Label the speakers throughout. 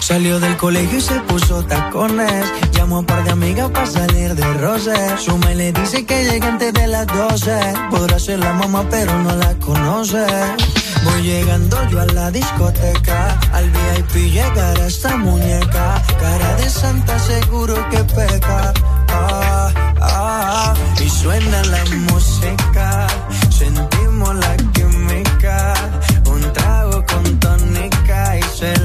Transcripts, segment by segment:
Speaker 1: Salió del colegio y se puso tacones. Llamó a un par de amigas para salir de roce. Su me le dice que llega antes de las 12. Podrá ser la mamá, pero no la conoce. Voy llegando yo a la discoteca, al VIP llegará esta muñeca, cara de santa seguro que peca. Ah y suena la música, sentimos la química, un trago con tónica y se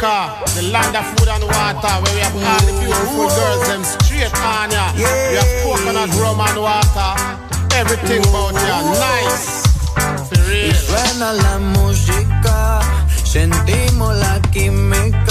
Speaker 2: Jamaica, the land of food and water, where we have all the beautiful girls, them straight on ya. Yeah. We have coconut rum and water, everything about ya, nice. For real.
Speaker 1: Y suena la música, sentimos la química.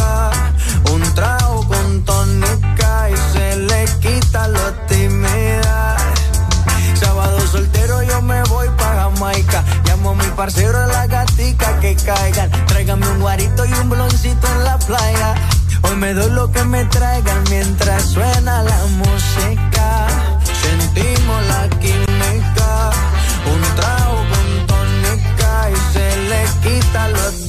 Speaker 1: parcero la gatica que caigan. Tráigame un guarito y un bloncito en la playa. Hoy me doy lo que me traigan mientras suena la música. Sentimos la química, un trago con tónica y se le quita los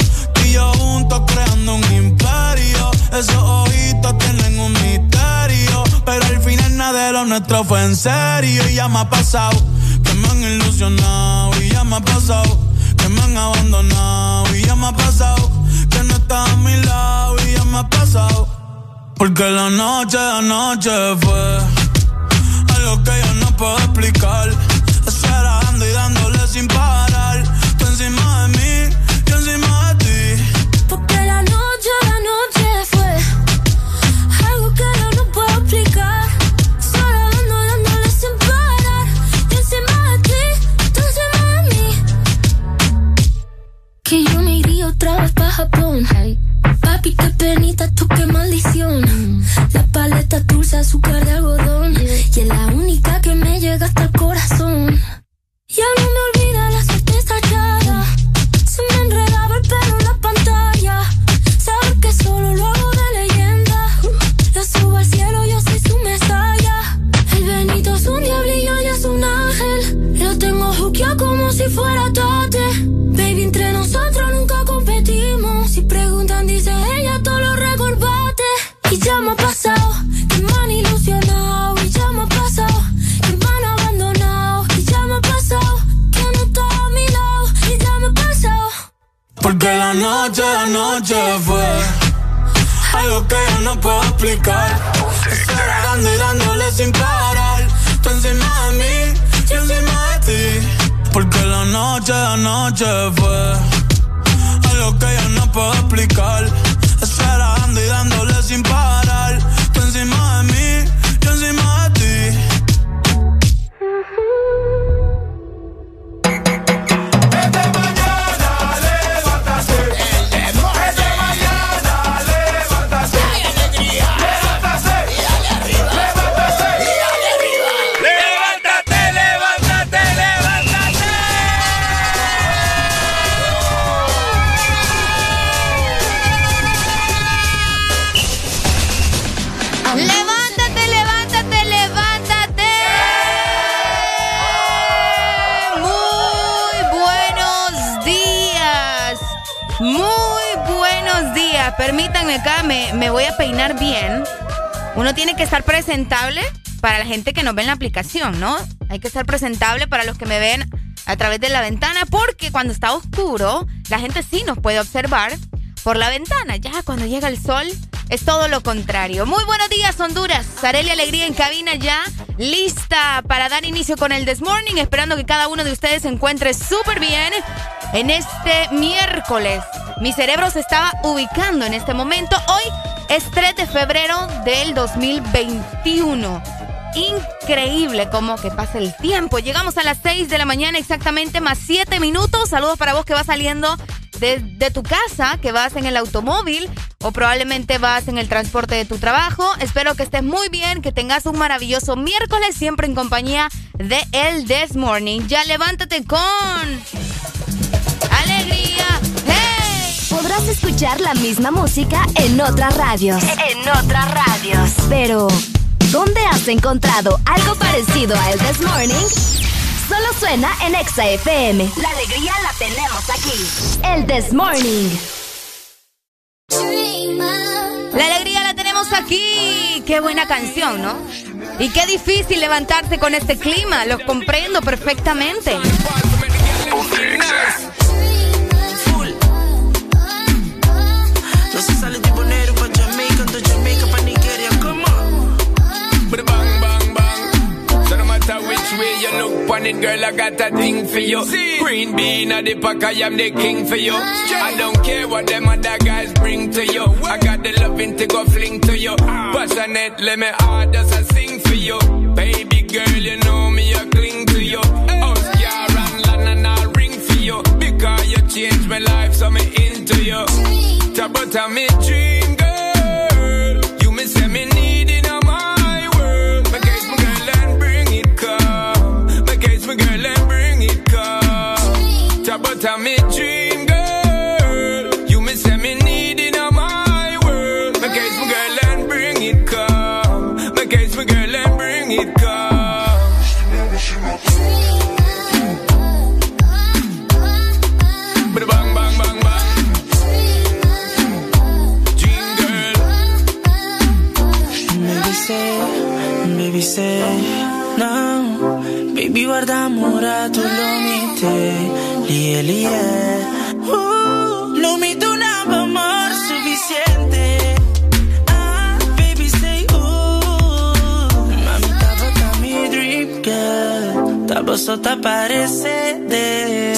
Speaker 3: Juntos creando un imperio. Esos ojitos tienen un misterio. Pero al final nada de lo nuestro fue en serio. Y ya me ha pasado que me han ilusionado. Y ya me ha pasado que me han abandonado y ya me ha pasado que no está a mi lado y ya me ha pasado porque la noche la noche fue algo que yo no puedo explicar esperando y dándole sin parar
Speaker 4: Japón. Papi, qué penita, tú qué maldición. La paleta dulce, azúcar de
Speaker 3: Porque la noche, la noche fue algo que yo no puedo explicar. Esperando y dándole sin parar. Tú encima de mí, yo encima de ti. Porque la noche, la noche fue algo que yo no puedo explicar. Esperando y dándole sin parar. Tú encima de mí,
Speaker 5: Acá, me, voy a peinar bien. Uno tiene que estar presentable para la gente que nos ve en la aplicación, ¿no? Hay que estar presentable para los que me ven a través de la ventana porque cuando está oscuro, la gente sí nos puede observar por la ventana. Ya cuando llega el sol es todo lo contrario. Muy buenos días, Honduras. Sareli Alegría en cabina ya, lista para dar inicio con el This Morning, esperando que cada uno de ustedes se encuentre súper bien en este miércoles. Mi cerebro se estaba ubicando en este momento. Hoy es 3 de febrero del 2021. Increíble cómo que pasa el tiempo. Llegamos a las 6 de la mañana exactamente, más 7 minutos. Saludos para vos que vas saliendo de, tu casa, que vas en el automóvil o probablemente vas en el transporte de tu trabajo. Espero que estés muy bien, que tengas un maravilloso miércoles, siempre en compañía de El This Morning. Ya levántate con.
Speaker 6: Podrás escuchar la misma música en otras radios. En otras radios. Pero, ¿dónde has encontrado algo parecido a El This Morning? Solo suena en Exa FM. La alegría la tenemos aquí. El This Morning.
Speaker 5: La alegría la tenemos aquí. Qué buena canción, ¿no? Y qué difícil levantarse con este clima. Los comprendo perfectamente.
Speaker 7: No se Jamaica, pa' Nigeria, come on.
Speaker 8: But Bang, bang, bang. So no matter which way you look on it, girl, I got a thing for you. Green bean at the pack, I am the king for you. I don't care what them other guys bring to you. I got the loving to go fling to you. Ah. Passionate, let me hard as I sing for you. Baby girl, you know me, I cling to you. Oscar and Lana, I'll ring for you. Because you changed my life, so me into you. About me dream, out me dream, girl. You me say me need in my world. My case, my girl, and bring it come. My case, my girl, and bring it come. But bang, bang, bang, bang. Dream girl.
Speaker 9: Baby say, baby say, no. Baby guarda murato lo mite. Lo mito una amor suficiente. Ah, baby, say ooh. Mami, ta mi dream girl. Ta sota parece de.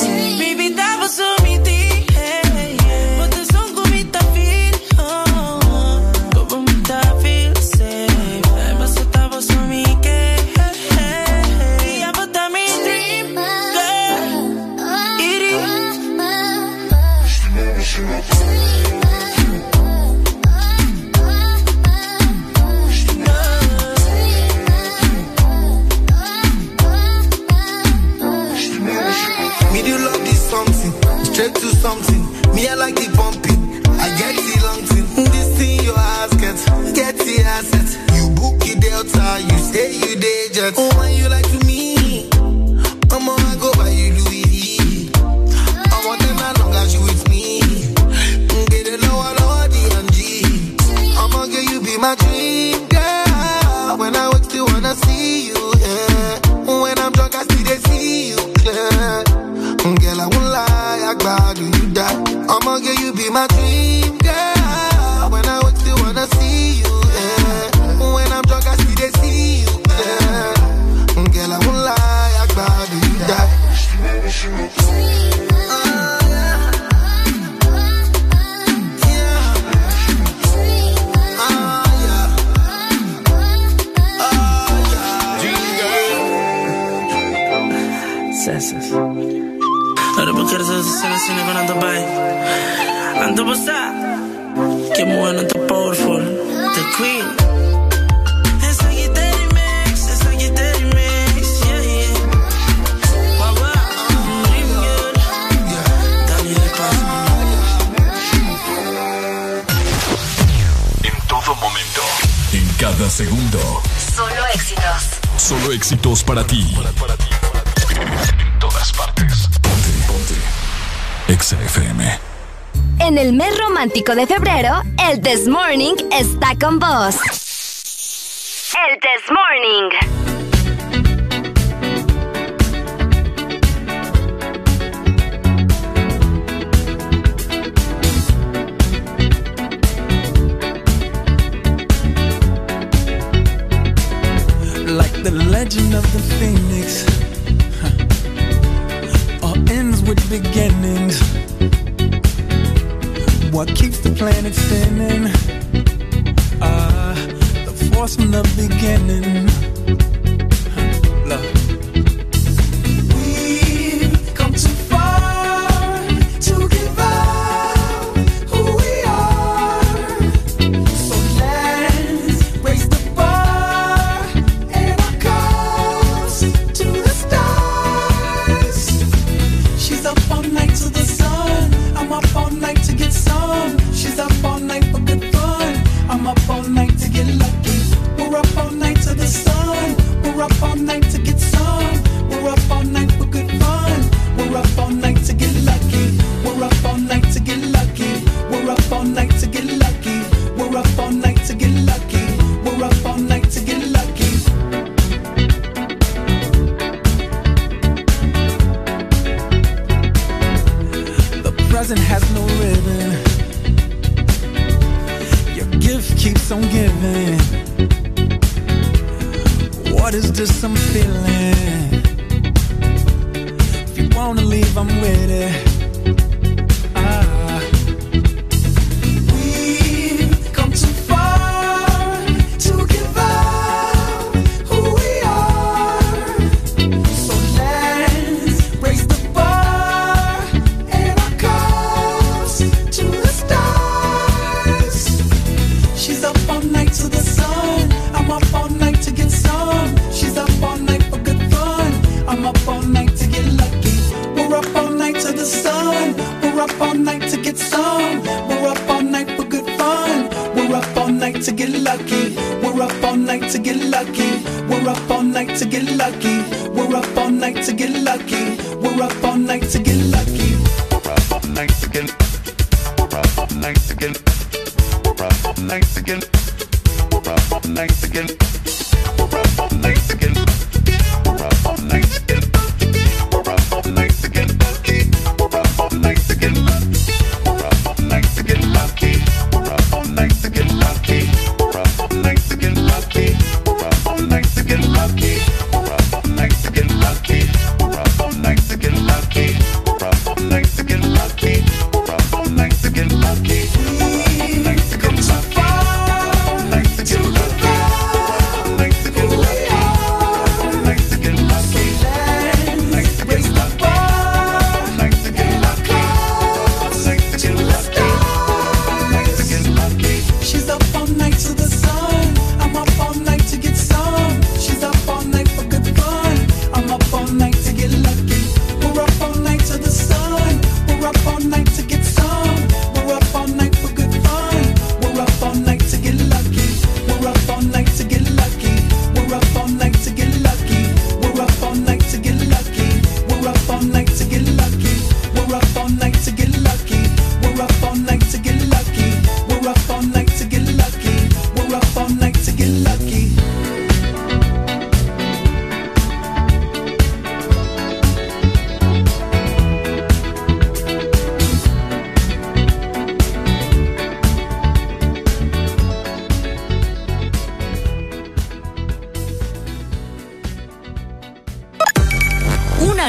Speaker 10: De febrero, el This Morning está con vos.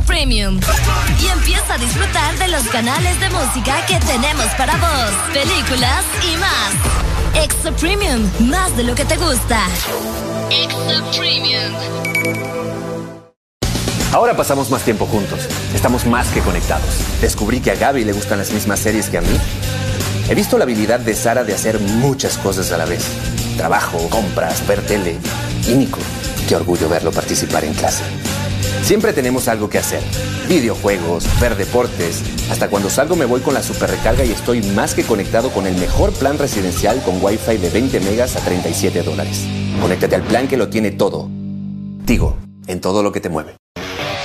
Speaker 6: Premium. Y empieza a disfrutar de los canales de música que tenemos para vos, películas y más. Extra Premium, más de lo que te gusta. Extra Premium.
Speaker 11: Ahora pasamos más tiempo juntos. Estamos más que conectados. Descubrí que a Gaby le gustan las mismas series que a mí. He visto la habilidad de Sara de hacer muchas cosas a la vez. Trabajo, compras, ver tele. Y Nico, qué orgullo verlo participar en clase. Siempre tenemos algo que hacer. Videojuegos, ver deportes. Hasta cuando salgo me voy con la super recarga y estoy más que conectado con el mejor plan residencial con Wi-Fi de 20 megas a 37 dólares. Conéctate al plan que lo tiene todo. Digo, en todo lo que te mueve.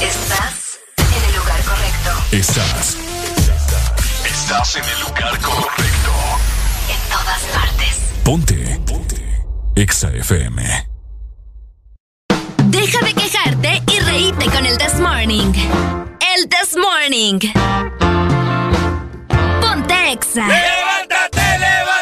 Speaker 6: Estás en el lugar correcto.
Speaker 12: Estás. Estás en el lugar correcto.
Speaker 6: En todas partes.
Speaker 12: Ponte. Ponte. Exa FM.
Speaker 6: Deja de quejarte y reíte con el This Morning. El This Morning. Ponte Exa.
Speaker 8: ¡Levántate, levántate, levántate!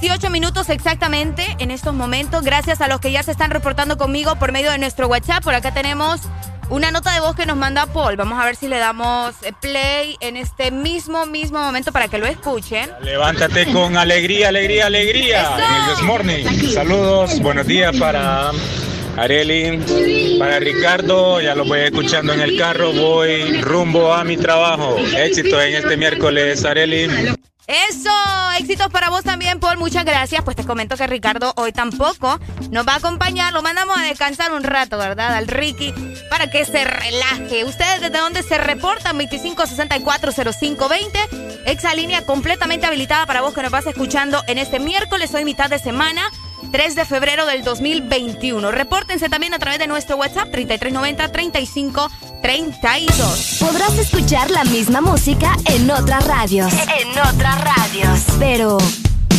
Speaker 5: 18 minutos exactamente en estos momentos. Gracias a los que ya se están reportando conmigo por medio de nuestro WhatsApp. Por acá tenemos una nota de voz que nos manda Paul. Vamos a ver si le damos eh, play en este mismo, mismo momento para que lo escuchen.
Speaker 13: Levántate con alegría, alegría, alegría. En el This Morning. Saludos, buenos días para Areli, para Ricardo. Ya lo voy escuchando en el carro. Voy rumbo a mi trabajo. Éxito en este miércoles, Areli.
Speaker 5: Eso, éxitos para vos también, Paul. Muchas gracias. Pues te comento que Ricardo hoy tampoco nos va a acompañar. Lo mandamos a descansar un rato, ¿verdad? Al Ricky, para que se relaje. ¿Ustedes desde dónde se reportan? 25640520. Exa línea completamente habilitada para vos que nos vas escuchando en este miércoles, hoy mitad de semana. 3 de febrero del 2021. Repórtense también a través de nuestro WhatsApp 3390-3532.
Speaker 6: Podrás escuchar la misma música en otras radios. En otras radios. Pero,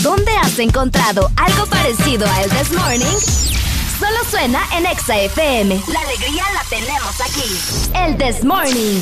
Speaker 6: ¿dónde has encontrado algo parecido a El This Morning? Solo suena en Exa FM. La alegría la tenemos aquí. El This Morning.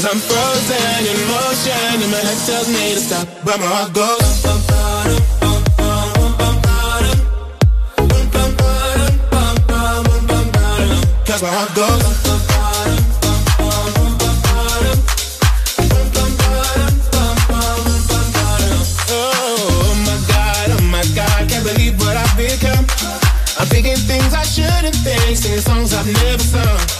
Speaker 14: Cause I'm frozen in motion, and my head tells me to stop, but my heart goes. Cause my heart goes. Oh my god, oh my god, can't believe what I've become. I'm thinking things I shouldn't think, singing songs I've never sung.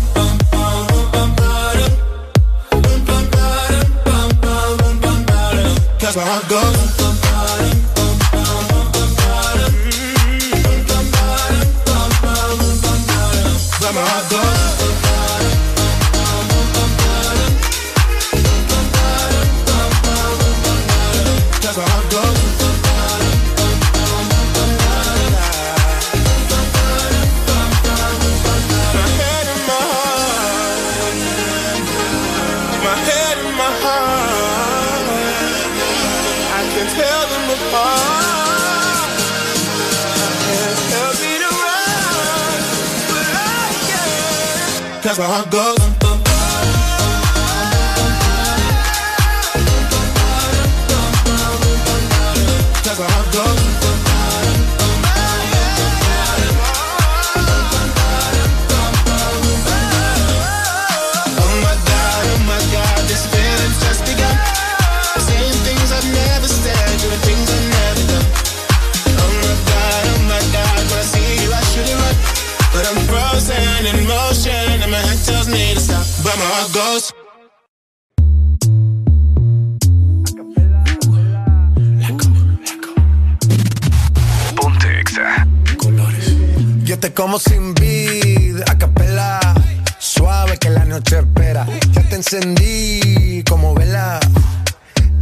Speaker 15: that's where
Speaker 16: I go. Can't. Cause te como sin vid, a capela. Suave que la noche espera. Ya te encendí como vela.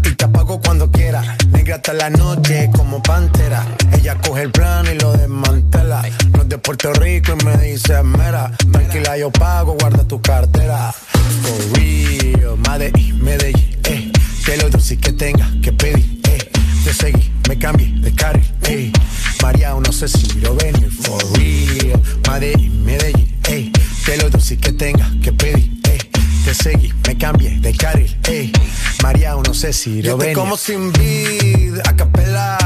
Speaker 16: Y te apago cuando quiera. Negra hasta la noche como pantera. Ella coge el plano y lo desmantela. No es de Puerto Rico y me dice mera. Tranquila, yo pago, guarda tu cartera. For real, Medellín, Medellín, eh. Que lo dulce que tenga que pedir, eh. Te seguí, me cambié de carril, eh. María, no sé si lo venir, for real. Medellín, Medellín, eh. Que lo dulce que tenga que pedir, eh. Te seguí, me cambié de carril, eh. María, no sé si lo venir. como sin vid, a capela.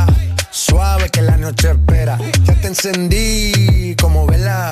Speaker 16: Suave que la noche espera. Ya te encendí como vela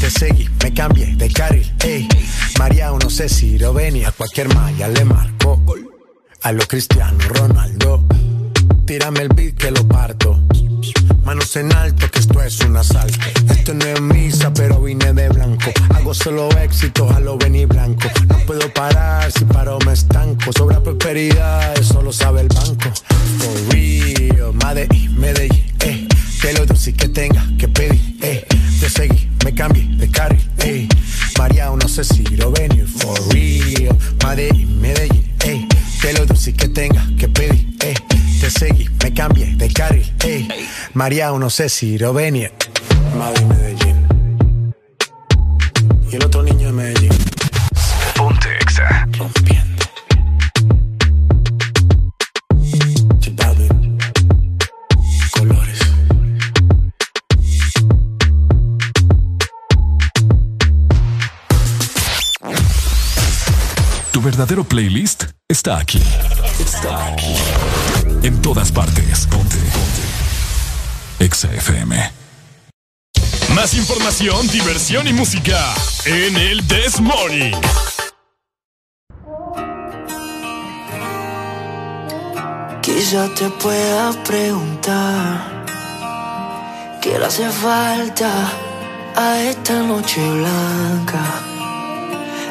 Speaker 16: Te seguí, me cambié de carril, ey. María, no sé si venía, cualquier malla le marco. A lo Cristiano Ronaldo, tírame el beat que lo parto. Manos en alto, que esto es un asalto. Esto no es misa, pero vine de blanco. Hago solo éxito, a lo venir blanco. No puedo parar, si paro me estanco. Sobra prosperidad, eso lo sabe el banco. For real, Medellín, Medellín, eh. Que lo dulce que tenga que pedir, eh. Te seguí, me cambié de carril, eh. María, no sé si lo venir, for real. Medellín, Medellín, eh. Que lo dulce que tenga que pedir, eh. Te seguí, me cambié de carril, eh. María, no sé si lo venir. Madrid, Medellín. Y el otro niño de Medellín.
Speaker 15: Ponte Exa.
Speaker 17: Verdadero playlist está aquí. Está aquí. En todas partes. Ponte. Ponte. Exa FM.
Speaker 18: Más información, diversión y música en el This Morning.
Speaker 19: Quizá te pueda preguntar qué le hace falta a esta noche blanca,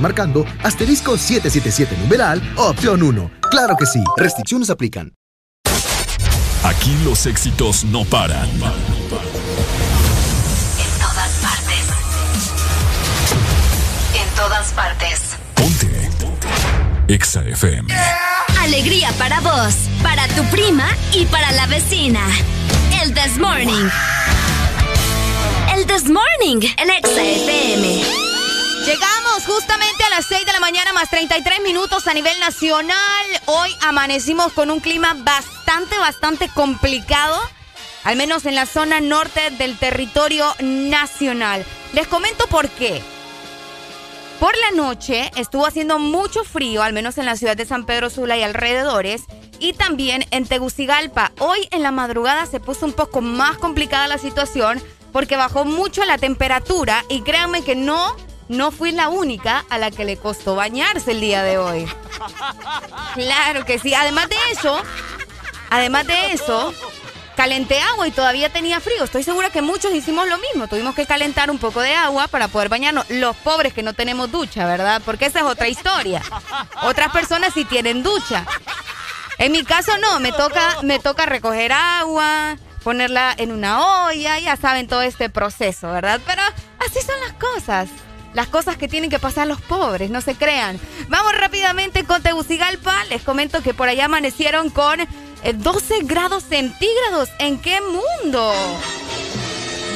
Speaker 20: Marcando asterisco 777 numeral opción 1. Claro que sí, restricciones aplican.
Speaker 17: Aquí los éxitos no paran.
Speaker 6: En todas partes. En todas partes.
Speaker 17: Ponte. EXA FM.
Speaker 6: Alegría para vos, para tu prima y para la vecina. El This Morning. El This Morning, el Exa FM.
Speaker 5: Llegamos justamente a las 6 de la mañana más 33 minutos a nivel nacional. Hoy amanecimos con un clima bastante, bastante complicado, al menos en la zona norte del territorio nacional. Les comento por qué. Por la noche estuvo haciendo mucho frío, al menos en la ciudad de San Pedro Sula y alrededores, y también en Tegucigalpa. Hoy en la madrugada se puso un poco más complicada la situación porque bajó mucho la temperatura y créanme que no, no fui la única a la que le costó bañarse el día de hoy. Claro que sí. Además de eso, además de eso, calenté agua y todavía tenía frío. Estoy segura que muchos hicimos lo mismo. Tuvimos que calentar un poco de agua para poder bañarnos. Los pobres que no tenemos ducha, ¿verdad? Porque esa es otra historia. Otras personas sí tienen ducha. En mi caso no, me toca, me toca recoger agua, ponerla en una olla, ya saben todo este proceso, ¿verdad? Pero así son las cosas. Las cosas que tienen que pasar los pobres, no se crean. Vamos rápidamente con Tegucigalpa. Les comento que por allá amanecieron con eh, 12 grados centígrados. ¿En qué mundo?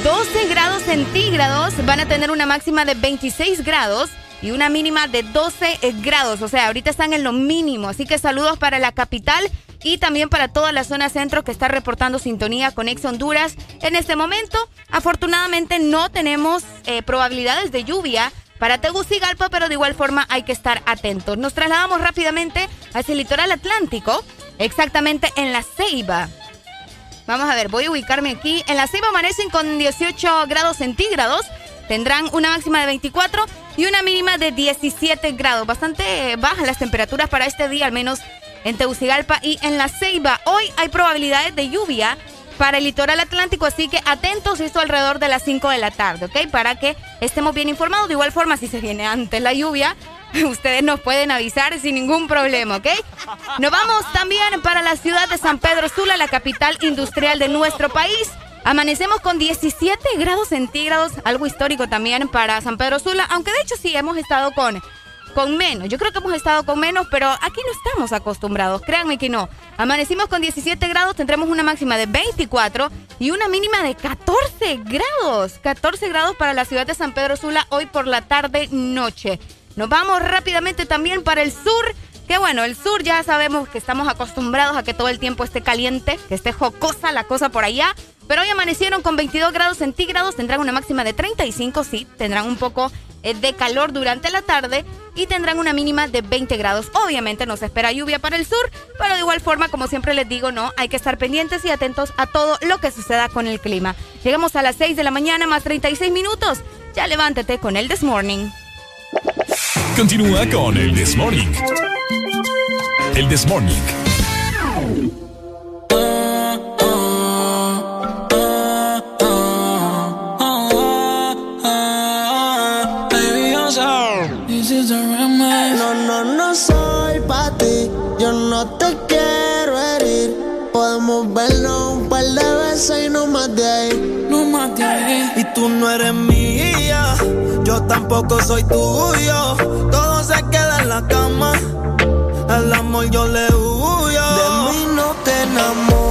Speaker 5: 12 grados centígrados van a tener una máxima de 26 grados y una mínima de 12 grados. O sea, ahorita están en lo mínimo. Así que saludos para la capital y también para toda la zona centro que está reportando sintonía con Ex Honduras. En este momento, afortunadamente no tenemos eh, probabilidades de lluvia para Tegucigalpa, pero de igual forma hay que estar atentos. Nos trasladamos rápidamente hacia el litoral atlántico, exactamente en la Ceiba. Vamos a ver, voy a ubicarme aquí. En la Ceiba amanecen con 18 grados centígrados. Tendrán una máxima de 24 y una mínima de 17 grados. Bastante bajas las temperaturas para este día, al menos en Tegucigalpa y en la Ceiba. Hoy hay probabilidades de lluvia para el litoral atlántico, así que atentos esto alrededor de las 5 de la tarde, ¿ok? Para que estemos bien informados. De igual forma, si se viene antes la lluvia, ustedes nos pueden avisar sin ningún problema, ¿ok? Nos vamos también para la ciudad de San Pedro Sula, la capital industrial de nuestro país. Amanecemos con 17 grados centígrados, algo histórico también para San Pedro Sula, aunque de hecho sí hemos estado con con menos. Yo creo que hemos estado con menos, pero aquí no estamos acostumbrados. Créanme que no. Amanecimos con 17 grados, tendremos una máxima de 24 y una mínima de 14 grados. 14 grados para la ciudad de San Pedro Sula hoy por la tarde noche. Nos vamos rápidamente también para el sur. Que bueno, el sur ya sabemos que estamos acostumbrados a que todo el tiempo esté caliente, que esté jocosa la cosa por allá. Pero hoy amanecieron con 22 grados centígrados, tendrán una máxima de 35, sí, tendrán un poco eh, de calor durante la tarde y tendrán una mínima de 20 grados. Obviamente no se espera lluvia para el sur, pero de igual forma, como siempre les digo, no, hay que estar pendientes y atentos a todo lo que suceda con el clima. Llegamos a las 6 de la mañana más 36 minutos. Ya levántate con el This Morning.
Speaker 17: Continúa con el This Morning. El This Morning.
Speaker 21: Is.
Speaker 14: No, no, no soy pa' ti. Yo no te quiero
Speaker 1: quiero herir. Podemos vernos un par de veces y no más de ahí.
Speaker 22: No más de ahí.
Speaker 1: Y tú no eres mía, yo tampoco soy tuyo. Todo se queda en la cama. Al amor yo le huyo. De mí no te enamoras,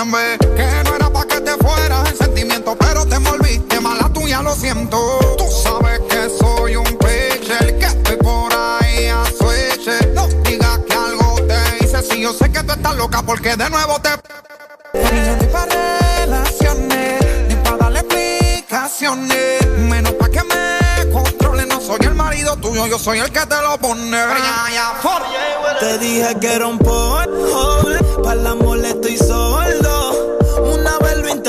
Speaker 1: Que
Speaker 22: no
Speaker 23: era pa' que te fueras en sentimiento, pero te envolviste mala tuya, lo siento. Tú sabes que soy un pitcher, que estoy por ahí a switch. No digas que algo te hice, si yo sé que tú estás loca porque de nuevo te. Ni yo ni pa' relaciones, ni pa' darle explicaciones. Menos pa' que me controle, no soy el marido tuyo, yo soy el que te lo pone.
Speaker 1: Te dije que era un polvo, para el amor estoy sordo.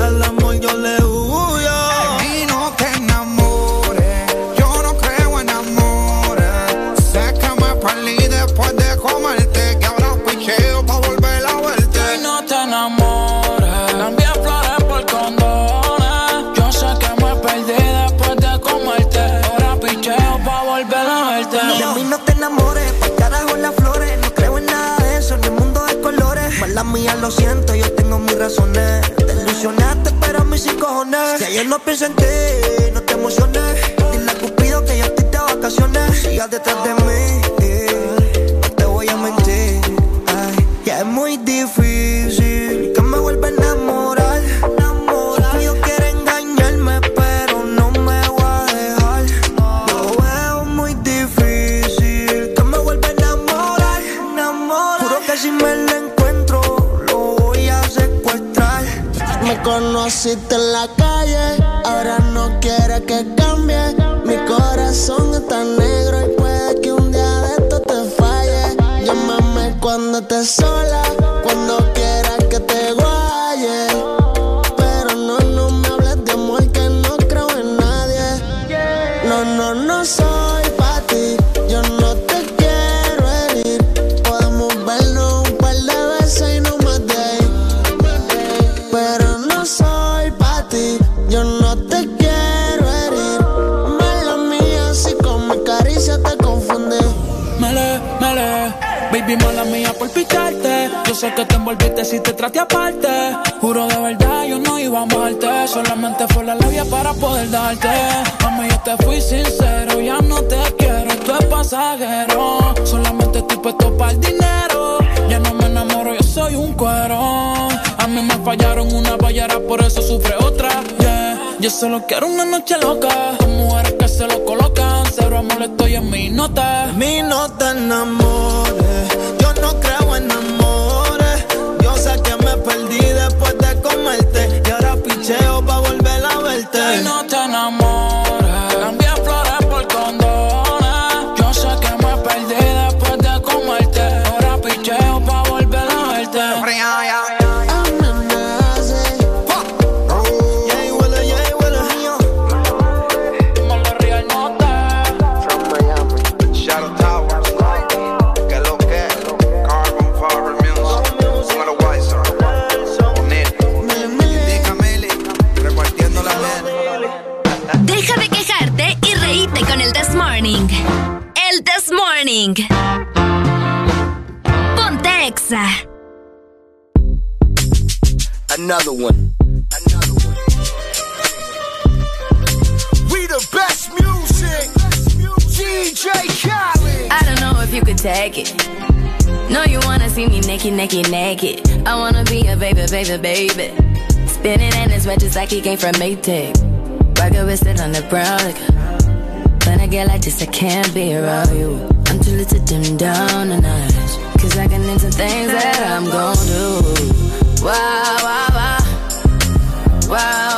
Speaker 1: Al amor yo le huyo.
Speaker 23: Y no te enamores, yo no creo en amores. Sé que me perdí después de comerte, que ahora picheo pa' volver a verte.
Speaker 22: Y no te enamores. Cambia flores por condones. Yo sé que me perdí después de comerte. Ahora picheo pa' volver a verte.
Speaker 1: De mí no te enamores, pa' carajo las flores. No creo en nada de eso, en el mundo de colores. Mala mía, lo siento, yo tengo mis razones. Te ilusionaste, pero mí sin cojones. Si ayer no pienso en ti, no te emociones. Dile a Cupido que yo estoy de vacaciones. Sigas detrás de mí, conociste en la calle, ahora no quiere que cambie. Mi corazón está negro y puede que un día de esto te falle. Llámame cuando estés sola, cuando quieras que te que te
Speaker 22: envolviste si te traté aparte. Juro de verdad, yo no iba a amarte. Solamente fue la labia para poder darte. Mami, yo te fui sincero, ya no te quiero, esto es pasajero. Solamente estoy puesto para el dinero. Ya no me enamoro, yo soy un cuero. A mí me fallaron una ballera, por eso sufre otra. Yeah. Yo solo quiero una noche loca. Con mujeres que se lo colocan. Cero amor, estoy en mi nota.
Speaker 1: De mí no
Speaker 24: take it. No, you wanna see me naked, naked, naked. I wanna be a baby, baby, baby. Spinning in his red just like he came from Maytag. Rock a wrist on the brown. Like, when I get like this, I can't be around you. I'm too little to dim down the night. Cause I can into things that I'm gon' do. Wow. Wow, wow, wow,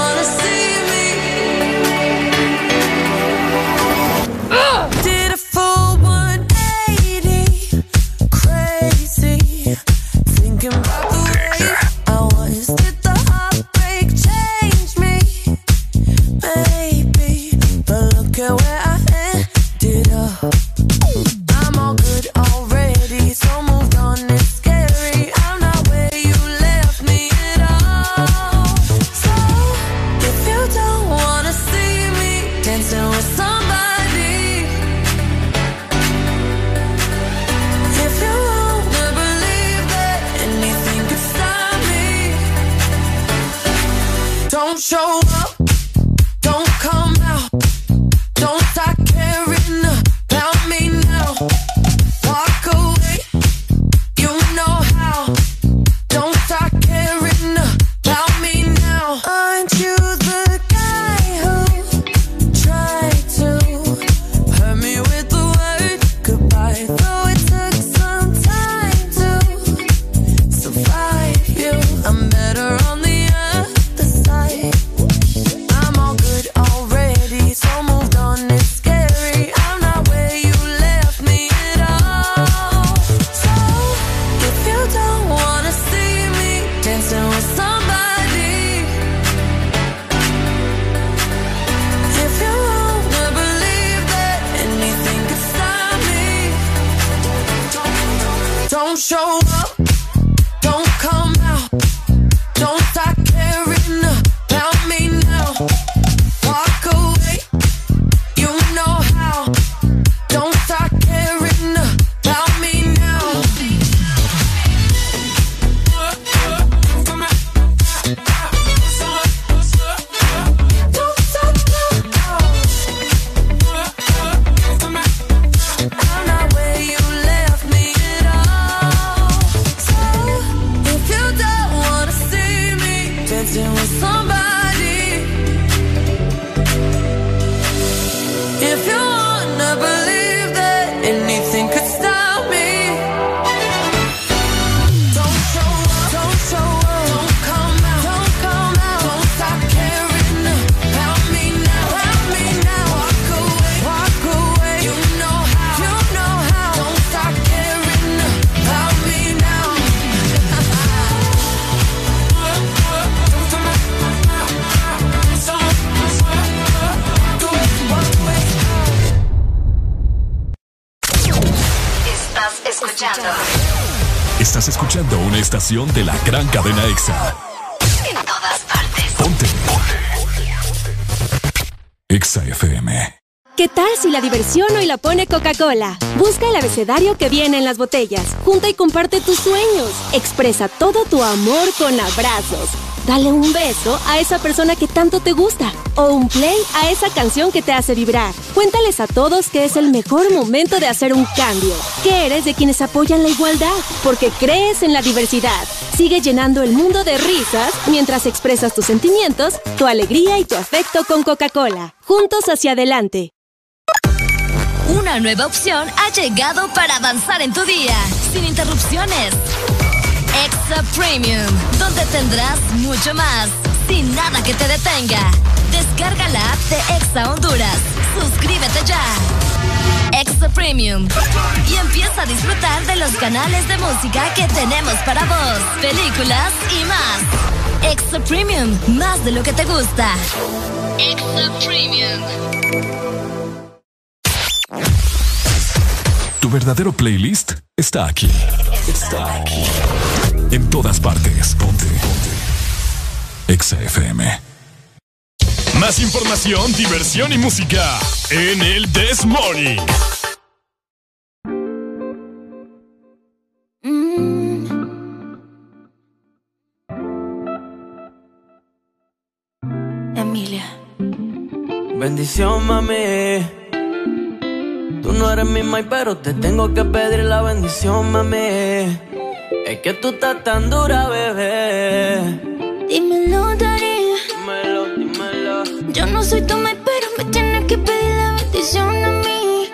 Speaker 17: Estación de la gran cadena EXA.
Speaker 6: En todas partes.
Speaker 17: Ponte. EXA FM.
Speaker 25: ¿Qué tal si la diversión hoy la pone Coca-Cola? Busca el abecedario que viene en las botellas. Junta y comparte tus sueños. Expresa todo tu amor con abrazos. Dale un beso a esa persona que tanto te gusta. O un play a esa canción que te hace vibrar. Cuéntales a todos que es el mejor momento de hacer un cambio. Que eres de quienes apoyan la igualdad. Porque crees en la diversidad. Sigue llenando el mundo de risas mientras expresas tus sentimientos, tu alegría y tu afecto con Coca-Cola. Juntos hacia adelante.
Speaker 6: Una nueva opción ha llegado para avanzar en tu día, sin interrupciones. Extra Premium, donde tendrás mucho más, sin nada que te detenga. Descarga la app de Exa Honduras. Suscríbete ya. Extra Premium. Y empieza a disfrutar de los canales de música que tenemos para vos, películas y más. Extra Premium, más de lo que te gusta. Extra Premium.
Speaker 17: Tu verdadero playlist está aquí. Está aquí. En todas partes. Ponte. Ponte. EXA FM.
Speaker 26: Más información, diversión y música en el This Morning.
Speaker 27: Emilia.
Speaker 28: Bendición, mami. Tú no eres mi mai, pero te tengo que pedir la bendición, mami. Es que tú estás tan dura, bebé.
Speaker 27: Dímelo, Dari. Yo no soy tu mai, pero me tienes que pedir la bendición a mí.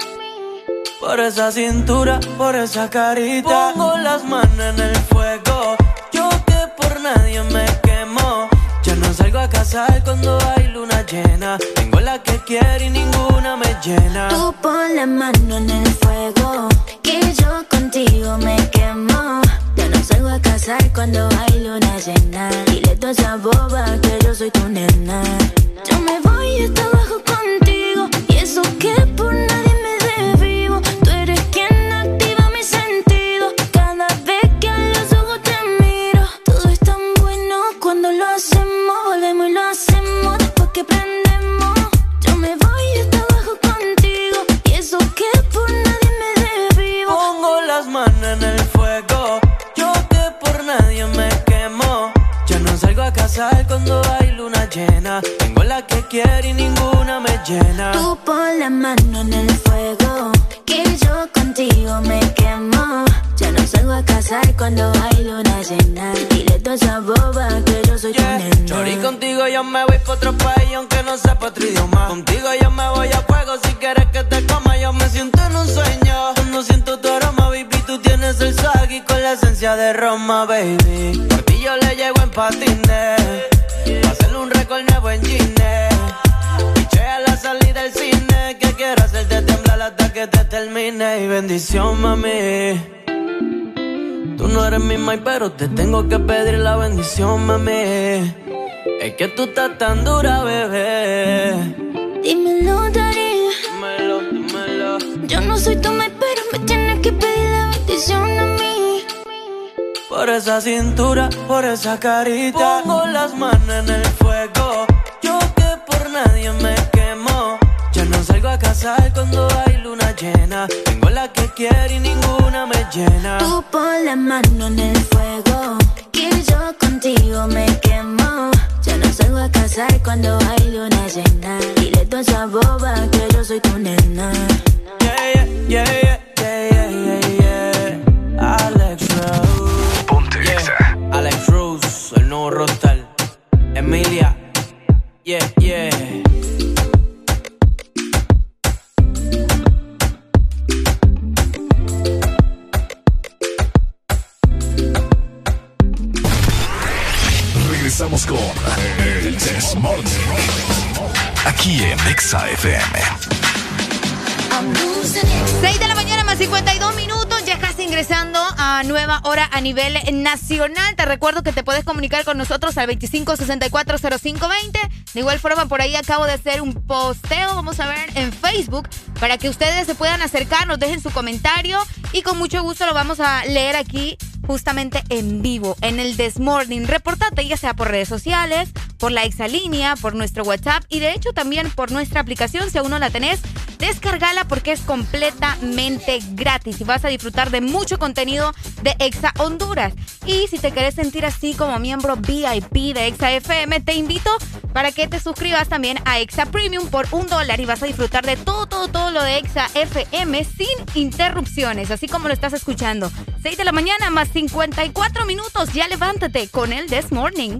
Speaker 28: Por esa cintura, por esa carita. Pongo las manos en el fuego. Yo que por nadie me quemo. Ya no salgo a casar cuando hay luna llena. Tengo la que quiero y ninguna me llena.
Speaker 27: Tú pon la mano en el fuego, yo contigo me quemo. Ya no salgo a casar cuando hay luna llena. Dile a esa boba que yo soy tu nena. Yo me voy hasta abajo contigo, y eso que por nadie
Speaker 28: casar cuando hay luna llena. Tengo la que quiero y ninguna me llena.
Speaker 27: Tú pon la mano en el fuego, que yo contigo me quemo. Ya no salgo a casar cuando hay luna llena. Dile toda esa boba que yo soy tu nena.
Speaker 28: Chori, contigo yo me voy pa' otro país aunque no sepa otro idioma. Contigo yo me voy a fuego si quieres que te coma. Yo me siento en un sueño. Cuando siento tu aroma, baby, tú tienes el swag y con la esencia de Roma, baby. Por ti yo le llego en patines. Hacerle un récord nuevo en Gine. Piché a la salida del cine. Que quiero hacerte temblar hasta que te termine. Y bendición, mami. Tú no eres mi mai, pero te tengo que pedir la bendición, mami. Es que tú estás tan dura, bebé.
Speaker 27: Dímelo, Dari.
Speaker 28: Dímelo, dímelo.
Speaker 27: Yo no soy tu mai, pero me tienes que pedir la bendición a mí.
Speaker 28: Por esa cintura, por esa carita. Pongo las manos en el fuego. Yo que por nadie me quemo. Ya no salgo a casar cuando hay luna llena. Tengo la que quiero y ninguna me llena.
Speaker 27: Tú pon la mano en el fuego, que yo contigo me quemo. Ya no salgo a casar cuando hay luna llena. Dile a toda esa boba que yo soy tu nena.
Speaker 28: Yeah, yeah, yeah, yeah, Rose, el nuevo roster. Emilia. Yeah, yeah.
Speaker 17: Regresamos con el This Morning.
Speaker 4: Aquí en EXA FM.
Speaker 5: 6 de la mañana más 52 minutos, ingresando a nueva hora a nivel nacional. Te recuerdo que te puedes comunicar con nosotros al 25640520. De igual forma, por ahí acabo de hacer un posteo, vamos a ver, en Facebook, para que ustedes se puedan acercar, nos dejen su comentario y con mucho gusto lo vamos a leer aquí justamente en vivo, en el This Morning. Reportate ya sea por redes sociales, por la exalínea, por nuestro WhatsApp y de hecho también por nuestra aplicación. Si aún no la tenés, descargala porque es completamente gratis y vas a disfrutar de mucho contenido de Exa Honduras. Y si te querés sentir así como miembro VIP de Exa FM, te invito para que te suscribas también a Exa Premium por un dólar y vas a disfrutar de todo, todo, todo lo de Exa FM sin interrupciones, así como lo estás escuchando. 6 de la mañana más 54 minutos. Ya levántate con el This Morning.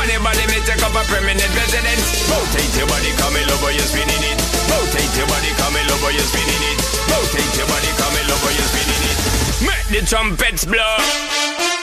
Speaker 8: Funny body, may take up a permanent residence. Rotate your body, come in over, you're spinning it. Rotate your body, come in over, you're spinning it. Rotate your body, come in over, you're spinning it. Make the trumpets blow.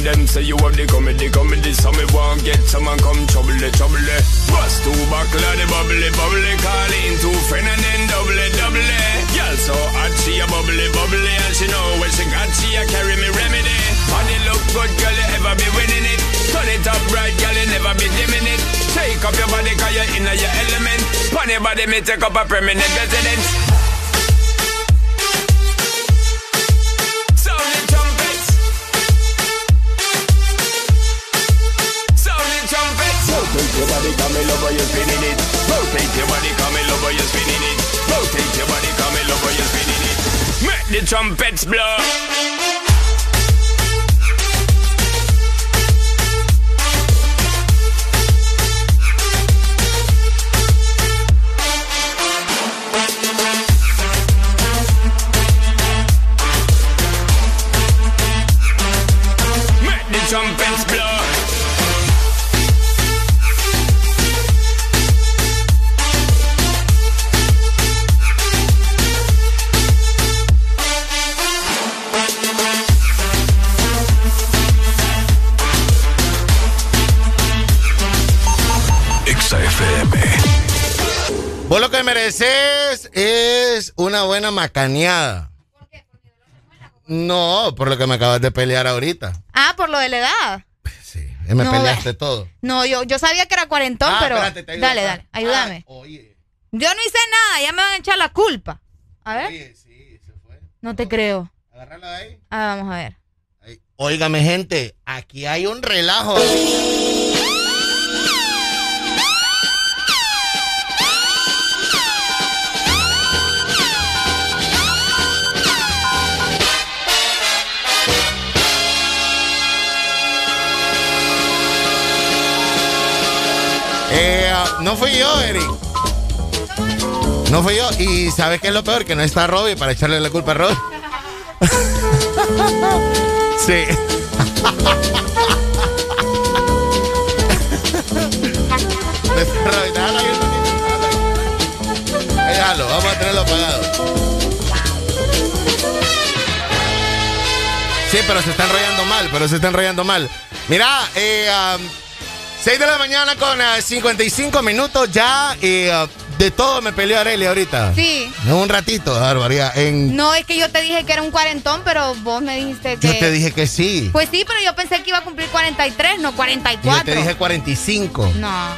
Speaker 8: Man, them say you have the comedy, comedy. So me want get someone come trouble, trouble. Bust two buckle of the bubbly, bubbly. Call in two friend and then double, double. Girl so hot, she a bubbly, bubbly. And she know when she got, she a carry me remedy. Body look good, girl, you ever be winning it. Turn it up right, girl, you never be dimming it. Take up your body, cause you're in your element. Funny body, me take up a permanent residence. Come in over, you're spinning it. Rotate your body, come in over, you're spinning it. Rotate your body, come in over, you're spinning it. Make the trumpets blow.
Speaker 29: Mereces es una buena macaneada. No, por lo que me acabas de pelear ahorita.
Speaker 5: Ah, por lo de la edad.
Speaker 29: Eh, Me
Speaker 5: No,
Speaker 29: peleaste todo.
Speaker 5: No, yo, yo sabía que era cuarentón,
Speaker 29: Ah,
Speaker 5: pero.
Speaker 29: espérate, te ayudo
Speaker 5: dale, dale, ayúdame.
Speaker 29: Ah, oye.
Speaker 5: Yo no hice nada, ya me van a echar la culpa. A ver. No te creo.
Speaker 29: Agárrala ahí.
Speaker 5: Ah, vamos a ver.
Speaker 29: Óigame, gente, aquí hay un relajo. No fui yo, Eric. No fui yo. Y ¿sabes qué es lo peor? Que no está Robbie para echarle la culpa a Robbie. sí. Déjalo vamos a tenerlo apagado. Sí, pero se está enrollando mal, pero se está enrollando mal. Mira, eh, 6 de la mañana con 55 minutos ya. y de todo me peleó Arely ahorita.
Speaker 5: Sí.
Speaker 29: En un ratito, barbaridad. En...
Speaker 5: No, es que yo te dije que era un cuarentón, pero vos me dijiste que.
Speaker 29: Yo te dije que sí.
Speaker 5: Pues sí, pero yo pensé que iba a cumplir 43, no 44.
Speaker 29: Yo te dije 45.
Speaker 5: No.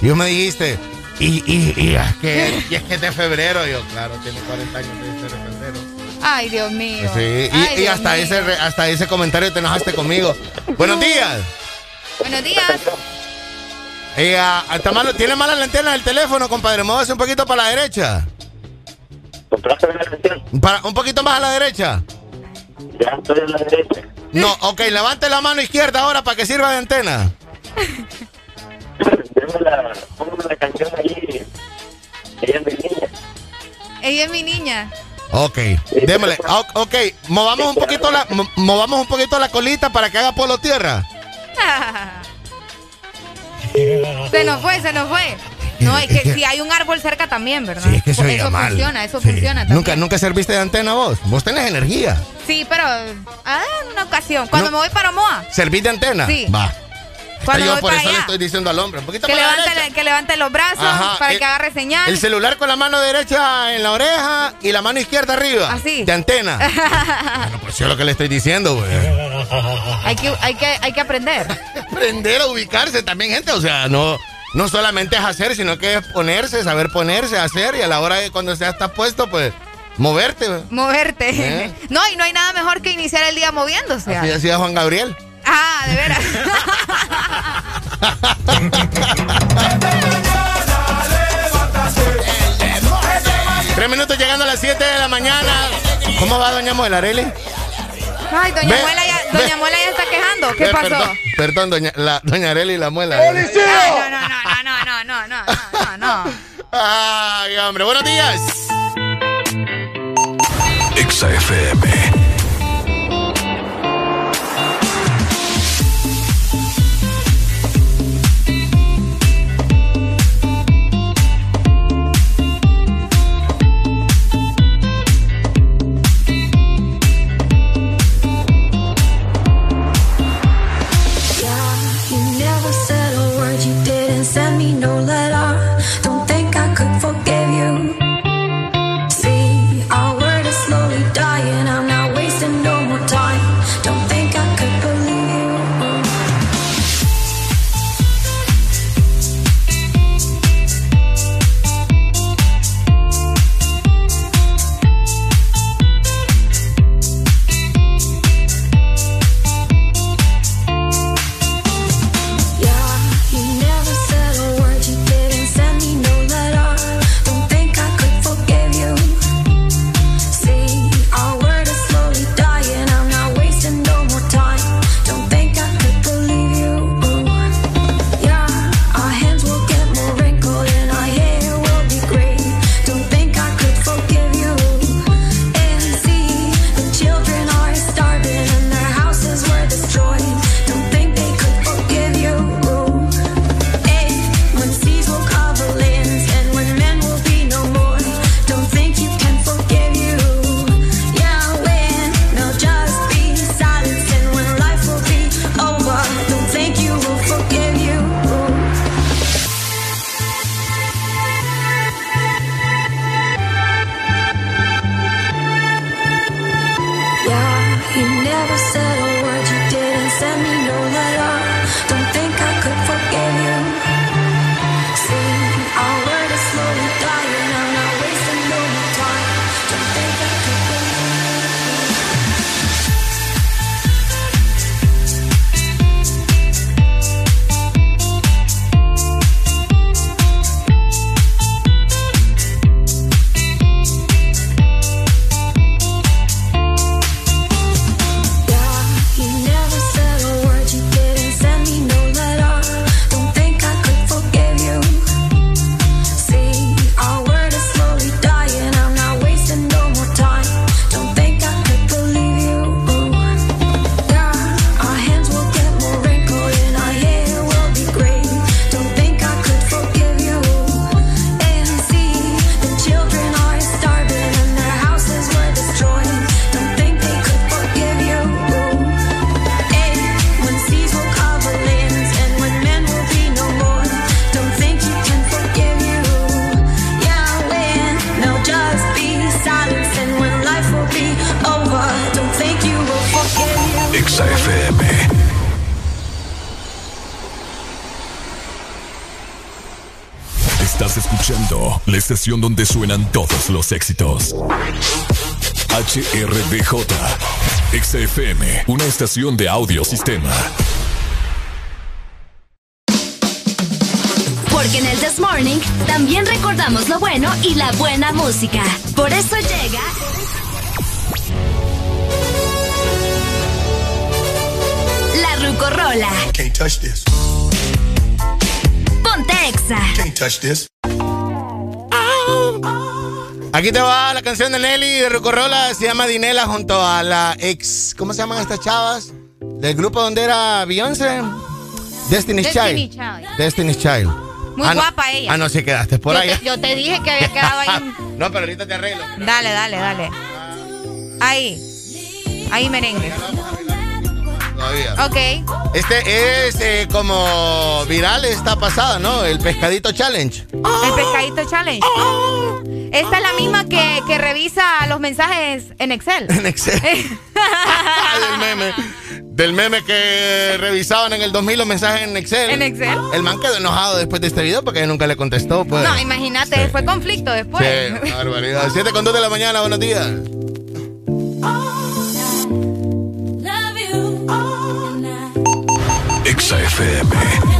Speaker 29: Y vos me dijiste, y, y, y, es que, y es que es de febrero. Yo, claro, tiene 40 años de febrero.
Speaker 5: Ay, Dios mío.
Speaker 29: Sí, y, y hasta, ese, hasta ese comentario te enojaste conmigo. Buenos días.
Speaker 5: Buenos días.
Speaker 29: Eh, hasta malo, ¿Tiene mala la antena del teléfono, compadre? Móvase un poquito para la derecha. Para, un poquito más a la derecha.
Speaker 30: Ya estoy a la derecha.
Speaker 29: No, ok, levante la mano izquierda ahora para que sirva de antena.
Speaker 30: la, la canción ahí. Ella es mi niña.
Speaker 5: Ella es mi niña.
Speaker 29: Ok, démosle. Ok, movamos un poquito la, movamos un poquito la colita para que haga polo tierra.
Speaker 5: se nos fue, se nos fue. No, es que si hay un árbol cerca también, ¿verdad?
Speaker 29: Sí, es que se
Speaker 5: Eso
Speaker 29: mal.
Speaker 5: funciona, eso funciona también.
Speaker 29: ¿Nunca, ¿Nunca serviste de antena vos? Vos tenés energía.
Speaker 5: Sí, pero ah, en una ocasión. Cuando me voy para Moa.
Speaker 29: ¿Servís de antena?
Speaker 5: Sí.
Speaker 29: Va.
Speaker 5: Cuando
Speaker 29: yo por eso le estoy diciendo al hombre. Un poquito
Speaker 5: Que levante, que levante los brazos
Speaker 29: Ajá,
Speaker 5: para
Speaker 29: el-
Speaker 5: que agarre señal.
Speaker 29: El celular con la mano derecha en la oreja y la mano izquierda arriba.
Speaker 5: Así.
Speaker 29: De antena. bueno, pues yo lo que le estoy diciendo, güey.
Speaker 5: hay, que, hay, que, hay que aprender.
Speaker 29: Aprender a ubicarse también, gente. O sea, no, no solamente es hacer, sino que es ponerse, saber ponerse, hacer y a la hora de cuando ya estás puesto, pues moverte. güey.
Speaker 5: Moverte.
Speaker 29: ¿Eh?
Speaker 5: No, y no hay nada mejor que iniciar el día moviéndose.
Speaker 29: Así decía Juan Gabriel.
Speaker 5: Ah, de veras.
Speaker 29: Tres minutos llegando a las 7 de la mañana. ¿Cómo va Doña Muela, Arely?
Speaker 5: Ay, doña
Speaker 29: Ve,
Speaker 5: Muela ya, doña Muela ya está quejando. ¿Qué
Speaker 29: Ve,
Speaker 5: pasó?
Speaker 29: Perdón, perdón, doña, la, doña Arely y la muela.
Speaker 5: Ay, no, no, no, no, no, no, no, no, no, no.
Speaker 29: Ay, hombre, buenos días.
Speaker 31: Exa
Speaker 17: estación donde suenan todos los éxitos. HRDJ, XFM, una estación de audio sistema.
Speaker 6: Porque en el This Morning también recordamos lo bueno y la buena música. Por eso llega. La Rucorola.
Speaker 16: Can't touch this.
Speaker 6: Ponte Exa.
Speaker 16: Can't touch this.
Speaker 29: Aquí te va la canción de Nelly de Rucorola, se llama Dinela junto a la ex, ¿cómo se llaman estas chavas? Del grupo donde era Beyoncé, Destiny's,
Speaker 5: Destiny
Speaker 29: Child.
Speaker 5: Child.
Speaker 29: Destiny's Child.
Speaker 5: Muy
Speaker 29: Ah, no.
Speaker 5: guapa ella.
Speaker 29: Ah, no, sí quedaste por
Speaker 5: yo,
Speaker 29: ahí.
Speaker 5: te, yo te dije que había quedado ahí.
Speaker 29: no, pero ahorita te arreglo.
Speaker 5: Dale, dale, dale. Ahí. Ahí merengue.
Speaker 29: Todavía.
Speaker 5: Ok.
Speaker 29: Este es eh, como viral esta pasada, ¿no? El pescadito challenge.
Speaker 5: El pescadito challenge. Esta es la misma que, que revisa los mensajes en Excel.
Speaker 29: En Excel. del meme. Del meme que revisaban en el 2000 los mensajes en Excel.
Speaker 5: ¿En Excel?
Speaker 29: El man quedó enojado después de este video porque nunca le contestó. Pues.
Speaker 5: No, imagínate, fue conflicto después.
Speaker 29: Sí, barbaridad. 7 con 2 de la mañana, buenos días.
Speaker 21: I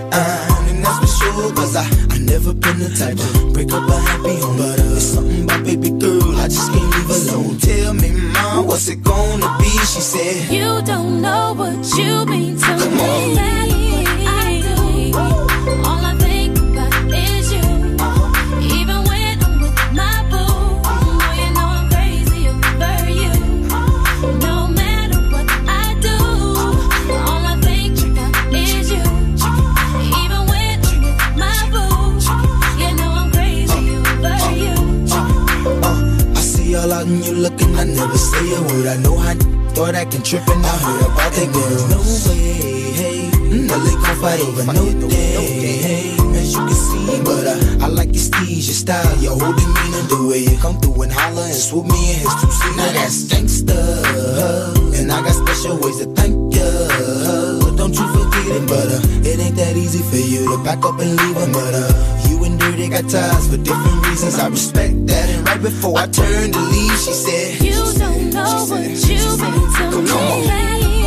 Speaker 21: Uh, and that's for sure, cause I, I never been the type to break up a happy home. But uh, it's something about baby girl, I just can't leave alone. Tell me, mom, what's it gonna be? She said,
Speaker 32: You don't know what you mean to
Speaker 21: Come
Speaker 32: me.
Speaker 21: on. I never say a word. I know how thought I can trip and I heard about that girl. No way, hey, Nelly gon' fight over no day, hey, as you can see. But uh, I like your steez, your style, your whole demeanor, the way you come through and holler and swoop me in his two seat. Now that's gangsta, and I got special ways to thank ya. But don't you forget it, but uh, it ain't that easy for you to back up and leave him. But Dirty got ties for different reasons. I respect that. And right before I turned to leave, she said,
Speaker 32: You don't know what you mean to me.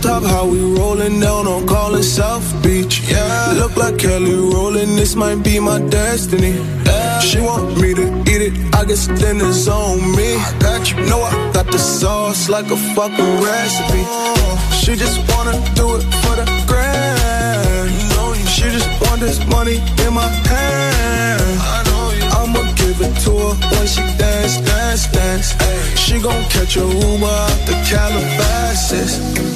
Speaker 33: Drop top, how we rolling down on calling South Beach. Yeah, look like Kelly rolling. This might be my destiny. She want me to eat it. I guess then it's on me. I got you. Know I got the sauce like a fucking recipe. She just wanna do it for the grand. She just want this money in my hand. I'ma give it to her when she dance, dance, dance. She gon' catch a Uber out the Calabasas.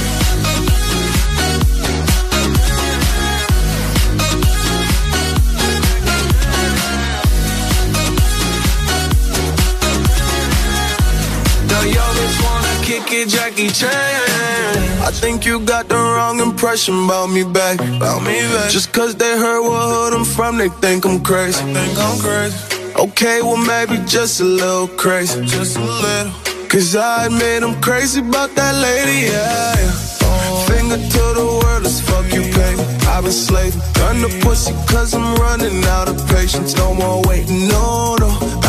Speaker 34: It, Jackie Chan.
Speaker 33: I think you got the wrong impression about me back. About me back. Just cause they heard what hood I'm from, they think I'm crazy. think I'm crazy. Okay, well maybe just a little crazy. Just a little. Cause I admit I'm crazy about that lady, yeah. yeah. Finger to the world, as fuck you pay. I've been slaving. Gun the pussy cause I'm running out of patience. No more waiting, no, no.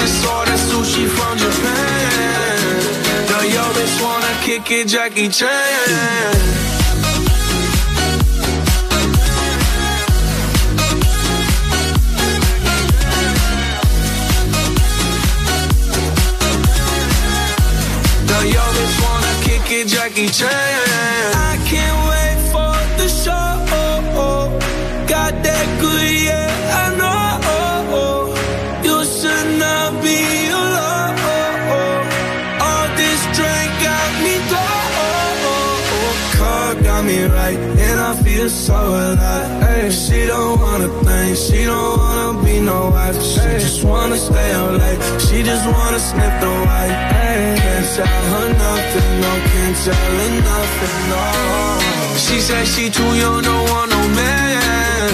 Speaker 34: Just ordered sushi from Japan. Now yo bitch wanna kick it, Jackie Chan. Now yo bitch wanna kick it, Jackie Chan. I can't wait for the show. Got that good, and so alive. Ay, she don't wanna think, she don't wanna be no wife. She just wanna stay up late, she just wanna sniff the white. Ay, can't tell her nothing, no, can't tell her nothing, no. She said she too young, don't want no man.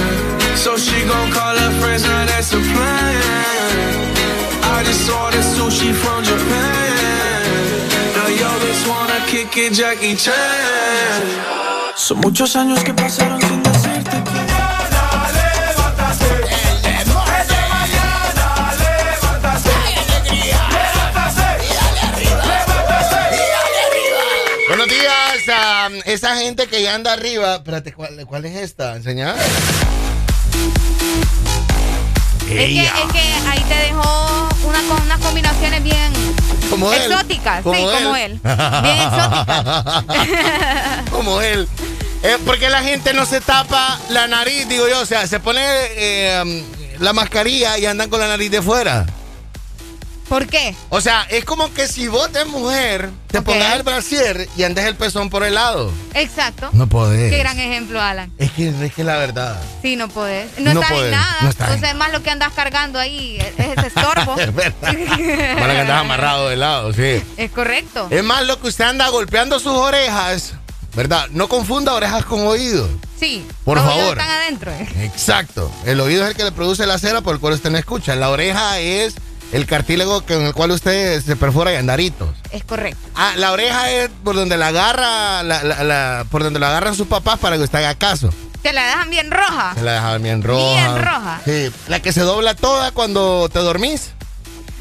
Speaker 34: So she gon' call her friends, now that's a plan. I just ordered sushi from Japan. Now yo bitch wanna kick it, Jackie Chan.
Speaker 33: Son muchos años que pasaron sin decirte que.
Speaker 29: Buenos días a esa gente que ya anda arriba. Espérate, ¿cuál, cuál es esta? ¿Enseñar?
Speaker 5: Es que, es que ahí te dejó una, unas combinaciones bien
Speaker 29: Como él.
Speaker 5: exóticas.
Speaker 29: Como
Speaker 5: sí,
Speaker 29: él.
Speaker 5: como él. Bien exóticas.
Speaker 29: Como él. Eh, porque la gente no se tapa la nariz, digo yo. O sea, se pone eh, um, la mascarilla y andan con la nariz de fuera.
Speaker 5: ¿Por qué?
Speaker 29: O sea, es como que si vos de mujer te
Speaker 5: Ok.
Speaker 29: pongas el brasier y andes el pezón por el lado.
Speaker 5: Exacto.
Speaker 29: No podés.
Speaker 5: Qué gran ejemplo, Alan.
Speaker 29: Es que es que la verdad.
Speaker 5: Sí, no podés. No,
Speaker 29: No
Speaker 5: en nada.
Speaker 29: no está en-
Speaker 5: Entonces, más lo que andas cargando ahí es es ese estorbo.
Speaker 29: Es verdad. Para que andas amarrado de lado, sí.
Speaker 5: es correcto.
Speaker 29: Es más lo que usted anda golpeando sus orejas, ¿verdad? No confunda orejas con oídos.
Speaker 5: Sí.
Speaker 29: Por
Speaker 5: los
Speaker 29: favor.
Speaker 5: están adentro. eh.
Speaker 29: Exacto. El oído es el que le produce la cera por el cual usted no escucha. La oreja es el cartílago con el cual usted se perfora y andaritos.
Speaker 5: Es correcto.
Speaker 29: Ah, la oreja es por donde la agarra, la, la- la- por donde la agarran sus papás para que usted haga caso.
Speaker 5: Te la dejan bien roja.
Speaker 29: Se la dejan bien roja.
Speaker 5: Bien roja.
Speaker 29: Sí, la que se dobla toda cuando te dormís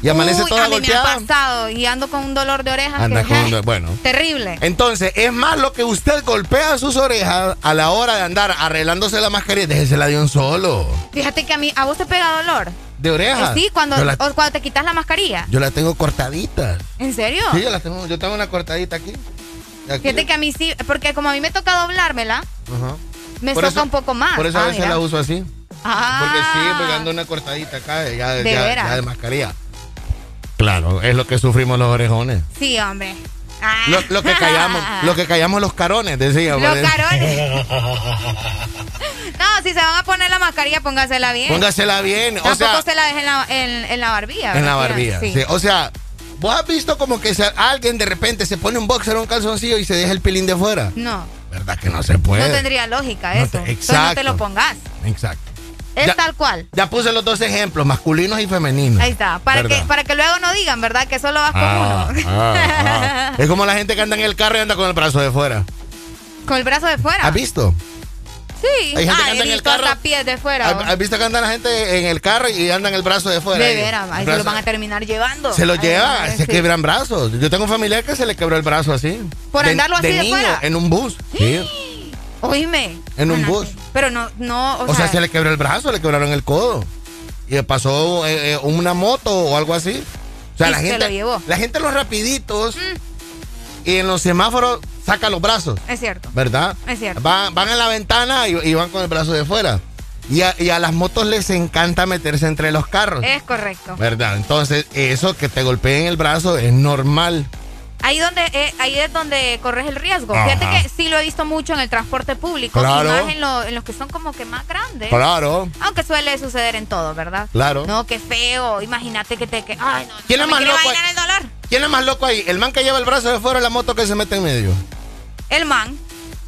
Speaker 29: y amanece
Speaker 5: Uy,
Speaker 29: toda
Speaker 5: a mí me ha
Speaker 29: golpeada.
Speaker 5: pasado y ando con un dolor de orejas
Speaker 29: Anda
Speaker 5: que
Speaker 29: con un bueno.
Speaker 5: terrible.
Speaker 29: Entonces, es más lo que usted golpea sus orejas a la hora de andar arreglándose la mascarilla, déjesela de un solo.
Speaker 5: Fíjate que a mí, a vos te pega dolor.
Speaker 29: ¿De orejas?
Speaker 5: Eh, sí, cuando,
Speaker 29: Yo la,
Speaker 5: o cuando te quitas la mascarilla.
Speaker 29: yo la tengo cortadita.
Speaker 5: ¿En serio?
Speaker 29: Sí, yo la tengo, yo tengo una cortadita aquí. Aquí.
Speaker 5: Fíjate que a mí sí, porque como a mí me toca doblármela, me
Speaker 29: Por
Speaker 5: toca
Speaker 29: eso-
Speaker 5: un poco más.
Speaker 29: Por eso a
Speaker 5: Ah,
Speaker 29: veces
Speaker 5: mira.
Speaker 29: la uso así.
Speaker 5: Ah.
Speaker 29: Porque sí, porque ando una cortadita acá, ya,
Speaker 5: ¿De
Speaker 29: ya- ya de mascarilla. Claro, es lo que sufrimos los orejones.
Speaker 5: Sí, hombre. Ah.
Speaker 29: Lo, lo que callamos, lo que callamos los carones, decía.
Speaker 5: Los carones. No, si se van a poner la mascarilla, póngasela bien.
Speaker 29: Póngasela bien, o
Speaker 5: Tampoco
Speaker 29: sea,
Speaker 5: se la dejen en la, en, en la barbilla.
Speaker 29: en la barbilla.
Speaker 5: Sí.
Speaker 29: sí. O sea, ¿vos has visto como que alguien de repente se pone un boxer o un calzoncillo y se deja el pilín de fuera?
Speaker 5: No,
Speaker 29: ¿Verdad que no se puede?
Speaker 5: no tendría lógica
Speaker 29: No
Speaker 5: eso.
Speaker 29: te-
Speaker 5: Entonces no te
Speaker 29: exacto.
Speaker 5: lo pongas.
Speaker 29: Exacto.
Speaker 5: Es
Speaker 29: Ya-
Speaker 5: tal cual.
Speaker 29: Ya puse los dos ejemplos, masculinos y femeninos.
Speaker 5: Ahí está. Para que, para que luego no digan, ¿verdad? Que solo vas con
Speaker 29: Ah,
Speaker 5: uno.
Speaker 29: ah, ah. Es como la gente que anda en el carro y anda con el brazo de fuera.
Speaker 5: Con el brazo de fuera.
Speaker 29: ¿Has visto?
Speaker 5: Sí.
Speaker 29: Hay gente
Speaker 5: ah,
Speaker 29: que anda en el carro.
Speaker 5: pies de fuera.
Speaker 29: ¿Has, has visto que anda la gente en el carro y andan el brazo de fuera?
Speaker 5: de veras, ahí se lo van a terminar llevando.
Speaker 29: Se lo lleva, se
Speaker 5: sí.
Speaker 29: quebran brazos. Yo tengo un familiar que se le quebró el brazo así.
Speaker 5: ¿Por andarlo así de
Speaker 29: niño,
Speaker 5: fuera?
Speaker 29: En un bus. Sí,
Speaker 5: Oíme.
Speaker 29: en un bus.
Speaker 5: Pero no, no, o,
Speaker 29: O sea, se le quebró el brazo, le quebraron el codo. Y le pasó eh, eh, una moto o algo así. O sea,
Speaker 5: Y
Speaker 29: la
Speaker 5: se
Speaker 29: gente,
Speaker 5: lo llevó.
Speaker 29: la gente en los rapiditos y en los semáforos saca los brazos,
Speaker 5: Es cierto.
Speaker 29: ¿verdad?
Speaker 5: Es cierto.
Speaker 29: Van, van en la ventana y, y van con el brazo de fuera. Y a, y a las motos les encanta meterse entre los carros,
Speaker 5: Es correcto.
Speaker 29: ¿verdad? Entonces, eso que te golpeen el brazo es normal.
Speaker 5: Ahí donde eh, ahí es donde corres el riesgo.
Speaker 29: Ajá.
Speaker 5: Fíjate que sí lo he visto mucho en el transporte público,
Speaker 29: Claro.
Speaker 5: y más en, lo- en los que son como que más grandes.
Speaker 29: Claro.
Speaker 5: Aunque suele suceder en todo, ¿verdad?
Speaker 29: Claro.
Speaker 5: No, qué feo. Imagínate que te que ay, no,
Speaker 29: ¿Quién
Speaker 5: no
Speaker 29: es
Speaker 5: me
Speaker 29: más loco
Speaker 5: imaginar el dolor.
Speaker 29: ¿Quién es más loco ahí? ¿El man que lleva el brazo de fuera o la moto que se mete en medio?
Speaker 5: El man.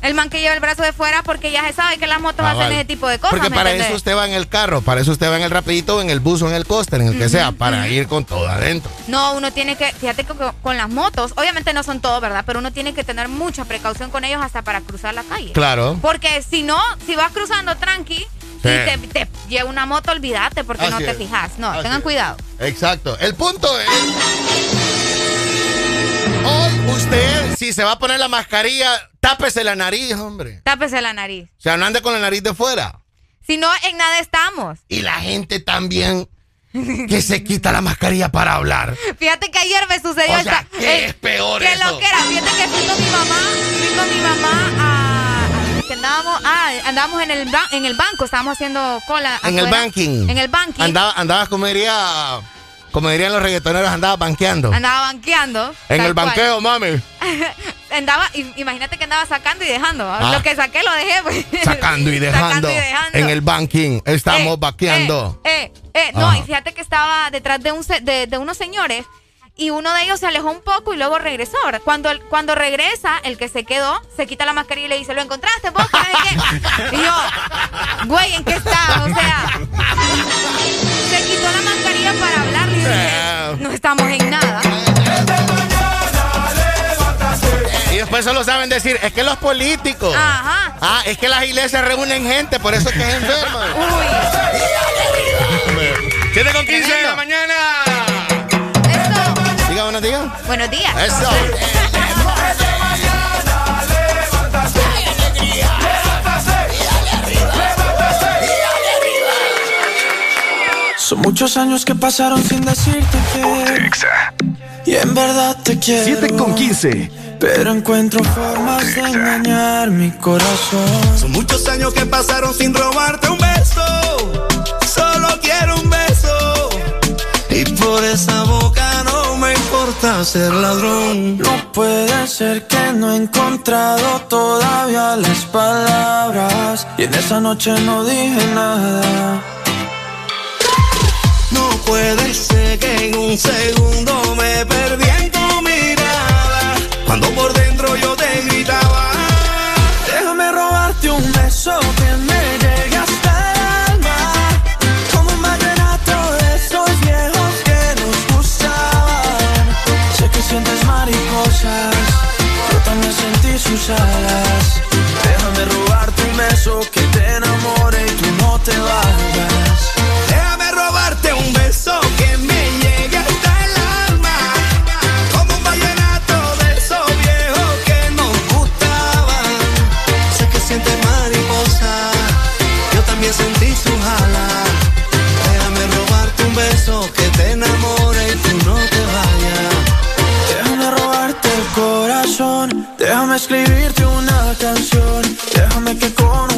Speaker 5: El man que lleva el brazo de fuera porque ya se sabe que las motos
Speaker 29: Ah,
Speaker 5: hacen
Speaker 29: vale.
Speaker 5: ese tipo de cosas.
Speaker 29: Porque
Speaker 5: ¿me
Speaker 29: para
Speaker 5: entendés?
Speaker 29: eso usted va en el carro, para eso usted va en el rapidito, en el bus o en el coaster, en el que sea, para ir con todo adentro.
Speaker 5: No, uno tiene que, fíjate que con, con las motos, obviamente no son todo, ¿verdad? Pero uno tiene que tener mucha precaución con ellos hasta para cruzar la calle.
Speaker 29: Claro.
Speaker 5: Porque si no, si vas cruzando tranqui
Speaker 29: Sí.
Speaker 5: y te, te lleva una moto, olvídate porque
Speaker 29: Así
Speaker 5: no te
Speaker 29: es.
Speaker 5: fijas. No,
Speaker 29: Así
Speaker 5: tengan
Speaker 29: es.
Speaker 5: cuidado.
Speaker 29: Exacto. El punto es. Hoy usted, si se va a poner la mascarilla, tápese la nariz, hombre.
Speaker 5: Tápese la nariz.
Speaker 29: O sea, no ande con la nariz de fuera.
Speaker 5: Si no, en nada estamos.
Speaker 29: Y la gente también que se quita la mascarilla para hablar.
Speaker 5: Fíjate que ayer me sucedió
Speaker 29: O sea,
Speaker 5: esta-
Speaker 29: ¿qué es peor
Speaker 5: qué
Speaker 29: eso?
Speaker 5: lo que era. Fíjate que fui con mi mamá, fui con mi mamá a, a- que andábamos, ah, andábamos en el en el banco, estábamos haciendo cola.
Speaker 29: En el banking.
Speaker 5: En el banking.
Speaker 29: Andaba, andabas, como diría, como dirían los reggaetoneros, andaba banqueando.
Speaker 5: Andaba banqueando.
Speaker 29: en el
Speaker 5: cual.
Speaker 29: banqueo, mami.
Speaker 5: andaba, imagínate que andaba sacando y dejando.
Speaker 29: Ah.
Speaker 5: Lo que saqué lo dejé, pues.
Speaker 29: Sacando y dejando.
Speaker 5: Sacando y dejando.
Speaker 29: En el banking. Estamos
Speaker 5: Eh,
Speaker 29: vaqueando.
Speaker 5: Eh, eh, eh, no, y fíjate que estaba detrás de, un, de, de unos señores y uno de ellos se alejó un poco y luego regresó. Cuando, cuando regresa, el que se quedó, se quita la mascarilla y le dice, ¿lo encontraste vos? ¿Qué no sé qué?" Y yo, güey, ¿en qué está? O sea, se quitó la mascarilla para hablarle y yo dije, no estamos en nada.
Speaker 29: Y después solo saben decir, es que los políticos.
Speaker 5: Ajá.
Speaker 29: Ah, es que las iglesias reúnen gente, por eso es que es enferma.
Speaker 5: Uy.
Speaker 29: 7 con 15 de la mañana. Diga buenos días.
Speaker 5: Buenos días.
Speaker 29: Eso.
Speaker 35: Son muchos años que pasaron sin decirte que Y en verdad te quiero
Speaker 36: 7 con 15.
Speaker 35: Pero encuentro formas de engañar mi corazón
Speaker 37: Son muchos años que pasaron sin robarte un beso. solo quiero un beso. Y por esa boca no me importa ser ladrón.
Speaker 1: No puede ser que no he encontrado todavía las palabras. Y en esa noche no dije nada.
Speaker 37: Puede ser que en un segundo me perdí en tu mirada. Cuando por dentro yo te gritaba.
Speaker 1: Déjame robarte un beso que me llegue hasta el alma. Como un vallenato de esos viejos que nos gustaban. Sé que sientes mariposas, yo también sentí sus alas. Déjame robarte un beso que te enamore y tú no te vayas.
Speaker 37: Te enamore y tú no te vayas.
Speaker 1: Déjame robarte el corazón, déjame escribirte una canción, déjame que con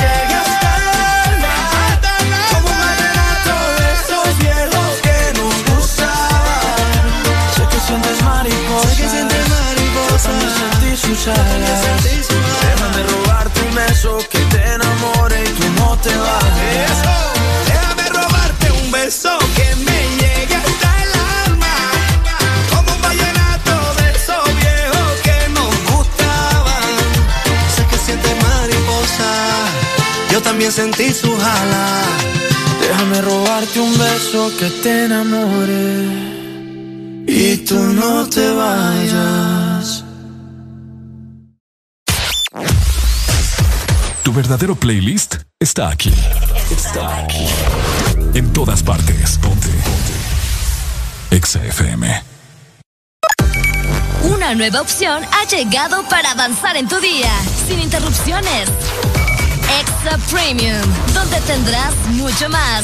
Speaker 1: mariposas.
Speaker 37: Sé que sientes mariposas.
Speaker 1: Yo también sentí sus alas. Déjame robarte un beso que te enamore y tú no te vayas.
Speaker 37: Déjame robarte un beso que me llegue hasta el alma. Como un vallenato de esos viejos que nos gustaban. Sé que sientes mariposa, yo también sentí su jala.
Speaker 1: Déjame robarte un beso que te enamore y tú no te vayas.
Speaker 17: Tu verdadero playlist está aquí. Está aquí. En todas partes. Ponte. Ponte. Exa FM.
Speaker 6: Una nueva opción ha llegado para avanzar en tu día, sin interrupciones. Extra Premium, donde tendrás mucho más,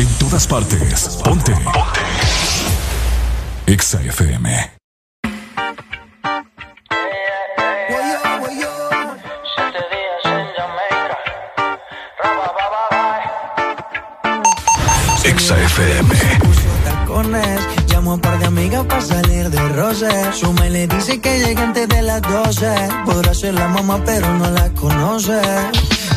Speaker 17: En todas partes. Ponte. Ponte. Exa FM. Exa FM.
Speaker 1: tacones. Llamo a un par de amigas para salir de roce. Y le dice que llegue antes de las 12. Podrá ser la mamá, pero no la conoce.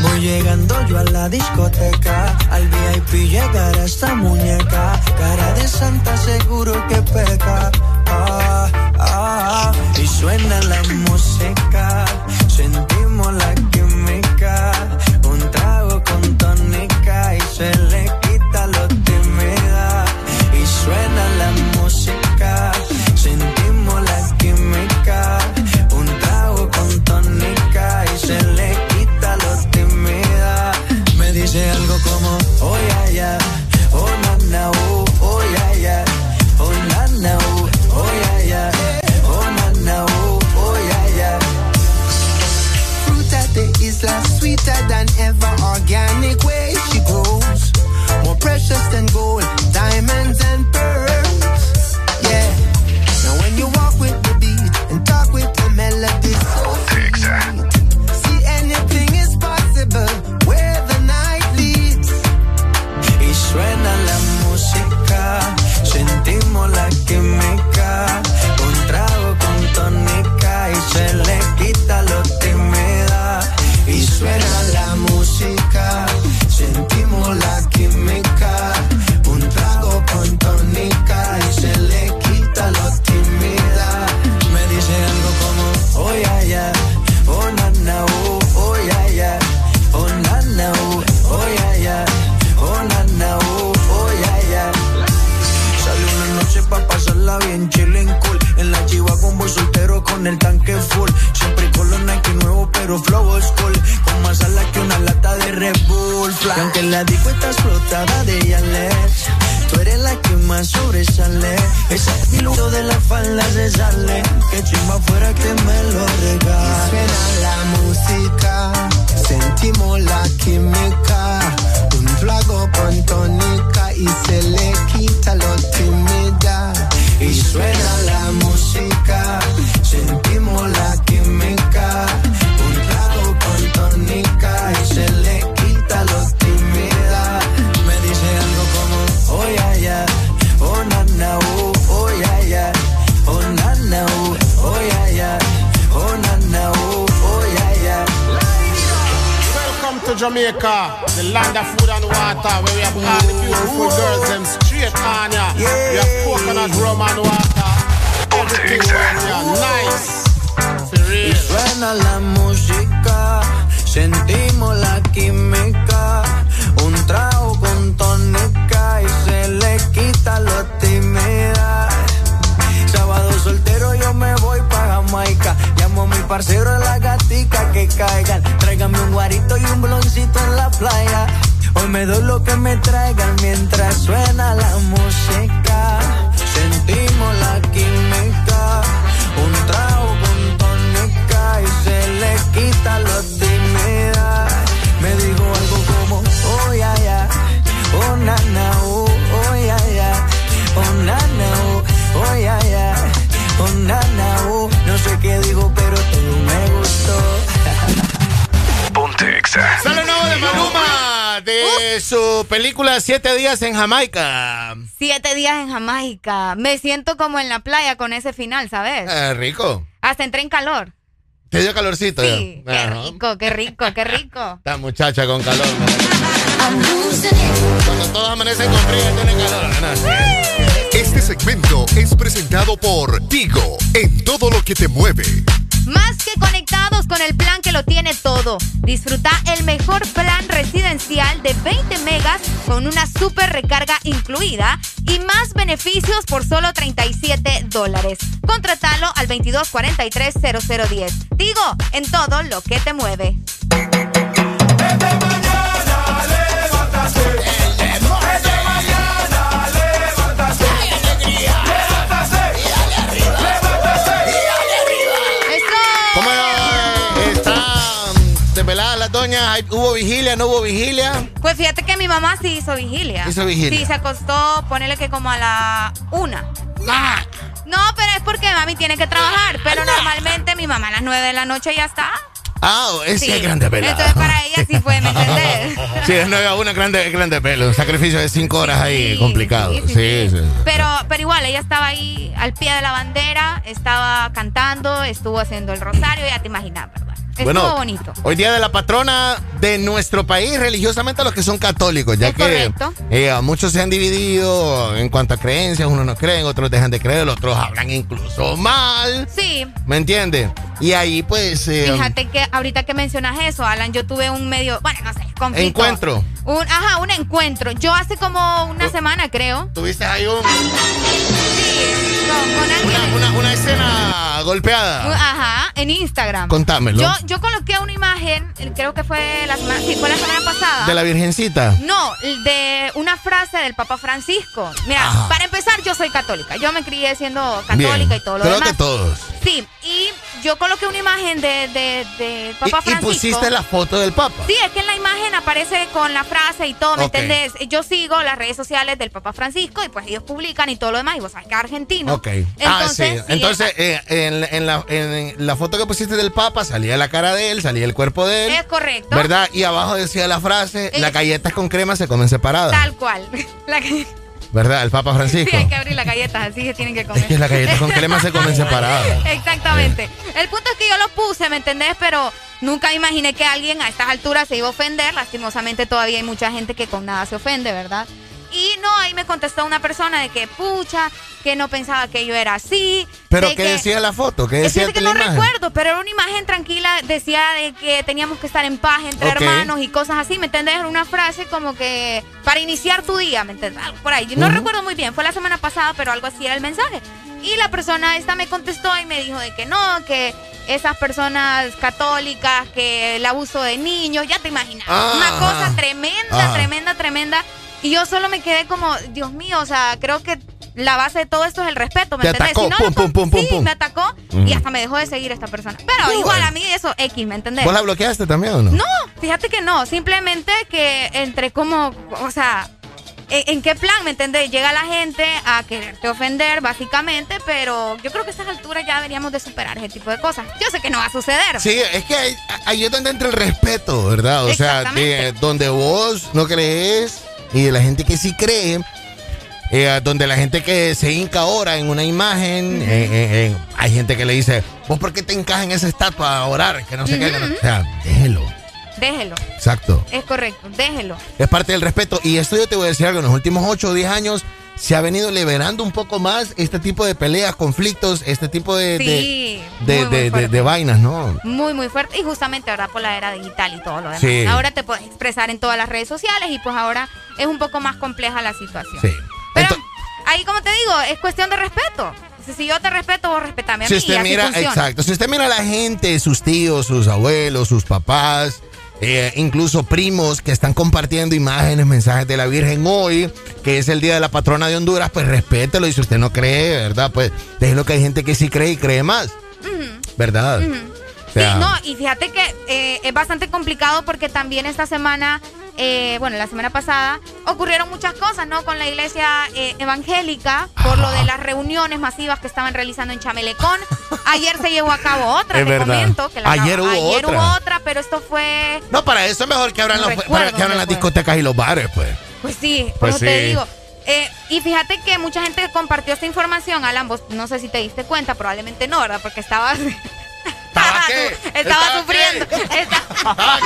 Speaker 1: Voy llegando yo a la discoteca. Al VIP llegará esta muñeca. Cara de santa, seguro que peca. Ah, ah, y suena la música. Sentimos la química. Un trago con tónica y se le
Speaker 29: días en Jamaica.
Speaker 5: Siete días en Jamaica. Me siento como en la playa con ese final, ¿sabes?
Speaker 29: Eh, rico.
Speaker 5: Hasta entré en calor.
Speaker 29: Te dio calorcito
Speaker 5: Sí,
Speaker 29: ya.
Speaker 5: qué
Speaker 29: Ajá.
Speaker 5: rico, qué rico, qué rico.
Speaker 29: Esta muchacha con calor. Cuando todos amanecen con frío, tienen calor. ¿no?
Speaker 38: Este segmento es presentado por Tigo en todo lo que te mueve.
Speaker 5: Más que conectados con el plan que lo tiene todo. Disfruta el mejor plan residencial de 20 megas con una super recarga incluida y más beneficios por solo 37 dólares. Contratalo al 2243-0010. Digo, en todo lo que te mueve.
Speaker 29: Vigilia? ¿No hubo vigilia?
Speaker 5: Pues fíjate que mi mamá sí hizo vigilia.
Speaker 29: Hizo vigilia.
Speaker 5: Sí, se acostó, ponele que como a la una. No, pero es porque mami tiene que trabajar. Pero normalmente mi mamá a las nueve de la noche ya está.
Speaker 29: Ah, ese
Speaker 5: Sí.
Speaker 29: es grande pelado.
Speaker 5: Entonces para ella sí fue, ¿me entendés?
Speaker 29: Sí, es 9 a 1, grande, grande pelo. Un sacrificio de 5 horas ahí, complicado. Sí, sí.
Speaker 5: Pero, pero igual, ella estaba ahí al pie de la bandera, estaba cantando, estuvo haciendo el rosario, ya te imaginas, ¿verdad? Estuvo
Speaker 29: Bueno,
Speaker 5: bonito.
Speaker 29: Hoy día de la patrona de nuestro país, religiosamente los que son católicos, ya
Speaker 5: Es
Speaker 29: que eh, muchos se han dividido en cuanto a creencias, unos no creen, otros dejan de creer, los otros hablan incluso mal.
Speaker 5: Sí.
Speaker 29: ¿Me entiendes? Y ahí pues... eh,
Speaker 5: Fíjate que ahorita que mencionas eso, Alan, yo tuve un medio, bueno, no sé, conflicto.
Speaker 29: Encuentro.
Speaker 5: Un, ajá, un encuentro. Yo hace como una semana, creo.
Speaker 29: ¿Tuviste ahí un...
Speaker 5: Con, con alguien.
Speaker 29: Una, una escena golpeada.
Speaker 5: Ajá, en Instagram.
Speaker 29: Contámelo.
Speaker 5: Yo, yo coloqué una imagen, creo que fue la semana, sí, fue la semana pasada.
Speaker 29: De la Virgencita.
Speaker 5: No, de una frase del Papa Francisco. Mira,
Speaker 29: Ajá.
Speaker 5: para empezar, yo soy católica. Yo me crié siendo católica
Speaker 29: Bien.
Speaker 5: y todo lo
Speaker 29: Creo
Speaker 5: demás.
Speaker 29: que todos.
Speaker 5: Sí, y yo coloqué una imagen de, de, de Papa
Speaker 29: Y, y
Speaker 5: Francisco.
Speaker 29: pusiste la foto del Papa.
Speaker 5: Sí, es que en la imagen aparece con la frase y todo, ¿me
Speaker 29: Ok.
Speaker 5: entendés? Yo sigo las redes sociales del Papa Francisco y pues ellos publican y todo lo demás, y vos sabes que es argentino.
Speaker 29: Ok. ah, sí.
Speaker 5: Entonces, sí,
Speaker 29: Entonces, eh, en, en la, en la foto que pusiste del Papa salía la cara de él, salía el cuerpo de él.
Speaker 5: Es correcto.
Speaker 29: ¿Verdad? Y abajo decía la frase, las galletas con crema se comen separadas.
Speaker 5: Tal cual. La
Speaker 29: ¿Verdad? El Papa Francisco.
Speaker 5: Sí, hay que abrir las galletas, así se tienen que comer.
Speaker 29: Es que las galletas con crema se comen separadas.
Speaker 5: Exactamente. El punto es que yo lo puse, ¿me entendés? Pero nunca imaginé que alguien a estas alturas se iba a ofender. Lastimosamente todavía hay mucha gente que con nada se ofende, ¿verdad? Y no, ahí me contestó una persona de que, pucha, que no pensaba que yo era así.
Speaker 29: ¿Pero
Speaker 5: de
Speaker 29: qué
Speaker 5: que-
Speaker 29: decía la foto? ¿Qué
Speaker 5: Es
Speaker 29: decía
Speaker 5: que
Speaker 29: la
Speaker 5: no
Speaker 29: imagen?
Speaker 5: recuerdo, pero era una imagen tranquila, decía de que teníamos que estar en paz entre hermanos y cosas así, ¿me entendés? Era una frase como que para iniciar tu día, ¿me entendés? Algo por ahí. No recuerdo muy bien, fue la semana pasada, pero algo así era el mensaje. Y la persona esta me contestó y me dijo de que no, que esas personas católicas, que el abuso de niños, ya te imaginas.
Speaker 29: Ah,
Speaker 5: una cosa tremenda, tremenda, tremenda. Y yo solo me quedé como, Dios mío, o sea, creo que la base de todo esto es el respeto, ¿me
Speaker 29: Te
Speaker 5: entendés?
Speaker 29: atacó,
Speaker 5: Si no,
Speaker 29: pum, pum, pum,
Speaker 5: sí, me atacó y hasta me dejó de seguir esta persona. Pero igual a mí eso X, ¿me entendés?
Speaker 29: ¿Vos la bloqueaste también o no?
Speaker 5: No, fíjate que no, simplemente que entre como, o sea, ¿en, en qué plan, me entendés? Llega la gente a quererte ofender, básicamente, pero yo creo que a estas alturas ya deberíamos de superar ese tipo de cosas. Yo sé que no va a suceder.
Speaker 29: Sí, es que ahí, es donde entra el respeto, ¿verdad? O sea, de- donde vos no crees y de la gente que sí cree, eh, donde la gente que se hinca ahora en una imagen, eh, eh, eh, hay gente que le dice, ¿vos por qué te encajas en esa estatua a orar? Que no sé qué. que no-". O sea, déjelo.
Speaker 5: Déjelo.
Speaker 29: Exacto.
Speaker 5: Es correcto, déjelo.
Speaker 29: Es parte del respeto. Y esto yo te voy a decir algo, en los últimos 8 o 10 años se ha venido liberando un poco más este tipo de peleas, conflictos, este tipo de, de-
Speaker 5: Sí,
Speaker 29: de,
Speaker 5: muy,
Speaker 29: vainas, ¿no?
Speaker 5: Muy, muy fuerte. Y justamente ahora por la era digital y todo lo demás.
Speaker 29: Sí.
Speaker 5: Ahora te puedes expresar en todas las redes sociales y pues ahora es un poco más compleja la situación.
Speaker 29: Sí.
Speaker 5: Pero ahí, como te digo, es cuestión de respeto. Si- yo te respeto, vos respetame a
Speaker 29: Si
Speaker 5: mí. y
Speaker 29: usted
Speaker 5: así
Speaker 29: mira,
Speaker 5: funciona.
Speaker 29: exacto, si usted mira a la gente, sus tíos, sus abuelos, sus papás, eh, incluso primos que están compartiendo imágenes, mensajes de la Virgen hoy, que es el día de la patrona de Honduras, pues respételo y si usted no cree, ¿verdad? Pues déjelo que hay gente que sí cree y cree más, ¿verdad? Sea,
Speaker 5: Sí, no, y fíjate que eh, es bastante complicado porque también esta semana, eh, bueno, la semana pasada, ocurrieron muchas cosas, ¿no? Con la iglesia eh, evangélica, por lo de las reuniones masivas que estaban realizando en Chamelecón. Ayer se llevó a cabo otra,
Speaker 29: Es
Speaker 5: te
Speaker 29: verdad.
Speaker 5: comento. Que la
Speaker 29: Ayer hubo
Speaker 5: ayer
Speaker 29: otra.
Speaker 5: hubo otra, pero esto fue...
Speaker 29: No, para eso es mejor que abran,
Speaker 5: No
Speaker 29: los-
Speaker 5: recuerdo
Speaker 29: para que abran las discotecas y los bares, pues.
Speaker 5: Pues sí, por
Speaker 29: Pues
Speaker 5: eso te
Speaker 29: sí.
Speaker 5: digo. Eh, y fíjate que mucha gente compartió esta información, Alan, vos no sé si te diste cuenta, probablemente no, ¿verdad? Porque estabas...
Speaker 29: ¿Estaba qué?
Speaker 5: Estaba sufriendo. Estaba,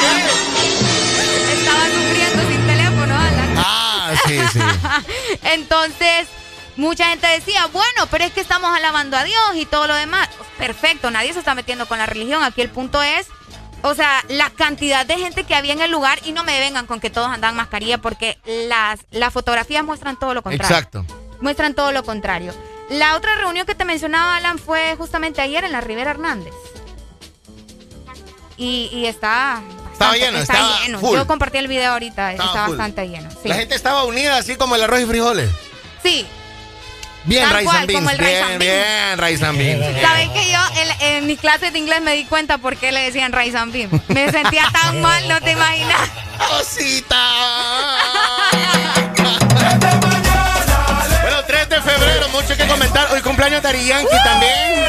Speaker 5: estaba sufriendo sin teléfono, Alan.
Speaker 29: Ah, sí, sí.
Speaker 5: Entonces, mucha gente decía, bueno, pero es que estamos alabando a Dios y todo lo demás. Perfecto, nadie se está metiendo con la religión. Aquí el punto es, o sea, la cantidad de gente que había en el lugar y no me vengan con que todos andan mascarilla porque las, las fotografías muestran todo lo contrario.
Speaker 29: Exacto.
Speaker 5: Muestran todo lo contrario. La otra reunión que te mencionaba, Alan, fue justamente ayer en la Rivera Hernández. Y, y está...
Speaker 29: Estaba
Speaker 5: bastante-
Speaker 29: lleno,
Speaker 5: está
Speaker 29: estaba
Speaker 5: lleno.
Speaker 29: full.
Speaker 5: Yo compartí el video ahorita,
Speaker 29: Estaba
Speaker 5: está
Speaker 29: full.
Speaker 5: bastante lleno. Sí.
Speaker 29: La gente estaba unida así como el arroz y frijoles.
Speaker 5: Sí,
Speaker 29: Bien, Rice
Speaker 5: cual,
Speaker 29: and Beans.
Speaker 5: como el
Speaker 29: bien,
Speaker 5: and beans.
Speaker 29: bien, Rice and Beans.
Speaker 5: ¿Sabes que yo en, en mis clases de inglés me di cuenta por qué le decían rice and bean? Me sentía tan mal, no te imaginas.
Speaker 29: ¡Cosita! Bueno, 3 de febrero, mucho que comentar. Hoy cumpleaños de Ari Yankee también.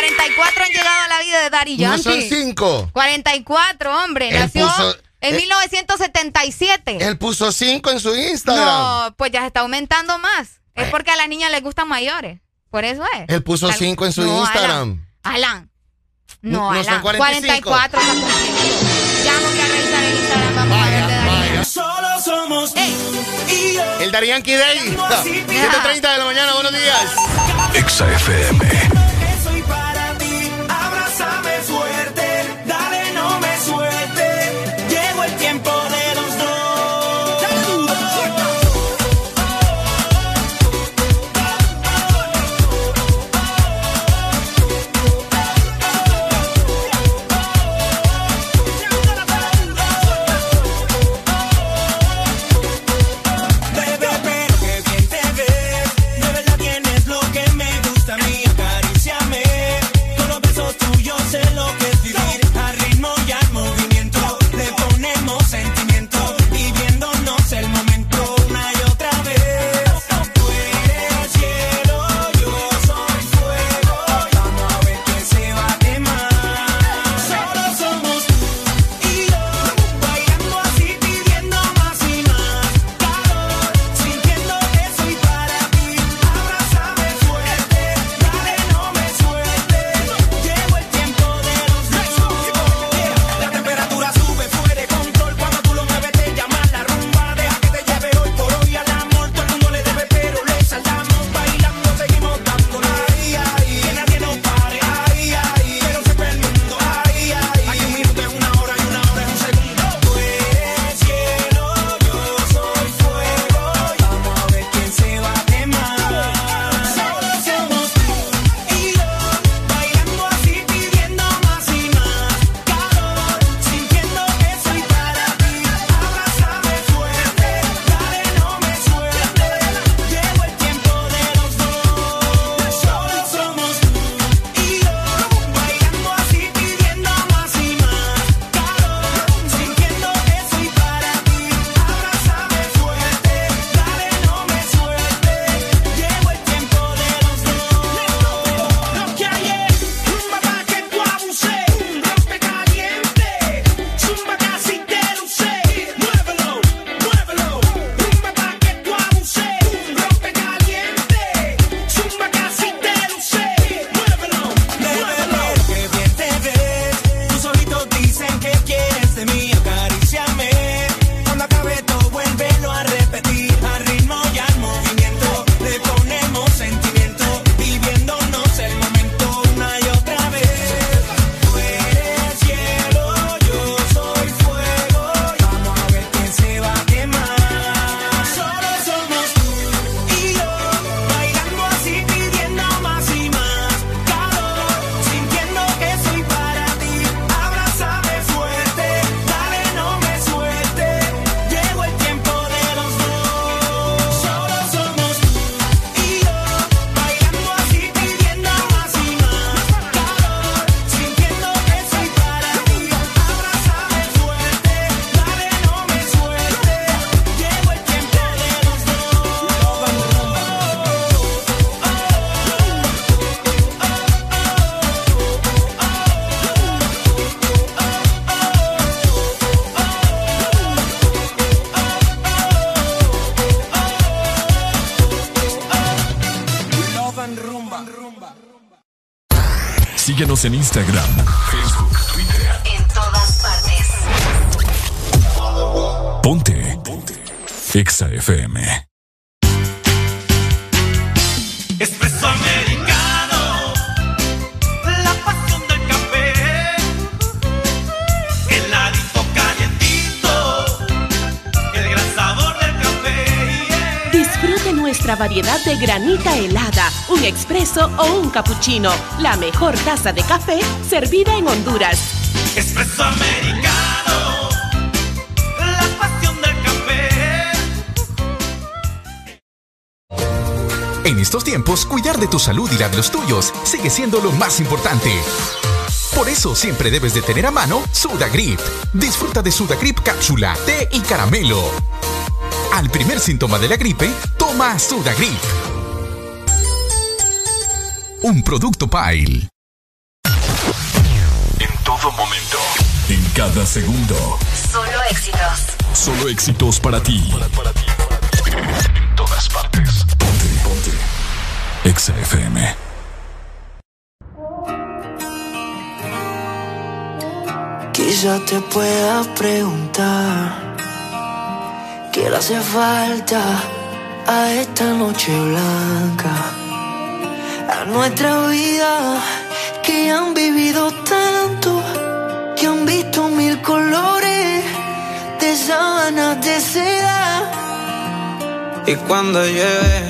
Speaker 5: 44 han llegado a la vida de Daddy
Speaker 29: No
Speaker 5: Yankee.
Speaker 29: son cinco.
Speaker 5: 44, hombre.
Speaker 29: Él
Speaker 5: Nació
Speaker 29: puso-
Speaker 5: en
Speaker 29: eh,
Speaker 5: 1977.
Speaker 29: Él puso 5 en su Instagram.
Speaker 5: No, pues ya se está aumentando más. Es porque a las niñas les gustan mayores. Por eso es.
Speaker 29: Él puso
Speaker 5: Tal-
Speaker 29: 5 en su
Speaker 5: No,
Speaker 29: Instagram.
Speaker 5: Alan. Alan. No,
Speaker 29: No, no son
Speaker 5: Alan.
Speaker 29: 45.
Speaker 5: 44 está cumpliendo. Ya vamos a revisar el Instagram. Vamos a ver de.
Speaker 34: Solo somos tú y yo.
Speaker 29: El Dari Yankee Day. 7.30 de la mañana, buenos días.
Speaker 17: Exa en Instagram,
Speaker 39: cappuccino. La mejor taza de café servida en Honduras.
Speaker 40: Espresso americano, la pasión del café.
Speaker 41: En estos tiempos, cuidar de tu salud y la de los tuyos sigue siendo lo más importante. Por eso siempre debes de tener a mano Sudagrip. Disfruta de Sudagrip cápsula, té y caramelo. Al primer síntoma de la gripe, toma Sudagrip. Un producto Pile.
Speaker 17: En todo momento. En cada segundo.
Speaker 42: Solo éxitos.
Speaker 17: Solo éxitos para ti. En todas partes. Ponte, ponte. Exa FM.
Speaker 43: Quizá te pueda preguntar qué le hace falta a esta noche blanca, nuestra vida que han vivido tanto, que han visto mil colores de sábanas de seda.
Speaker 32: Y cuando llueve,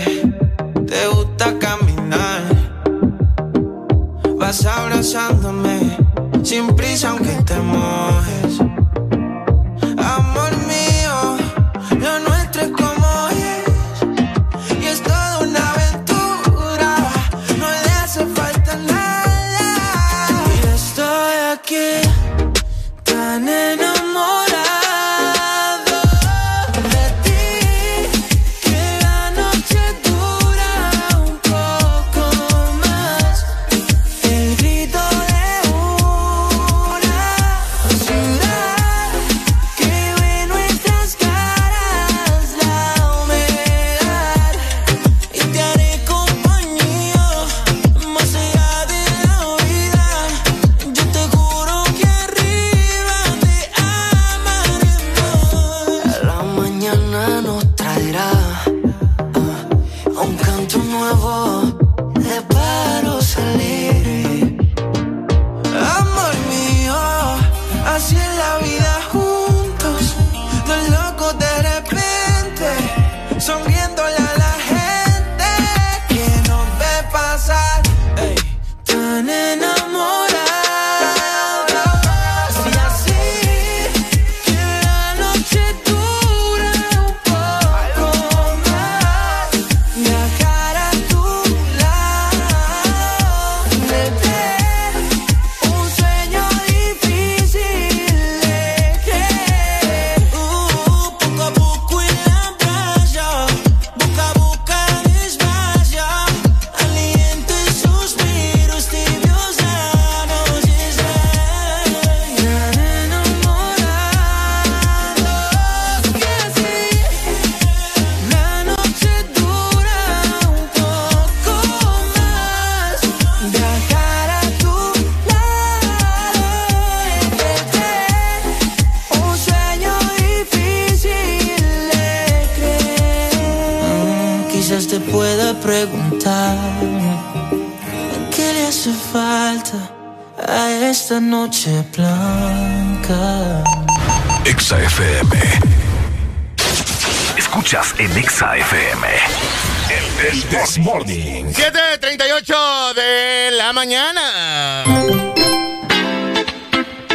Speaker 43: mañana.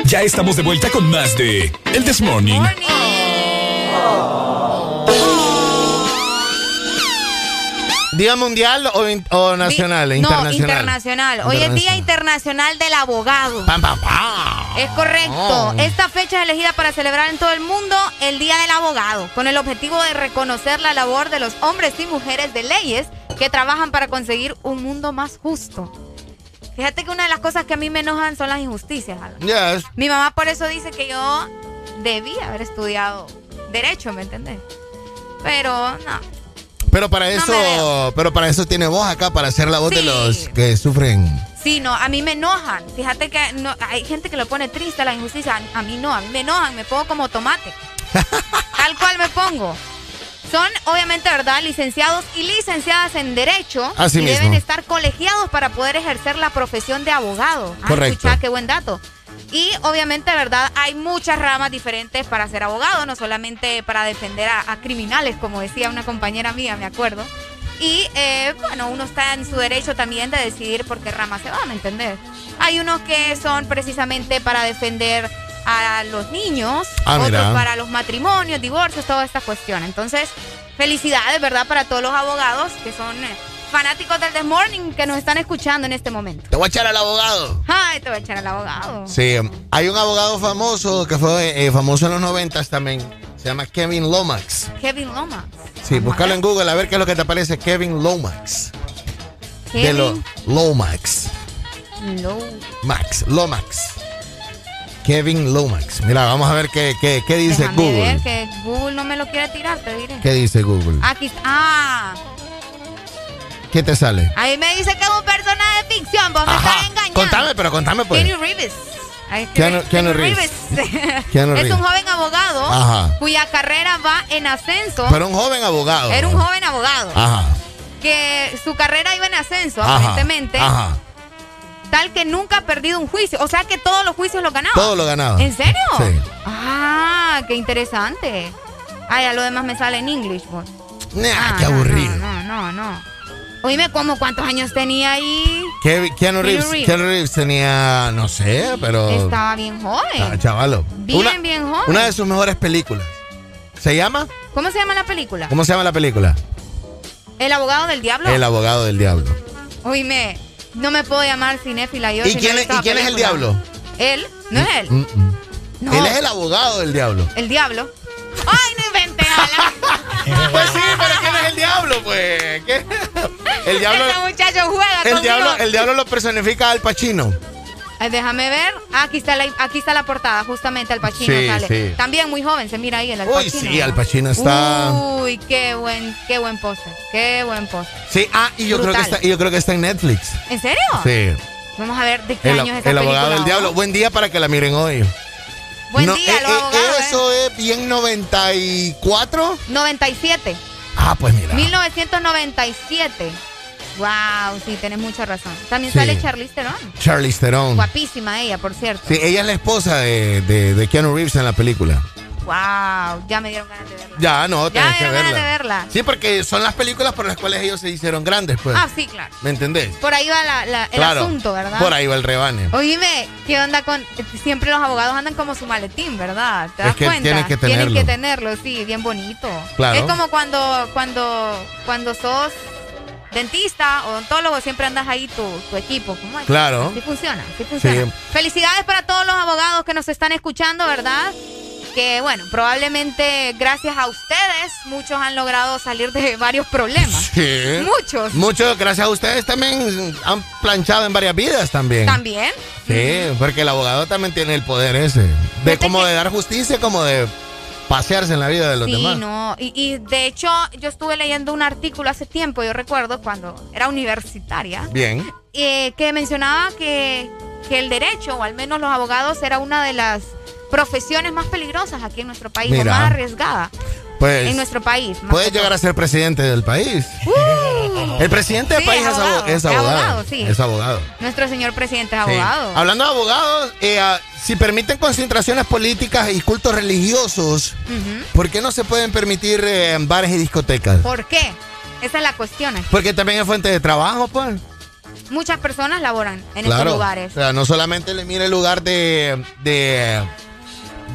Speaker 17: Ya estamos de vuelta con más de El This Morning.
Speaker 29: ¿Día mundial o, in- o nacional?
Speaker 5: No,
Speaker 29: internacional.
Speaker 5: internacional. Hoy es Día Internacional del Abogado.
Speaker 29: Pam, pam, pam.
Speaker 5: Es correcto.
Speaker 29: Oh.
Speaker 5: Esta fecha es elegida para celebrar en todo el mundo el Día del Abogado, con el objetivo de reconocer la labor de los hombres y mujeres de leyes que trabajan para conseguir un mundo más justo. Fíjate que una de las cosas que a mí me enojan son las injusticias.
Speaker 29: Yes.
Speaker 5: Mi mamá por eso dice que yo debía haber estudiado derecho, ¿me entendés? Pero no.
Speaker 29: Pero para
Speaker 5: No
Speaker 29: eso, pero para eso tiene voz acá, para hacer la voz de los que sufren.
Speaker 5: Sí, no, a mí me enojan. Fíjate que no, hay gente que lo pone triste la injusticia. A, a mí no, a mí me enojan, me pongo como tomate. Tal cual me pongo. Son, obviamente, ¿verdad? Licenciados y licenciadas en Derecho.
Speaker 29: Así
Speaker 5: y
Speaker 29: mismo.
Speaker 5: deben colegiados para poder ejercer la profesión de abogado. Ah,
Speaker 29: Correcto.
Speaker 5: escuchá, qué buen dato. Y obviamente, ¿verdad? Hay muchas ramas diferentes para ser abogado, no solamente para defender a, a criminales, como decía una compañera mía, me acuerdo. Y eh, bueno, uno está en su derecho también de decidir por qué rama se va, ¿me entendés? Hay unos que son precisamente para defender a los niños,
Speaker 29: Ah,
Speaker 5: otros
Speaker 29: mira.
Speaker 5: para los matrimonios, divorcios, toda esta cuestión. Entonces, felicidades, ¿verdad? Para todos los abogados que son eh, fanáticos del The Morning que nos están escuchando en este momento.
Speaker 29: Te voy a echar al abogado.
Speaker 5: Ay, te voy a echar al abogado.
Speaker 29: Sí, hay un abogado famoso que fue eh, famoso en los noventas también. Se llama Kevin Lomax.
Speaker 5: Kevin Lomax.
Speaker 29: Sí, búscalo en Google a ver qué es lo que te aparece. Kevin Lomax. De
Speaker 5: Kevin
Speaker 29: lo, Lomax.
Speaker 5: Low.
Speaker 29: Max. Lomax. Kevin Lomax. Mira, vamos a ver qué, qué, qué dice
Speaker 5: Déjame
Speaker 29: Google.
Speaker 5: ver que Google no me lo quiere tirar, te diré.
Speaker 29: ¿Qué dice Google?
Speaker 5: Aquí está. Ah,
Speaker 29: ¿Qué te sale?
Speaker 5: ahí me dice que es un personaje de ficción, vos me estás engañando.
Speaker 29: Contame, pero contame pues.
Speaker 5: Keanu Reeves.
Speaker 29: Keanu-
Speaker 5: escribe
Speaker 29: Keanu Reeves.
Speaker 5: Es
Speaker 29: Reeves.
Speaker 5: un joven abogado
Speaker 29: Ajá.
Speaker 5: cuya carrera va en ascenso.
Speaker 29: Pero un joven abogado.
Speaker 5: Era un joven abogado.
Speaker 29: Ajá.
Speaker 5: Que su carrera iba en ascenso,
Speaker 29: Ajá.
Speaker 5: aparentemente.
Speaker 29: Ajá.
Speaker 5: Tal que nunca ha perdido un juicio. O sea que todos los juicios los ganaba.
Speaker 29: Todo lo ganaba.
Speaker 5: ¿En serio?
Speaker 29: Sí.
Speaker 5: Ah, qué interesante. Ah, ya lo demás me sale en English, pues.
Speaker 29: Nah,
Speaker 5: Ah,
Speaker 29: qué
Speaker 5: no,
Speaker 29: aburrido.
Speaker 5: No, no, no, no. Oíme, ¿cómo cuántos años tenía ahí?
Speaker 29: Keanu Reeves,
Speaker 5: Reeves.
Speaker 29: Keanu Reeves tenía, no sé, pero...
Speaker 5: Estaba bien joven.
Speaker 29: Ah, chavalo.
Speaker 5: Bien,
Speaker 29: Una-
Speaker 5: bien joven.
Speaker 29: Una de sus mejores películas. ¿Se llama?
Speaker 5: ¿Cómo se llama la película?
Speaker 29: ¿Cómo se llama la película?
Speaker 5: El abogado del diablo.
Speaker 29: El abogado del diablo.
Speaker 5: Oíme, no me puedo llamar cinéfila yo.
Speaker 29: ¿Y
Speaker 5: si
Speaker 29: quién es- y quién es el diablo?
Speaker 5: Él, no es él.
Speaker 29: Mm, mm.
Speaker 5: No.
Speaker 29: Él es el abogado del diablo.
Speaker 5: El diablo. Ay, no invente, Alan.
Speaker 29: Pues sí, pero ¿quién es el diablo, pues? ¿Qué? El diablo,
Speaker 5: Este muchacho juega
Speaker 29: el diablo, el diablo lo personifica al Pacino.
Speaker 5: Ay, déjame ver. Ah, aquí está la, aquí está la portada, justamente Al Pacino
Speaker 29: Sí,
Speaker 5: sale.
Speaker 29: sí.
Speaker 5: También muy joven, se mira ahí el Al
Speaker 29: Uy,
Speaker 5: Pacino.
Speaker 29: sí, Al Pacino está.
Speaker 5: Uy, qué buen, qué buen póster. Qué buen póster.
Speaker 29: Sí, ah, y yo creo que está, y yo creo que está en Netflix.
Speaker 5: ¿En serio?
Speaker 29: Sí.
Speaker 5: Vamos a ver de qué
Speaker 29: El,
Speaker 5: año es esa
Speaker 29: el abogado del diablo. Buen día para que la miren hoy.
Speaker 5: Buen
Speaker 29: No,
Speaker 5: día,
Speaker 29: eh,
Speaker 5: los
Speaker 29: eh,
Speaker 5: abogados.
Speaker 29: Eso es bien 94.
Speaker 5: 97.
Speaker 29: Ah, pues mira.
Speaker 5: 1997. Wow, sí, tenés mucha razón. También
Speaker 29: Sí.
Speaker 5: sale Charlize Theron.
Speaker 29: Charlize Theron.
Speaker 5: Guapísima ella, por cierto.
Speaker 29: Sí, ella es la esposa de, de, de Keanu Reeves en la película.
Speaker 5: Wow, ya me dieron ganas de verla.
Speaker 29: Ya, no,
Speaker 5: Ya
Speaker 29: tenés
Speaker 5: me
Speaker 29: que
Speaker 5: dieron
Speaker 29: verla.
Speaker 5: ganas de verla.
Speaker 29: Sí, porque son las películas por las cuales ellos se hicieron grandes, pues.
Speaker 5: Ah, sí, claro.
Speaker 29: ¿Me entendés?
Speaker 5: Por ahí va la- la- el
Speaker 29: Claro.
Speaker 5: asunto, ¿verdad?
Speaker 29: Por ahí va el rebane.
Speaker 5: Oíme, ¿qué onda con...? Siempre los abogados andan como su maletín, ¿verdad? ¿Te
Speaker 29: Es
Speaker 5: das
Speaker 29: que
Speaker 5: cuenta?
Speaker 29: tienen que tenerlo.
Speaker 5: que tenerlo, sí, bien bonito.
Speaker 29: Claro.
Speaker 5: Es como cuando, cuando, cuando sos dentista, odontólogo, siempre andas ahí tu, tu equipo. ¿Cómo es?
Speaker 29: Claro.
Speaker 5: Sí funciona, sí funciona.
Speaker 29: Sí.
Speaker 5: Felicidades para todos los abogados que nos están escuchando, ¿verdad? Que bueno, probablemente gracias a ustedes muchos han logrado salir de varios problemas.
Speaker 29: Sí.
Speaker 5: Muchos.
Speaker 29: Muchos, gracias a ustedes también han planchado en varias vidas también.
Speaker 5: También.
Speaker 29: Sí, porque el abogado también tiene el poder ese. De como de dar justicia, como de pasearse en la vida de los
Speaker 5: Sí,
Speaker 29: demás.
Speaker 5: no. Y, y de hecho, yo estuve leyendo un artículo hace tiempo, yo recuerdo, cuando era universitaria,
Speaker 29: Bien.
Speaker 5: eh, que mencionaba que, que el derecho, o al menos los abogados, era una de las profesiones más peligrosas aquí en nuestro país, o
Speaker 29: Mira.
Speaker 5: más arriesgada
Speaker 29: Pues
Speaker 5: en nuestro país.
Speaker 29: puede llegar a ser presidente del país.
Speaker 5: Uh,
Speaker 29: El presidente del
Speaker 5: Sí,
Speaker 29: país
Speaker 5: es
Speaker 29: es abo-
Speaker 5: abogado,
Speaker 29: es abogado.
Speaker 5: sí.
Speaker 29: Es abogado.
Speaker 5: Nuestro señor presidente es
Speaker 29: Sí.
Speaker 5: abogado.
Speaker 29: Hablando de abogados, eh, ah, si permiten concentraciones políticas y cultos religiosos. ¿por qué no se pueden permitir eh, bares y discotecas?
Speaker 5: ¿Por qué? Esa es la cuestión. aquí.
Speaker 29: Porque también es fuente de trabajo, pues.
Speaker 5: Muchas personas laboran en
Speaker 29: claro.
Speaker 5: estos lugares.
Speaker 29: O sea, no solamente le mire el lugar de, de,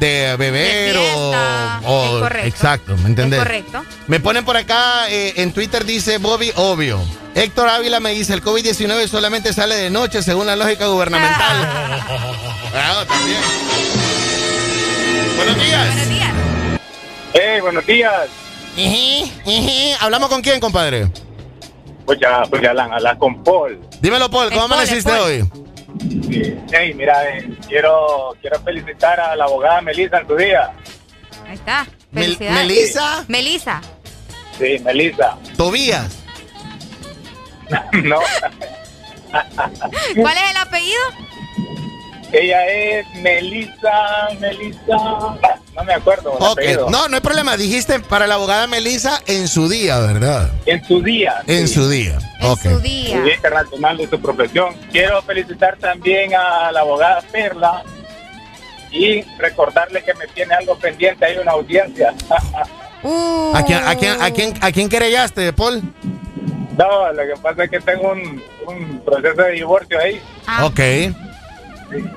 Speaker 29: de beber
Speaker 5: De fiesta.
Speaker 29: o, o-
Speaker 5: Es correcto.
Speaker 29: Exacto, ¿me entendés?
Speaker 5: Es correcto.
Speaker 29: Me ponen por acá, eh, en Twitter dice Bobby Obvio. Héctor Ávila me dice, el COVID-19 solamente sale de noche según la lógica gubernamental. Claro, también. Buenos días.
Speaker 5: Buenos días.
Speaker 44: Hey, buenos días.
Speaker 29: ¿Hablamos con quién, compadre?
Speaker 44: Pues ya, pues ya Alan, hablas con Paul.
Speaker 29: Dímelo, Paul, ¿cómo amaneciste hoy?
Speaker 44: Sí. Hey, mira, eh, quiero, quiero felicitar a la abogada Melissa en su día.
Speaker 5: Ahí está.
Speaker 29: Mel-
Speaker 5: Felicidades.
Speaker 29: Melissa.
Speaker 5: Melissa.
Speaker 44: Sí, Melissa.
Speaker 29: Tobías.
Speaker 44: no,
Speaker 5: ¿Cuál es el apellido?
Speaker 44: Ella es Melissa, Melissa. No me acuerdo. el
Speaker 29: Ok,
Speaker 44: apellido.
Speaker 29: no, no hay problema. Dijiste para la abogada Melissa en su día, ¿verdad?
Speaker 44: En su día.
Speaker 29: En
Speaker 44: sí.
Speaker 29: su día. Ok.
Speaker 5: Su día.
Speaker 44: Día Internacional de su profesión. Quiero felicitar también a la abogada Perla y recordarle que me tiene algo pendiente. Hay una audiencia.
Speaker 5: Uh.
Speaker 29: ¿A quién, a quién, a quién, a quién querellaste, Paul?
Speaker 44: no, lo que pasa es que tengo un, un proceso de divorcio ahí.
Speaker 5: Ah.
Speaker 29: Ok.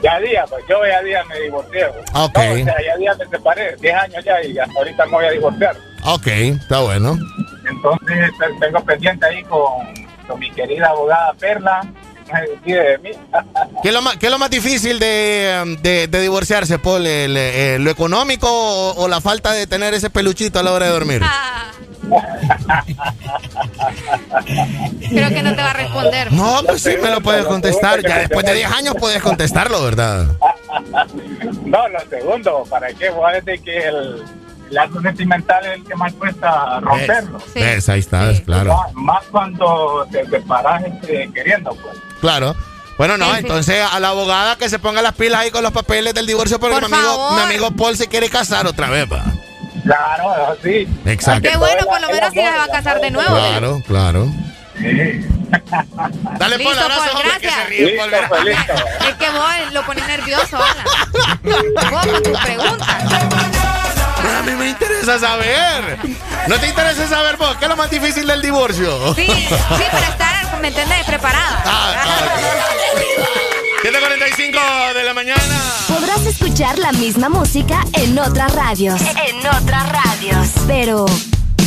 Speaker 44: Ya día, pues yo ya día me divorcié. pues.
Speaker 29: Ok.
Speaker 44: No, o sea, ya día me separé, 10 años ya y hasta ahorita me voy a divorciar.
Speaker 29: Ok, está bueno.
Speaker 44: Entonces te- tengo pendiente ahí con, con mi querida abogada Perla.
Speaker 29: ¿Qué es lo más, qué es lo más difícil de, de- de divorciarse, Paul? ¿El, eh, ¿Lo económico o, o la falta de tener ese peluchito a la hora de dormir?
Speaker 5: Ah. Creo que no te va a responder.
Speaker 29: No, pues sí, me lo puedes contestar. Ya después de 10 años puedes contestarlo, ¿verdad?
Speaker 44: No, lo segundo, ¿para qué? Vos de que el, el acto sentimental es el que más cuesta romperlo.
Speaker 29: ¿Ves? Ahí está, es claro.
Speaker 44: Más, más cuando te separas este, queriendo, pues.
Speaker 29: Claro. Bueno, no,
Speaker 44: Sí, sí.
Speaker 29: entonces a la abogada que se ponga las pilas ahí con los papeles del divorcio porque
Speaker 5: Por
Speaker 29: mi amigo, mi amigo Paul se quiere casar otra vez, va.
Speaker 44: Claro, sí.
Speaker 29: Exacto.
Speaker 5: Qué bueno, por lo menos si se va a casar de nuevo.
Speaker 29: Claro, claro. Dale,
Speaker 5: Listo,
Speaker 29: Paul, abrazo,
Speaker 5: Paul,
Speaker 29: hombre, que se
Speaker 5: gracias.
Speaker 29: Paul, gracias.
Speaker 5: Es que vos lo pones nervioso, Alan. Vos con tus preguntas.
Speaker 29: A mí me interesa saber. ¿No te interesa saber vos qué es lo más difícil del divorcio?
Speaker 5: Sí, sí, para estar, ¿me entiendes? Preparada.
Speaker 29: Ah, 7.45 de la mañana.
Speaker 6: Podrás escuchar la misma música en otras radios. En otras radios. Pero,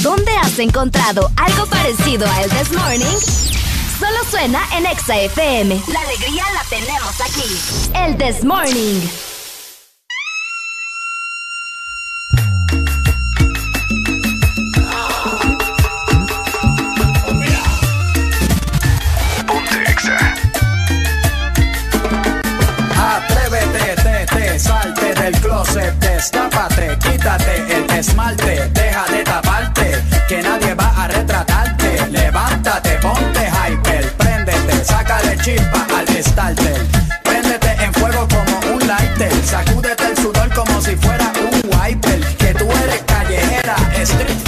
Speaker 6: ¿dónde has encontrado algo parecido a El This Morning? Solo suena en Exa FM. La alegría la tenemos aquí. El This Morning.
Speaker 45: Del closet, destápate, quítate el esmalte, deja de taparte, que nadie va a retratarte. Levántate, ponte hyper, préndete, sácale chispa al starter. Préndete en fuego como un lighter, sacúdete el sudor como si fuera un wiper. Que tú eres callejera, street.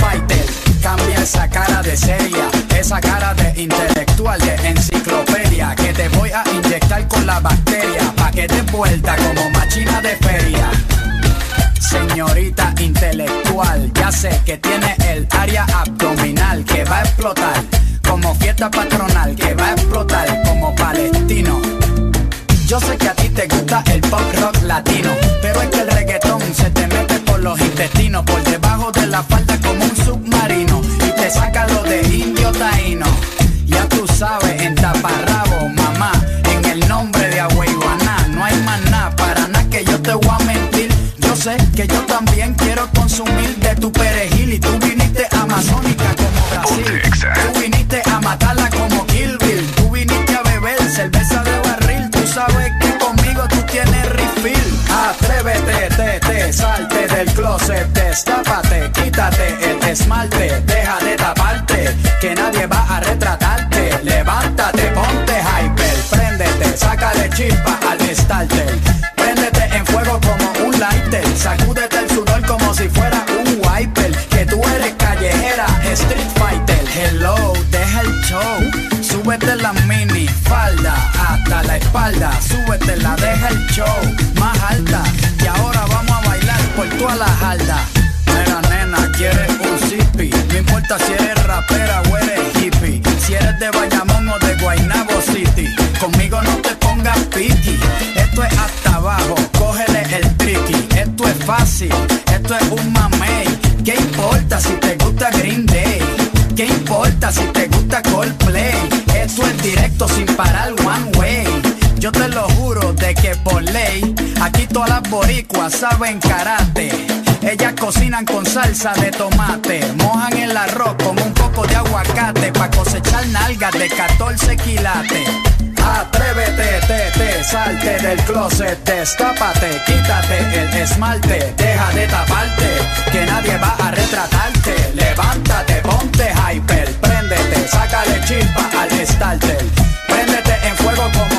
Speaker 45: Cambia esa cara de seria, esa cara de intelectual, de enciclopedia. Que te voy a inyectar con la bacteria, pa' que te vuelta como machina de feria. Señorita intelectual, ya sé que tiene el área abdominal que va a explotar. Como fiesta patronal que va a explotar como palestino. Yo sé que a ti te gusta el pop rock latino, pero es que el reggaetón se te mete por los intestinos, por debajo de la falda como un submarino y te saca lo de indio taíno. Ya tú sabes, en taparrabo, mamá, en el nombre de Agüeyuaná, no hay más nada, para nada que yo te voy a mentir. Yo sé que yo también quiero consumir de tu perejil y tú viniste amazónica como Brasil. Tú viniste a matarla como Kill Bill. Tú viniste a beber cerveza de barril. Tú sabes que conmigo tú tienes refill. Atrévete, te, te, del closet, destápate, quítate el esmalte, deja de taparte, que nadie va a retratarte. Levántate, ponte hyper, préndete, sácale chispa al starter. Préndete en fuego como un lighter, sacúdete el sudor como si fuera un wiper. Que tú eres callejera, street fighter. Hello, deja el show. Súbete la mini falda hasta la espalda. Súbete la deja el show más alta. Y ahora por toda la jalda. Mira, nena, quieres un zippy. No importa si eres rapera o eres hippie. Si eres de Bayamón o de Guaynabo City. Conmigo no te pongas piqui. Esto es hasta abajo, cógele el tricky. Esto es fácil, esto es un mamey. ¿Qué importa si te gusta Green Day? ¿Qué importa si te gusta Coldplay? Esto es directo sin parar one way. Yo te lo que por ley, aquí todas las boricuas saben karate. Ellas cocinan con salsa de tomate, mojan el arroz con un poco de aguacate para cosechar nalgas de 14 quilates. Atrévete, te, te, salte del closet, destápate, quítate el esmalte, deja de taparte, que nadie va a retratarte. Levántate, ponte hyper, préndete, sácale chispa al starter. Préndete en fuego como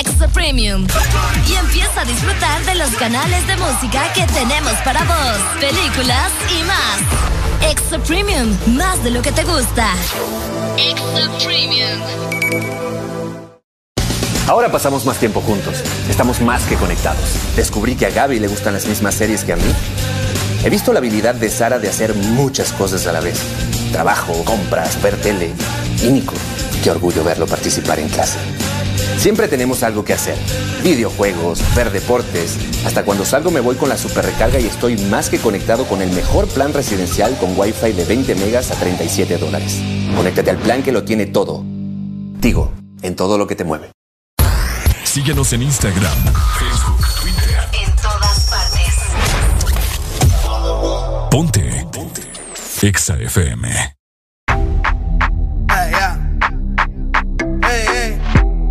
Speaker 6: Extra Premium. Y empieza a disfrutar de los canales de música que tenemos para vos, películas y más. Extra Premium, más de lo que te gusta. Extra Premium.
Speaker 9: Ahora pasamos más tiempo juntos. Estamos más que conectados. Descubrí que a Gaby le gustan las mismas series que a mí. He visto la habilidad de Sara de hacer muchas cosas a la vez. Trabajo, compras, ver tele. Y Nico, qué orgullo verlo participar en clase. Siempre tenemos algo que hacer. Videojuegos, ver deportes. Hasta cuando salgo me voy con la super recarga y estoy más que conectado con el mejor plan residencial con Wi-Fi de 20 megas a 37 dólares. Conéctate al plan que lo tiene todo. Tigo, en todo lo que te mueve.
Speaker 17: Síguenos en Instagram, Facebook, Ponte. Ponte. Exa FM.
Speaker 4: Hey, yeah. Hey, hey.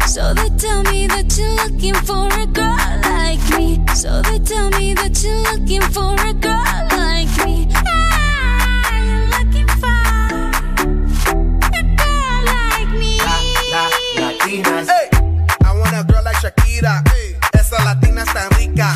Speaker 4: So they tell me that you're looking for a girl like me. So they tell me that you're looking for a girl like me. Ah, you're looking for a girl like me.
Speaker 46: Latinas. Hey, I want a girl like Shakira. Esa latina es tan rica.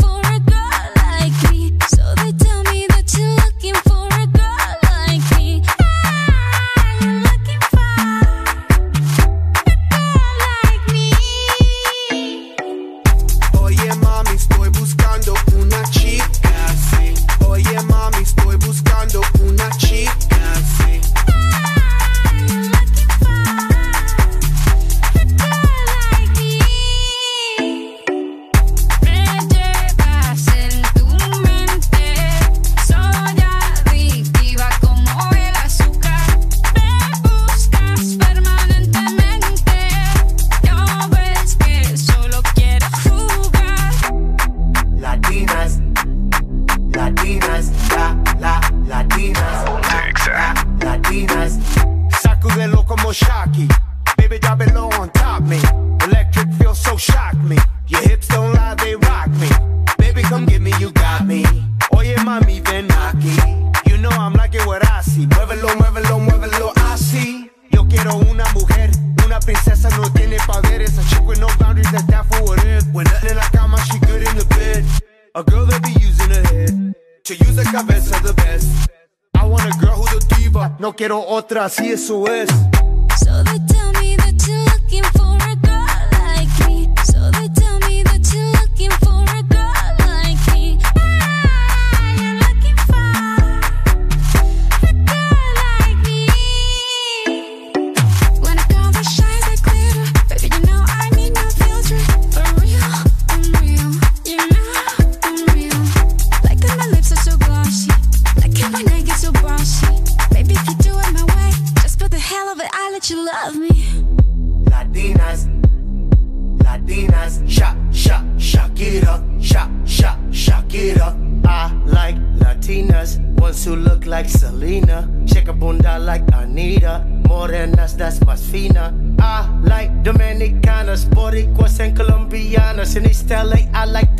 Speaker 4: No quiero
Speaker 46: otra, así eso es.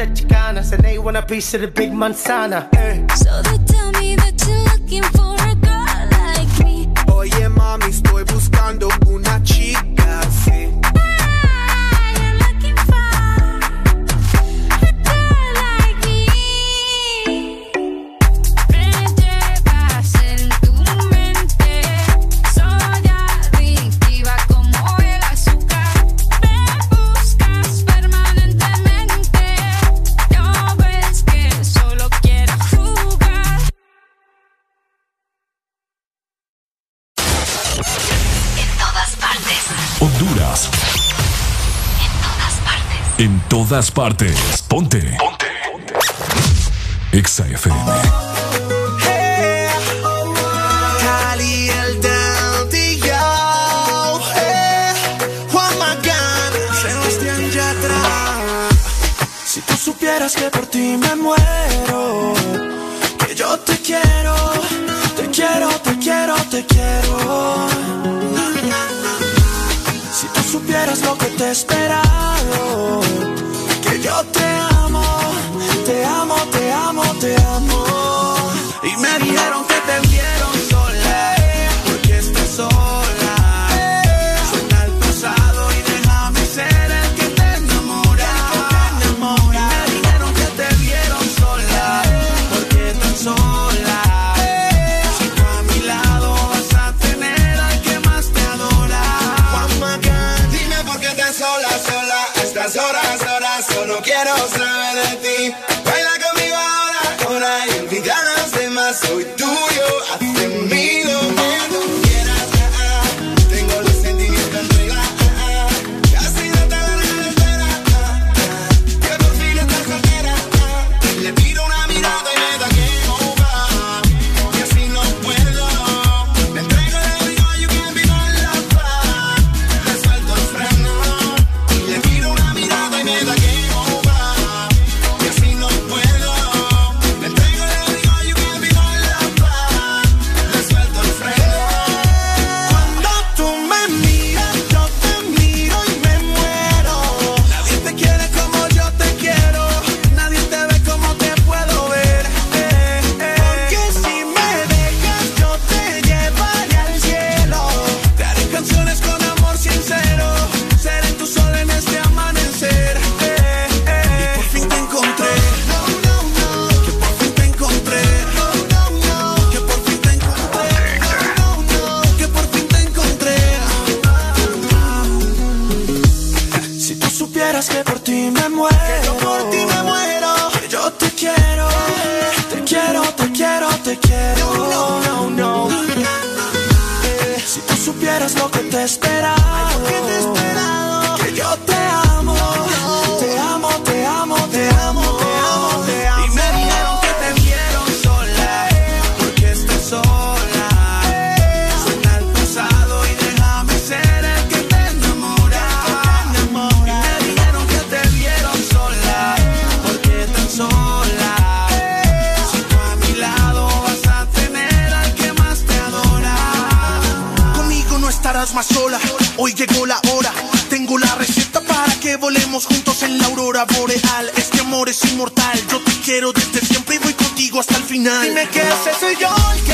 Speaker 47: the chicanas and they want a piece of the big manzana. Eh.
Speaker 46: So they tell me that you're looking for a girl like me.
Speaker 38: Oye mami, estoy buscando una chica
Speaker 48: todas partes.
Speaker 17: Ponte. Ponte. Ponte. Exa FM.
Speaker 38: Hey, Caliente antillao. Juan Magán. Sebastián Yatra.
Speaker 3: Si tú supieras que por ti me muero. Que yo te quiero. Te quiero, te quiero, te quiero. Si tú supieras lo que te he esperado yo te amo, te amo, te amo, te amo.
Speaker 38: quiero. No, no, no.
Speaker 3: no. Eh, si tú supieras lo que te
Speaker 38: espera quiero desde siempre y voy contigo hasta el final.
Speaker 3: Dime que ese soy yo el que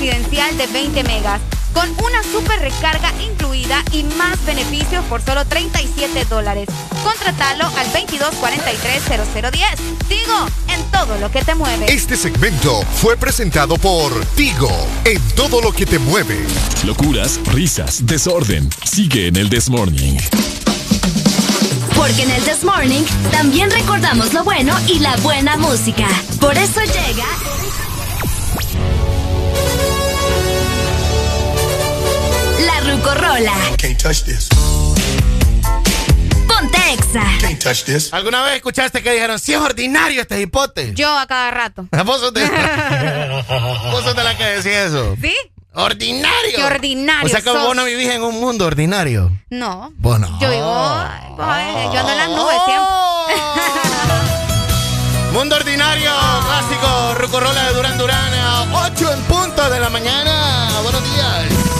Speaker 5: residencial de 20 megas. Con una super recarga incluida y más beneficios por solo 37 dólares. Contratalo al 2243-0010. Digo, en todo lo que te mueve.
Speaker 38: Este segmento fue presentado por Tigo, en todo lo que te mueve.
Speaker 17: Locuras, risas, desorden. Sigue en el This Morning.
Speaker 6: Porque en el This Morning también recordamos lo bueno y la buena música. Por eso llega. La Rucorola.
Speaker 38: Can't touch this.
Speaker 6: Ponte Exa.
Speaker 38: Can't touch this.
Speaker 29: ¿Alguna vez escuchaste que dijeron, si es ordinario este hipote?
Speaker 5: Yo a cada rato.
Speaker 29: ¿Vos sos de, vos sos de la que decía eso?
Speaker 5: ¿Sí?
Speaker 29: ¡Ordinario!
Speaker 5: ¡Qué ordinario
Speaker 29: O sea que
Speaker 5: sos.
Speaker 29: vos no vivís en un mundo ordinario.
Speaker 5: No.
Speaker 29: Vos no.
Speaker 5: Yo vivo. ay, Yo ando en las nubes siempre.
Speaker 29: Mundo ordinario, clásico, Rucorola de Durán Durán, a 8 en punto de la mañana. Buenos días.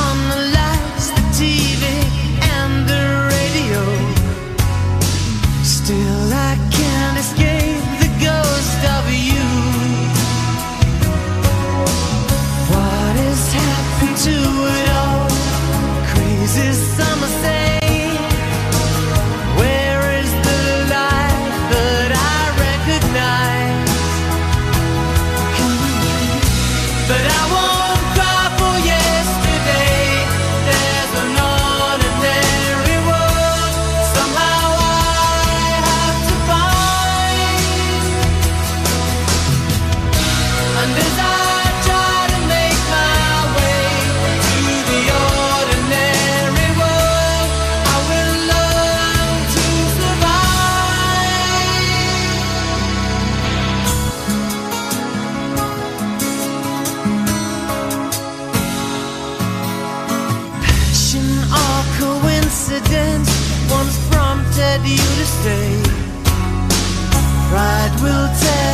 Speaker 32: tell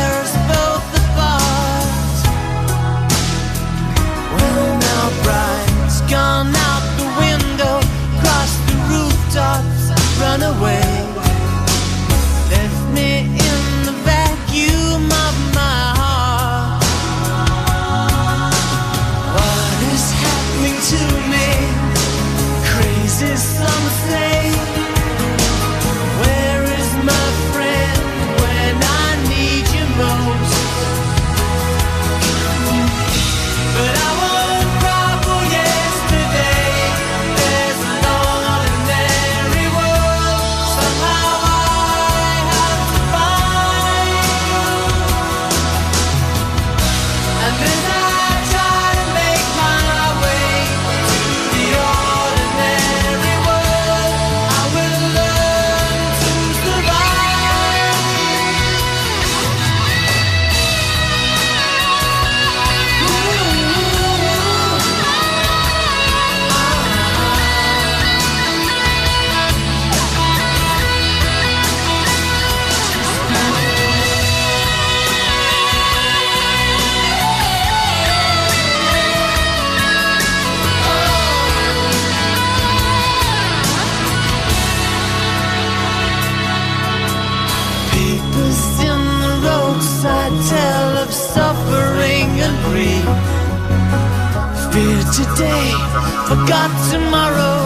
Speaker 32: forgot tomorrow.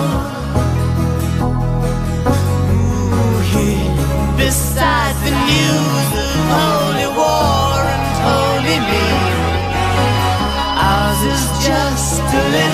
Speaker 32: Ooh, here beside the news of holy war and holy me. Ours is just a little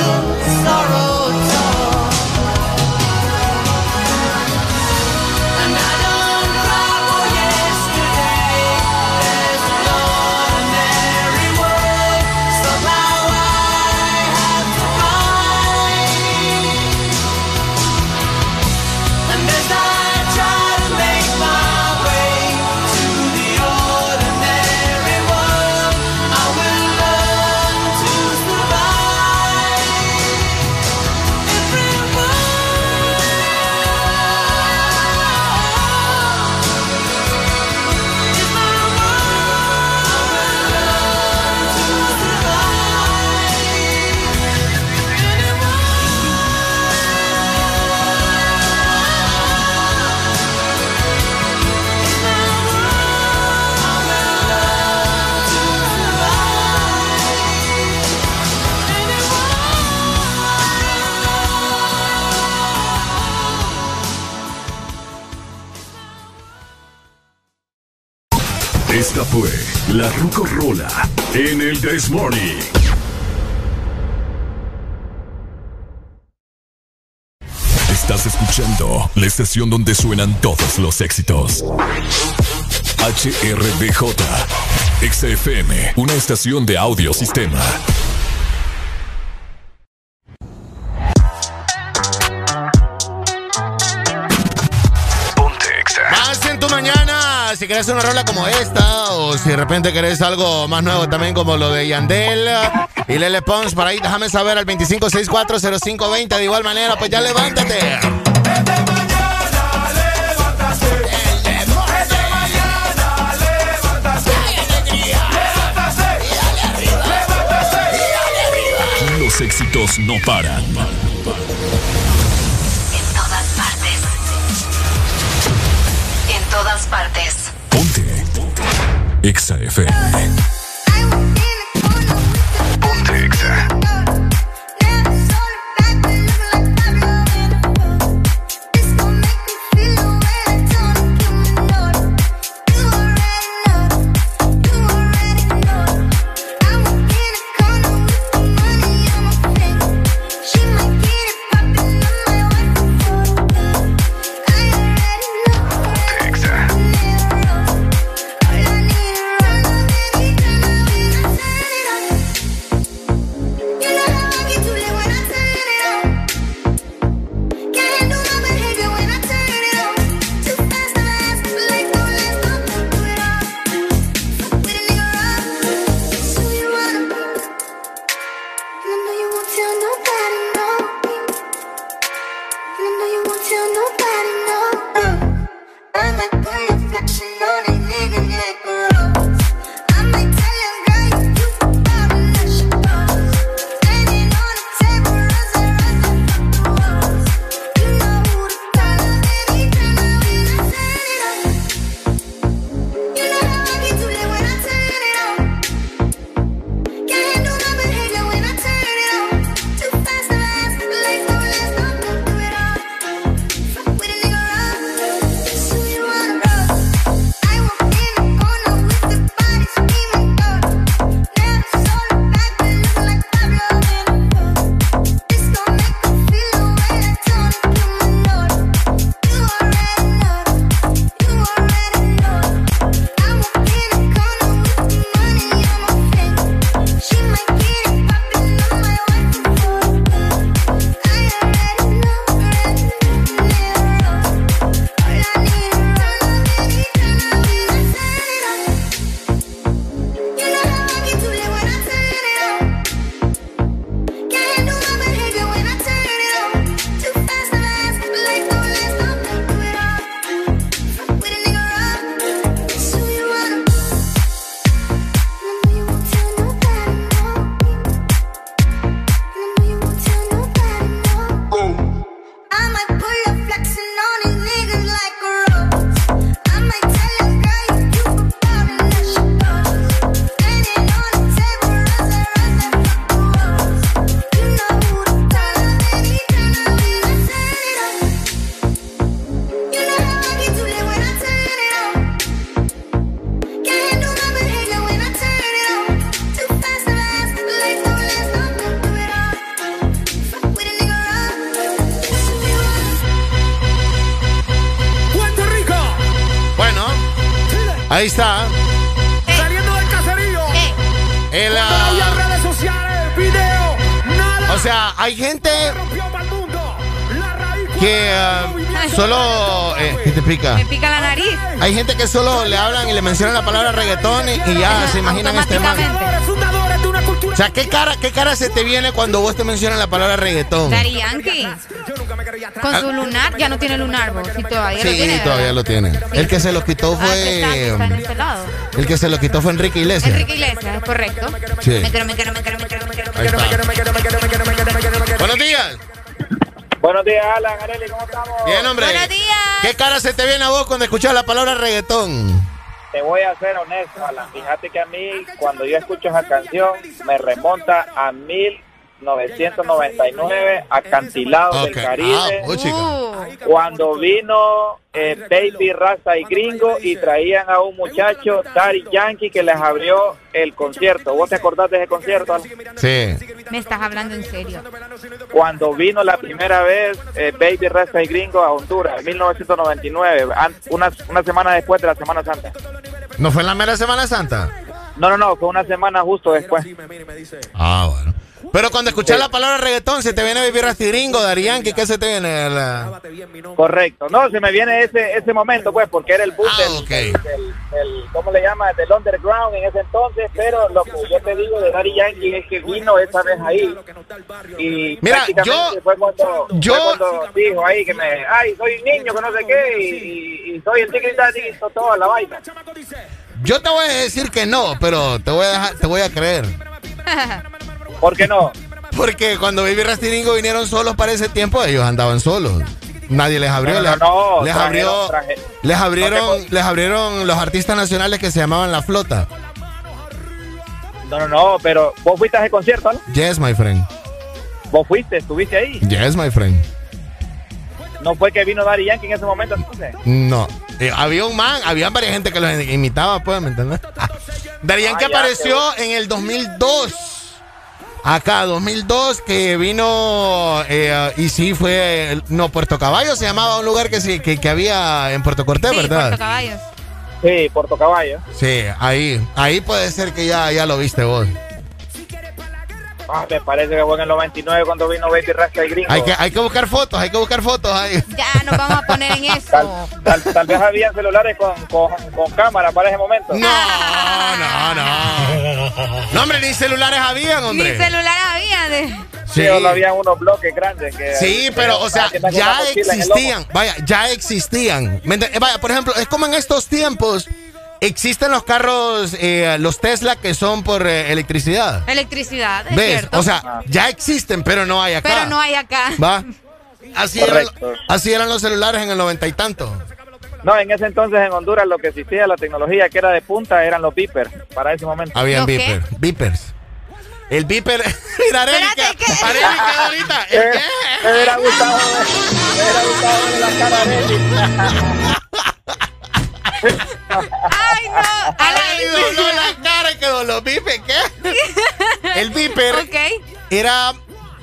Speaker 49: Esta fue la Rucorola en el This Morning. Estás escuchando la estación donde suenan todos los éxitos. HRBJ, XFM, una estación de audio sistema.
Speaker 29: Si querés una rola como esta, o si de repente querés algo más nuevo también como lo de Yandel y Lele Pons, por ahí déjame saber al 25640520. De igual manera, pues ya levántate.
Speaker 49: Los éxitos no paran. Exa.
Speaker 29: Ahí está.
Speaker 50: Saliendo del caserío.
Speaker 29: El,
Speaker 50: Cuando
Speaker 29: ah,
Speaker 50: había redes sociales, video, nada.
Speaker 29: o sea, hay gente que ah, solo... eh, ¿Qué te pica?
Speaker 5: Me pica la nariz.
Speaker 29: Hay gente que solo le hablan y le mencionan la palabra reggaetón y, y ya se imaginan este man. O sea, ¿qué cara, ¿qué cara se te viene cuando vos te mencionas la palabra reggaetón?
Speaker 5: Dari Yankee. Con su lunar, ya no tiene lunar, vos. Sí, todavía lo
Speaker 29: Sí,
Speaker 5: tiene.
Speaker 29: todavía
Speaker 5: ¿verdad?
Speaker 29: lo tiene. El que se lo quitó
Speaker 5: Ah, que está, que
Speaker 29: fue...
Speaker 5: está en este lado.
Speaker 29: El que se lo quitó fue Enrique Iglesias.
Speaker 5: Enrique Iglesias, es correcto.
Speaker 29: Sí.
Speaker 5: Me quiero, me quiero, me quiero, me quiero, me quiero.
Speaker 29: Ahí está. Buenos días.
Speaker 44: Buenos días, Alan, Areli, ¿cómo estamos?
Speaker 29: Bien, hombre.
Speaker 5: Buenos días.
Speaker 29: ¿Qué cara se te viene a vos cuando escuchas la palabra reggaetón?
Speaker 44: Te voy a ser honesto, Alan. Fíjate que a mí, cuando yo escucho esa canción, me remonta a 1999, Acantilados del Caribe. Cuando vino eh, Baby Raza y Gringo y traían a un muchacho, Daddy Yankee, que les abrió el concierto. ¿Vos te acordás de ese concierto?
Speaker 29: Sí.
Speaker 5: Me estás hablando en serio.
Speaker 44: Cuando vino la primera vez eh, Baby Raza y Gringo a Honduras, en 1999, an- una, una semana después de la Semana Santa.
Speaker 29: ¿No fue en la mera Semana Santa?
Speaker 44: No, no, no, fue una semana justo después.
Speaker 29: Ah, bueno. Pero cuando escuchas la palabra reggaetón, se te viene Baby Rastiringo, Yankee, ¿qué se te viene? La-
Speaker 44: Correcto. No, se me viene ese ese momento, pues, porque era el boom
Speaker 29: Ah,
Speaker 44: del, del- del- del- ¿cómo le llama? Del underground en ese entonces, pero lo que yo te digo de Daddy Yankee es que vino esa vez ahí. Y
Speaker 29: Mira,
Speaker 44: prácticamente
Speaker 29: yo-
Speaker 44: fue cuando,
Speaker 29: yo-
Speaker 44: fue cuando dijo ahí que me, ay, soy un niño, que no sé qué, y, y- y soy el tigre y to- toda la vaina.
Speaker 29: Yo te voy a decir que no, pero te voy a dejar- te voy a creer.
Speaker 44: ¿Por qué no?
Speaker 29: Porque cuando Baby Rastiringo vinieron solos para ese tiempo, ellos andaban solos. Nadie les abrió,
Speaker 44: No, no,
Speaker 29: les,
Speaker 44: no,
Speaker 29: les
Speaker 44: trajeron-
Speaker 29: abrió,
Speaker 44: traje-
Speaker 29: les abrieron, les abrieron los artistas nacionales que se llamaban La Flota.
Speaker 44: No, no, no, pero vos fuiste a ese concierto, ¿no?
Speaker 29: Yes, my friend.
Speaker 44: Vos fuiste, estuviste ahí.
Speaker 29: Yes, my friend.
Speaker 44: No fue que vino Daddy Yankee en ese momento, entonces.
Speaker 29: No. Eh, había un man, había varias gente que los imitaba, pues, ¿me entiendes? Darían que
Speaker 44: Ah, ya,
Speaker 29: apareció en el 2002. Acá, 2002, que vino, eh, y sí fue, no, Puerto Caballo se llamaba un lugar que sí, que, que había en Puerto Cortés,
Speaker 5: Sí,
Speaker 29: ¿verdad?
Speaker 5: Puerto Caballos.
Speaker 44: Sí, Puerto Caballo.
Speaker 29: Sí, ahí, ahí puede ser que ya, ya lo viste vos.
Speaker 44: Ah, me parece que fue en el 99 cuando vino Baby Rasta y Gringo.
Speaker 29: Hay que, hay que buscar fotos, hay que buscar fotos ahí.
Speaker 5: Ya nos vamos a poner en eso.
Speaker 44: Tal, tal vez había celulares con, con, con cámara para ese momento.
Speaker 29: No, no, no. No, hombre, ni celulares habían,
Speaker 5: Ni
Speaker 29: hombre.
Speaker 5: celular había de...
Speaker 29: Sí.
Speaker 44: Sí, solo había unos bloques grandes. Que,
Speaker 29: Sí, pero, o sea, ya existían. Vaya, ya existían. ¿Me entiendes? Vaya, por ejemplo, es como en estos tiempos. Existen los carros, eh, los Tesla que son por eh, electricidad.
Speaker 5: Electricidad, es
Speaker 29: ¿Ves?
Speaker 5: cierto.
Speaker 29: O sea, ya existen, pero no hay acá.
Speaker 5: Pero no hay acá.
Speaker 29: ¿Va? Así eran, así eran los celulares en el noventa y tanto.
Speaker 44: No, en ese entonces en Honduras lo que existía, la tecnología que era de punta, eran los beepers para ese momento.
Speaker 29: Habían beeper, beepers. El beeper. Mira, ahorita. ¿El
Speaker 44: Eh,
Speaker 29: qué?
Speaker 44: Me hubiera gustado, me hubiera gustado ver la cara de.
Speaker 5: Ay, no.
Speaker 29: Dobló la cara y quedó los beeper, ¿qué? El beeper
Speaker 5: Ok.
Speaker 29: era.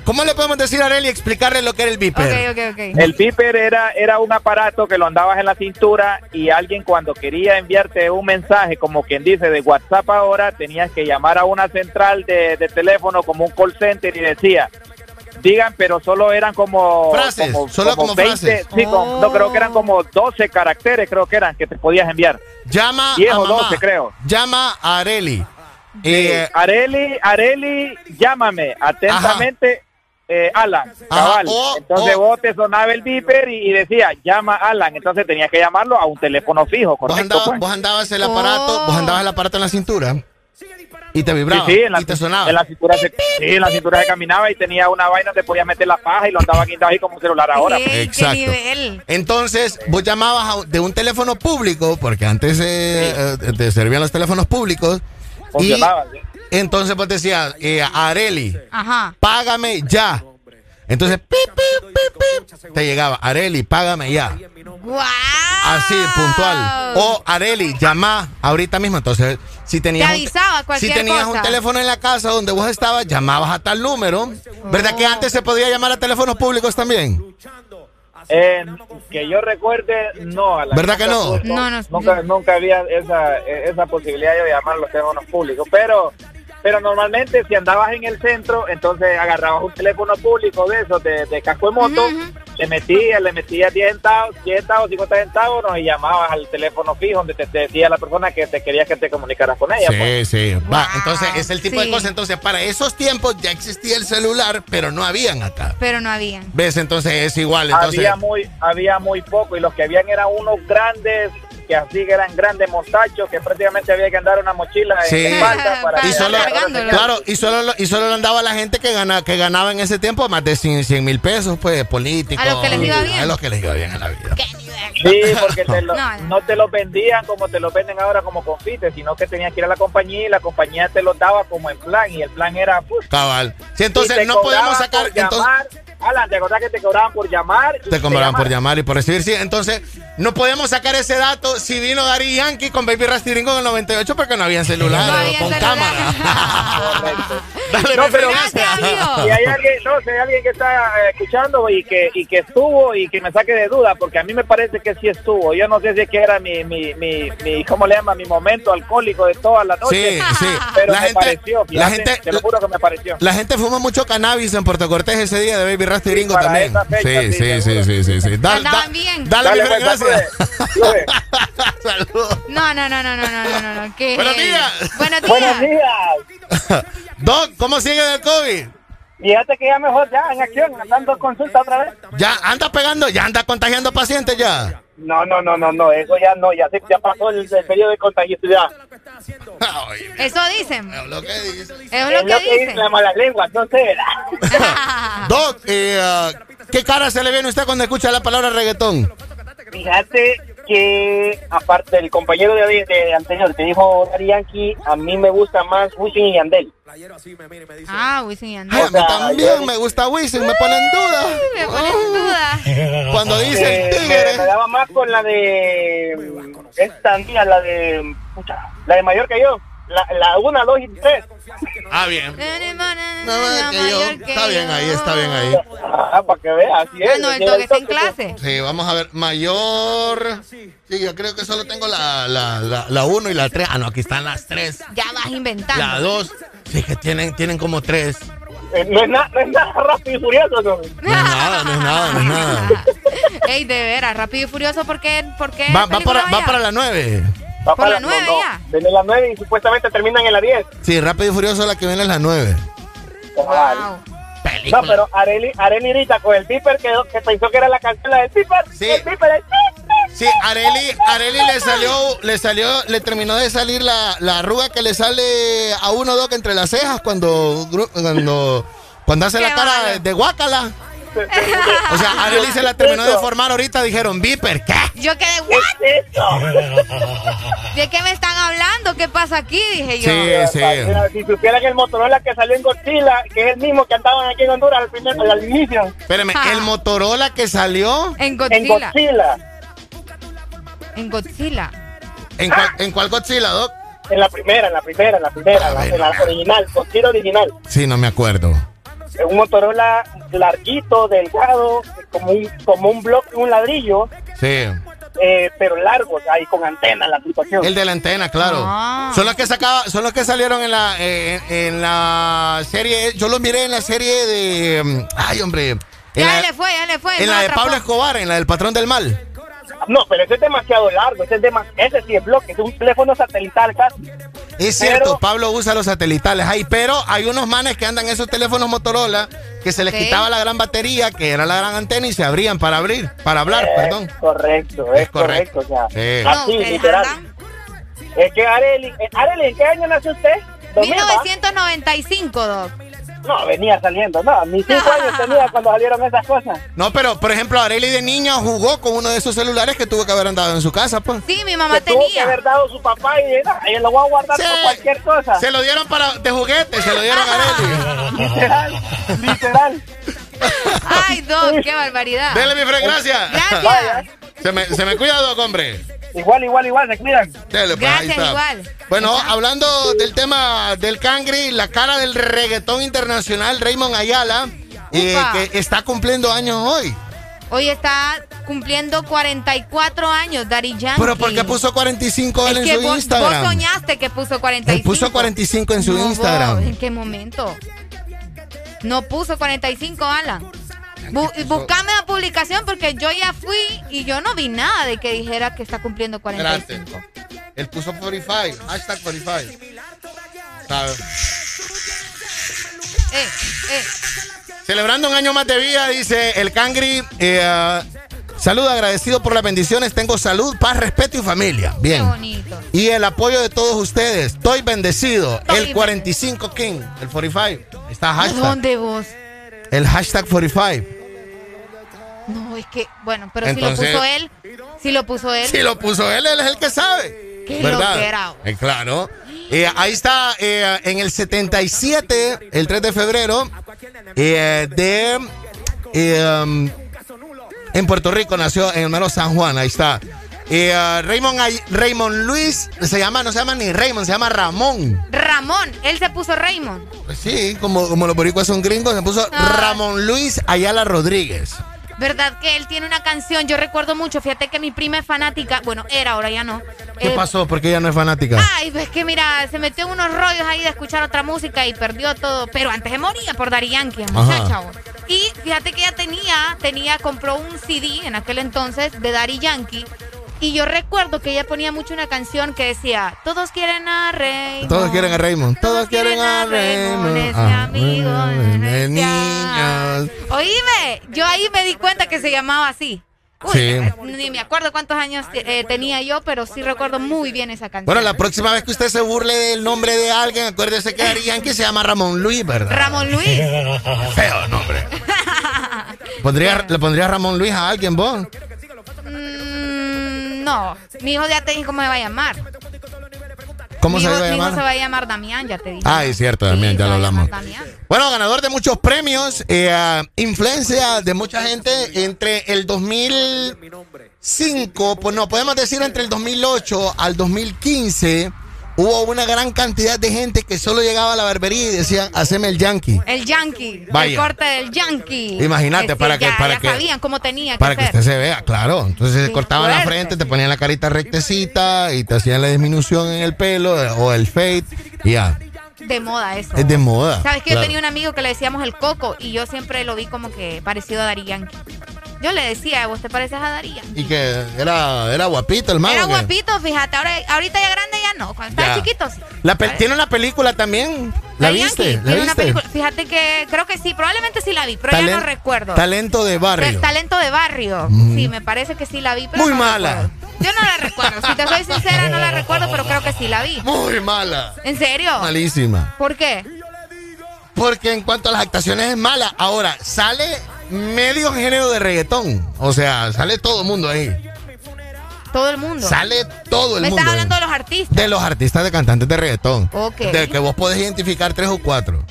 Speaker 29: ¿Cómo le podemos decir a Areli y explicarle lo que era el
Speaker 5: ok.
Speaker 44: El beeper era, era un aparato que lo andabas en la cintura y alguien cuando quería enviarte un mensaje, como quien dice, de WhatsApp ahora, tenías que llamar a una central de, de teléfono como un call center y decía, digan, pero solo eran como...
Speaker 29: Frases, solo como frases.
Speaker 44: Sí, como- no, creo que eran como 12 caracteres, creo que eran, que te podías enviar.
Speaker 29: Llama
Speaker 44: 10
Speaker 29: a
Speaker 44: o
Speaker 29: mamá.
Speaker 44: 12, creo.
Speaker 29: Llama a Areli. Eh,
Speaker 44: Areli, Areli, llámame atentamente, eh, Alan, cabal. Entonces vos te sonaba el beeper y, y decía, llama Alan. Entonces tenías que llamarlo a un teléfono fijo,
Speaker 29: vos,
Speaker 44: ¿correcto?
Speaker 29: andabas,
Speaker 44: pues?
Speaker 29: vos andabas el aparato, vos andabas el aparato en la cintura y te vibraba
Speaker 44: Sí, sí, en la,
Speaker 29: y te sonaba.
Speaker 44: en la cintura se, sí, en la cintura se caminaba y tenía una vaina donde podías meter la paja y lo andaba guindado ahí como un celular ahora.
Speaker 5: ¿Qué,
Speaker 29: Exacto.
Speaker 5: qué nivel?
Speaker 29: Entonces, vos llamabas a- de un teléfono público, porque antes eh, eh, te servían los teléfonos públicos. Y entonces vos decías, eh, Areli,
Speaker 5: Ajá.
Speaker 29: págame ya. Entonces, pip, pip, pip, pip, te llegaba, Areli, págame ya.
Speaker 5: ¡Wow!
Speaker 29: Así, puntual. O Areli, llama ahorita mismo. Entonces, si tenías,
Speaker 5: Te
Speaker 29: un-
Speaker 5: avisaba cualquier
Speaker 29: si tenías
Speaker 5: cosa.
Speaker 29: un teléfono en la casa donde vos estabas, llamabas a tal número. ¿Verdad que antes se podía llamar a teléfonos públicos también?
Speaker 44: Eh, que yo recuerde, no. Alan.
Speaker 29: ¿Verdad que no?
Speaker 5: No, no.
Speaker 44: Nunca, nunca había esa, esa posibilidad de llamar a los teléfonos públicos, pero pero normalmente si andabas en el centro, entonces agarrabas un teléfono público de esos, de, de casco de moto, le metías, le metías 10 centavos, 10 centavos, 50 centavos, ¿no? y llamabas al teléfono fijo donde te, te decía la persona que te quería que te comunicaras con ella. pues.
Speaker 29: Sí, sí. Va, entonces es el tipo de
Speaker 5: sí.
Speaker 29: cosas. Entonces, para esos tiempos ya existía el celular, pero no habían acá.
Speaker 5: Pero no había.
Speaker 29: ¿Ves? Entonces es igual. Entonces,
Speaker 44: Había muy, había muy poco y los que habían eran unos grandes, que así que eran grandes montachos, que prácticamente había que andar una mochila
Speaker 29: Sí.
Speaker 44: en espalda para
Speaker 29: y solo, claro, y solo, lo- y solo lo andaba la gente que, gana, que ganaba en ese tiempo más de 100 mil pesos, pues, políticos.
Speaker 5: A los que les iba bien.
Speaker 29: A los que les iba bien en la vida.
Speaker 51: Sí, porque te lo- no, te los vendían como te los venden ahora como confites, sino que tenías que ir a la compañía y la compañía te los daba como en plan y el plan era... pues,
Speaker 29: Cabal. Sí,
Speaker 51: y
Speaker 29: entonces no podemos sacar.
Speaker 51: por
Speaker 29: Entonces,
Speaker 51: llamar. Alan, ¿te acordás que te cobraban por llamar? y
Speaker 29: te cobraban por llamar y por recibir. Sí, entonces no podemos sacar ese dato si vino Dari Yankee con Baby Rastiringo en el 98 porque no había celular
Speaker 51: No había
Speaker 29: con
Speaker 51: celular.
Speaker 29: cámara. Dale,
Speaker 51: No, pero si hay alguien, no, si hay alguien que está eh, escuchando y que y que estuvo y que me saque de duda, porque a mí me parece que sí estuvo. Yo no sé si es que era mi, mi, mi, mi ¿cómo le llama? Mi momento alcohólico de toda la noche.
Speaker 29: Sí, sí.
Speaker 51: Pero
Speaker 29: La
Speaker 51: me
Speaker 29: gente-
Speaker 51: pareció,
Speaker 29: la
Speaker 51: fíjate,
Speaker 29: gente-
Speaker 51: te lo juro que me pareció.
Speaker 29: La gente fuma mucho cannabis en Puerto Cortés ese día de Baby Rastiringo agarraste
Speaker 51: gringo también.
Speaker 29: sí,
Speaker 51: sí,
Speaker 29: sí, sí, sí, sí. Dale,
Speaker 51: pues,
Speaker 29: gracias.
Speaker 5: Saludos. No, no, no, no, no, no, no, no. ¿Qué
Speaker 29: Buenos días.
Speaker 5: Buenos días.
Speaker 51: Buenos días.
Speaker 29: Doc, ¿cómo sigue el COVID?
Speaker 51: Fíjate que ya mejor ya en acción, andando consulta otra vez.
Speaker 29: Ya anda pegando, ya anda contagiando pacientes ya.
Speaker 51: No, no, no, no, no, eso ya no, ya, se, ya pasó el, el periodo de contagiosidad.
Speaker 5: Eso dicen.
Speaker 29: Es lo que dice.
Speaker 5: Es lo que
Speaker 51: dice
Speaker 5: dicen.
Speaker 51: la mala lengua, no sé.
Speaker 29: Doc, eh, ah, ¿qué cara se le viene a usted cuando escucha la palabra reggaetón?
Speaker 51: Fíjate que, aparte del compañero de, de anterior que dijo Dari Yankee, a mí me gusta más Wisin y Yandel.
Speaker 5: Ah, Wisin y
Speaker 29: Ay,
Speaker 5: Yandel.
Speaker 29: a mí también me gusta Wisin, me pone en duda.
Speaker 5: Me pone en duda.
Speaker 29: Cuando dice el
Speaker 51: Eh,
Speaker 29: tigre.
Speaker 51: me, me daba más con la de esta mía, la de pucha, la de mayor que yo, la, la una, dos y tres.
Speaker 29: Ah, bien.
Speaker 5: No,
Speaker 29: que yo- está bien ahí, está bien ahí.
Speaker 51: Ah, para que veas, así es.
Speaker 5: Ah, no, el toque está en clase.
Speaker 29: Sí, vamos a ver. Mayor. Sí, yo creo que solo tengo la 1 la, la, la uno y la 3. Ah, no, aquí están las 3.
Speaker 5: Ya vas inventando.
Speaker 29: La 2. Sí, que tienen, tienen como 3.
Speaker 51: Eh, no, es nada, no es nada rápido y furioso, no.
Speaker 29: No es nada, no es nada, no es nada.
Speaker 5: Ey, de veras, rápido y furioso, ¿por qué? ¿Por qué
Speaker 29: Va, va, para, va para la 9.
Speaker 51: Va
Speaker 5: Por
Speaker 51: para
Speaker 5: la nueve
Speaker 51: no, no,
Speaker 5: ya.
Speaker 51: Viene la nueve y supuestamente terminan en la 10.
Speaker 29: Sí, Rápido y Furioso la que viene es la 9.
Speaker 51: No, pero Areli, Areli ahorita con el Piper que, que pensó que era la canción la del Piper.
Speaker 29: Sí.
Speaker 51: El Piper, el Piper.
Speaker 29: Sí, Areli, Areli le salió, le salió, le terminó de salir la, la arruga que le sale a uno Doc entre las cejas cuando, cuando, cuando hace
Speaker 5: Qué
Speaker 29: la cara de, de guácala. O sea, Areli se la terminó de formar ahorita, dijeron, Viper, ¿qué?
Speaker 5: Yo quedé, ¿what? ¿De qué me están hablando? ¿Qué pasa aquí? Dije yo.
Speaker 29: Sí, sí.
Speaker 51: Si supieran el Motorola que salió en Godzilla, que es el mismo que andaban aquí en Honduras al, primer, al inicio.
Speaker 29: Espérame, el Motorola que salió,
Speaker 5: En
Speaker 51: En
Speaker 5: Godzilla.
Speaker 51: Godzilla.
Speaker 5: En Godzilla.
Speaker 29: ¿en cuál, en cuál Godzilla, Doc?
Speaker 51: En la primera, en la primera, en la primera, la, en la original, Godzilla original.
Speaker 29: Sí, no me acuerdo.
Speaker 51: Es un Motorola larguito, delgado, como un, como un bloque, un ladrillo,
Speaker 29: Sí.
Speaker 51: eh, pero largo, o sea, y con antena la aplicación.
Speaker 29: El de la antena, claro.
Speaker 5: Ah.
Speaker 29: Son los que sacaba, son los que salieron en la eh, en, en la serie. Yo los miré en la serie de. mm, Ay, hombre. En
Speaker 5: Ya
Speaker 29: la,
Speaker 5: le fue, ya le fue.
Speaker 29: en
Speaker 5: no
Speaker 29: la de
Speaker 5: atrapó.
Speaker 29: Pablo Escobar, en la del patrón del mal.
Speaker 51: No, pero ese es demasiado largo, ese, es dema- ese sí es bloque, es un teléfono satelital casi.
Speaker 29: Es
Speaker 51: Pero-
Speaker 29: cierto, Pablo usa los satelitales ahí, pero hay unos manes que andan en esos teléfonos Motorola que se les quitaba la gran batería, que era la gran antena y se abrían para abrir, para hablar, perdón.
Speaker 51: Correcto, es,
Speaker 29: Es correcto.
Speaker 51: correcto. o sea,
Speaker 29: Sí.
Speaker 5: No,
Speaker 51: así, literal. Es que Areli, eh, Areli, ¿en qué año nació usted? ¿2000, va?
Speaker 5: 1995, Doc.
Speaker 51: No, venía saliendo, no, ni cinco años tenía cuando salieron esas cosas.
Speaker 29: No, pero por ejemplo, Areli de niña jugó con uno de esos celulares que tuvo que haber andado en su casa, pues.
Speaker 5: Sí, mi mamá
Speaker 51: que tuvo que
Speaker 5: tenía.
Speaker 51: haber dado su papá y no, ahí lo voy a guardar
Speaker 29: Sí.
Speaker 51: por cualquier cosa.
Speaker 29: Se lo dieron para de juguete, se lo dieron a Areli.
Speaker 51: Literal, literal.
Speaker 5: Ay, Doc, qué barbaridad.
Speaker 29: Dele, mi Fred, gracias.
Speaker 5: Gracias.
Speaker 29: Se me, se me cuida, Doc, hombre.
Speaker 51: Igual, igual, igual, se cuidan.
Speaker 29: Dele, pues, ahí
Speaker 5: Gracias,
Speaker 29: está.
Speaker 5: igual.
Speaker 29: Bueno, hablando del tema del cangri, la cara del reggaetón internacional, Raymond Ayala, eh, que está cumpliendo años hoy.
Speaker 5: Hoy está cumpliendo 44 años, Daddy Yankee.
Speaker 29: Pero ¿por qué puso 45 él
Speaker 5: Es
Speaker 29: en
Speaker 5: que
Speaker 29: su
Speaker 5: vos,
Speaker 29: Instagram?
Speaker 5: vos soñaste que puso 45.
Speaker 29: Él puso 45 en su
Speaker 5: No, vos,
Speaker 29: Instagram.
Speaker 5: ¿En qué momento? No puso 45, Alan. Bu- buscame la publicación porque yo ya fui y yo no vi nada de que dijera que está cumpliendo 45.
Speaker 29: Él puso 45, hashtag 45. ¿Sabes?
Speaker 5: Eh, eh.
Speaker 29: Celebrando un año más de vida, dice el Cangri. Eh, ah, salud, agradecido por las bendiciones. Tengo salud, paz, respeto y familia.
Speaker 5: Qué
Speaker 29: Bien.
Speaker 5: bonito.
Speaker 29: Y el apoyo de todos ustedes. Estoy bendecido.
Speaker 5: Estoy
Speaker 29: el 45 King, el 45. Está
Speaker 5: ¿A
Speaker 29: hashtag.
Speaker 5: dónde vos?
Speaker 29: El hashtag 45.
Speaker 5: No, es que, bueno, pero si lo puso él, si lo puso él.
Speaker 29: Si lo puso él, él es el que sabe.
Speaker 5: Qué
Speaker 29: ¿Verdad?
Speaker 5: loquera.
Speaker 29: Eh, claro. Eh, ahí está, eh, en el 77, el 3 de febrero, eh, de... um, en Puerto Rico nació en el mero San Juan, ahí está. Eh, uh, Raymond, Ay- Raymond Luis, se llama, no se llama ni Raymond, se llama Ramón.
Speaker 5: Ramón, él se puso Raymond.
Speaker 29: Pues sí, como, como los boricuas son gringos, se puso
Speaker 5: Ah.
Speaker 29: Ramón Luis Ayala Rodríguez.
Speaker 5: ¿Verdad que él tiene una canción? Yo recuerdo mucho, fíjate que mi prima es fanática, bueno, era, ahora ya no.
Speaker 29: ¿Qué
Speaker 5: Eh,
Speaker 29: pasó? ¿Por qué ella no es fanática?
Speaker 5: Ay, pues que mira, se metió en unos rollos ahí de escuchar otra música y perdió todo, pero antes se moría por Daddy Yankee, muchacha. Y fíjate que ella tenía, tenía, compró un CD en aquel entonces de Daddy Yankee. Y yo recuerdo que ella ponía mucho una canción que decía, todos quieren a Raymond.
Speaker 29: Todos quieren a Raymond. Todos quieren a Raymond.
Speaker 5: ese
Speaker 29: Ah,
Speaker 5: amigo
Speaker 29: de niños.
Speaker 5: Oíme, yo ahí me di cuenta que se llamaba así. Uy,
Speaker 29: Sí.
Speaker 5: Ni me acuerdo cuántos años eh, tenía yo, pero sí recuerdo muy bien esa canción.
Speaker 29: Bueno, la próxima vez que usted se burle del nombre de alguien, acuérdese que Daddy Yankee se llama Ramón Luis, ¿verdad?
Speaker 5: Ramón Luis.
Speaker 29: Feo nombre. ¿Pondría, ¿Le pondría Ramón Luis a alguien vos?
Speaker 5: Mm, no, mi hijo ya te dije cómo se va a llamar.
Speaker 29: ¿Cómo
Speaker 5: mi
Speaker 29: se
Speaker 5: hijo,
Speaker 29: iba a
Speaker 5: mi hijo
Speaker 29: llamar?
Speaker 5: se va a llamar Damián, ya te dije.
Speaker 29: Ah, es cierto, también, ya lo hablamos.
Speaker 5: Damián.
Speaker 29: Bueno, ganador de muchos premios, eh, influencia de mucha gente entre el 2005, pues no, podemos decir entre el 2008 al 2015, hubo una gran cantidad de gente que solo llegaba a la barbería y decían, haceme el yankee.
Speaker 5: El Yankee, el
Speaker 29: Vaya.
Speaker 5: corte del Yankee.
Speaker 29: Imagínate,
Speaker 5: Es
Speaker 29: para que-
Speaker 5: ya,
Speaker 29: para
Speaker 5: ya
Speaker 29: que-
Speaker 5: sabían cómo tenía que
Speaker 29: Para que usted se vea, claro. Entonces se cortaban la frente, te ponían la carita rectecita y te hacían la disminución en el pelo o el fade y ya.
Speaker 5: De moda eso.
Speaker 29: Es de moda.
Speaker 5: Sabes que
Speaker 29: claro.
Speaker 5: yo tenía un amigo que le decíamos el coco y yo siempre lo vi como que parecido a Dari Yankee. Yo le decía, vos te pareces a Dari Yankee.
Speaker 29: Y que era, era guapito el mago.
Speaker 5: Era guapito, fíjate, ahora, ahorita ya grande ya no, cuando estaba chiquito sí.
Speaker 29: La tiene una película también. ¿La viste? ¿La
Speaker 5: una
Speaker 29: viste?
Speaker 5: fíjate que creo que sí, probablemente sí la vi, pero ya no recuerdo.
Speaker 29: Talento de barrio.
Speaker 5: Talento de barrio.
Speaker 29: Mm.
Speaker 5: Sí, me parece que sí la vi, pero
Speaker 29: Muy
Speaker 5: no
Speaker 29: mala.
Speaker 5: recuerdo. Yo no la recuerdo. Si te soy sincera, no la recuerdo, pero creo que sí la vi.
Speaker 29: Muy mala.
Speaker 5: ¿En serio?
Speaker 29: Malísima.
Speaker 5: ¿Por qué?
Speaker 29: Porque en cuanto a las actuaciones es mala. Ahora, sale medio género de reggaetón. O sea, sale todo el mundo ahí.
Speaker 5: Todo el mundo.
Speaker 29: Sale todo el
Speaker 5: Me
Speaker 29: mundo.
Speaker 5: estás
Speaker 29: ahí.
Speaker 5: hablando de los artistas.
Speaker 29: De los artistas de cantantes de reggaetón.
Speaker 5: Ok.
Speaker 29: De que vos podés identificar tres o cuatro.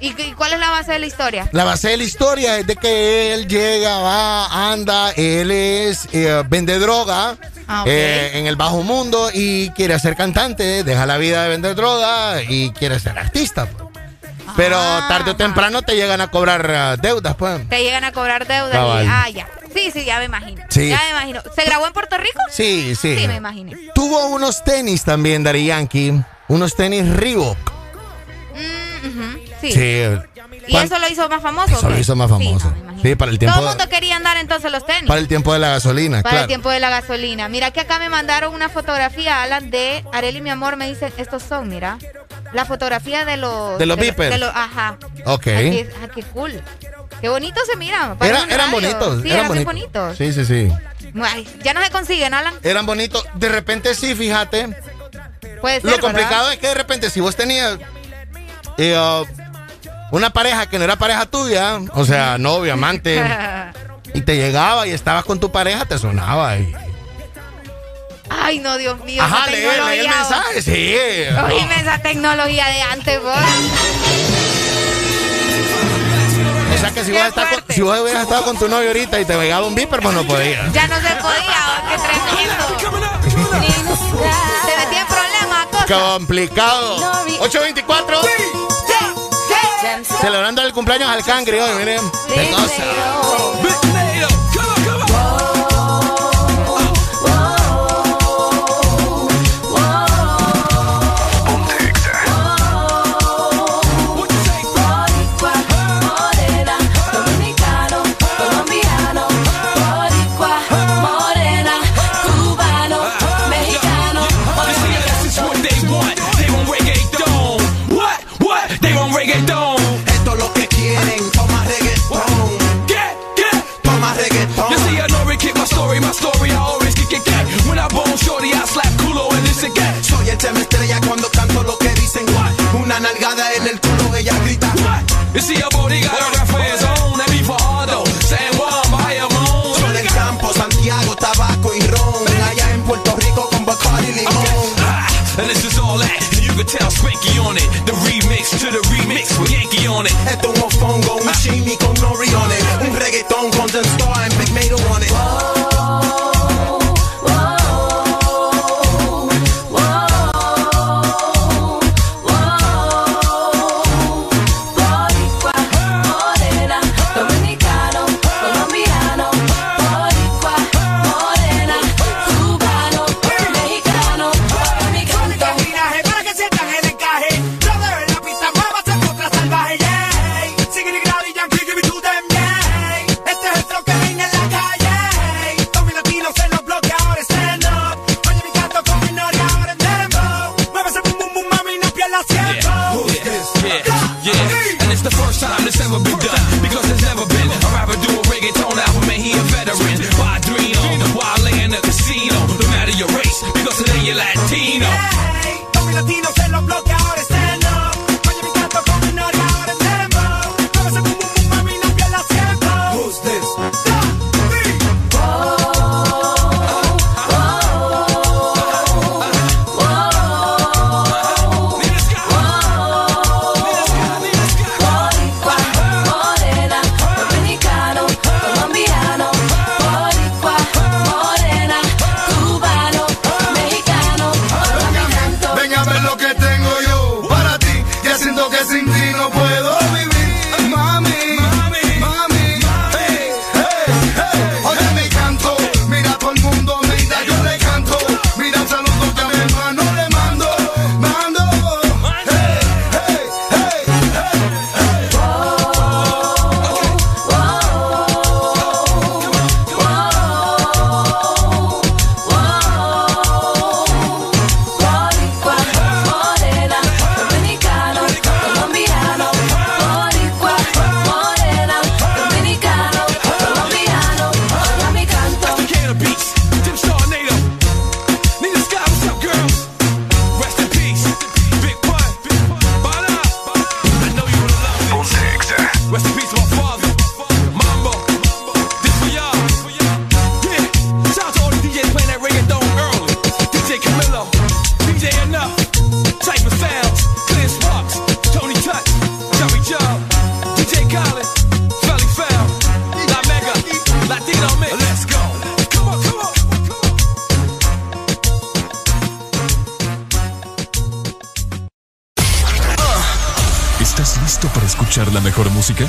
Speaker 5: ¿Y, y cuál es la base de la historia?
Speaker 29: La base de la historia es de que él llega, va, anda, él es, eh, vende droga
Speaker 5: Ah,
Speaker 29: eh, en el bajo mundo y quiere ser cantante, deja la vida de vender droga y quiere ser artista. pues. Pero
Speaker 5: Ah,
Speaker 29: tarde o temprano te llegan a cobrar ah, deudas, pues.
Speaker 5: Te llegan a cobrar deudas. Y, ah, ya. Sí, sí, ya me imagino.
Speaker 29: Sí.
Speaker 5: Ya me imagino. ¿Se grabó en Puerto Rico?
Speaker 29: Sí, sí.
Speaker 5: Sí, me imaginé.
Speaker 29: Tuvo unos tenis también, Dari Yankee. Unos tenis Reebok.
Speaker 5: Mm, ujú, Sí.
Speaker 29: Sí.
Speaker 5: ¿Y eso lo hizo más famoso?
Speaker 29: Eso lo
Speaker 5: qué?
Speaker 29: hizo más famoso. Sí, para el tiempo.
Speaker 5: Todo el mundo quería andar entonces los tenis.
Speaker 29: Para el tiempo de la gasolina,
Speaker 5: Para
Speaker 29: claro.
Speaker 5: el tiempo de la gasolina. Mira que acá me mandaron una fotografía, Alan, de Areli, mi amor, me dicen, estos son, mira. La fotografía de los...
Speaker 29: De los beepers.
Speaker 5: de los- ajá.
Speaker 29: Ok.
Speaker 5: Aquí- ah, qué cool. Qué bonito se mira. parece
Speaker 29: Era-
Speaker 5: un
Speaker 29: eran bonitos.
Speaker 5: Sí,
Speaker 29: eran
Speaker 5: eran
Speaker 29: bonitos.
Speaker 5: bonitos.
Speaker 29: Sí, sí, sí.
Speaker 5: Ay, ya no se consiguen, Alan.
Speaker 29: Eran bonitos. De repente sí, fíjate.
Speaker 5: Puede ser,
Speaker 29: Lo complicado
Speaker 5: ¿verdad?
Speaker 29: es que de repente si vos tenías eh, uh, una pareja que no era pareja tuya, o sea, novio, amante, y te llegaba y estabas con tu pareja, te sonaba. Y...
Speaker 5: Ay, no, Dios mío.
Speaker 29: Ajá,
Speaker 5: esa
Speaker 29: lee, lee el
Speaker 5: tecnología,
Speaker 29: mensaje, sí.
Speaker 5: Oíme esa tecnología de antes, vos.
Speaker 29: O sea que si vos, estás con- si vos hubieras estado con tu novio ahorita y te llegaba un beeper, pues no podías.
Speaker 5: Ya no se podía, qué tremendo. Se metía en problemas, cosas.
Speaker 29: Complicado. 824. Celebrando el cumpleaños al cangre hoy, miren. Qué cosa.
Speaker 4: Echa mi estrella cuando canto lo
Speaker 34: que dicen. Una nalgada en el culo, ella grita. You see a body
Speaker 52: got a reference on every fardo. San
Speaker 34: Juan,
Speaker 53: Bayamón. Sol el campo, Santiago, tabaco y ron. Allá en Puerto Rico
Speaker 46: con Bacardi y limón.
Speaker 54: Ah, and this is all that. You can tell Spanky
Speaker 53: on
Speaker 17: it. The remix to the remix with Yankee on it.
Speaker 6: Esto es un fongo, Latino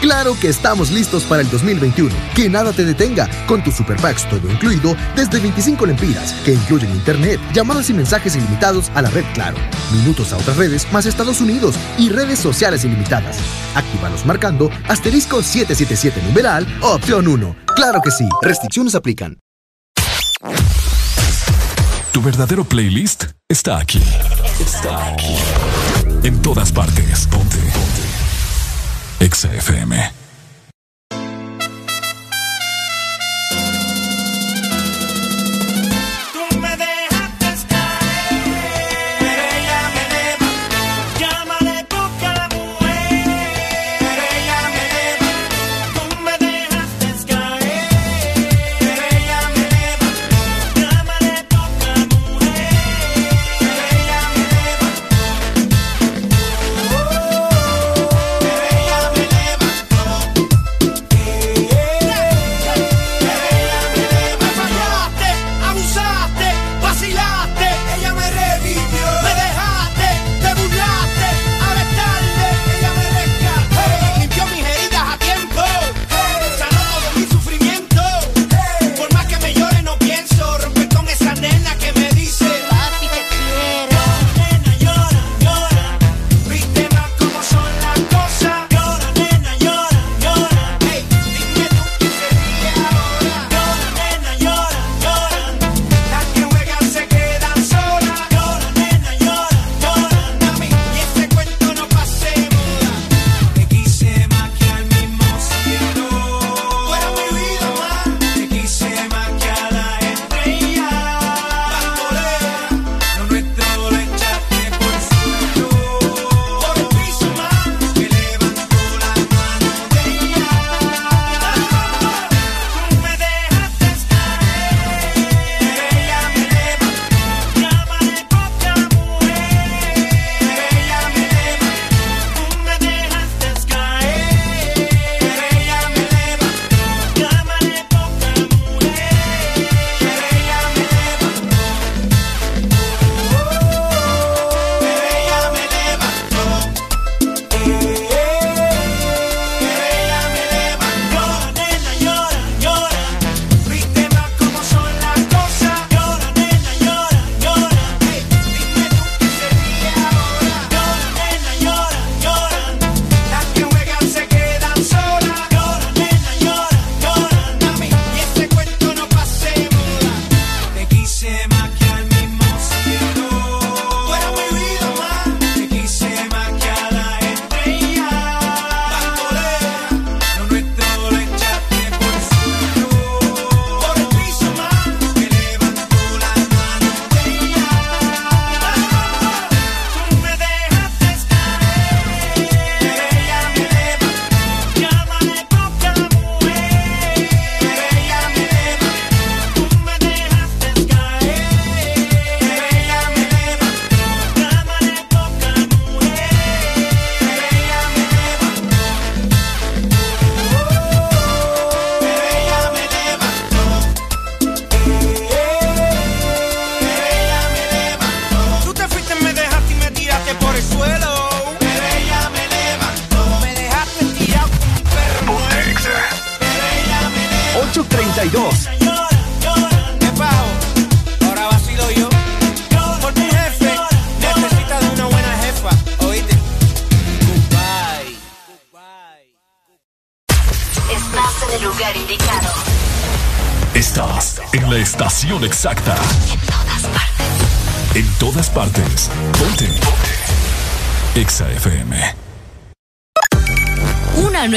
Speaker 55: Claro que estamos listos para el 2021. Que nada te detenga con tus super todo incluido desde 25 lempiras, que incluyen internet, llamadas y mensajes ilimitados a la red Claro, minutos a otras redes más Estados Unidos y redes sociales ilimitadas. Actívalos marcando asterisco 777 numeral opción 1. Claro que sí, restricciones aplican.
Speaker 17: Tu verdadero playlist está aquí. Está aquí. En todas partes. Ponte. Ponte. Exa.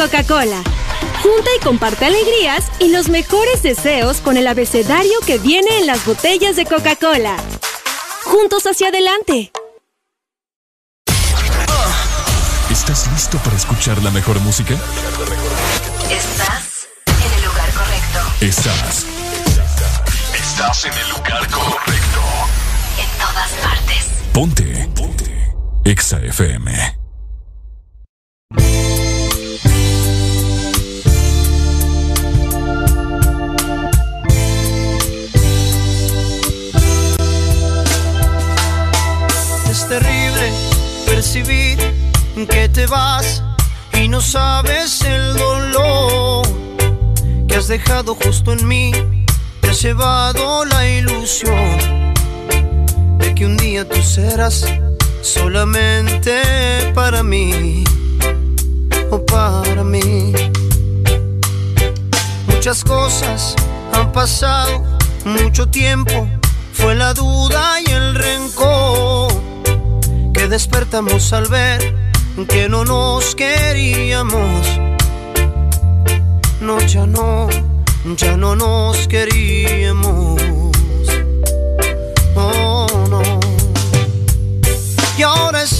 Speaker 56: Coca-Cola. Junta y comparte alegrías y los mejores deseos con el abecedario que viene en las botellas de Coca-Cola. Juntos hacia adelante.
Speaker 17: ¿Estás listo para escuchar la mejor música?
Speaker 6: Estás en el lugar correcto.
Speaker 17: Estás. Estás en el lugar correcto.
Speaker 6: En todas partes.
Speaker 17: Ponte. Ponte. Exa FM.
Speaker 57: Sabes el dolor que has dejado justo en mí. Te has llevado la ilusión de que un día tú serás solamente para mí o para mí. Muchas cosas han pasado, mucho tiempo, fue la duda y el rencor que despertamos al ver que no nos queríamos. No, ya no, ya no nos queríamos. Oh, no. Y ahora estás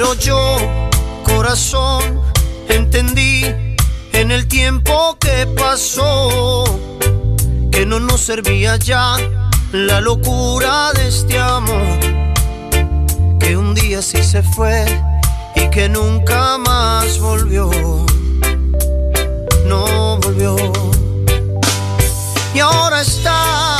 Speaker 57: Pero yo, corazón, entendí en el tiempo que pasó que no nos servía ya la locura de este amor, que un día sí se fue y que nunca más volvió, no volvió. Y ahora estás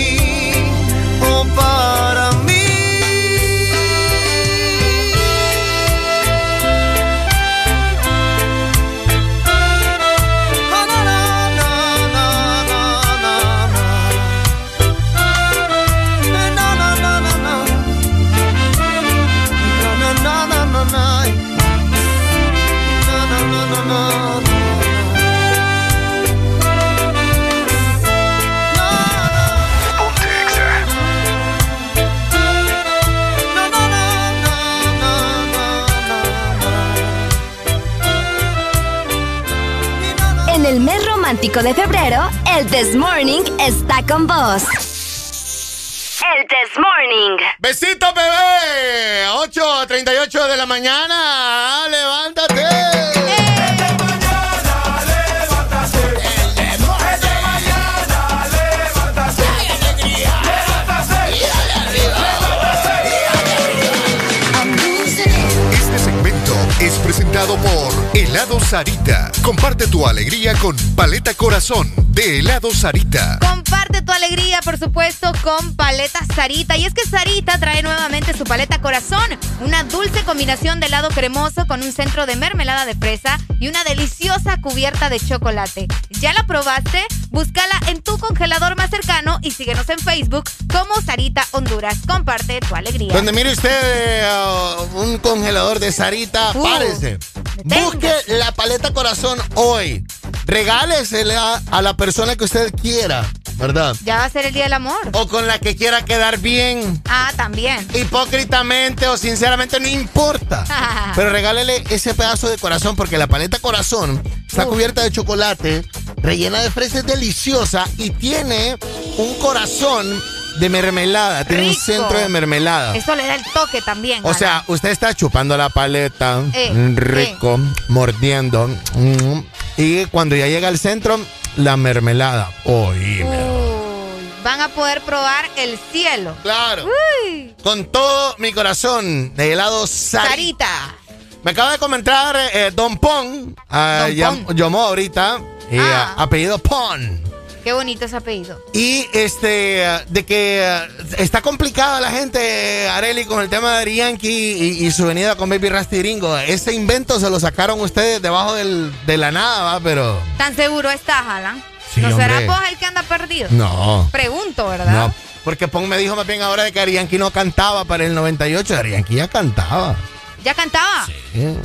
Speaker 6: romántico de febrero, el This Morning está con vos. El This Morning.
Speaker 29: Besito, bebé. 8.38 de la mañana. Levántate.
Speaker 38: Este segmento es presentado por Helado Sarita. Comparte tu alegría con Paleta Corazón de Helado Sarita.
Speaker 5: Comparte tu alegría, por supuesto, con paleta Sarita. Y es que Sarita trae nuevamente su paleta corazón, una dulce combinación de helado cremoso con un centro de mermelada de fresa y una deliciosa cubierta de chocolate. ¿Ya la probaste? Búscala en tu congelador más cercano y síguenos en Facebook como Sarita Honduras. Comparte tu alegría.
Speaker 29: Donde mire usted eh, un congelador de Sarita,
Speaker 5: Uh,
Speaker 29: párese. Busque la paleta corazón hoy. Regálesela a la persona que usted quiera, ¿verdad?
Speaker 5: Ya va a ser el día del amor.
Speaker 29: O con la que quiera quedar bien.
Speaker 5: Ah, también.
Speaker 29: Hipócritamente o sinceramente no importa. Pero regálele ese pedazo de corazón porque la paleta corazón está cubierta de chocolate, rellena de fresas deliciosa y tiene un corazón de mermelada. Tiene un centro de mermelada.
Speaker 5: Eso le da el toque también.
Speaker 29: O sea, usted está chupando la paleta,
Speaker 5: Eh,
Speaker 29: mm, rico, mordiendo, mm, y cuando ya llega al centro, la mermelada. Oíme.
Speaker 5: Uy, van a poder probar el cielo.
Speaker 29: Claro.
Speaker 5: Uy.
Speaker 29: Con todo mi corazón, de helado Sarita.
Speaker 5: Sarita.
Speaker 29: Me acaba de comentar eh, Don Pon, ah,
Speaker 5: Don Pon.
Speaker 29: llamó ahorita, y,
Speaker 5: Ah.
Speaker 29: ah, apellido Pon.
Speaker 5: Qué bonito ese apellido.
Speaker 29: Y este, de que ah, está complicada la gente, Areli, con el tema de Ari Yankee y, y su venida con Baby Rasty Gringo. Ese invento se lo sacaron ustedes debajo del- de la nada, ¿va? Pero
Speaker 5: ¿Tan seguro estás, Alan?
Speaker 29: Sí,
Speaker 5: ¿No será vos el que anda perdido?
Speaker 29: no.
Speaker 5: Pregunto, ¿verdad?
Speaker 29: No, porque Pon me dijo más bien ahora de que Ari Yankee no cantaba para el 98. Ari Yankee ya cantaba.
Speaker 5: ¿Ya cantaba?
Speaker 29: Sí.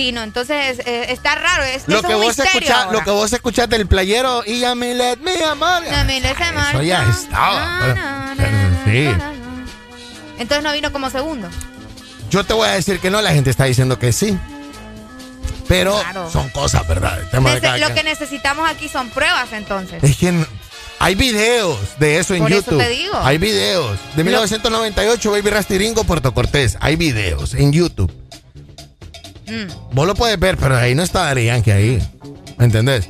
Speaker 5: Sí, no, entonces eh, está raro. Es,
Speaker 29: Lo
Speaker 5: es
Speaker 29: que,
Speaker 5: un
Speaker 29: vos lo que vos escuchás del playero y a mi let me amar.
Speaker 5: No, mire, se
Speaker 29: Eso ya estaba. sí.
Speaker 5: Entonces no vino como segundo.
Speaker 29: Yo te voy a decir que no, la gente está diciendo que sí. Pero
Speaker 5: Claro.
Speaker 29: son cosas, ¿verdad?
Speaker 5: Nece- lo que necesitamos aquí son pruebas, entonces.
Speaker 29: Es que hay videos de eso en
Speaker 5: Por eso
Speaker 29: YouTube.
Speaker 5: te digo.
Speaker 29: Hay videos. De 1998, Baby Rastiringo, Puerto Cortés. Hay videos en YouTube.
Speaker 5: Mm.
Speaker 29: Vos lo puedes ver, pero ahí no está Daddy Yankee ahí. ¿Me entendés?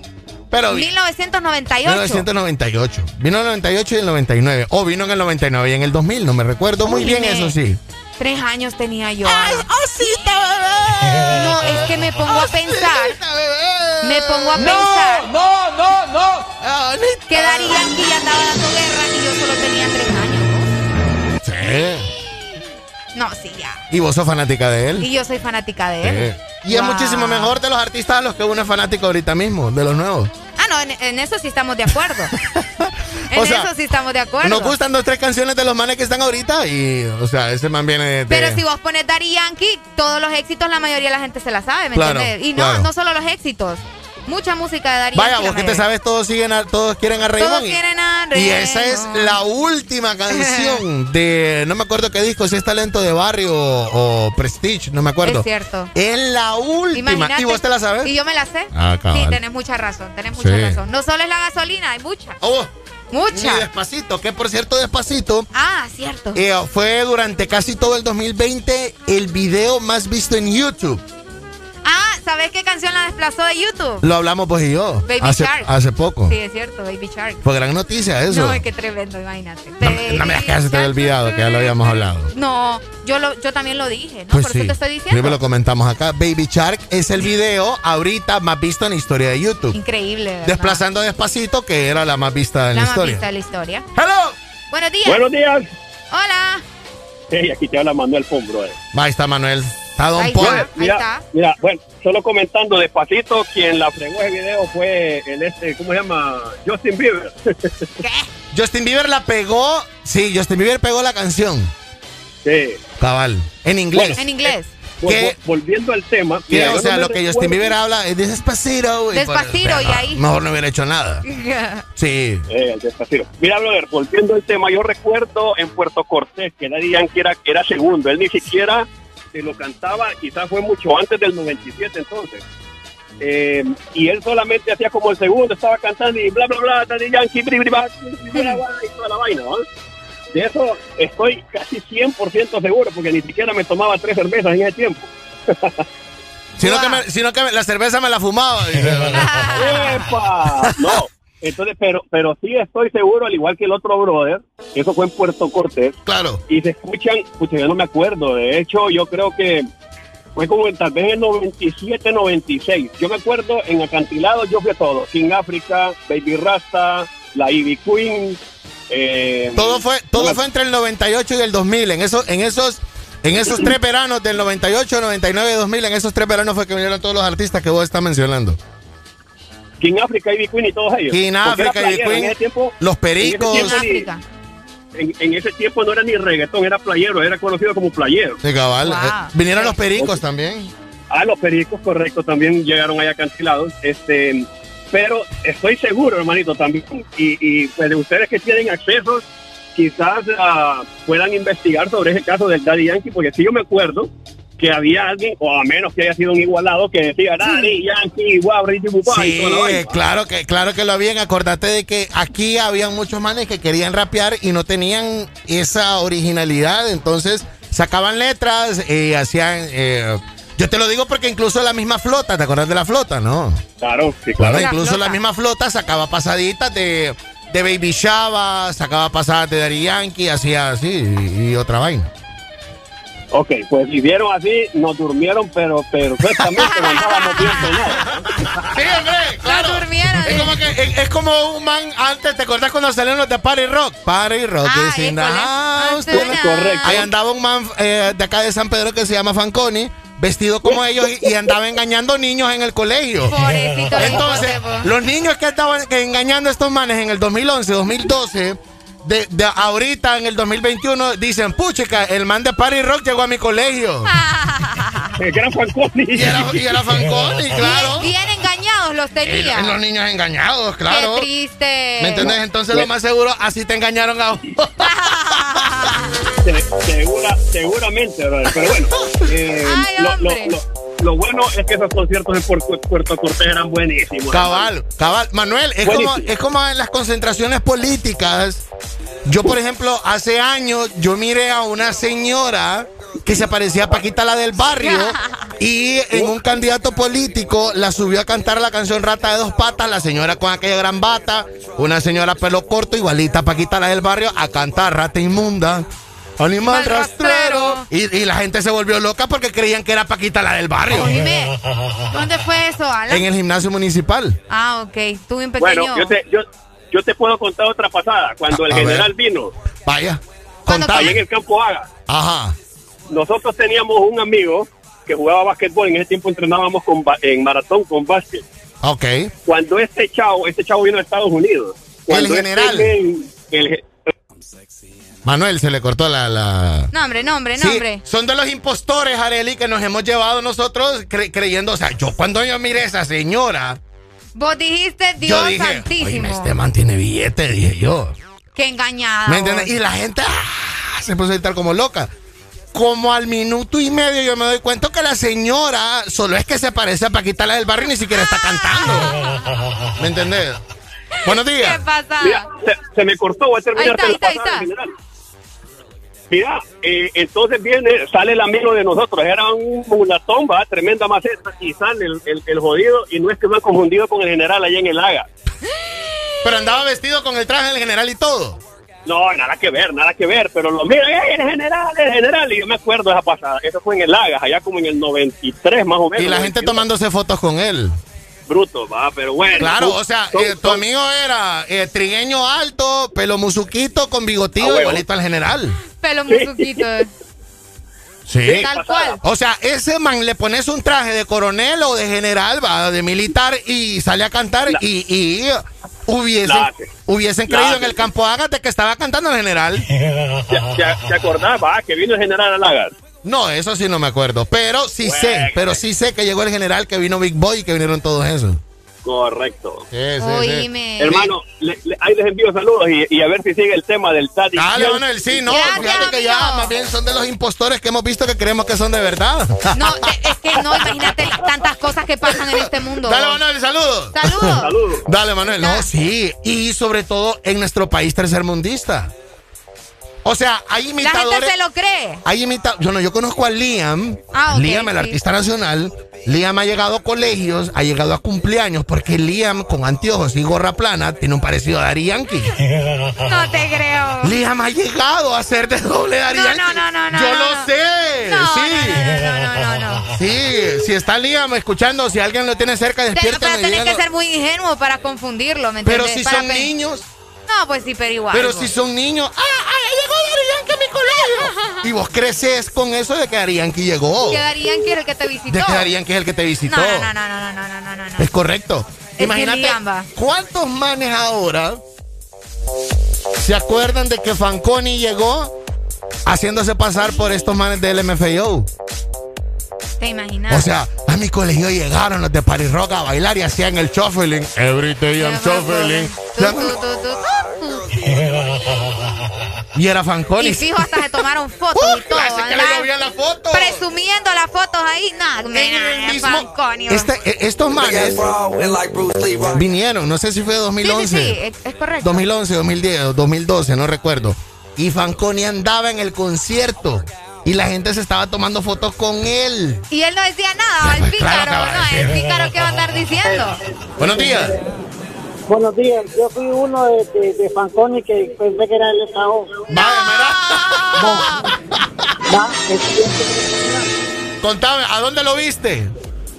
Speaker 29: Pero vi-
Speaker 5: 1998.
Speaker 29: 1998. Vino en el 98 y el 99. O vino en el 99 y en el 2000. No me recuerdo muy
Speaker 5: Uy,
Speaker 29: bien, eso sí.
Speaker 5: Tres años tenía yo. ¡Ay, osita, bebé! No, es que me pongo a pensar. Me pongo a
Speaker 34: No,
Speaker 5: pensar.
Speaker 34: no, no, no.
Speaker 5: Que Daddy Yankee ya andaba dando guerra y yo solo tenía tres años.
Speaker 29: Sí. ¿Y vos sos fanática de él?
Speaker 5: Y yo soy fanática de él.
Speaker 29: Sí. Y es muchísimo mejor de los artistas a los que uno es fanático ahorita mismo, de los nuevos.
Speaker 5: Ah, no, en, en eso sí estamos de acuerdo. en
Speaker 29: O sea,
Speaker 5: eso sí estamos de acuerdo.
Speaker 29: Nos gustan dos, tres canciones de los manes que están ahorita y, o sea, ese man viene de...
Speaker 5: Pero si vos pones Daddy Yankee, todos los éxitos, la mayoría de la gente se la sabe, ¿me
Speaker 29: Claro,
Speaker 5: entiendes? Y no,
Speaker 29: claro.
Speaker 5: no solo los éxitos. Mucha música de Daddy
Speaker 29: Vaya, vos que te sabes, todos siguen a- todos quieren a Raymond.
Speaker 5: Todos
Speaker 29: y-
Speaker 5: quieren a
Speaker 29: Y esa es
Speaker 5: Raymond.
Speaker 29: la última canción de, no me acuerdo qué disco, si es Talento de Barrio o, o Prestige, no me acuerdo.
Speaker 5: Es cierto.
Speaker 29: Es la última.
Speaker 5: Imagínate.
Speaker 29: ¿Y vos te la sabes?
Speaker 5: Y yo me la sé.
Speaker 29: Ah.
Speaker 5: Sí, tenés mucha razón, tenés mucha
Speaker 29: Sí.
Speaker 5: razón. No solo es la gasolina, hay mucha.
Speaker 29: Oh,
Speaker 5: Mucha.
Speaker 29: Ni despacito, que por cierto, despacito.
Speaker 5: Ah, cierto.
Speaker 29: eh, fue durante casi todo el 2020 el video más visto en YouTube.
Speaker 5: Ah, ¿sabes qué canción la desplazó de YouTube?
Speaker 29: Lo hablamos vos y yo.
Speaker 5: Baby
Speaker 29: hace,
Speaker 5: Shark.
Speaker 29: hace poco.
Speaker 5: Sí, es cierto, Baby Shark.
Speaker 29: Fue gran noticia eso.
Speaker 5: No, es que tremendo, imagínate.
Speaker 29: No, me- no me digas que se te había olvidado, que ya lo habíamos hablado.
Speaker 5: No, yo, lo, yo también lo dije, ¿no?
Speaker 29: Pues
Speaker 5: Por
Speaker 29: sí.
Speaker 5: eso te estoy
Speaker 29: Sí,
Speaker 5: diciendo.
Speaker 29: me lo comentamos acá. Baby Shark es el video ahorita más visto en la historia de YouTube.
Speaker 5: Increíble, ¿verdad?
Speaker 29: Desplazando despacito, que era la más vista en
Speaker 5: la
Speaker 29: la,
Speaker 5: más
Speaker 29: historia.
Speaker 5: vista de la historia.
Speaker 29: ¡Hello!
Speaker 5: Buenos días.
Speaker 58: Buenos días.
Speaker 5: Hola.
Speaker 58: Hey, aquí te habla Manuel Pombro.
Speaker 29: Ahí está Manuel. Está Don
Speaker 5: Ahí
Speaker 29: Paul.
Speaker 5: está, ahí
Speaker 58: Mira,
Speaker 5: está.
Speaker 58: mira, bueno, solo comentando despacito, quien la fregó ese video fue el este, ¿cómo se llama? Justin Bieber.
Speaker 29: Justin Bieber la pegó. Sí, Justin Bieber pegó la canción.
Speaker 58: Sí.
Speaker 29: Cabal. En inglés.
Speaker 5: En inglés.
Speaker 29: ¿Qué?
Speaker 58: Vol- Volviendo al tema.
Speaker 29: Que,
Speaker 58: mira,
Speaker 29: o sea,
Speaker 58: no
Speaker 29: lo que
Speaker 58: recuerdo-
Speaker 29: Justin Bieber habla es de despacito. y por-
Speaker 5: Despacito, y
Speaker 29: no,
Speaker 5: ahí.
Speaker 29: Mejor no hubiera hecho nada. Sí.
Speaker 58: Eh, el despacito. Mira, brother, volviendo al tema, yo recuerdo en Puerto Cortés que Daddy Yankee era, era segundo. Él ni siquiera se lo cantaba, quizás fue mucho antes del 97 entonces. eh, y él solamente hacía como el segundo, estaba cantando y bla, bla, bla, Daddy Yankee, bri, bri, bla, y toda la vaina, ¿no? De eso estoy casi 100% seguro, porque ni siquiera me tomaba tres cervezas en ese tiempo.
Speaker 29: Sino, que me- sino que me- la cerveza me la fumaba.
Speaker 58: ¡Epa! No, entonces, pero, pero sí estoy seguro, al igual que el otro brother, eso fue en Puerto Cortés.
Speaker 29: Claro.
Speaker 58: Y se escuchan, pucha, yo no me acuerdo, de hecho, yo creo que fue como en, tal vez en el 97, 96. Yo me acuerdo en Acantilado, yo fui a todo: King Africa, Baby Rasta, la Ivy Queen. eh,
Speaker 29: Todo fue, todo fue entre el 98 y el 2000. En esos, en esos, en esos tres veranos del 98, 99 y 2000, en esos tres veranos fue que vinieron todos los artistas que vos estás mencionando.
Speaker 58: King Africa, Ivy Queen y todos ellos.
Speaker 29: King Africa, Ivy Queen,
Speaker 58: ese tiempo-
Speaker 29: Los
Speaker 58: en ese
Speaker 29: Pericos.
Speaker 58: tiempo ni- En, en ese tiempo no era ni reggaetón, era playero, era conocido como playero.
Speaker 29: Sí, cabal. Eh, vinieron los Pericos también.
Speaker 58: Ah, los pericos, correcto, también llegaron ahí acantilados. Este, pero estoy seguro, hermanito, también, y, y pues de ustedes que tienen acceso, quizás ah, puedan investigar sobre ese caso del Daddy Yankee, porque sí yo me acuerdo que había alguien, o a menos que haya sido un igualado, que decía Daddy Yankee, guau, Ricky Bupá, y
Speaker 29: Sí, claro que, claro que lo habían. Acordate de que aquí habían muchos manes que querían rapear y no tenían esa originalidad. Entonces sacaban letras y hacían. eh, yo te lo digo porque incluso la misma flota, ¿te acuerdas de la flota, no?
Speaker 58: Claro, sí,
Speaker 29: Claro,
Speaker 58: claro.
Speaker 29: incluso la misma flota sacaba pasaditas de, de Baby Shaba, sacaba pasadas de Daddy Yankee, hacía así y, y otra vaina.
Speaker 58: Ok, pues si vieron así, nos durmieron, pero perfectamente, no andábamos bien peinados.
Speaker 29: Sí, hombre, claro. Es como, que, es, es como un man antes, ¿te acordás cuando salieron los de Party Rock? Party Rock is in the house.
Speaker 58: Correcto.
Speaker 29: Ahí andaba un man eh, de acá de San Pedro que se llama Fanconi, vestido como ellos y, andaba engañando niños en el colegio.
Speaker 5: Pobrecito,
Speaker 29: Entonces, los niños que estaban engañando a estos manes en el 2011, 2012, de, de ahorita en el 2021, dicen, puchica, el man de Party Rock llegó a mi colegio.
Speaker 58: era Fanconi.
Speaker 29: Y era, y era Fanconi, claro.
Speaker 5: Bien, bien engañados los
Speaker 29: Y
Speaker 5: tenía.
Speaker 29: los niños engañados, claro.
Speaker 5: Qué triste.
Speaker 29: ¿Me entiendes? Entonces lo más seguro, así te engañaron a vos.
Speaker 58: Segura, seguramente, pero bueno. eh,
Speaker 5: Ay,
Speaker 58: lo, lo-
Speaker 5: hombre.
Speaker 58: lo- lo bueno es que esos conciertos en Puerto, Puerto Cortés eran buenísimos.
Speaker 29: Cabal, cabal. Manuel, es como, es como en las concentraciones políticas. Yo, por ejemplo, hace años yo miré a una señora que se parecía a Paquita la del barrio y en un candidato político la subió a cantar la canción Rata de dos patas, la señora con aquella gran bata, una señora pelo corto igualita a Paquita la del barrio a cantar Rata inmunda. Animal rastrero. Y, y la gente se volvió loca porque creían que era Paquita la del barrio.
Speaker 5: ¿dónde fue eso, Alan?
Speaker 29: En el gimnasio municipal.
Speaker 5: Ah, ok. Tú bien pequeño.
Speaker 58: Bueno, yo te, yo, yo te puedo contar otra pasada. Cuando el
Speaker 29: A ver.
Speaker 58: general vino,
Speaker 29: Vaya.
Speaker 58: ahí en el campo Haga,
Speaker 29: Ajá.
Speaker 58: nosotros teníamos un amigo que jugaba básquetbol. En ese tiempo entrenábamos con, ba- en maratón con básquet.
Speaker 29: Ok.
Speaker 58: Cuando este chavo, este chavo vino a Estados Unidos. Cuando este
Speaker 29: general.
Speaker 58: men- el-
Speaker 29: Manuel, se le cortó la... la...
Speaker 5: Nombre, nombre,
Speaker 29: Sí,
Speaker 5: nombre.
Speaker 29: son de los impostores, Areli, que nos hemos llevado nosotros cre- creyendo, o sea, yo cuando yo miré a esa señora,
Speaker 5: Vos dijiste
Speaker 29: yo
Speaker 5: Dios
Speaker 29: dije,
Speaker 5: santísimo.
Speaker 29: "Oíme, este man tiene billete, dije yo.
Speaker 5: Qué engañada.
Speaker 29: ¿Me entiendes? Y la gente ah, se puso a estar como loca. Como al minuto y medio yo me doy cuenta que la señora solo es que se parece a Paquita la del barrio y ni siquiera está cantando. ¿Me entendés? Buenos días.
Speaker 5: ¿Qué pasa?
Speaker 58: Mira, se, se me cortó, voy a terminar
Speaker 5: Ahí está, ahí está, ahí está.
Speaker 58: Mira, eh, entonces viene, sale el amigo de nosotros, era un mulatón, va, tremenda maceta, y sale el, el- el jodido, y no es que me han confundido con el general allá en el Haga.
Speaker 29: Pero andaba vestido con el traje del general y todo.
Speaker 58: No, nada que ver, nada que ver, pero lo mira, ¡eh, el general, el general! Y yo me acuerdo de esa pasada, eso fue en el Haga, allá como en el 93 más o menos.
Speaker 29: Y la gente
Speaker 58: 92.
Speaker 29: tomándose fotos con él.
Speaker 58: Bruto, va, pero bueno.
Speaker 29: Claro, o sea,
Speaker 58: son-
Speaker 29: eh, tu amigo era eh, trigueño alto, pelo musuquito, con bigotillo,
Speaker 58: Ah,
Speaker 29: igualito al general.
Speaker 5: Pelo musuquito.
Speaker 29: Sí.
Speaker 5: Tal cual.
Speaker 29: O sea, ese man le pones un traje de coronel o de general, va, de militar y sale a cantar y, y hubiesen, hubiesen
Speaker 58: la-
Speaker 29: creído en el campo Ágate que estaba cantando el general.
Speaker 58: ¿Te, te- te acordás, va, que vino el general al Haga?
Speaker 29: No, eso sí no me acuerdo, pero sí sé, pero sí sé que llegó el general, que vino Big Boy y que vinieron todos esos.
Speaker 58: Correcto.
Speaker 5: Oíme.
Speaker 58: Hermano, le- le- ahí les envío saludos y, y a ver si sigue el tema del Tati.
Speaker 29: Dale, Manuel, sí, no, fíjate que ya más bien son de los impostores que hemos visto que creemos que son de verdad.
Speaker 5: No, es que no, imagínate tantas cosas que pasan en este mundo.
Speaker 29: Dale, Manuel, saludos.
Speaker 5: Saludos.
Speaker 29: Dale, Manuel. No, sí. Y sobre todo en nuestro país tercermundista. O sea, hay
Speaker 5: La
Speaker 29: imitadores.
Speaker 5: gente se lo cree.
Speaker 29: Hay imita yo no, yo conozco a Liam,
Speaker 5: Ah, ok,
Speaker 29: Liam, el
Speaker 5: sí.
Speaker 29: artista nacional. Liam ha llegado a colegios, ha llegado a cumpleaños, porque Liam con anteojos y gorra plana tiene un parecido a Dari Yankee.
Speaker 5: No te creo.
Speaker 29: Liam ha llegado a ser de doble Dari
Speaker 5: No,
Speaker 29: Yankee.
Speaker 5: no, no, no, no,
Speaker 29: Yo
Speaker 5: no,
Speaker 29: lo
Speaker 5: no.
Speaker 29: sé.
Speaker 5: No,
Speaker 29: sí.
Speaker 5: no, no, no, no.
Speaker 29: Sí, si está Liam escuchando, si alguien lo tiene cerca,
Speaker 5: Te-
Speaker 29: despiértenlo
Speaker 5: pero tenés que ser muy ingenuo para confundirlo, ¿me
Speaker 29: Pero
Speaker 5: entiendes?
Speaker 29: si
Speaker 5: Para
Speaker 29: son niños.
Speaker 5: No, pues sí, pero igual.
Speaker 29: Pero si son niños. ¡Ah, ah! Llegó Darían que mi colegio. Y vos creces con eso de que Darían que llegó.
Speaker 5: Que Darían que es el que te visitó.
Speaker 29: De que Darían que es el que te visitó.
Speaker 5: No, no, no, no, no, no, no, no.
Speaker 29: Es correcto. Imagínate cuántos manes ahora se acuerdan de que Fanconi llegó haciéndose pasar por estos manes del MFAO.
Speaker 5: ¿Te imaginas?
Speaker 29: O sea, a mi colegio llegaron los de Party Rock a bailar y hacían el shuffling. Every day I'm shuffling. Y era Fanconi.
Speaker 5: Y fijo, hasta se tomaron fotos y todo.
Speaker 29: clase que le
Speaker 5: ¿verdad?
Speaker 29: llovía la foto.
Speaker 5: Presumiendo las fotos ahí. Nada, me Fanconio.
Speaker 29: Este, eh, estos manes vinieron, no sé si fue
Speaker 5: Sí, sí,
Speaker 29: 2011.
Speaker 5: sí, es, es correcto.
Speaker 29: 2011, 2010 o 2012, no recuerdo. Y Fanconi andaba en el concierto y la gente se estaba tomando fotos con él.
Speaker 5: Y él no decía nada, el pícaro,
Speaker 29: va a
Speaker 5: no, el pícaro que va a andar diciendo.
Speaker 29: Buenos días.
Speaker 59: Buenos días, yo fui uno de, de, de Fanconi que pensé que era el Estado.
Speaker 29: Contame, ¿a dónde lo viste?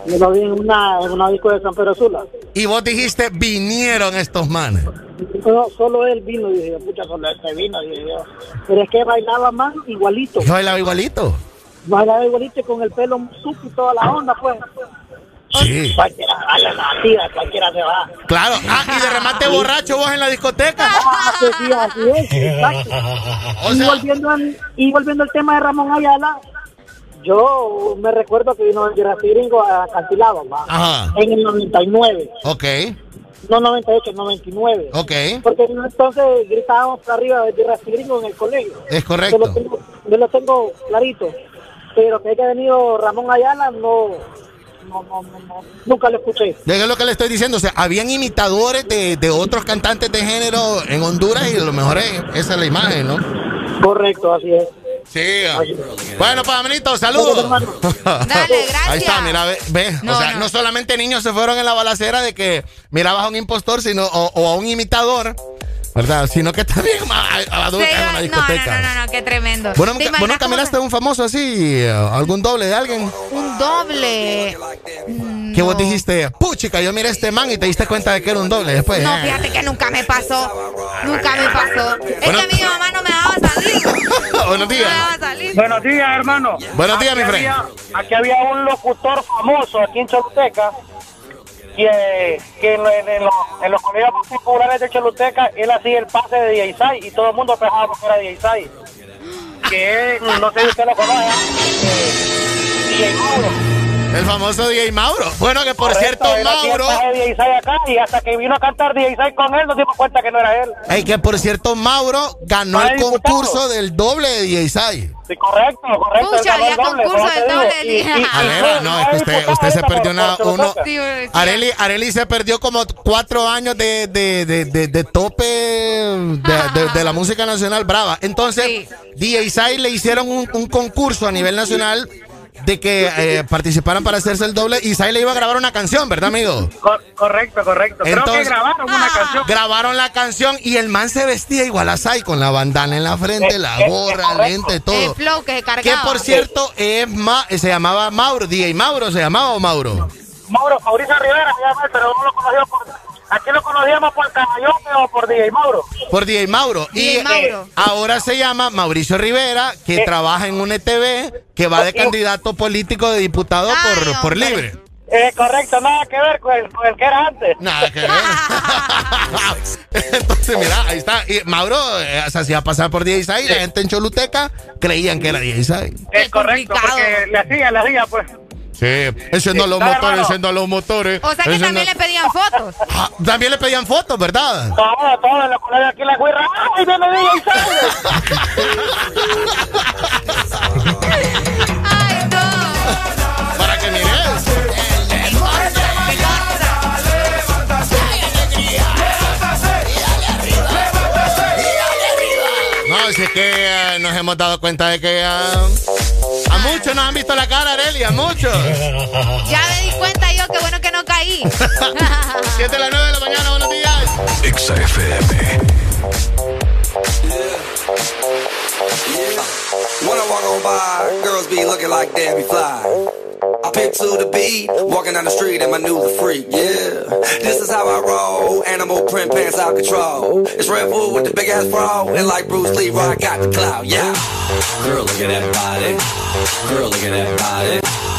Speaker 59: Me lo vi en una, en una disco de San Pedro Sula.
Speaker 29: Y vos dijiste, vinieron estos manes.
Speaker 59: No, solo él vino, dije yo, pucha, solo este vino, dije yo. Pero es que bailaba más igualito.
Speaker 29: Yo bailaba igualito.
Speaker 59: Bailaba igualito y con el pelo supo y toda la onda, pues.
Speaker 29: Sí.
Speaker 59: Cualquiera, vale la tira, cualquiera se va.
Speaker 29: Claro. Ah, y de remate borracho vos en la discoteca.
Speaker 59: Ah, sí, así es, exacto. y, volviendo al, y volviendo al tema de Ramón Ayala, yo me recuerdo que vino el Jurassic Gringo a Cantilado, en el 99.
Speaker 29: Ok,
Speaker 59: No 98, 99.
Speaker 29: ok.
Speaker 59: Porque entonces gritábamos para arriba de Jurassic Gringo en el colegio.
Speaker 29: Es
Speaker 59: Yo
Speaker 29: correcto.
Speaker 59: lo tengo, yo lo tengo clarito. Pero que haya venido Ramón Ayala, no, no, no, no, no, nunca lo escuché.
Speaker 29: Es lo que le estoy diciendo. O sea, habían imitadores de, de otros cantantes de género en Honduras y a lo mejor es- esa es la imagen, ¿no?
Speaker 59: Correcto, así es.
Speaker 29: Sí. Bueno, Pablito, saludos.
Speaker 5: Dale, gracias.
Speaker 29: Ahí está, mira, ve. ve.
Speaker 5: No,
Speaker 29: o sea,
Speaker 5: no.
Speaker 29: no. solamente niños se fueron en la balacera de que mirabas a un impostor sino, o, o a un imitador, ¿verdad? Sino que también a, a adultos
Speaker 5: Se
Speaker 29: en una
Speaker 5: no,
Speaker 29: discoteca.
Speaker 5: no, no, no, no, qué tremendo.
Speaker 29: ¿Vos
Speaker 5: ¿Te
Speaker 29: nunca,
Speaker 5: imaginas
Speaker 29: vos nunca
Speaker 5: cómo
Speaker 29: miraste a un famoso así, eh, algún doble de alguien?
Speaker 5: Un doble.
Speaker 29: Que vos dijiste, puchica, yo miré a este man y te diste cuenta de que era un doble después.
Speaker 5: No, fíjate que nunca me pasó. Nunca me pasó. Es que a mi mamá no me daba salir.
Speaker 29: Buenos días.
Speaker 5: No me daba salir.
Speaker 44: Buenos días, hermano.
Speaker 29: Buenos días, mi
Speaker 44: Aquí
Speaker 29: friend.
Speaker 44: había- Aquí había un locutor famoso aquí en Choluteca que, que en, los, en los colegios particulares de Choluteca él hacía el pase de DJ Sai y todo el mundo pensaba que era DJ Sai. Que es, no sé si usted lo conoce, eh, DJ Mauro.
Speaker 29: El famoso DJ Mauro. Bueno, que por
Speaker 44: Correcto,
Speaker 29: cierto, Mauro.
Speaker 44: de acá y hasta que vino a cantar DJ Sai con él nos dimos cuenta que no era él.
Speaker 29: Ey, que por cierto, Mauro ganó el
Speaker 44: diputado.
Speaker 29: concurso del doble de DJ Sai.
Speaker 44: Sí, correcto, correcto.
Speaker 5: Pucha, ya
Speaker 44: doble,
Speaker 5: concurso del doble,
Speaker 44: fue-
Speaker 29: no, es que usted, se perdió una, uno.
Speaker 5: Sí, sí.
Speaker 29: Areli, Areli se perdió como cuatro años de, de, de, de, de tope de, de- de la música nacional brava. Entonces, DJ Sai le hicieron un, un concurso a nivel nacional de que eh, participaran para hacerse el doble y Sai le iba a grabar una canción, ¿verdad, amigo?
Speaker 44: Cor- correcto, correcto. Creo
Speaker 29: Entonces-
Speaker 44: que grabaron una canción.
Speaker 29: Grabaron la canción y el man se vestía igual a Sai con la bandana en la frente, la
Speaker 44: Eh, eh,
Speaker 29: gorra, lente,
Speaker 5: El
Speaker 29: todo.
Speaker 5: flow que se
Speaker 29: Que
Speaker 5: cargaba.
Speaker 29: por cierto es ma- se llamaba Mauro, DJ Mauro se llamaba o Mauro.
Speaker 44: Mauro, Mauricio Rivera se llama pero no lo conocíamos por... Aquí lo conocíamos por Caballote o por DJ Mauro.
Speaker 29: Por DJ Mauro.
Speaker 5: DJ
Speaker 29: y eh, ahora se llama Mauricio Rivera, que
Speaker 44: Eh.
Speaker 29: trabaja en un ETV, que va de candidato político de diputado
Speaker 5: Ay,
Speaker 29: por, por
Speaker 5: hombre.
Speaker 29: libre.
Speaker 44: Eh, correcto, nada que ver con el, con el que era antes.
Speaker 29: Nada que ver. Entonces, mira, ahí está. Y Mauro eh, se hacía pasar por DJ Sai, la gente en Choluteca creían que era DJ Sai.
Speaker 44: Es correcto, porque le hacía, le hacía, pues.
Speaker 29: Sí, enciendo los motores, enciendo los motores.
Speaker 5: O sea que también le pedían fotos.
Speaker 29: Ah, también le pedían fotos, ¿verdad?
Speaker 44: Todo, todo, la colega aquí la guirra. ¡Ay, viene DJ
Speaker 5: Ay, no.
Speaker 29: Para que mires. No, si es que eh, nos hemos dado cuenta de que a muchos nos han visto la cara, Areli, a muchos.
Speaker 5: Ya me di cuenta yo, qué bueno que no caí.
Speaker 29: 7 de la 9 de la mañana, buenos días.
Speaker 17: XFM.
Speaker 54: When I walk on by, girls be looking like Debbie Fly. I pick to the beat, walking down the street in my new freak, yeah. This is how I roll, animal print pants out control. It's Red Bull with the big ass bra, and like Bruce Lee, I got the clout, yeah. Girl, look at that body. Girl, look at that body.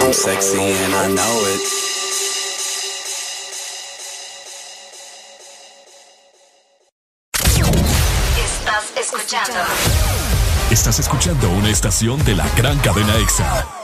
Speaker 54: I'm sexy and I know it.
Speaker 6: Estás escuchando
Speaker 17: Estás escuchando una estación de la gran cadena EXA.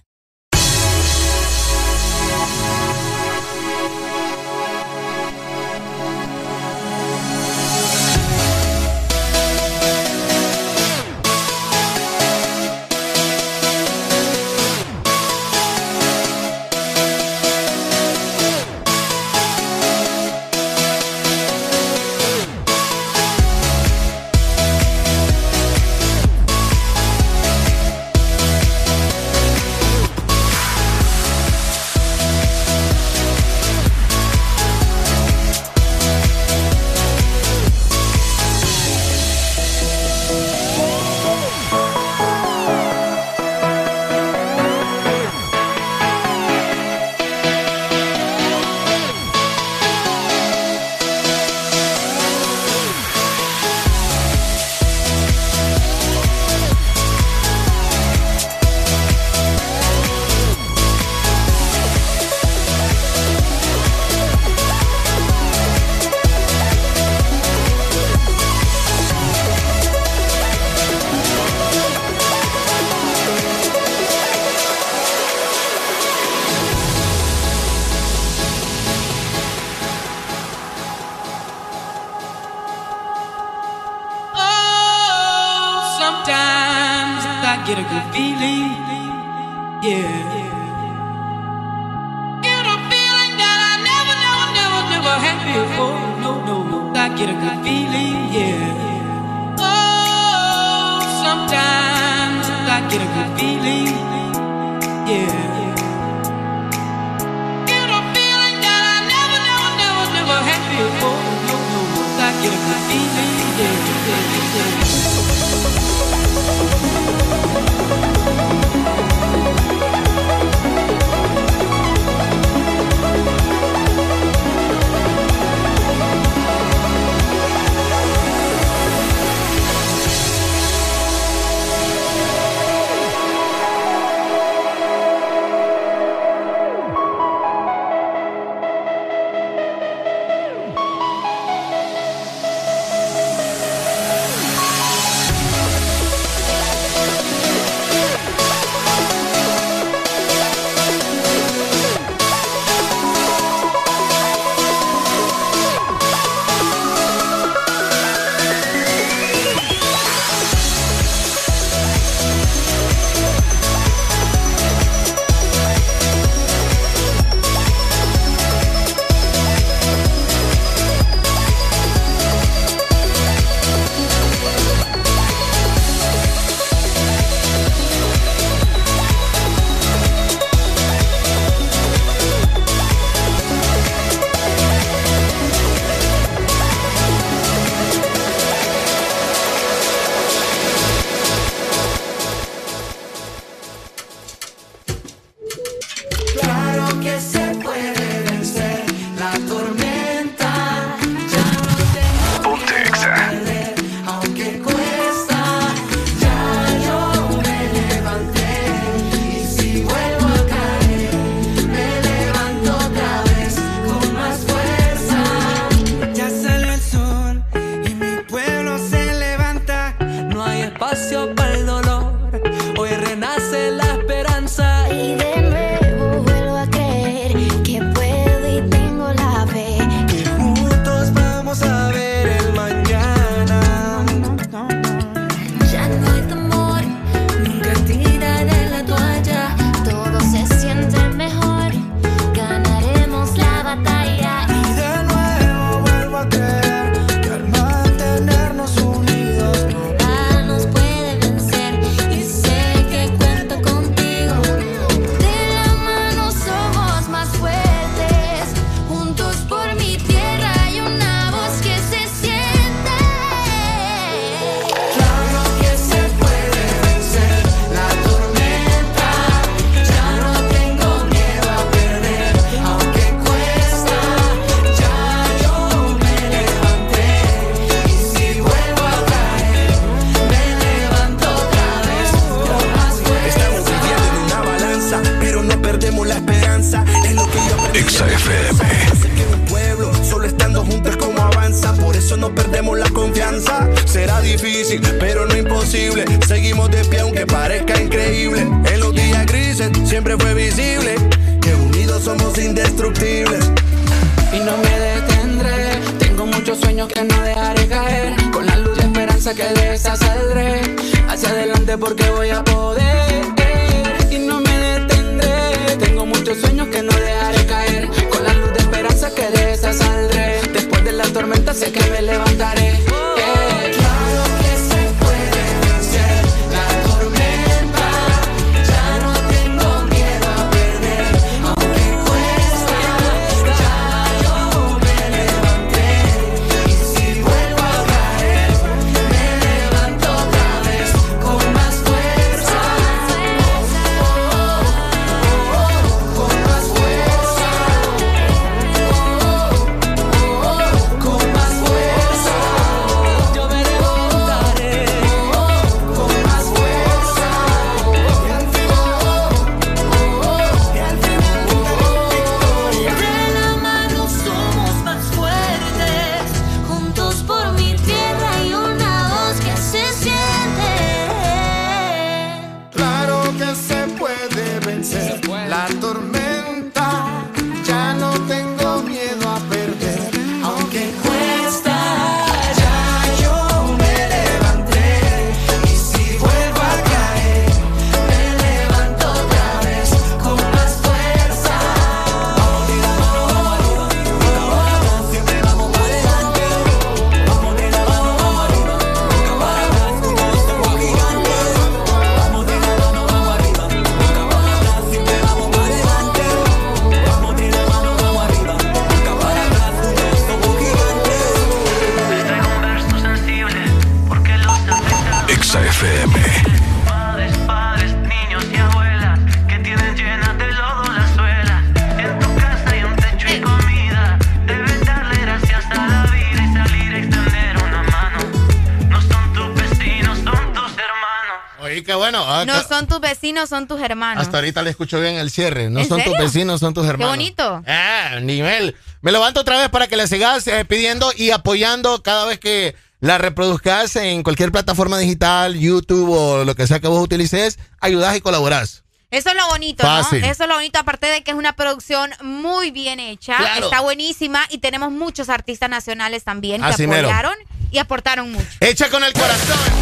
Speaker 5: Son tus hermanos.
Speaker 29: Hasta ahorita le escucho bien el cierre. No son tus vecinos, son tus hermanos.
Speaker 5: Qué bonito.
Speaker 29: Ah, nivel. Me levanto otra vez para que le sigas eh, pidiendo y apoyando cada vez que la reproduzcas en cualquier plataforma digital, YouTube o lo que sea que vos utilices. Ayudas y colaborás.
Speaker 5: Eso es lo bonito, ¿no? Eso es lo bonito, aparte de que es una producción muy bien hecha, está buenísima y tenemos muchos artistas nacionales también que apoyaron y aportaron mucho.
Speaker 29: Hecha con el corazón.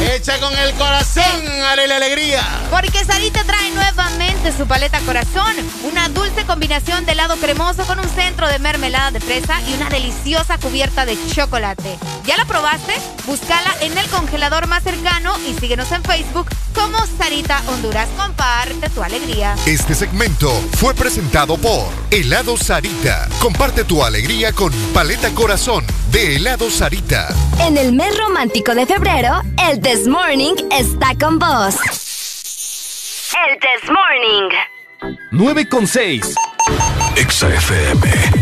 Speaker 29: Hecha con el corazón, haré la alegría.
Speaker 5: Porque Sarita nuevamente su paleta corazón, una dulce combinación de helado cremoso con un centro de mermelada de fresa y una deliciosa cubierta de chocolate. ¿Ya la probaste? Búscala en el congelador más cercano y síguenos en Facebook como Sarita Honduras. Comparte tu alegría.
Speaker 60: Este segmento fue presentado por Helado Sarita. Comparte tu alegría con Paleta Corazón de Helado Sarita.
Speaker 6: En el mes romántico de febrero, el This Morning está con vos. El This Morning.
Speaker 61: 9 con 6. XFM.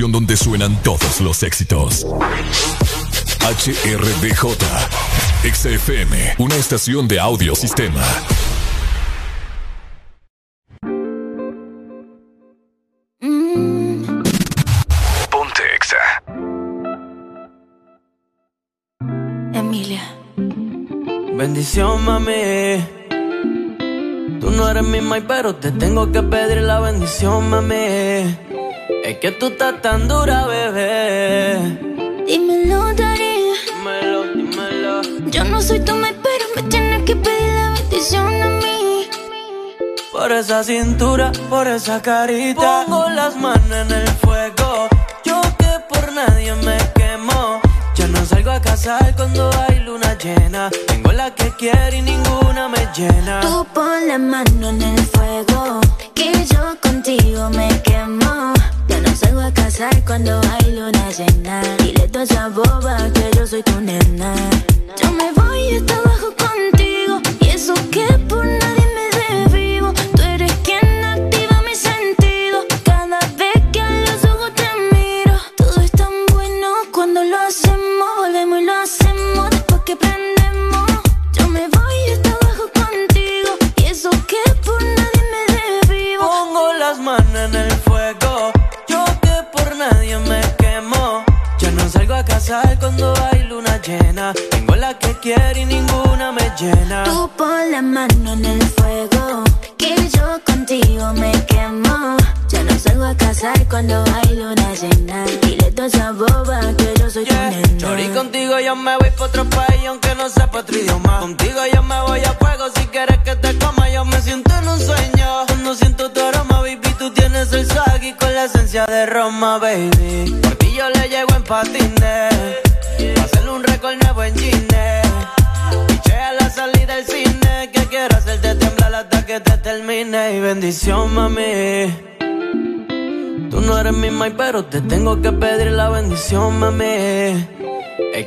Speaker 17: Donde suenan todos los éxitos. HRDJ, XFM, una estación de audio sistema.
Speaker 62: Ponte Exa.
Speaker 28: Emilia. Bendición, mami. Tú no eres mi mai, pero te tengo que pedir la bendición, mami. Es que tú estás tan dura, bebé.
Speaker 4: Dímelo, Dari.
Speaker 28: Dímelo, dímelo.
Speaker 4: Yo no soy tu me, pero me tienes que pedir la bendición a mí.
Speaker 28: Por esa cintura, por esa carita. Pongo las manos en el fuego. Yo que por nadie me quemo. Ya no salgo a casar cuando hay luna llena. Tengo la que quiero y ninguna me llena.
Speaker 4: Tú pon la mano en el fuego. Que yo contigo me cuando hay luna llena. Dile toda esa boba que yo soy tu nena.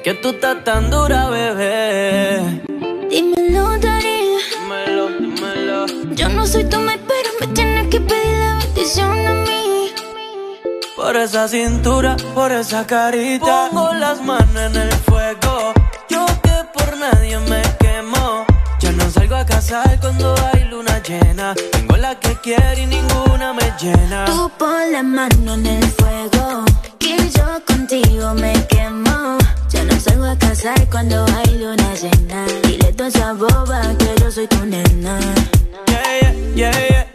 Speaker 4: Que tú
Speaker 28: estás tan dura, bebé.
Speaker 4: Dímelo, Dari.
Speaker 28: Dímelo, dímelo.
Speaker 4: Yo no soy tu mai, pero me tienes que pedir la bendición a mí.
Speaker 28: Por esa cintura, por esa carita. Pongo las manos en el fuego. Yo que por nadie me quemo. Ya no salgo a casar cuando hay luna llena. Tengo la que quiero y ninguna me llena.
Speaker 4: Tú pon la mano en el fuego, que yo contigo me casar cuando hay luna llena. Dile toda esa boba que yo soy tu nena.
Speaker 28: Yeah, yeah, yeah, yeah,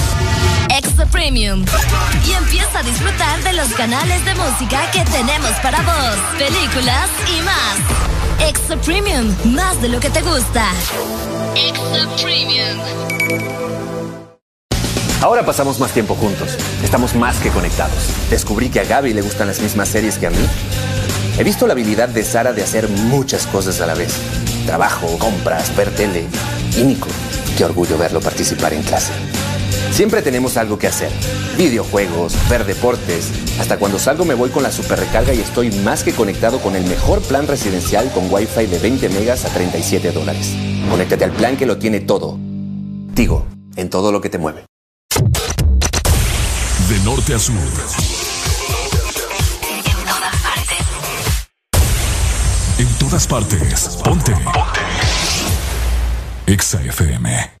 Speaker 6: Extra Premium. Y empieza a disfrutar de los canales de música que tenemos para vos, películas y más. Extra Premium, más de lo que te gusta. Extra Premium.
Speaker 63: Ahora pasamos más tiempo juntos. Estamos más que conectados. Descubrí que a Gaby le gustan las mismas series que a mí. He visto la habilidad de Sara de hacer muchas cosas a la vez. Trabajo, compras, ver tele. Y Nico, qué orgullo verlo participar en clase. Siempre tenemos algo que hacer. Videojuegos, ver deportes. Hasta cuando salgo me voy con la super recarga y estoy más que conectado con el mejor plan residencial con Wi-Fi de 20 megas a 37 dólares. Conéctate al plan que lo tiene todo. Tigo, en todo lo que te mueve.
Speaker 17: De norte a sur. En todas partes. Ponte. Ponte. Exa FM.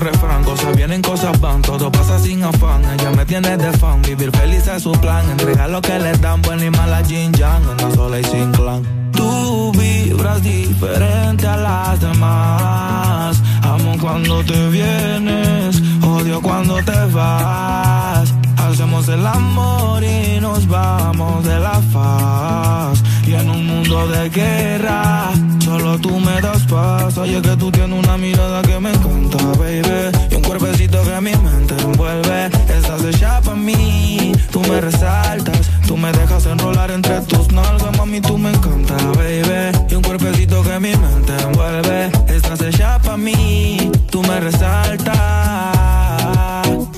Speaker 64: Refrán, cosas vienen, cosas van. Todo pasa sin afán. Ella me tiene de fan. Vivir feliz es su plan. Entregar lo que le dan, buena y mala Jin Yang. Anda sola y sin clan. Tú vibras diferente a las demás. Amo cuando te vienes, odio cuando te vas. Hacemos el amor y nos vamos de la faz. Y en un mundo de guerra, solo tú me das paz. Oye, que tú tienes una mirada que me encanta, baby. Y un cuerpecito que mi mente envuelve. Estás hecha pa' mí, tú me resaltas. Tú me dejas enrolar entre tus nalgas, mami, tú me encanta, baby. Y un cuerpecito que mi mente envuelve. Estás hecha pa' mí, tú me resaltas.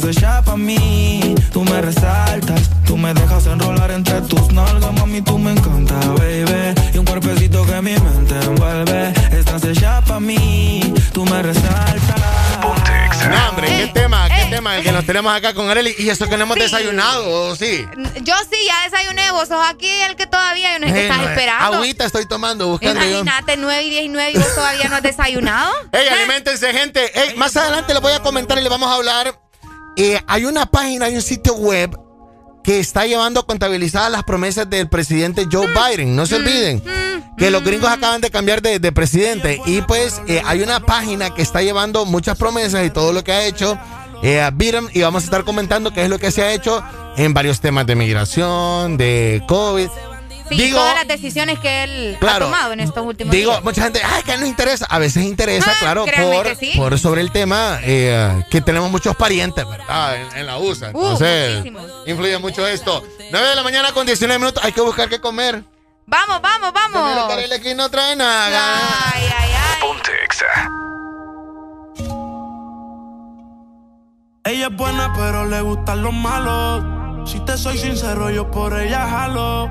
Speaker 64: Estás hecha pa' mí, tú me resaltas. Tú me dejas enrolar entre tus nalgas, mami, tú me encanta, baby. Y un cuerpecito que mi mente envuelve. Estás hecha pa' mí, tú me resaltas.
Speaker 29: No, hombre, qué tema, qué tema el que nos tenemos acá con Arely. Y eso que no hemos
Speaker 5: Sí.
Speaker 29: desayunado, sí.
Speaker 5: Yo sí, ya desayuné. Vos sos aquí el que todavía no es que
Speaker 29: Eh,
Speaker 5: estás
Speaker 29: no,
Speaker 5: esperando.
Speaker 29: Agüita estoy tomando, buscando yo.
Speaker 5: Imagínate, 9 y 19 y vos todavía no has desayunado.
Speaker 29: Ey, aliméntense, gente. Ey, más adelante les voy a comentar y les vamos a hablar. Eh, hay una página, hay un sitio web que está llevando contabilizadas las promesas del presidente Joe
Speaker 5: Mm.
Speaker 29: Biden. No se olviden que los gringos acaban de cambiar de, de presidente. Y pues eh, hay una página que está llevando muchas promesas y todo lo que ha hecho. Eh, a Biden y vamos a estar comentando qué es lo que se ha hecho en varios temas de migración, de COVID.
Speaker 5: Sí,
Speaker 29: Digo,
Speaker 5: todas las decisiones que él
Speaker 29: Claro.
Speaker 5: ha tomado en estos últimos
Speaker 29: Digo,
Speaker 5: días.
Speaker 29: mucha gente, ay, que no interesa. A veces interesa,
Speaker 5: Ah,
Speaker 29: claro, por,
Speaker 5: que sí.
Speaker 29: por sobre el tema eh, que tenemos muchos parientes, ¿verdad? En, en la USA.
Speaker 5: Uh,
Speaker 29: Entonces, influye mucho esto. 9 de la mañana con 19 minutos. Hay que buscar qué comer.
Speaker 5: Vamos, vamos, vamos.
Speaker 29: Mira, aquí no trae nada.
Speaker 5: Ay, ay, ay.
Speaker 62: Ponte Exa.
Speaker 65: Ella es buena, pero le gustan los malos. Si te soy sincero, yo por ella jalo.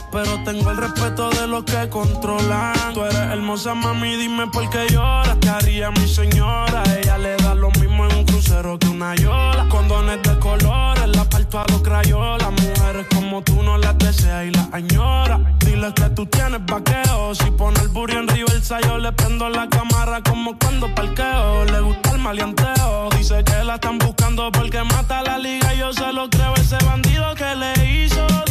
Speaker 65: Pero tengo el respeto de los que controlan. Tú eres hermosa, mami, dime por qué lloras. ¿Qué haría mi señora? Ella le da lo mismo en un crucero que una yola. Condones de colores, la parto a dos crayolas. Mujeres como tú no las deseas y las añora. Dile que tú tienes vaqueo. Si pone el burro en reversa, yo le prendo la cámara como cuando parqueo. Le gusta el maleanteo. Dice que la están buscando porque mata la liga. Yo se lo creo, ese bandido que le hizo.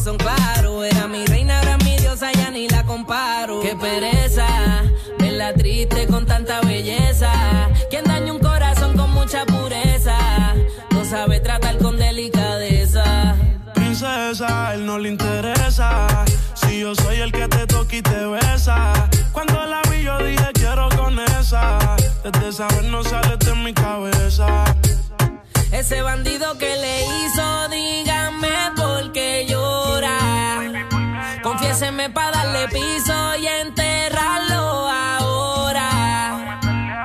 Speaker 66: Ojos son claros. Era mi reina, ahora mi diosa, ya ni la comparo. Qué pereza, verla triste con tanta belleza. Quien daña un corazón con mucha pureza, no sabe tratar con delicadeza.
Speaker 65: Princesa, él no le interesa. Si yo soy el que te toca y te besa. Cuando la vi, yo dije quiero con esa. Desde esa vez no sale de mi cabeza.
Speaker 66: Ese bandido que le hizo, dígame Confiéseme para darle piso y enterrarlo ahora.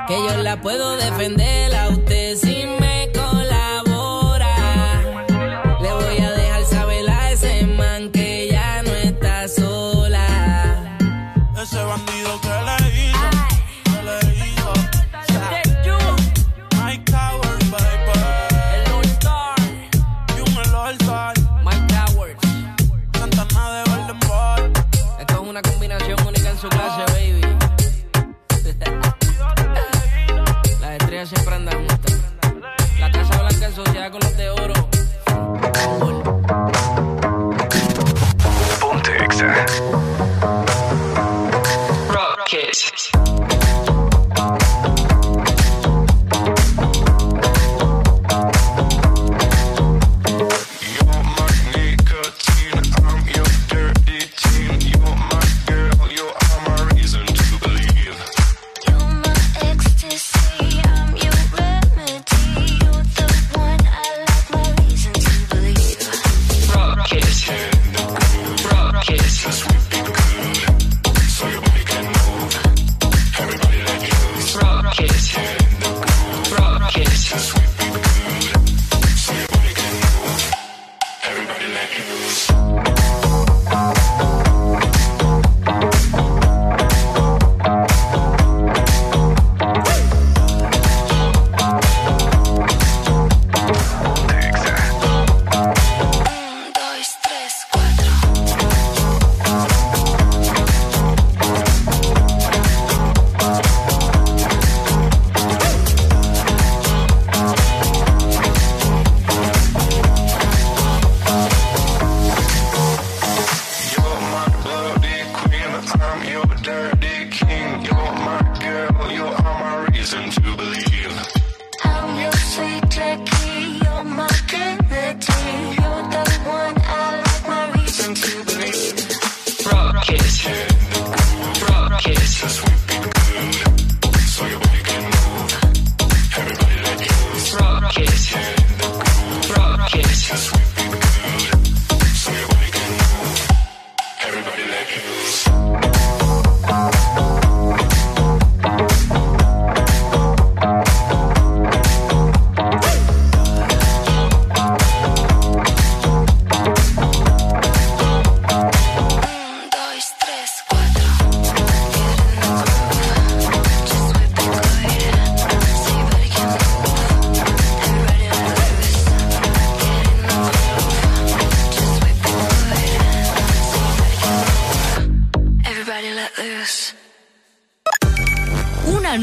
Speaker 66: Que yo la puedo defender a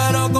Speaker 3: Yo quiero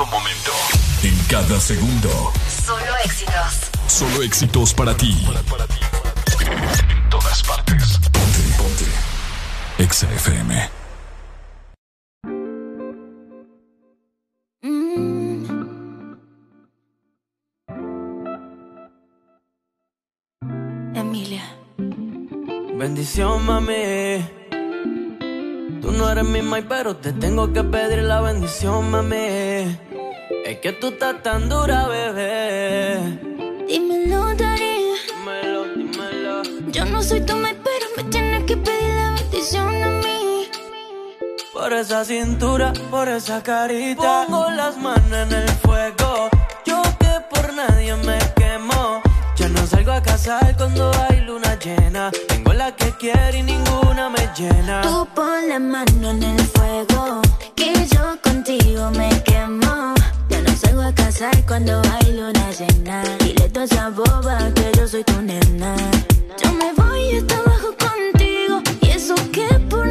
Speaker 17: Todo momento. En cada segundo.
Speaker 6: Solo éxitos.
Speaker 17: Solo éxitos para ti. En todas partes. Ponte, ponte. Exa FM.
Speaker 67: Emilia.
Speaker 28: Bendición, mami. Eres mi mai, pero te tengo que pedir la bendición, mami. Es que tú estás tan dura, bebé.
Speaker 4: Dímelo, Dari.
Speaker 28: Dímelo, dímelo.
Speaker 4: Yo no soy tu mai, pero me tienes que pedir la bendición a mí.
Speaker 28: Por esa cintura, por esa carita. Pongo las manos en el fuego. Yo que por nadie me salgo a casar cuando hay luna llena. Tengo la que quiero y ninguna me llena.
Speaker 4: Tú pon la mano en el fuego, que yo contigo me quemo. Ya no salgo a casar cuando hay luna llena. Dile toda esa boba que yo soy tu nena. Yo me voy hasta abajo contigo, y eso que por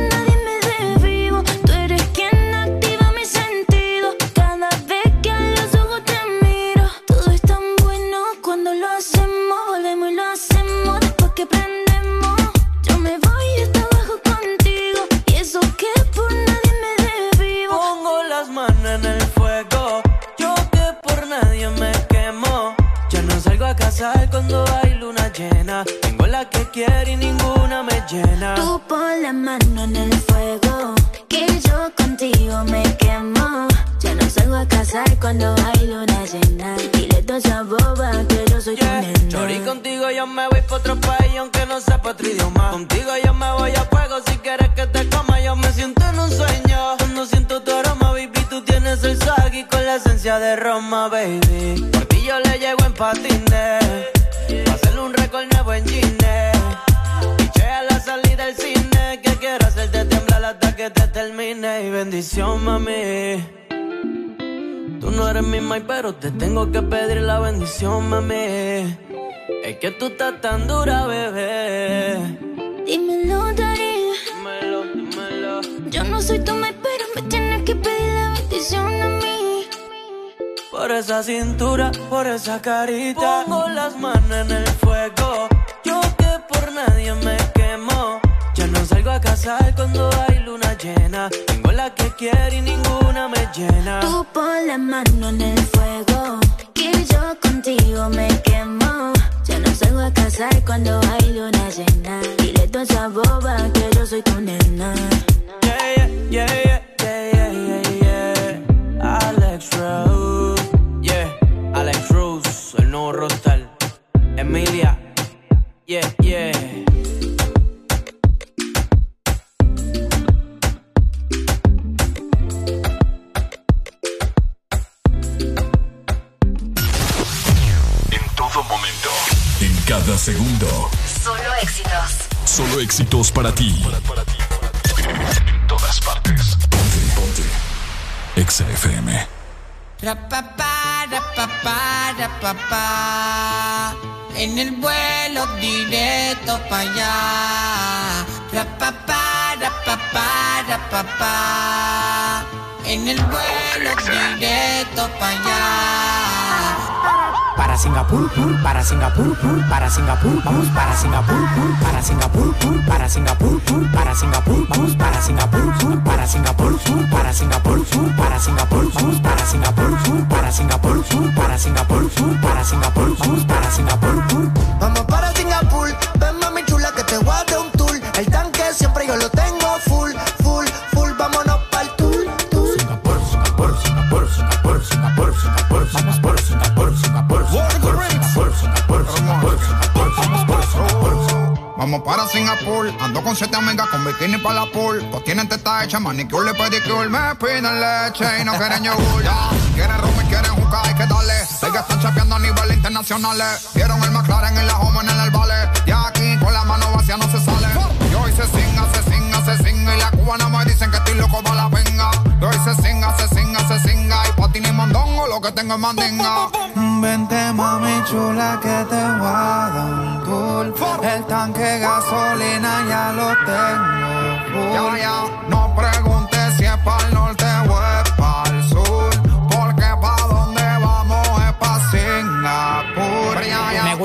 Speaker 4: a cuando
Speaker 28: hay luna llena. Tengo la que quiero y ninguna me llena.
Speaker 4: Tú pon la mano en el fuego, que yo contigo me quemo. Ya no salgo a casar cuando hay luna llena. Dile toda esa boba que yo soy tu nena.
Speaker 28: Chori, contigo yo me voy pa' otro país aunque no sepa otro idioma. Contigo yo me voy a fuego si quieres que te coma. Yo me siento en un sueño. Cuando siento tu aroma, baby, tú tienes el con la esencia de Roma, baby. Por ti yo le llego en patines. Pa' hacerle un récord nuevo en Gine. Piché a la salida del cine. Que quiero hacerte temblar hasta que te termine. Y bendición, mami. Tú no eres mi mai, pero te tengo que pedir la bendición, mami. Es que tú estás tan dura, bebé.
Speaker 4: Dímelo, Dari.
Speaker 28: Dímelo, dímelo.
Speaker 4: Yo no soy tu mai, pero me tienes que pedir la bendición a mí.
Speaker 28: Por esa cintura, por esa carita. Pongo las manos en el fuego. Yo que por nadie me quemo. Ya no salgo a casar cuando hay luna llena. Tengo la que quiero y ninguna me llena.
Speaker 4: Tú pon la mano en el fuego, que yo contigo me quemo. Ya no salgo a casar cuando hay luna llena. Dile toda esa boba que yo soy tu nena.
Speaker 28: Yeah, yeah, yeah, yeah, yeah, yeah, yeah, Alex Rose, el nuevo roster. Emilia, yeah, yeah.
Speaker 17: En todo momento. En cada segundo.
Speaker 6: Solo éxitos.
Speaker 17: Solo éxitos para ti. En todas partes. Ponte, ponte. Exa FM.
Speaker 66: Rapapá, rapapá, rapapá. En el vuelo directo para allá. Rapapá, rapapá, rapapá. En el vuelo directo para allá.
Speaker 7: Para Singapur, pur, para Singapur, pur, para Singapur, vamos para Singapur, pur, para Singapur, pur, para Singapur, pur, para Singapur, vamos para Singapur, pur, para Singapur, pur, para Singapur, pur, para Singapur, vamos para Singapur, pur, para Singapur, pur, para Singapur, pur, para Singapur, vamos para Singapur, pur.
Speaker 68: Vamos para Singapur, ven mami chula que te voy a dar un tour. El tanque siempre
Speaker 7: Vamos
Speaker 23: para Singapur, ando con siete amigas con bikini para la pool. Pues tienen teta hecha, manicure y pedicure. Me piden leche y no quieren yogur. Ya, quieren rum y quieren jugar, hay que darle. Sé que están chapeando a nivel internacional. Vieron el McLaren en la home en el vale. Y aquí con la mano vacía no se sale. Yo hice singa, se singa, se singa. Y la cubana me dicen que estoy loco para la venga. Yo hice singa, se singa, se singa. Lo que tengo es mandinga.
Speaker 7: Vente mami chula que te voy a dar un tour. El tanque de gasolina ya lo tengo
Speaker 23: Ya,
Speaker 7: full.
Speaker 23: ya, no preguntes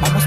Speaker 69: Vamos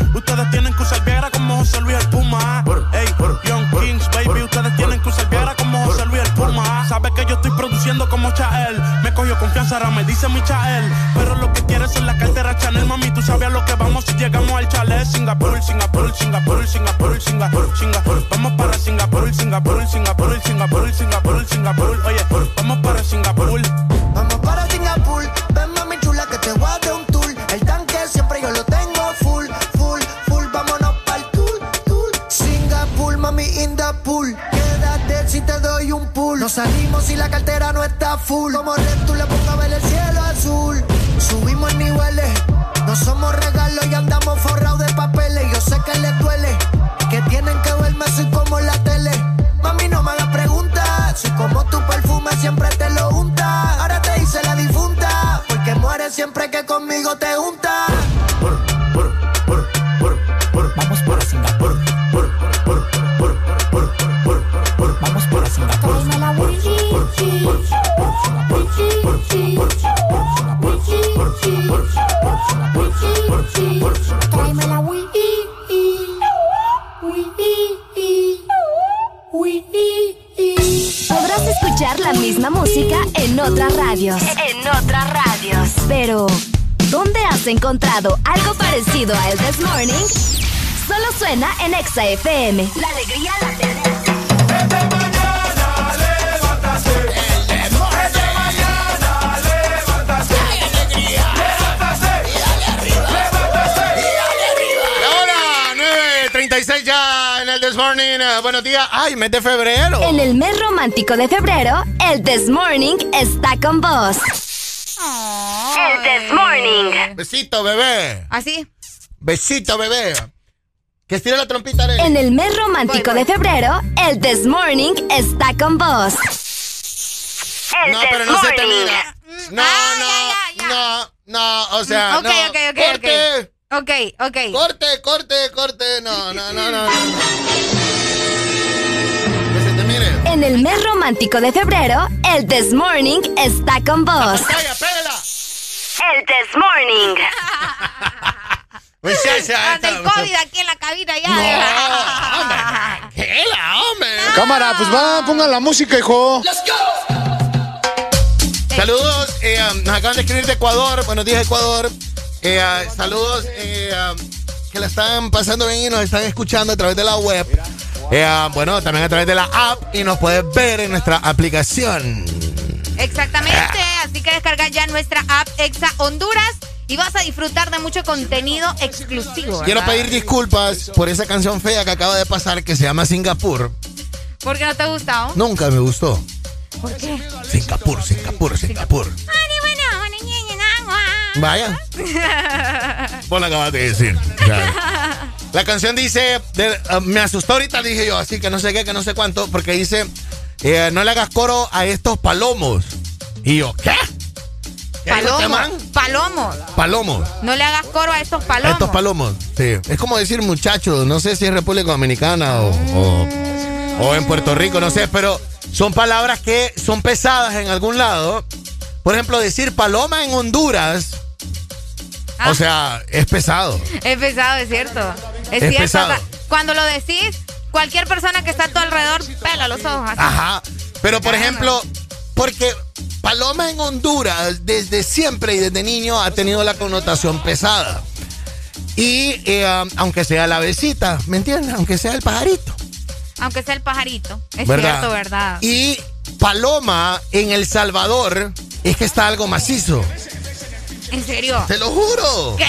Speaker 65: ustedes tienen que usar Viagra como José Luis el Puma. Ey, Young Kings, baby, ustedes tienen que usar Viagra como José Luis el Puma. Sabes que yo estoy produciendo como Chael. Me cogió confianza, ahora me dice mi Chael. Pero lo que quieres es la cartera Chanel, mami. Tú sabes a lo que vamos si llegamos al chalet. Singapur, Singapur, Singapur, Singapur, Singapur, Singapur. Vamos para Singapur, Singapur, Singapur, Singapur, Singapur, Singapur. Oye, vamos para Singapur.
Speaker 68: Vamos para Singapur, ven mami chula que te voy a dar un tour. El tanque siempre yo lo salimos si la cartera no está full. Como red, tú le pongo a ver el cielo azul. Subimos niveles, no somos regalos y andamos forrados de papeles. Yo sé que les duele, que tienen que verme así como en la tele. Mami, no me hagas preguntas. Soy como tu perfume, siempre te lo unta. Ahora te hice la difunta, porque mueres siempre que conmigo te junta.
Speaker 6: Misma música en otras radios. En otras radios. Pero, ¿dónde has encontrado algo parecido a El This Morning? Solo suena en Exa FM. La alegría la tenemos.
Speaker 29: Ahora, 9.36 ya en el This Morning. Eh, buenos días. Ay, mes de febrero.
Speaker 6: En el mes romántico de febrero, el This Morning está con vos. El This Morning.
Speaker 29: Besito, bebé.
Speaker 5: ¿Así?
Speaker 29: Besito, bebé. Que estire la trompita, Arely.
Speaker 6: En el mes romántico de febrero, el This Morning está con vos. El
Speaker 29: No,
Speaker 6: This
Speaker 29: pero no se te
Speaker 6: Morning.
Speaker 29: mira. No, no, no, no, o sea,
Speaker 5: Ok,
Speaker 29: no.
Speaker 5: ok, ok,
Speaker 29: corte,
Speaker 5: Ok, ok.
Speaker 29: corte, corte, corte, no, no, no, no. no.
Speaker 6: En el mes romántico de febrero, el This Morning está con vos. El This Morning.
Speaker 29: Muchacha,
Speaker 5: Anda el COVID aquí en la cabina ya.
Speaker 29: No, hombre, ¿qué la, hombre?
Speaker 70: Cámara, pues va, pongan la música, hijo.
Speaker 29: Saludos, eh, um, nos acaban de escribir de Ecuador. Buenos días, Ecuador. Eh, uh, saludos eh, um, que la están pasando bien y nos están escuchando a través de la web. Eh, uh, bueno, también a través de la app y nos puedes ver en nuestra aplicación.
Speaker 5: Exactamente, así que descarga ya nuestra app Exa Honduras y vas a disfrutar de mucho contenido exclusivo. ¿verdad?
Speaker 29: Quiero pedir disculpas por esa canción fea que acaba de pasar que se llama Singapur.
Speaker 5: ¿Por qué no te ha gustado?
Speaker 29: Nunca me gustó.
Speaker 5: ¿Por qué?
Speaker 29: Singapur, Singapur, Singapur. Vaya, vos la acabas de decir. La canción dice, de- uh, me asustó ahorita, dije yo, así que no sé qué, que no sé cuánto, porque dice, eh, no le hagas coro a estos palomos. Y yo, ¿qué? ¿Qué man?
Speaker 5: Palomos. No le hagas coro a estos
Speaker 29: A
Speaker 5: palomos.
Speaker 29: estos palomos. Sí. Es como decir muchachos, no sé si es República Dominicana o, o- o en Puerto Rico, no sé, pero son palabras que son pesadas en algún lado. Por ejemplo, decir paloma en Honduras O sea, es pesado.
Speaker 5: Es pesado, es cierto. Es,
Speaker 29: Es
Speaker 5: cierto.
Speaker 29: pesado.
Speaker 5: cuando lo decís, cualquier persona que está a tu alrededor pela los ojos. así.
Speaker 29: Ajá. Pero por ejemplo, porque paloma en Honduras desde siempre y desde niño ha tenido la connotación pesada. Y eh, aunque sea la besita, ¿me entiendes? Aunque sea el pajarito.
Speaker 5: Aunque sea el pajarito. Es
Speaker 29: ¿verdad?
Speaker 5: cierto, ¿verdad?
Speaker 29: Y paloma en El Salvador es que está algo macizo.
Speaker 5: ¿En serio?
Speaker 29: Te lo juro.
Speaker 5: ¿Qué?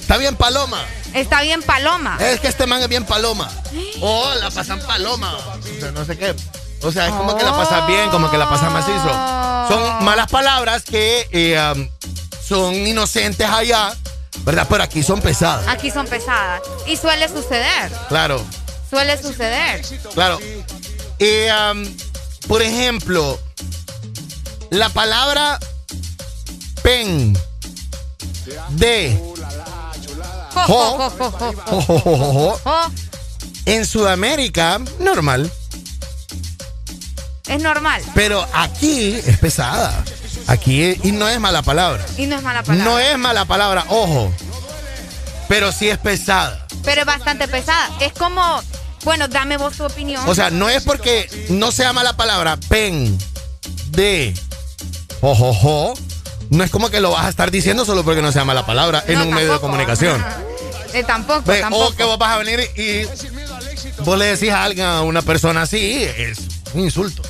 Speaker 29: Está bien paloma.
Speaker 5: Está bien paloma.
Speaker 29: Es que este man es bien paloma. Oh, la pasan paloma. O sea, no sé qué. O sea, es como que la pasas bien, como que la pasas macizo. Son malas palabras que eh, um, son inocentes allá, ¿verdad? Pero aquí son pesadas.
Speaker 5: Aquí son pesadas. Y suele suceder.
Speaker 29: Claro,
Speaker 5: Suele suceder.
Speaker 29: claro. Eh, um, por ejemplo, la palabra pen, de.
Speaker 5: Jo.
Speaker 29: en Sudamérica, normal.
Speaker 5: Es normal.
Speaker 29: Pero aquí es pesada. Aquí, y no es mala palabra.
Speaker 5: Y no es mala palabra.
Speaker 29: No es mala palabra, ojo. Pero sí es pesada.
Speaker 5: Pero es bastante pesada. Es como, bueno, dame vos tu opinión.
Speaker 29: O sea, no es porque no sea mala palabra, pen, de, ojojo. No es como que lo vas a estar diciendo solo porque no sea mala palabra en
Speaker 5: No,
Speaker 29: un medio de comunicación.
Speaker 5: Eh, tampoco, tampoco.
Speaker 29: o que vos vas a venir y vos le decís a alguien, a una persona así, es un insulto.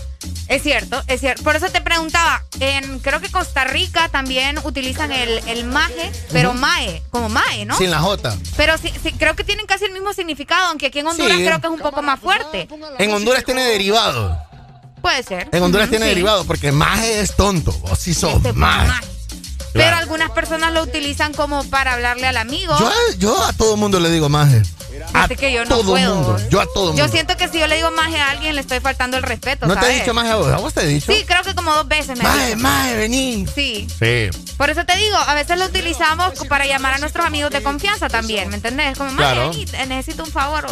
Speaker 5: Es cierto, es cierto. Por eso te preguntaba, en creo que Costa Rica también utilizan el, el maje, pero
Speaker 29: Ujú.
Speaker 5: mae, como mae, ¿no?
Speaker 29: Sin la J.
Speaker 5: Pero sí, sí, creo que tienen casi el mismo significado, aunque aquí en Honduras
Speaker 29: Sí.
Speaker 5: creo que es un poco más fuerte.
Speaker 29: En Honduras tiene derivado.
Speaker 5: Puede ser.
Speaker 29: En Honduras tiene
Speaker 5: sí.
Speaker 29: derivado porque maje es tonto. Vos sí sos
Speaker 5: Este,
Speaker 29: maje.
Speaker 5: maje. Pero
Speaker 29: Claro.
Speaker 5: algunas personas lo utilizan como para hablarle al amigo.
Speaker 29: Yo, a- yo a todo mundo le digo maje. A
Speaker 5: que yo no
Speaker 29: todo
Speaker 5: puedo.
Speaker 29: mundo. Yo a todo mundo.
Speaker 5: Yo siento que si yo le digo maje a alguien le estoy faltando el respeto,
Speaker 29: ¿No te he dicho maje a vos? ¿A vos te he dicho?
Speaker 5: Sí, creo que como dos veces me
Speaker 29: Maje,
Speaker 5: dicho.
Speaker 29: maje, vení.
Speaker 5: Sí.
Speaker 29: Sí.
Speaker 5: Por eso te digo, a veces lo utilizamos para llamar a nuestros amigos de confianza también, ¿me entendés? Como, "Maje,
Speaker 29: Claro.
Speaker 5: vení, necesito un favor.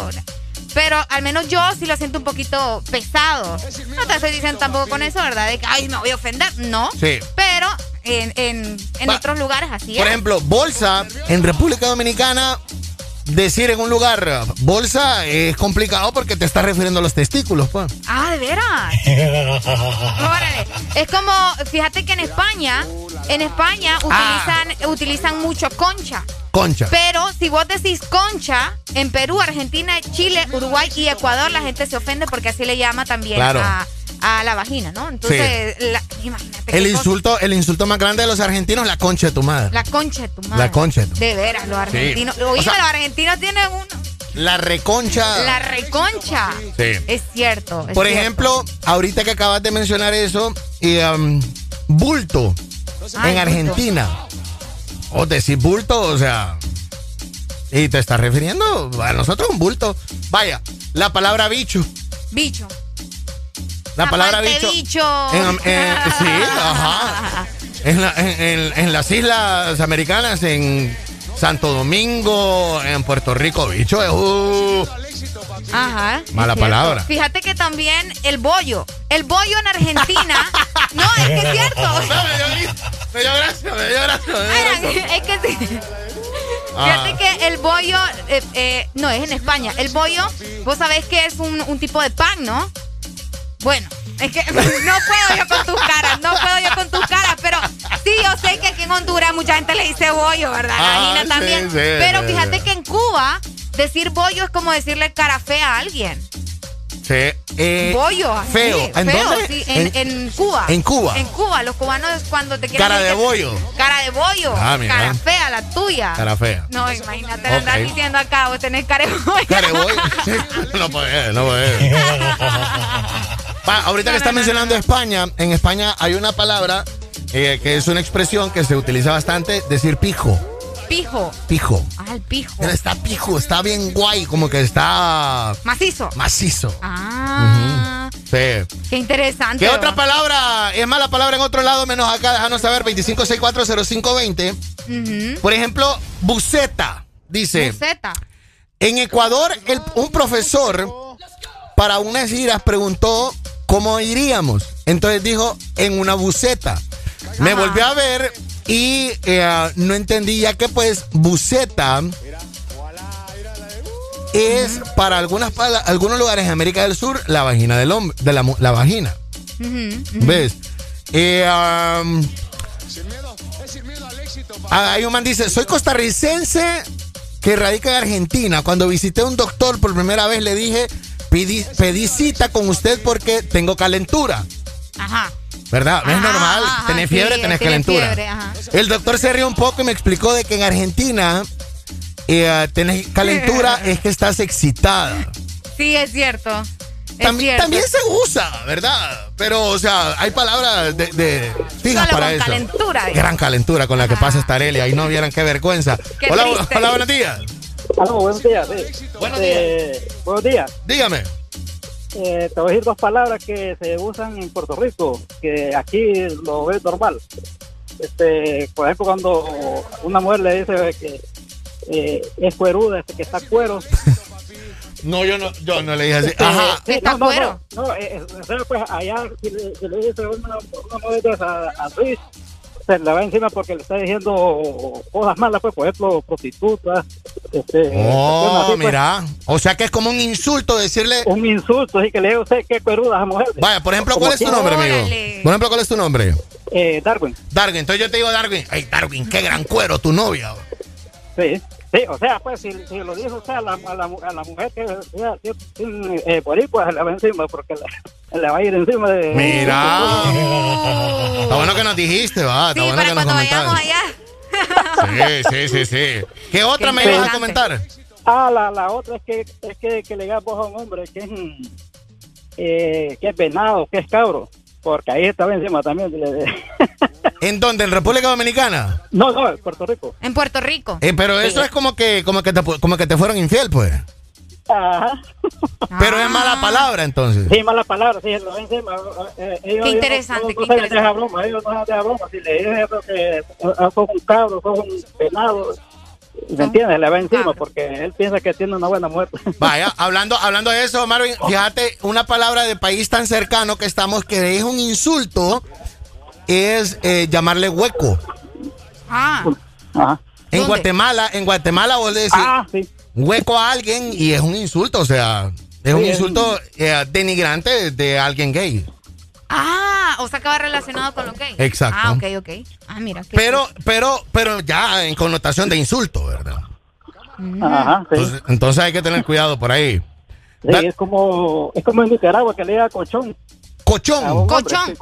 Speaker 5: Pero al menos yo sí lo siento un poquito pesado. No te estoy diciendo tampoco con eso, ¿verdad? De que, ay, me voy a ofender. No.
Speaker 29: Sí.
Speaker 5: Pero en, en, en otros lugares así
Speaker 29: Por
Speaker 5: es.
Speaker 29: ejemplo, bolsa en República Dominicana. Decir en un lugar bolsa es complicado porque te estás refiriendo a los testículos, pues.
Speaker 5: Ah, de veras. Órale. Es como, fíjate que en España, en España
Speaker 29: Ah.
Speaker 5: utilizan, utilizan mucho concha.
Speaker 29: Concha.
Speaker 5: Pero si vos decís concha, en Perú, Argentina, Chile, Uruguay y Ecuador, la gente se ofende porque así le llama también
Speaker 29: Claro.
Speaker 5: a, a la vagina, ¿no? Entonces, la- imagínate.
Speaker 29: El
Speaker 5: cosa.
Speaker 29: insulto, el insulto más grande de los argentinos, la concha de tu madre.
Speaker 5: La concha de tu madre.
Speaker 29: La concha de tu-
Speaker 5: De veras, los argentinos.
Speaker 29: Sí.
Speaker 5: Oye,
Speaker 29: O sea-
Speaker 5: los argentinos tienen uno.
Speaker 29: La reconcha.
Speaker 5: La reconcha.
Speaker 29: Sí.
Speaker 5: Es cierto. es
Speaker 29: Por
Speaker 5: cierto.
Speaker 29: ejemplo, ahorita que acabas de mencionar eso, y, um, bulto
Speaker 5: Ay,
Speaker 29: en
Speaker 5: bulto.
Speaker 29: Argentina. O decir bulto, o sea. Y te estás refiriendo a nosotros un bulto. Vaya, la palabra bicho.
Speaker 5: Bicho.
Speaker 29: La palabra bicho.
Speaker 5: bicho.
Speaker 29: En- en- sí, ajá. En, la- en- en- en las islas americanas, en Santo Domingo, en Puerto Rico, bicho es. uh,
Speaker 5: Ajá.
Speaker 29: Mala palabra.
Speaker 5: Fíjate que también el bollo. El bollo en Argentina. no, es que es cierto.
Speaker 29: Me dio gracia, me dio gracia. me dio gracia.
Speaker 5: es que sí.
Speaker 29: Ah.
Speaker 5: Fíjate que el bollo, eh, eh, no, es en España. El bollo, vos sabés que es un, un tipo de pan, ¿no? Bueno, es que no puedo yo con tus caras, no puedo yo con tus caras, pero sí, yo sé que aquí en Honduras mucha gente le dice bollo, ¿verdad?
Speaker 29: Ah,
Speaker 5: Gina
Speaker 29: sí,
Speaker 5: también.
Speaker 29: sí,
Speaker 5: pero fíjate
Speaker 29: sí.
Speaker 5: que en Cuba, decir bollo es como decirle cara fea a alguien.
Speaker 29: Sí. eh,
Speaker 5: bollo, así,
Speaker 29: Feo. ¿En
Speaker 5: feo,
Speaker 29: dónde?
Speaker 5: sí, en, en Cuba.
Speaker 29: En Cuba.
Speaker 5: En Cuba, los cubanos cuando te quieren
Speaker 29: Cara de bollo.
Speaker 5: Cara de bollo.
Speaker 29: Ah, mira.
Speaker 5: cara fea, la tuya.
Speaker 29: Cara fea.
Speaker 5: No, imagínate
Speaker 29: Ok.
Speaker 5: andar diciendo acá, vos tenés cara de bollo.
Speaker 29: Careboy. Sí, no puede, no puede. Ahorita que está mencionando España, en España hay una palabra eh, que es una expresión que se utiliza bastante, decir pijo.
Speaker 5: Pijo.
Speaker 29: Pijo.
Speaker 5: Ah, el pijo.
Speaker 29: Está pijo, está bien guay, como que está
Speaker 5: Macizo.
Speaker 29: macizo.
Speaker 5: Ah,
Speaker 29: Sí.
Speaker 5: qué interesante.
Speaker 29: ¿Qué otra palabra es mala palabra en otro lado menos acá? Déjanos saber, 25640520.
Speaker 5: Ujú.
Speaker 29: Por ejemplo, buceta. Dice,
Speaker 5: Buceta.
Speaker 29: en Ecuador, el- un profesor para unas giras preguntó cómo iríamos. Entonces dijo, en una buceta. Me volvió a ver Y eh, no entendí ya que pues buceta es para algunas algunos lugares en América del Sur la vagina del hombre, de la, la vagina. ¿Ves? Eh, um, hay un man dice, soy costarricense que radica en Argentina. Cuando visité a un doctor por primera vez le dije, pedí, cita con usted porque tengo calentura.
Speaker 5: Ajá.
Speaker 29: ¿Verdad? es normal. tener fiebre, tenés calentura. El doctor se rió un poco y me explicó de que en Argentina eh, tenés calentura es que estás excitada.
Speaker 5: Sí, es cierto.
Speaker 29: también, también se usa, ¿verdad? Pero, o sea, hay palabras de, de fijas para eso.
Speaker 5: calentura.
Speaker 29: Gran calentura con la que pasa esta Arelia. Ahí no vieran qué vergüenza. hola, hola, buenos días.
Speaker 71: Hola, buenos días.
Speaker 29: Buenos días.
Speaker 71: Eh, buenos días.
Speaker 29: Dígame.
Speaker 71: Eh, te voy a decir dos palabras que se usan en Puerto Rico, que aquí lo ves normal. Este, por ejemplo, cuando una mujer le dice que eh, es cueruda, este, que está cuero.
Speaker 29: No, yo no, yo no le dije así.
Speaker 71: Este,
Speaker 29: Ajá.
Speaker 71: ¿Está no, cuero? No, no, eh, pues allá si le, si le dice una, una mujer a, a Luis, se le va encima porque le está diciendo cosas malas, pues, por ejemplo, prostitutas. Este,
Speaker 29: oh, pues. mira. O sea que es como un insulto decirle.
Speaker 71: Un insulto, así que le diga usted que cueruda a esa mujer.
Speaker 29: Vaya, por ejemplo, ¿cuál es tu nombre, amigo? Por ejemplo, ¿cuál es tu nombre?
Speaker 71: Eh, Darwin.
Speaker 29: Darwin, entonces yo te digo Darwin. Ay, Darwin, qué gran cuero tu novia.
Speaker 71: Sí. Sí, o sea, pues si, si lo dijo usted a la, a la, a la mujer que eh, por ahí, pues le va encima, porque le, le, va a ir encima de...
Speaker 29: Mira. Está bueno que nos dijiste, va. Está
Speaker 5: sí,
Speaker 29: bueno
Speaker 5: para
Speaker 29: que
Speaker 5: cuando
Speaker 29: nos
Speaker 5: vayamos
Speaker 29: allá. Sí, sí, sí, sí. ¿Qué otra me ibas a comentar?
Speaker 71: Ah, la, la otra es que es que, que le digas vos a un hombre que es, eh, que es venado, que es cabro. Porque ahí estaba encima también.
Speaker 29: ¿En dónde? ¿En República Dominicana?
Speaker 71: No, no, en Puerto Rico.
Speaker 5: En Puerto Rico.
Speaker 29: Eh, pero eso es como que, como que te, como que te fueron infiel, pues.
Speaker 71: Ajá.
Speaker 29: Pero es mala palabra, entonces.
Speaker 71: Sí, mala palabra, sí, lo encima. Eh, ellos,
Speaker 5: qué interesante,
Speaker 71: ellos,
Speaker 5: qué interesante.
Speaker 71: Deja broma, ellos no dejan broma. Si le dicen que sos un cabro, sos un venado, ¿Me entiendes? Le va encima porque él piensa que tiene una buena muerte.
Speaker 29: Vaya, hablando, hablando de eso, Marvin, fíjate, una palabra de país tan cercano que estamos que es un insulto es eh, llamarle hueco.
Speaker 5: Ah.
Speaker 29: En Guatemala, en Guatemala vos le decís
Speaker 71: ah,
Speaker 29: hueco a alguien y es un insulto, o sea, es un insulto eh, denigrante de alguien gay.
Speaker 5: Ah, o sea que va relacionado con lo gay.
Speaker 29: Exacto.
Speaker 5: Ah, ok, ok. Ah, mira.
Speaker 29: Pero, pero, pero ya en connotación de insulto, ¿verdad?
Speaker 71: Ajá, sí.
Speaker 29: entonces, entonces, hay que tener cuidado por ahí.
Speaker 71: Sí, es como, es como en Nicaragua que le diga cochón.
Speaker 29: Cochón.
Speaker 5: Cochón.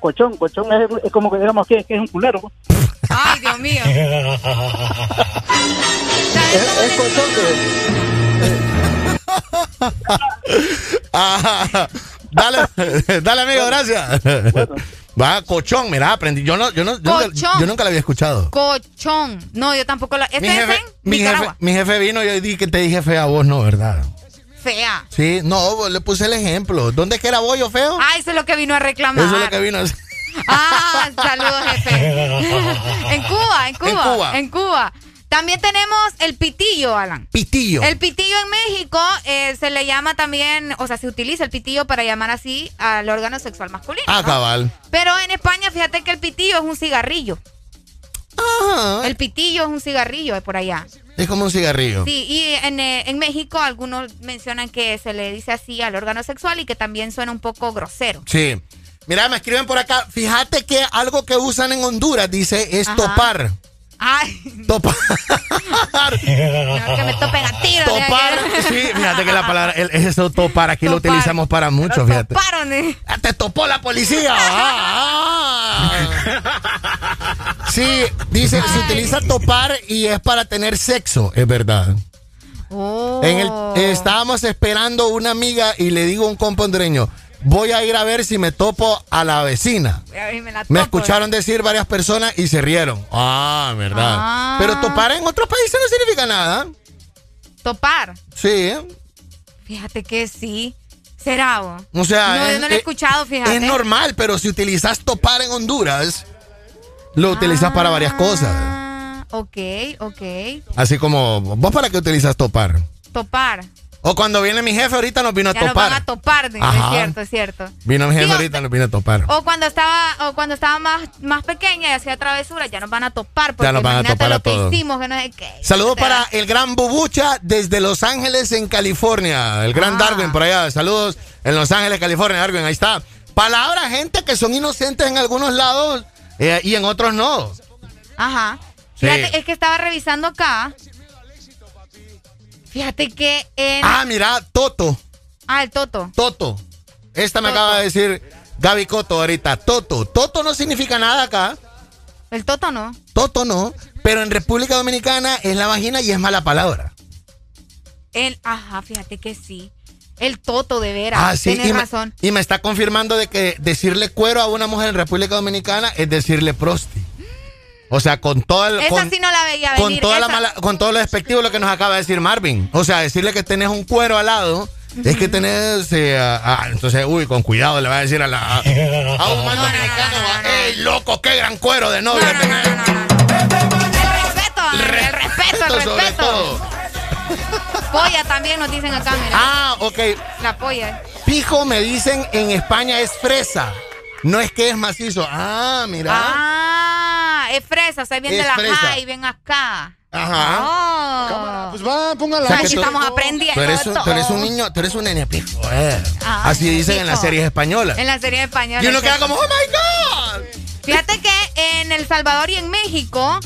Speaker 71: cochón, cochón es, es, como que digamos que, que es un culero.
Speaker 5: Ay, Dios mío.
Speaker 71: es, es cochón
Speaker 29: Ajá. Dale, dale amigo, gracias. Va, cochón, mira, aprendí. Yo no, yo no, yo nunca, yo nunca, la había escuchado.
Speaker 5: Cochón. No, yo tampoco la. ¿Este
Speaker 29: mi, jefe, mi, jefe, mi jefe vino y yo dije que te dije fea a vos, no, ¿verdad?
Speaker 5: Fea.
Speaker 29: Sí, no, le puse el ejemplo. ¿Dónde es que era bollo feo?
Speaker 5: Ah, eso es lo que vino a reclamar.
Speaker 29: Eso es lo que vino a
Speaker 5: Ah, saludos, jefe. en Cuba, en Cuba.
Speaker 29: En Cuba.
Speaker 5: En Cuba. También tenemos el pitillo, Alan.
Speaker 29: Pitillo.
Speaker 5: El pitillo en México eh, se le llama también, o sea, se utiliza el pitillo para llamar así al órgano sexual masculino.
Speaker 29: Ah, cabal.
Speaker 5: Pero en España, fíjate que el pitillo es un cigarrillo.
Speaker 29: Ajá.
Speaker 5: El pitillo es un cigarrillo por allá.
Speaker 29: Es como un cigarrillo.
Speaker 5: Sí, y en, eh, en México algunos mencionan que se le dice así al órgano sexual y que también suena un poco grosero.
Speaker 29: Sí. Mira, me escriben por acá. Fíjate que algo que usan en Honduras dice es topar.
Speaker 5: Ay.
Speaker 29: Topar.
Speaker 5: que me topen a tiro.
Speaker 29: Topar. Sí, fíjate que la palabra, el, eso topar, aquí lo utilizamos para mucho, fíjate.
Speaker 5: Toparon, eh.
Speaker 29: Te topó la policía. Ah, ah. Sí, dice, se utiliza topar y es para tener sexo, es verdad.
Speaker 5: Oh.
Speaker 29: En el, estábamos esperando una amiga y le digo a un compondreño, voy a ir a ver si me topo a la vecina.
Speaker 5: Me, la
Speaker 29: me
Speaker 5: topo,
Speaker 29: escucharon decir varias personas y se rieron. Ah, verdad.
Speaker 5: Ah.
Speaker 29: Pero topar en otros países no significa nada.
Speaker 5: Topar.
Speaker 29: Sí.
Speaker 5: Fíjate que sí. ¿Será vos?
Speaker 29: O sea,
Speaker 5: no,
Speaker 29: es,
Speaker 5: yo no lo he escuchado, fíjate.
Speaker 29: Es normal, pero si utilizas topar en Honduras, lo utilizas para varias cosas.
Speaker 5: Ah, ok, ok.
Speaker 29: Así como, ¿vos para qué utilizas topar?
Speaker 5: Topar.
Speaker 29: O cuando viene mi jefe ahorita nos vino a
Speaker 5: ya
Speaker 29: topar.
Speaker 5: nos van a topar, es cierto, es cierto.
Speaker 29: Vino mi jefe ahorita nos vino a topar.
Speaker 5: O cuando estaba, o cuando estaba más, más pequeña y hacía travesuras, ya nos van a topar. Porque
Speaker 29: Ya nos van a topar
Speaker 5: lo
Speaker 29: a
Speaker 5: que
Speaker 29: todos.
Speaker 5: hicimos, que no sé qué.
Speaker 29: Saludos para el gran Bubucha desde Los Ángeles, en California. El gran
Speaker 5: Ah.
Speaker 29: Darwin por allá. Saludos en Los Ángeles, California, Darwin. Ahí está. Palabras, gente que son inocentes en algunos lados eh, y en otros no.
Speaker 5: Ajá.
Speaker 29: Sí.
Speaker 5: Fíjate, es que estaba revisando acá. Fíjate que en.
Speaker 29: Ah, mira, Toto.
Speaker 5: Ah, el Toto.
Speaker 29: Toto. Esta me acaba de decir Gaby Coto ahorita. Toto. Toto no significa nada acá.
Speaker 5: El Toto no.
Speaker 29: Toto no. Pero en República Dominicana es la vagina y es mala palabra.
Speaker 5: El, ajá, fíjate que sí. El Toto, de veras.
Speaker 29: Ah, sí.
Speaker 5: Tienes
Speaker 29: y, me,
Speaker 5: razón.
Speaker 29: y me está confirmando de que decirle cuero a una mujer en República Dominicana es decirle prosti. O sea, con todo el.
Speaker 5: Esa
Speaker 29: con,
Speaker 5: sí no la veía
Speaker 29: con toda la mala- con todo lo despectivo lo que nos acaba de decir Marvin. O sea, decirle que tenés un cuero al lado. Es que tenés. eh, ah, entonces, uy, con cuidado le va a decir a la. A, a un man dominicano, ¡Ey, loco, qué gran cuero de novia! tenés".
Speaker 5: Respeto, el respeto, el respeto. Polla también nos dicen acá, mira.
Speaker 29: Ah, ok.
Speaker 5: La polla.
Speaker 29: Pijo me dicen en España es fresa. No es que es macizo. Ah, mira.
Speaker 5: Ah, es fresa, o sea, viene
Speaker 29: Es
Speaker 5: la
Speaker 29: fresa.
Speaker 5: high, ven acá.
Speaker 29: Ajá.
Speaker 5: Oh.
Speaker 70: Pues va, póngala.
Speaker 29: O sea,
Speaker 5: Aquí estamos aprendiendo.
Speaker 29: Tú eres, un, tú eres un niño, tú eres un nene pijo. eh.
Speaker 5: Ah,
Speaker 29: Así dicen en las series españolas.
Speaker 5: En la serie española.
Speaker 29: Y uno queda como, oh my God.
Speaker 5: Fíjate que en El Salvador y en México,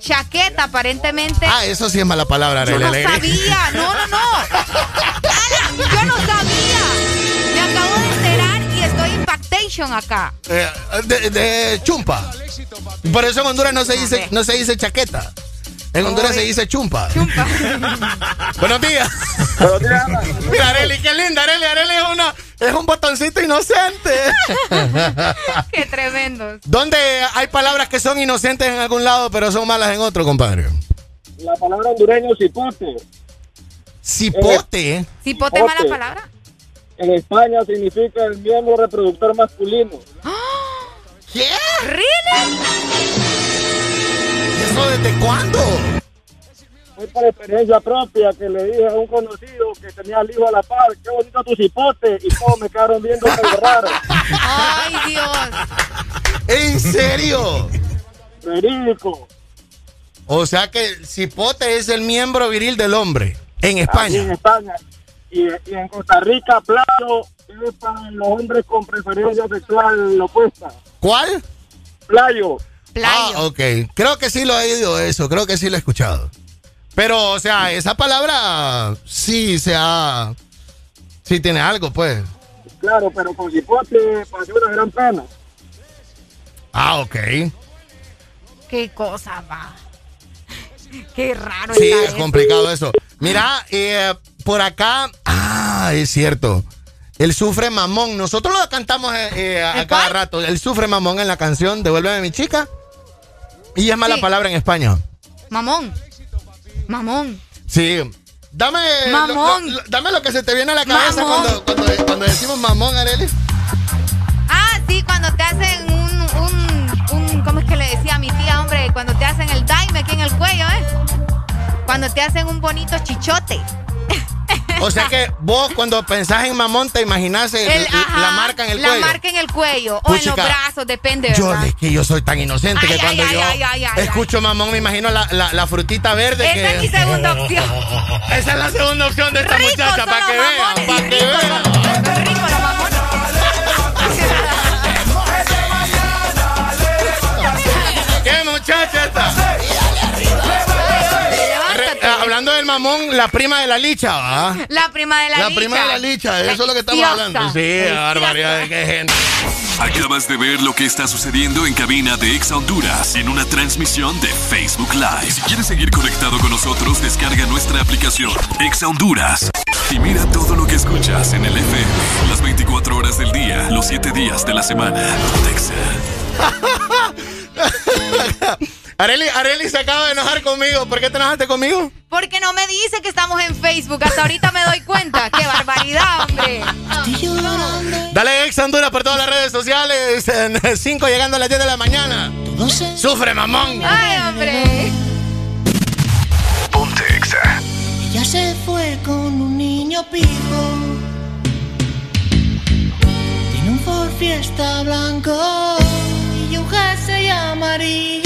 Speaker 5: chaqueta aparentemente.
Speaker 29: Ah, eso sí es mala palabra,
Speaker 5: yo no
Speaker 29: Alegre.
Speaker 5: sabía, no, no, no. Ala, yo no sabía. Me acabo de acá.
Speaker 29: Eh, de, de chumpa. Por eso en Honduras no se dice, no se dice chaqueta. En Honduras se dice chumpa. Buenos días.
Speaker 72: Buenos días.
Speaker 29: Mira, Arely, qué linda. Arely, Arely es, una, es un botoncito inocente.
Speaker 5: Qué tremendo.
Speaker 29: ¿Dónde hay palabras que son inocentes en algún lado, pero son malas en otro, compadre?
Speaker 72: La palabra hondureño cipote.
Speaker 29: Cipote.
Speaker 5: ¿Cipote es mala palabra?
Speaker 72: En España significa el miembro reproductor masculino.
Speaker 29: ¿Qué?
Speaker 5: ¿Really?
Speaker 29: ¿Y eso desde cuándo?
Speaker 72: Fue por experiencia propia que le dije a un conocido que tenía al hijo a la par, qué bonito tu cipote, y todos me quedaron viendo medio raro.
Speaker 5: Ay, Dios.
Speaker 29: ¿En serio?
Speaker 72: Verídico.
Speaker 29: O sea que el cipote es el miembro viril del hombre en
Speaker 72: Aquí en
Speaker 29: España.
Speaker 72: Y, y en Costa Rica, playo es para los hombres con preferencia sexual opuesta.
Speaker 29: ¿Cuál?
Speaker 72: Playo.
Speaker 29: Ah, ok. Creo que sí lo he oído eso, creo que sí lo he escuchado. Pero, o sea, esa palabra sí se ha... Sí tiene algo, pues.
Speaker 72: Claro, pero con cipote pasó una gran pena.
Speaker 29: Ah, ok.
Speaker 5: Qué cosa va. Qué raro
Speaker 29: Sí,
Speaker 5: está
Speaker 29: es
Speaker 5: eso.
Speaker 29: complicado eso. Mira, eh, por acá... Ah, es cierto. El sufre mamón. Nosotros lo cantamos eh, eh, a, a cada rato. El sufre mamón en la canción Devuélveme mi chica. Y es mala
Speaker 5: Sí.
Speaker 29: palabra en España.
Speaker 5: Mamón. Mamón.
Speaker 29: Sí. Dame
Speaker 5: Mamón.
Speaker 29: Lo, lo- dame lo que se te viene a la cabeza cuando, cuando decimos mamón, Arely.
Speaker 5: Ah, sí, cuando te hacen un, un, un, ¿cómo es que le decía a mi tía, hombre? Cuando te hacen el daime aquí en el cuello, ¿eh? Cuando te hacen un bonito chichote.
Speaker 29: O sea que vos cuando pensás en mamón te imaginás el-
Speaker 5: El- ajá,
Speaker 29: la marca en el
Speaker 5: la
Speaker 29: cuello.
Speaker 5: marca en el cuello o en los brazos, depende,
Speaker 29: Yo
Speaker 5: ¿verdad?
Speaker 29: es que yo soy tan inocente
Speaker 5: Ay,
Speaker 29: que cuando
Speaker 5: ay,
Speaker 29: yo
Speaker 5: ay,
Speaker 29: escucho mamón me imagino la, la- la frutita verde
Speaker 5: Esa
Speaker 29: que
Speaker 5: es mi segunda opción.
Speaker 29: Esa es la segunda opción de esta muchacha para que vean, para que vean.
Speaker 5: los mamones.
Speaker 29: ¿Qué muchacha esta? Hablando del mamón, la prima de la licha, ¿va?
Speaker 5: La prima de la,
Speaker 29: La
Speaker 5: licha.
Speaker 29: prima de la licha, eso es lo que estamos hablando. Sí,
Speaker 5: Preciosa.
Speaker 29: barbaridad de qué gente.
Speaker 17: Acabas de ver lo que está sucediendo en cabina de Exa Honduras en una transmisión de Facebook Live. Si quieres seguir conectado con nosotros, descarga nuestra aplicación Exa Honduras y mira todo lo que escuchas en el FM las 24 horas del día, los 7 días de la semana. Exa.
Speaker 29: Areli, Areli se acaba de enojar conmigo. ¿Por qué te enojaste conmigo?
Speaker 5: Porque no me dice que estamos en Facebook. Hasta ahorita me doy cuenta. ¡Qué barbaridad, hombre!
Speaker 29: Dale ex Honduras por todas las redes sociales. 5 llegando a las 10 de la mañana. Sufre, mamón.
Speaker 5: ¡Ay, hombre!
Speaker 62: Ponte Exa.
Speaker 73: Ella se fue con un niño
Speaker 74: pijo. Tiene un Ford Fiesta blanco y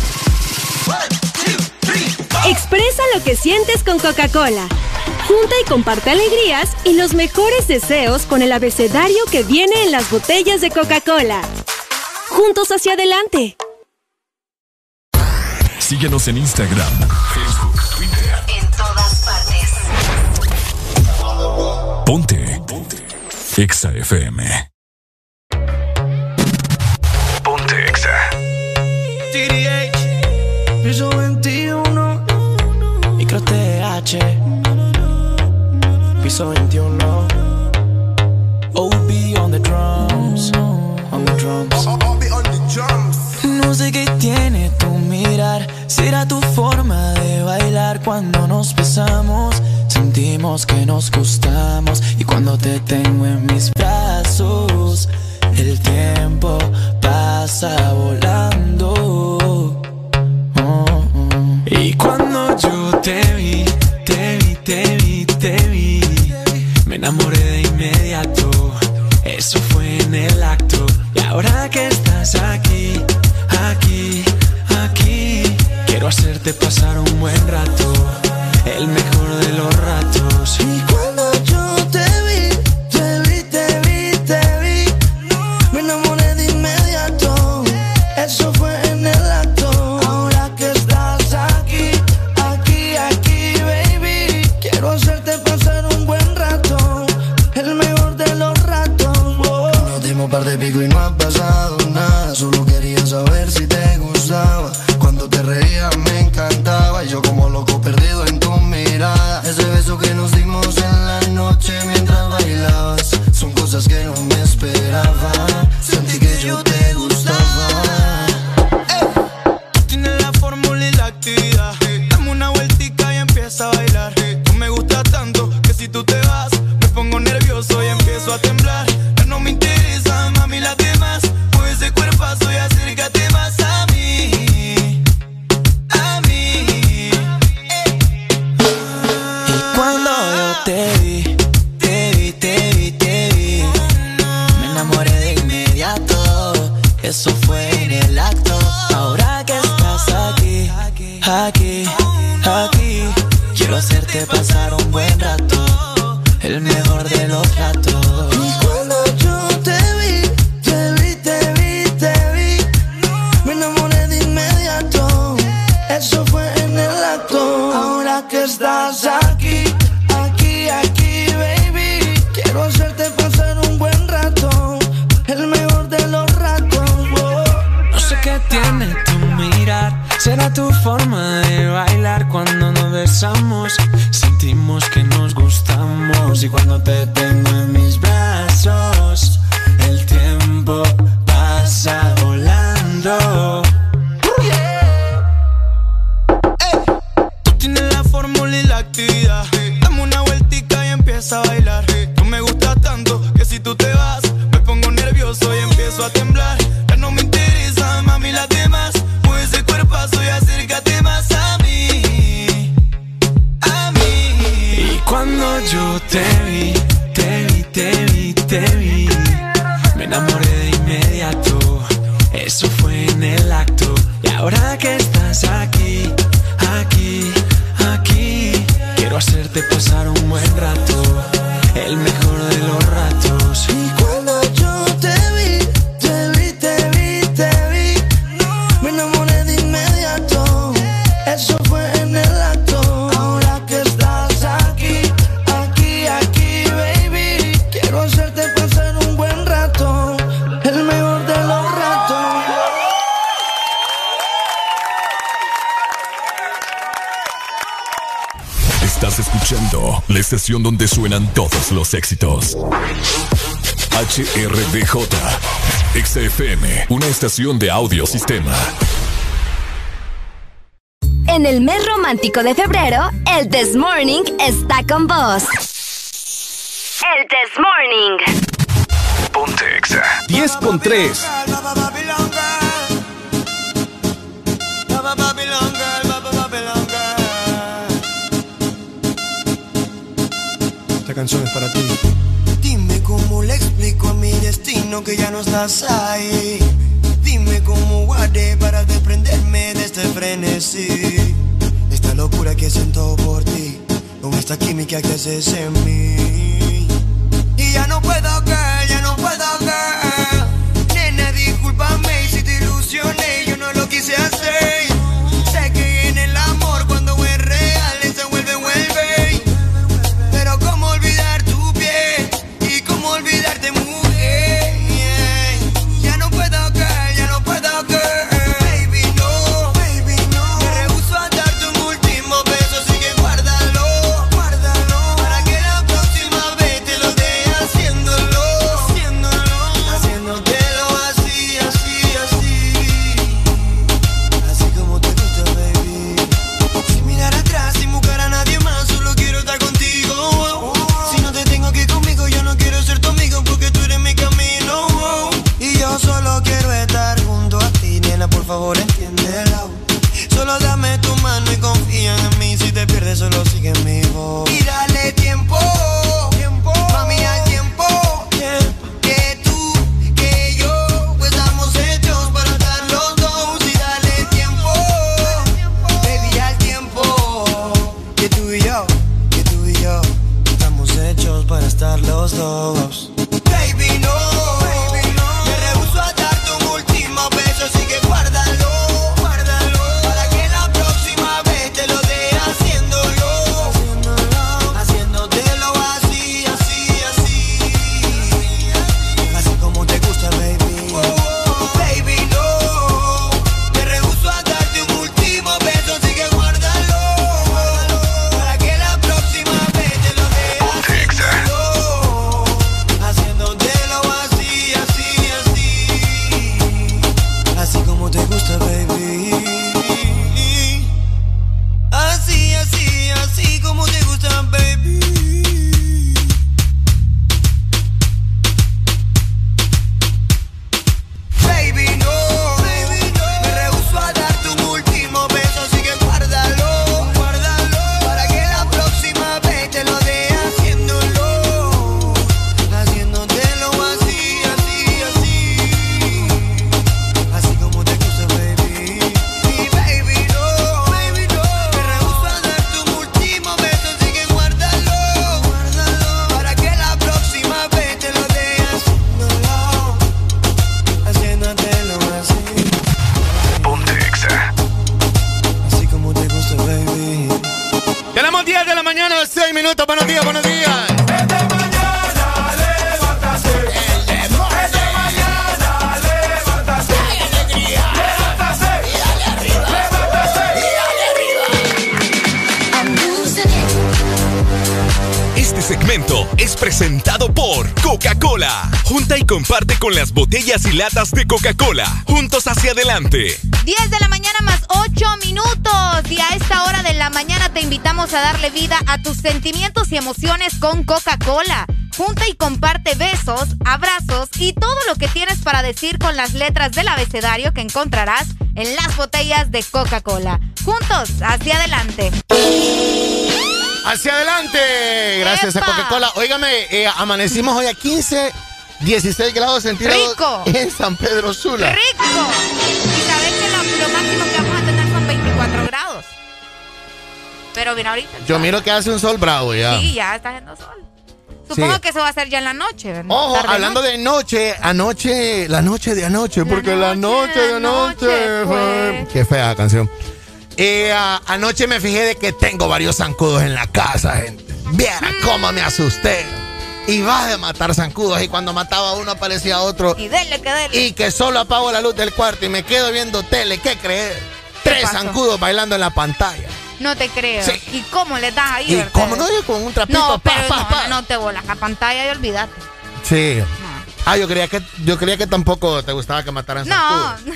Speaker 73: Expresa lo que sientes con Coca-Cola. Junta y comparte alegrías y los mejores deseos con el abecedario que viene en las botellas de Coca-Cola. Juntos hacia adelante.
Speaker 17: Síguenos en Instagram, Facebook, Twitter.
Speaker 6: En todas partes.
Speaker 17: Ponte. Ponte. Exa FM.
Speaker 7: Piso 21. OB on the drums, on the drums. No sé qué tiene tu mirar, será tu forma de bailar cuando nos besamos. Sentimos que nos gustamos y cuando te tengo en mis brazos, el tiempo pasa volando. en el acto. Y ahora que estás
Speaker 57: aquí, aquí, aquí, quiero hacerte pasar un buen rato, el mejor de los ratos.
Speaker 75: Y
Speaker 57: baby
Speaker 76: green donde suenan todos los éxitos. HRDJ, XFM, una estación de audiosistema.
Speaker 6: En el mes romántico de febrero, el This Morning está con vos. El This Morning.
Speaker 76: Ponte Exa.
Speaker 77: 10 con 3.
Speaker 78: Esta canción es para ti.
Speaker 57: Dime cómo le explico a mi destino que ya no estás ahí. Dime cómo guardé para desprenderme de este frenesí. Esta locura que siento por ti, con esta química que haces en mí. Y ya no puedo, que ya no puedo, que
Speaker 17: con las botellas y latas de Coca-Cola. Juntos hacia adelante.
Speaker 5: 10 de la mañana más 8 minutos. Y a esta hora de la mañana te invitamos a darle vida a tus sentimientos y emociones con Coca-Cola. Junta y comparte besos, abrazos y todo lo que tienes para decir con las letras del abecedario que encontrarás en las botellas de Coca-Cola. Juntos, hacia adelante.
Speaker 29: Hacia adelante. Gracias a Coca-Cola. Óigame, eh, amanecimos hoy a 15, 16 grados centígrados
Speaker 5: Rico.
Speaker 29: en San Pedro Sula.
Speaker 5: ¡Rico! Y sabes que lo, lo máximo que vamos a tener son 24 grados. Pero mira ahorita.
Speaker 29: Yo miro que hace un sol bravo ya.
Speaker 5: Sí, ya está haciendo sol. Supongo
Speaker 29: Sí.
Speaker 5: que eso va a ser ya en la noche, ¿verdad?
Speaker 29: Ojo,
Speaker 5: Tarde,
Speaker 29: hablando de noche, anoche, la noche de anoche, porque la noche de anoche fue... Qué fea canción. Eh, anoche me fijé de que tengo varios zancudos en la casa, gente. Viera
Speaker 5: Mm.
Speaker 29: cómo me asusté. Y vas de matar zancudos y cuando mataba a uno aparecía otro.
Speaker 5: Y dele que dele.
Speaker 29: Y que solo apago la luz del cuarto y me quedo viendo tele. ¿Qué crees? Tres
Speaker 5: pasó?
Speaker 29: zancudos bailando en la pantalla.
Speaker 5: No te creo.
Speaker 29: Sí.
Speaker 5: ¿Y cómo le das ahí?
Speaker 29: ¿Y cómo no? Yo con un trapito.
Speaker 5: No,
Speaker 29: pa,
Speaker 5: pero
Speaker 29: pa,
Speaker 5: no,
Speaker 29: pa.
Speaker 5: no, no te bolas la pantalla y olvídate.
Speaker 29: Sí. Ah, yo creía que yo creía que tampoco te gustaba que mataran zancudos.
Speaker 5: No,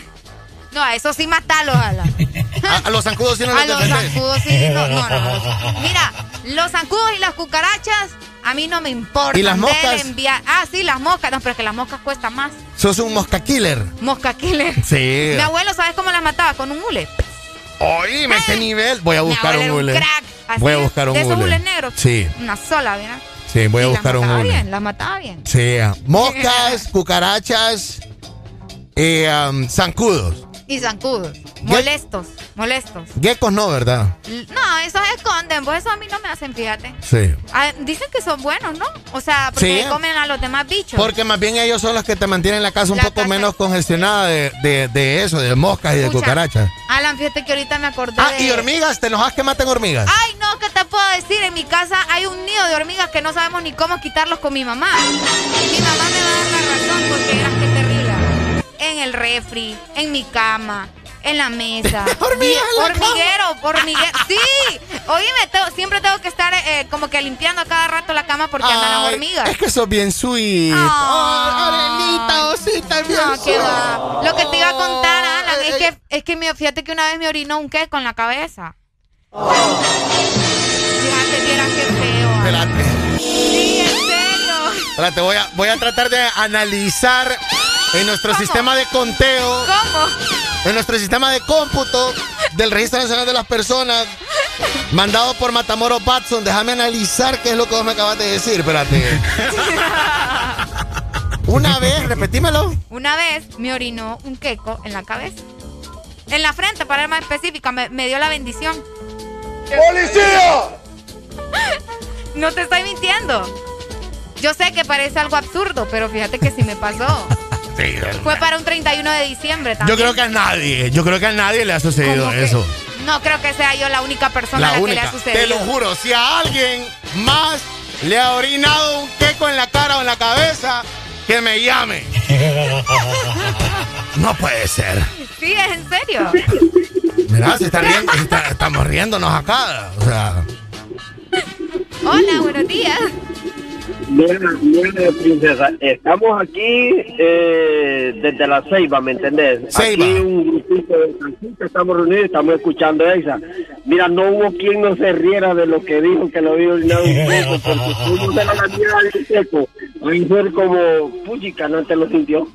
Speaker 5: no, a eso sí matalo, Alan.
Speaker 29: A, a los zancudos sí no
Speaker 5: A
Speaker 29: los
Speaker 5: los
Speaker 29: defendés.
Speaker 5: zancudos sí, no, no, no. Mira, los zancudos y las cucarachas a mí no me importan.
Speaker 29: ¿Y las moscas?
Speaker 5: Enviar- Ah, sí, las moscas. No, pero es que las moscas cuestan más.
Speaker 29: Sos un mosca killer.
Speaker 5: Mosca killer.
Speaker 29: Sí.
Speaker 5: Mi abuelo, ¿sabes cómo las mataba? Con un hule.
Speaker 29: Oíme, qué nivel. Voy a buscar un hule. Voy a buscar un
Speaker 5: de esos
Speaker 29: hule.
Speaker 5: hules negros.
Speaker 29: Sí,
Speaker 5: Una sola, ¿verdad?
Speaker 29: sí, voy a
Speaker 5: Y
Speaker 29: buscar
Speaker 5: las
Speaker 29: un
Speaker 5: mataba
Speaker 29: hule.
Speaker 5: bien, las mataba bien.
Speaker 29: Sí, ah, moscas, cucarachas, eh, am, zancudos.
Speaker 5: Y zancudos. Molestos, molestos.
Speaker 29: Geckos no, ¿verdad?
Speaker 5: No, esos esconden, pues eso a mí no me hacen, fíjate.
Speaker 29: Sí.
Speaker 5: Ah, dicen que son buenos, ¿no? O sea, porque
Speaker 29: Sí.
Speaker 5: comen a los demás bichos.
Speaker 29: Porque más bien ellos son los que te mantienen la casa un
Speaker 5: La
Speaker 29: poco
Speaker 5: casa-
Speaker 29: menos congestionada de, de- de eso, de moscas y de cucarachas.
Speaker 5: Alan, fíjate que ahorita me acordé
Speaker 29: Ah,
Speaker 5: de...
Speaker 29: y hormigas, ¿te enojas que maten hormigas?
Speaker 5: Ay, no, ¿qué te puedo decir? En mi casa hay un nido de hormigas que no sabemos ni cómo quitarlos con mi mamá. Mi mamá me va a dar la razón porque era que terrible. En el refri, en mi cama, en la mesa.
Speaker 29: La
Speaker 5: Hormiguero, hormiguero. Sí, oíme, tengo- siempre tengo que estar eh, como que limpiando a cada rato la cama porque andan las
Speaker 29: Ay,
Speaker 5: hormigas.
Speaker 29: Es que sos bien sweet.
Speaker 5: Ay,
Speaker 29: arenita, osita, bien
Speaker 5: No, qué va. Lo que te iba a contar, Alan,
Speaker 29: Ay,
Speaker 5: es que, es que me, fíjate que una vez me orinó un queco en la cabeza.
Speaker 29: Oh.
Speaker 5: Fíjate, vieras qué feo.
Speaker 29: Espérate.
Speaker 5: Sí, en serio.
Speaker 29: Espérate, voy a, voy a tratar de analizar en nuestro sistema de conteo,
Speaker 5: ¿Cómo?
Speaker 29: en nuestro sistema de cómputo del Registro Nacional de las Personas, mandado por Matamoros Batson. Déjame analizar qué es lo que vos me acabas de decir. Espérate. Una vez, repetímelo.
Speaker 5: Una vez me orinó un queco en la cabeza. En la frente, para ser más específica, me, me dio la bendición.
Speaker 72: ¡Policía!
Speaker 5: No te estoy mintiendo. Yo sé que parece algo absurdo, pero fíjate que sí me pasó. Fue para un 31 de diciembre
Speaker 29: Yo
Speaker 5: también.
Speaker 29: creo que a nadie, yo creo que a nadie le ha sucedido eso.
Speaker 5: No creo que sea yo la única persona
Speaker 29: La
Speaker 5: a la que le ha sucedido.
Speaker 29: Te lo juro, si a alguien más le ha orinado un queco en la cara o en la cabeza, que me llame. No puede ser.
Speaker 5: Sí, es en serio.
Speaker 29: Mira, se está riendo, está- estamos riéndonos acá. O sea,
Speaker 5: Hola, buenos días.
Speaker 72: Mira, mira, princesa, estamos aquí eh, desde la Ceiba, ¿me entendés?
Speaker 29: Ceiba.
Speaker 72: Aquí un grupito de taxistas estamos reunidos, estamos escuchando esa. Mira, no hubo quien no se riera de lo que dijo que lo había orinado un seco, porque uno se la mierda de un seco, va a ser como, puchica, no te lo sintió.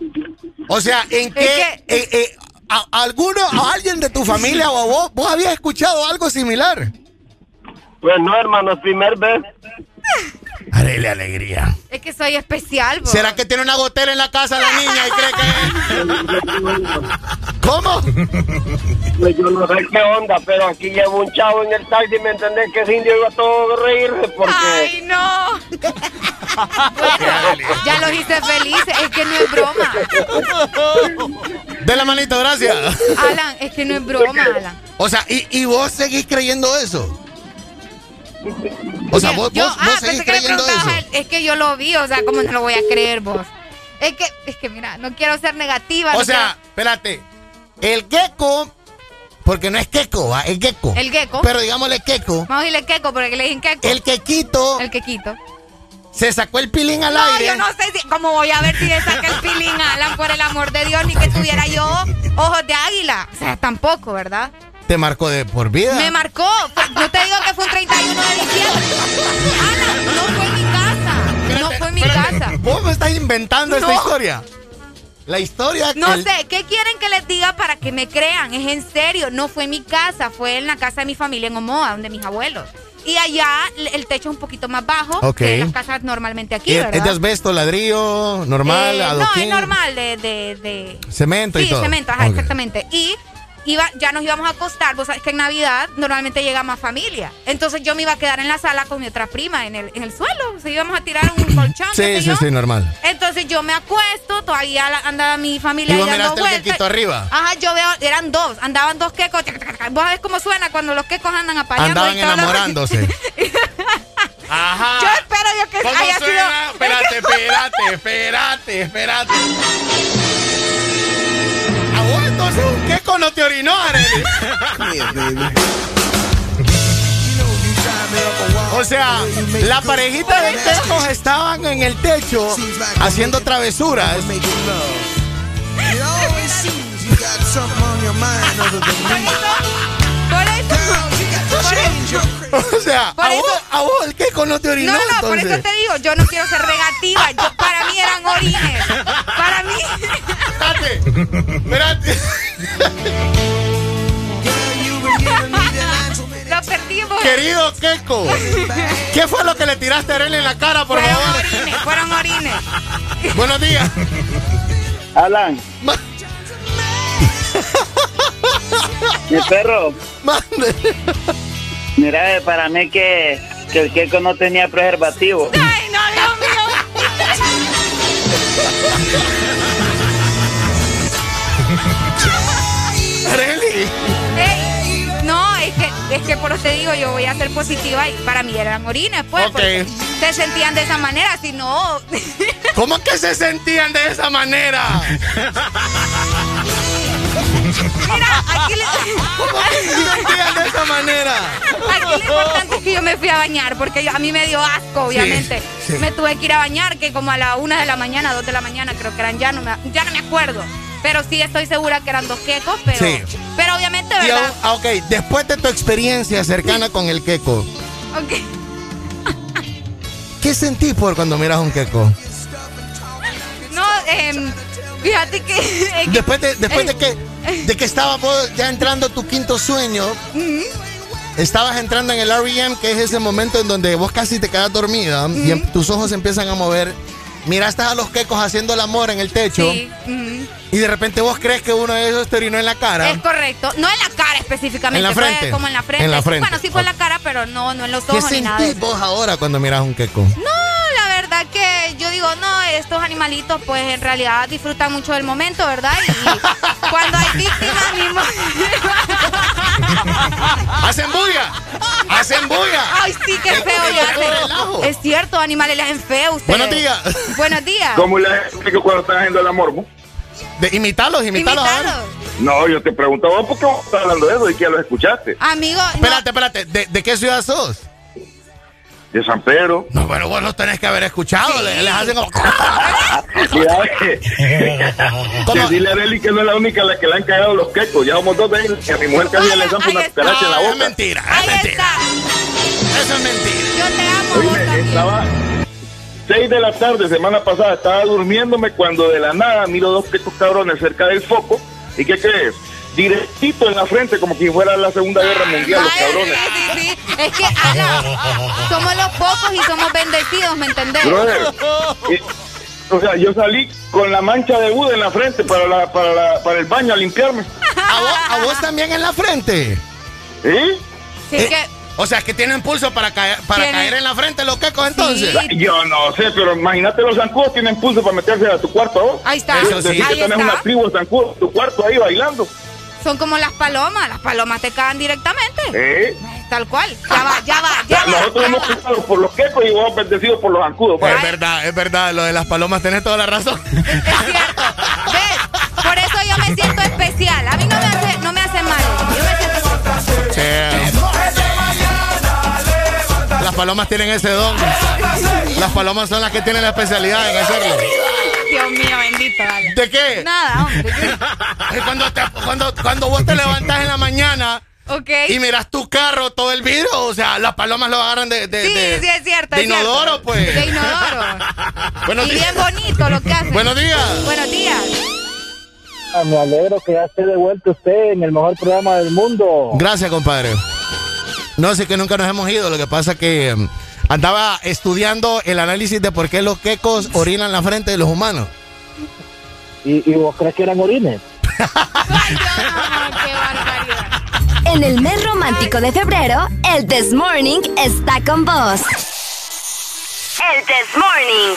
Speaker 29: o sea, ¿en qué? eh, eh, a- ¿Alguno, a alguien de tu familia o a vos, vos habías escuchado algo similar?
Speaker 72: Pues no, hermano, es primer vez.
Speaker 29: Haré alegría.
Speaker 5: Es que soy especial.
Speaker 29: ¿Será que tiene una gotera en la casa la niña y cree que... ¿Cómo?
Speaker 72: Pues yo no sé qué onda, pero aquí llevo un chavo en el taxi, ¿me entendés? Que ese indio iba todo a reírse porque...
Speaker 5: ¡Ay, no! Bueno, ya los hice felices. Es que no es broma.
Speaker 29: De la manito, gracias.
Speaker 5: Alan, es que no es broma, Alan.
Speaker 29: O sea, ¿y, y vos seguís creyendo eso? O sea, vos,
Speaker 5: Yo,
Speaker 29: vos,
Speaker 5: ah,
Speaker 29: vos seguís creyendo eso.
Speaker 5: Es que yo lo vi, o sea, ¿cómo no lo voy a creer vos? Es que, es que mira, no quiero ser negativa.
Speaker 29: O
Speaker 5: no
Speaker 29: sea, espérate. El gecko, porque no es queco, ¿va? es gecko.
Speaker 5: quiero- el gecko.
Speaker 29: Pero digámosle queco.
Speaker 5: Vamos a decirle queco porque le dije queco.
Speaker 29: El quequito
Speaker 5: El quequito.
Speaker 29: se sacó el pilín al
Speaker 5: No,
Speaker 29: aire.
Speaker 5: yo no sé si, cómo voy a ver si le saca el pilín a Alan, por el amor de Dios, ni que tuviera yo ojos de águila. O sea, tampoco, ¿verdad?
Speaker 29: Te marcó de por vida.
Speaker 5: Me marcó. No te digo que fue un 31 de diciembre. Alan, no fue en mi casa. No fue en mi casa.
Speaker 29: Vos me estás inventando esta historia. La historia
Speaker 5: No
Speaker 29: el-
Speaker 5: sé, ¿qué quieren que les diga para que me crean? Es en serio, no fue en mi casa, fue en la casa de mi familia en Omoa, donde mis abuelos. Y allá el techo es un poquito más bajo
Speaker 29: Ok.
Speaker 5: que las casas normalmente aquí,
Speaker 29: ¿Es,
Speaker 5: ¿verdad?
Speaker 29: es de asbesto, ladrillo, normal,
Speaker 5: Eh, no, es normal, de, de, de-
Speaker 29: cemento y
Speaker 5: Sí,
Speaker 29: todo?
Speaker 5: cemento, ajá, exactamente. Y iba, ya nos íbamos a acostar, vos sabes que en Navidad normalmente llega más familia. Entonces yo me iba a quedar en la sala con mi otra prima en el, en el suelo. O sea, íbamos a tirar un colchón,
Speaker 29: Sí, sí, sí, normal.
Speaker 5: Entonces yo me acuesto, todavía andaba mi familia
Speaker 29: ¿Y vos
Speaker 5: dando
Speaker 29: miraste el quequito arriba?
Speaker 5: Ajá, yo veo, eran dos, andaban dos quecos. Vos sabés cómo suena cuando los quecos andan apaleando.
Speaker 29: Andaban enamorándose. Ajá.
Speaker 5: Yo espero yo que
Speaker 29: ¿Cómo
Speaker 5: haya
Speaker 29: suena?
Speaker 5: sido.
Speaker 29: Espérate, espérate, espérate, espérate. Vos un queco no te orinó, Arely. O sea, la parejita de quecos estaban en el techo haciendo travesuras.
Speaker 5: Por eso.
Speaker 29: O sea,
Speaker 5: Por
Speaker 29: a
Speaker 5: eso-
Speaker 29: vos, a vos el queco no te orinó
Speaker 5: No, no, por eso te digo, yo no quiero ser negativa. Yo, para mí eran orines. Para mí.
Speaker 29: Espérate.
Speaker 5: Lo perdimos.
Speaker 29: Querido Queco, ¿qué fue lo que le tiraste a Arely en la cara, por
Speaker 5: Fueron
Speaker 29: favor?
Speaker 5: orines, fueron orines.
Speaker 29: Buenos días.
Speaker 72: Alan. Mi perro. Mira, eh, para mí que, que el queco no tenía preservativo.
Speaker 5: Ay, no, Dios mío.
Speaker 29: Arely.
Speaker 5: Ey, no, es que, es que por eso te digo, yo voy a ser positiva y para mí eran orines, pues.
Speaker 29: Ok.
Speaker 5: porque Se sentían de esa manera, si no.
Speaker 29: ¿Cómo que se sentían de esa manera?
Speaker 5: Mira, aquí le.
Speaker 29: ¿Cómo que se sentían de esa manera?
Speaker 5: Aquí lo importante es que yo me fui a bañar, porque yo- a mí me dio asco, obviamente.
Speaker 29: sí.
Speaker 5: Me tuve que ir a bañar, que como a la una de la mañana, dos de la mañana, creo que eran ya, no me, ya no me acuerdo. Pero sí estoy segura que eran dos quecos, pero,
Speaker 29: Sí.
Speaker 5: pero obviamente,
Speaker 29: Y
Speaker 5: ¿verdad?
Speaker 29: a- ah, ok, después de tu experiencia cercana con el queco,
Speaker 5: Ok.
Speaker 29: ¿qué sentís por cuando miras un queco?
Speaker 5: No, em, fíjate que. es que-
Speaker 29: Después de, después de que de que estabas vos ya entrando tu quinto sueño, estabas entrando en el REM, que es ese momento en donde vos casi te quedas dormida y em- tus ojos se empiezan a mover. Miraste a los quecos haciendo el amor en el techo
Speaker 5: Sí.
Speaker 29: Y de repente vos crees que uno de esos te orinó en la cara.
Speaker 5: Es correcto. No en la cara específicamente.
Speaker 29: En la
Speaker 5: fue
Speaker 29: frente.
Speaker 5: como en la frente.
Speaker 29: En la frente.
Speaker 5: Bueno, sí fue en la cara, pero no, no en los
Speaker 29: ¿Qué
Speaker 5: ojos ni nada
Speaker 29: sentís vos ahora cuando miras un queco?
Speaker 5: No, la verdad que yo digo, no, estos animalitos pues en realidad disfrutan mucho del momento, ¿verdad? Y, cuando hay víctimas mismo...
Speaker 29: ¡Hacen bulla! ¡Hacen bulla!
Speaker 5: Ay, sí, qué feo. Es cierto, animales les hacen feo ustedes.
Speaker 29: Buenos días.
Speaker 5: Buenos días.
Speaker 72: ¿Cómo le que cuando estás haciendo el amor? mo?
Speaker 29: De, imitarlos, imitarlos.
Speaker 72: No, yo te preguntaba por qué vos estás hablando de eso y que ya lo escuchaste.
Speaker 5: Amigo, no,
Speaker 29: Espérate, espérate. ¿De, de qué ciudad sos?
Speaker 72: De San Pedro.
Speaker 29: No, bueno, vos los tenés que haber escuchado.
Speaker 5: Sí.
Speaker 29: le- Les hacen como...
Speaker 72: Que,
Speaker 29: ¿Cómo?
Speaker 72: que dile a Arely que no es la única a la que le han cagado los quecos. Ya vamos dos veces que a mi mujer casi le
Speaker 5: Ahí
Speaker 72: una cucaracha en la
Speaker 29: No, es
Speaker 72: boca.
Speaker 29: mentira, es
Speaker 5: ahí
Speaker 29: mentira.
Speaker 5: está.
Speaker 29: Eso es mentira.
Speaker 5: Yo te amo, también.
Speaker 72: estaba 6 de la tarde, semana pasada, estaba durmiéndome cuando de la nada miro dos quecos cabrones cerca del foco. ¿Y qué crees? Directito en la frente, como si fuera la Segunda Guerra Mundial, los cabrones.
Speaker 5: sí, sí, sí. Es que, Ala, somos los pocos y somos bendecidos, ¿me entendés?
Speaker 72: O sea, yo salí con la mancha de Buda en la frente para, la, para, la, para el baño a limpiarme.
Speaker 29: ¿A vos, a vos también en la frente?
Speaker 72: ¿Sí?
Speaker 5: Sí,
Speaker 29: Eh,
Speaker 5: que,
Speaker 29: O sea, que tienen pulso para caer, para caer en la frente los quecos entonces.
Speaker 5: Sí.
Speaker 72: Yo no sé, pero imagínate los zancudos tienen pulso para meterse a tu cuarto a vos.
Speaker 5: ahí está,
Speaker 29: Eso sí.
Speaker 5: Ahí
Speaker 72: tenés una tribu de zancudos en tu cuarto ahí bailando.
Speaker 5: Son como las palomas, las palomas te caen directamente.
Speaker 72: ¿Eh?
Speaker 5: tal cual. Ya va, ya va, ya va.
Speaker 79: Nosotros hemos criado por los quecos y vos bendecidos por los zancudos. pues.
Speaker 29: Es verdad, es verdad, lo de las palomas, tenés toda la razón.
Speaker 5: Por eso yo me siento especial. A mí no me hace, no me hace mal. Yo me siento especial.
Speaker 29: Sí. Las palomas tienen ese don. Las palomas son las que tienen la especialidad en hacerlo.
Speaker 5: Dios mío, bendito, dale.
Speaker 29: ¿De qué?
Speaker 5: Nada, hombre.
Speaker 29: cuando, te- cuando, cuando vos te levantás en la mañana
Speaker 5: Ok.
Speaker 29: y miras tu carro, todo el vidrio, o sea, las palomas lo agarran de, de,
Speaker 5: Sí,
Speaker 29: de-
Speaker 5: sí, es cierto.
Speaker 29: de
Speaker 5: es cierto.
Speaker 29: inodoro, pues.
Speaker 5: De inodoro.
Speaker 29: Buenos
Speaker 5: y
Speaker 29: días.
Speaker 5: bien bonito lo que hacen.
Speaker 29: Buenos días.
Speaker 5: Buenos días.
Speaker 71: Ah, Me alegro que ya esté de vuelta usted en el mejor programa del mundo.
Speaker 29: Gracias, compadre. No, sí que nunca nos hemos ido. Lo que pasa que mm, andaba estudiando el análisis de por qué los quecos orinan la frente de los humanos.
Speaker 71: ¿Y, y vos crees que eran orines?
Speaker 6: En el mes romántico de febrero, el This Morning está con vos. El This Morning.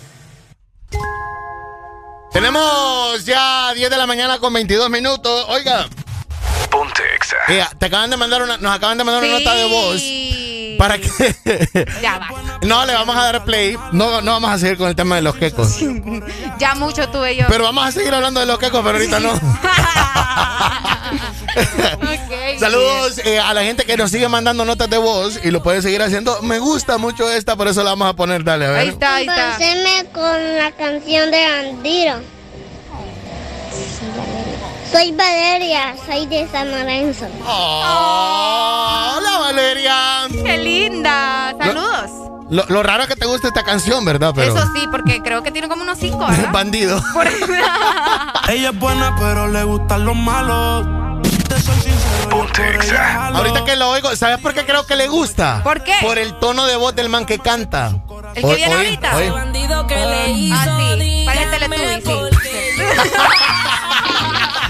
Speaker 29: Tenemos ya 10 de la mañana con 22 minutos. Oiga.
Speaker 62: Ponte Exa.
Speaker 29: Eh, te acaban de mandar una, nos acaban de mandar una nota de voz. Para que.
Speaker 5: Ya va.
Speaker 29: no, le vamos a dar play. No, no vamos a seguir con el tema de los quecos.
Speaker 5: ya mucho tuve yo.
Speaker 29: Pero vamos a seguir hablando de los quecos, pero ahorita no. Saludos eh, a la gente que nos sigue mandando notas de voz y lo puede seguir haciendo. Me gusta mucho esta, por eso la vamos a poner. Dale, a ver.
Speaker 5: Ahí está, ahí está.
Speaker 80: Con la canción de Bandiro. Soy Valeria, soy de San Lorenzo.
Speaker 29: Hola, Valeria.
Speaker 5: Qué linda. Saludos.
Speaker 29: Lo, lo raro es que te gusta esta canción, ¿verdad? Pero
Speaker 5: Eso sí, porque creo que tiene como unos cinco, ¿verdad?
Speaker 29: bandido.
Speaker 65: Ella es buena, pero le gustan los malos. Te soy sincero, yo por ella jalo.
Speaker 29: Ahorita que lo oigo, ¿sabes por qué creo que le gusta?
Speaker 5: ¿Por qué?
Speaker 29: Por el tono de voz del man que canta.
Speaker 5: ¿El que viene ahorita?
Speaker 29: oí.
Speaker 66: Bandido que le hizo.
Speaker 5: Ah, sí. Para el sí.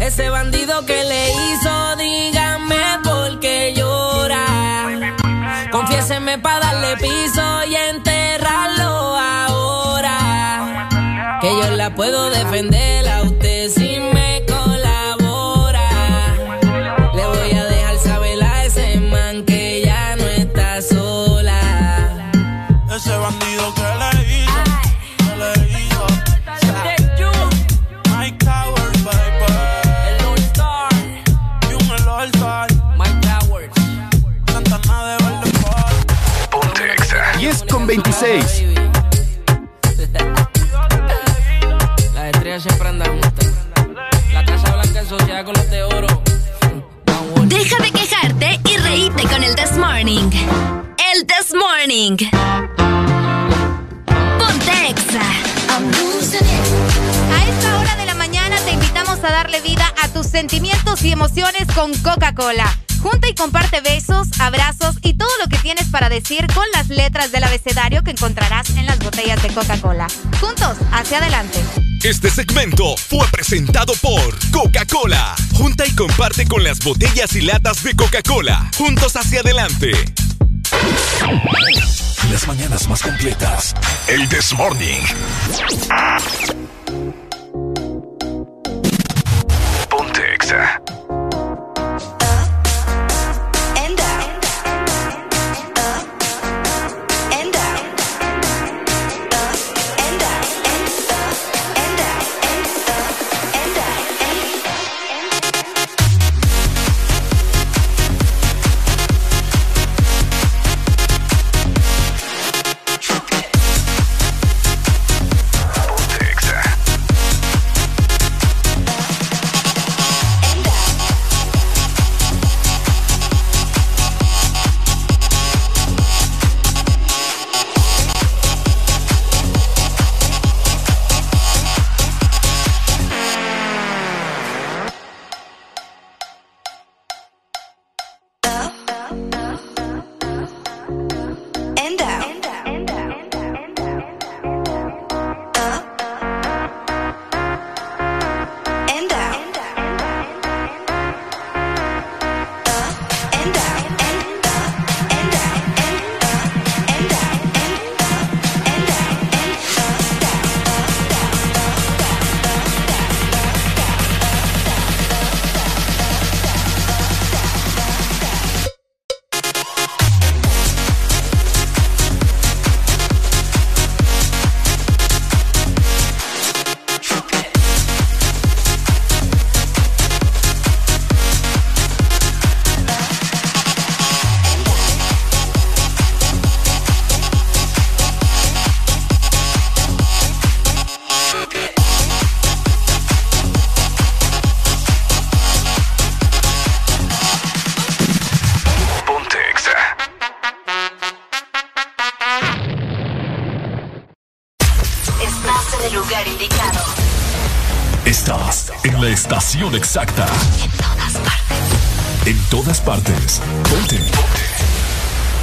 Speaker 66: Ese bandido que le hizo, dígame por qué llora. Confiéseme para darle piso y enterrarlo ahora. Que yo la puedo defender a usted.
Speaker 6: Reíte con el This Morning. El This Morning. Ponte Exa.
Speaker 5: A esta hora de la mañana te invitamos a darle vida a tus sentimientos y emociones con Coca-Cola. Junta y comparte besos, abrazos y todo lo que tienes para decir con las letras del abecedario que encontrarás en las botellas de Coca-Cola. Juntos, hacia adelante.
Speaker 81: Este segmento fue presentado por Coca-Cola. Junta y comparte con las botellas y latas de Coca-Cola. Juntos hacia adelante.
Speaker 17: Las mañanas más completas. El This Morning. Ponte Exa.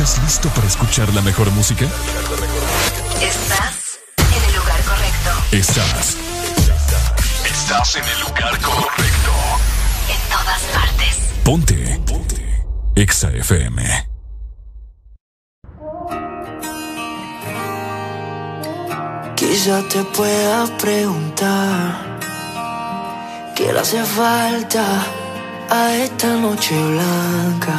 Speaker 17: ¿Estás listo para escuchar la mejor música?
Speaker 6: Estás en el lugar correcto.
Speaker 17: Estás. Estás en el lugar correcto.
Speaker 6: En todas partes.
Speaker 17: Ponte. Ponte. Exa FM.
Speaker 7: Quizá te pueda preguntar qué le hace falta
Speaker 74: a esta noche blanca,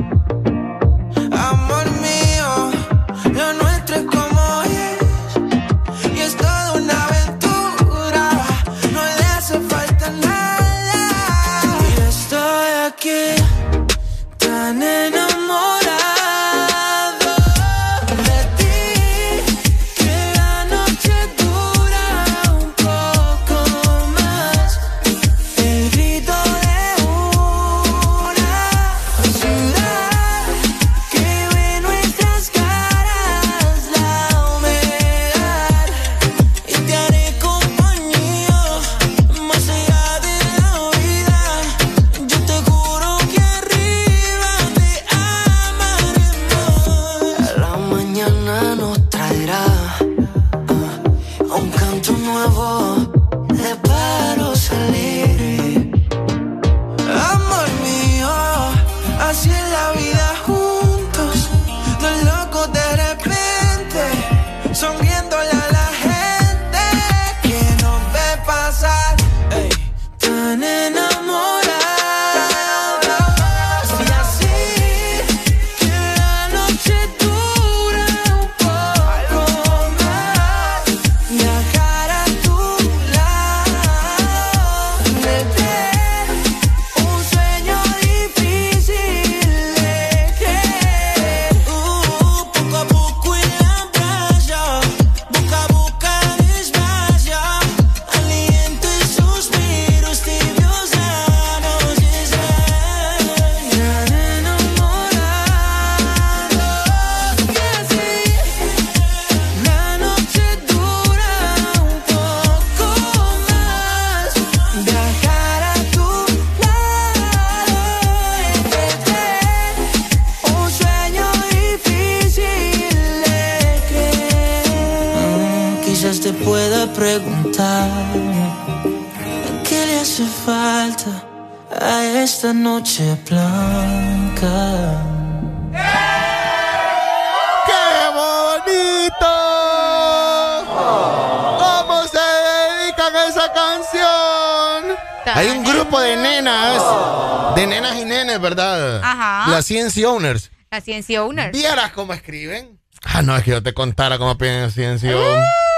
Speaker 29: Las Ciencia Owners.
Speaker 5: La ciencia owner.
Speaker 29: ¿Vieras cómo escriben? Ah, no, es que yo te contara cómo piden Ciencia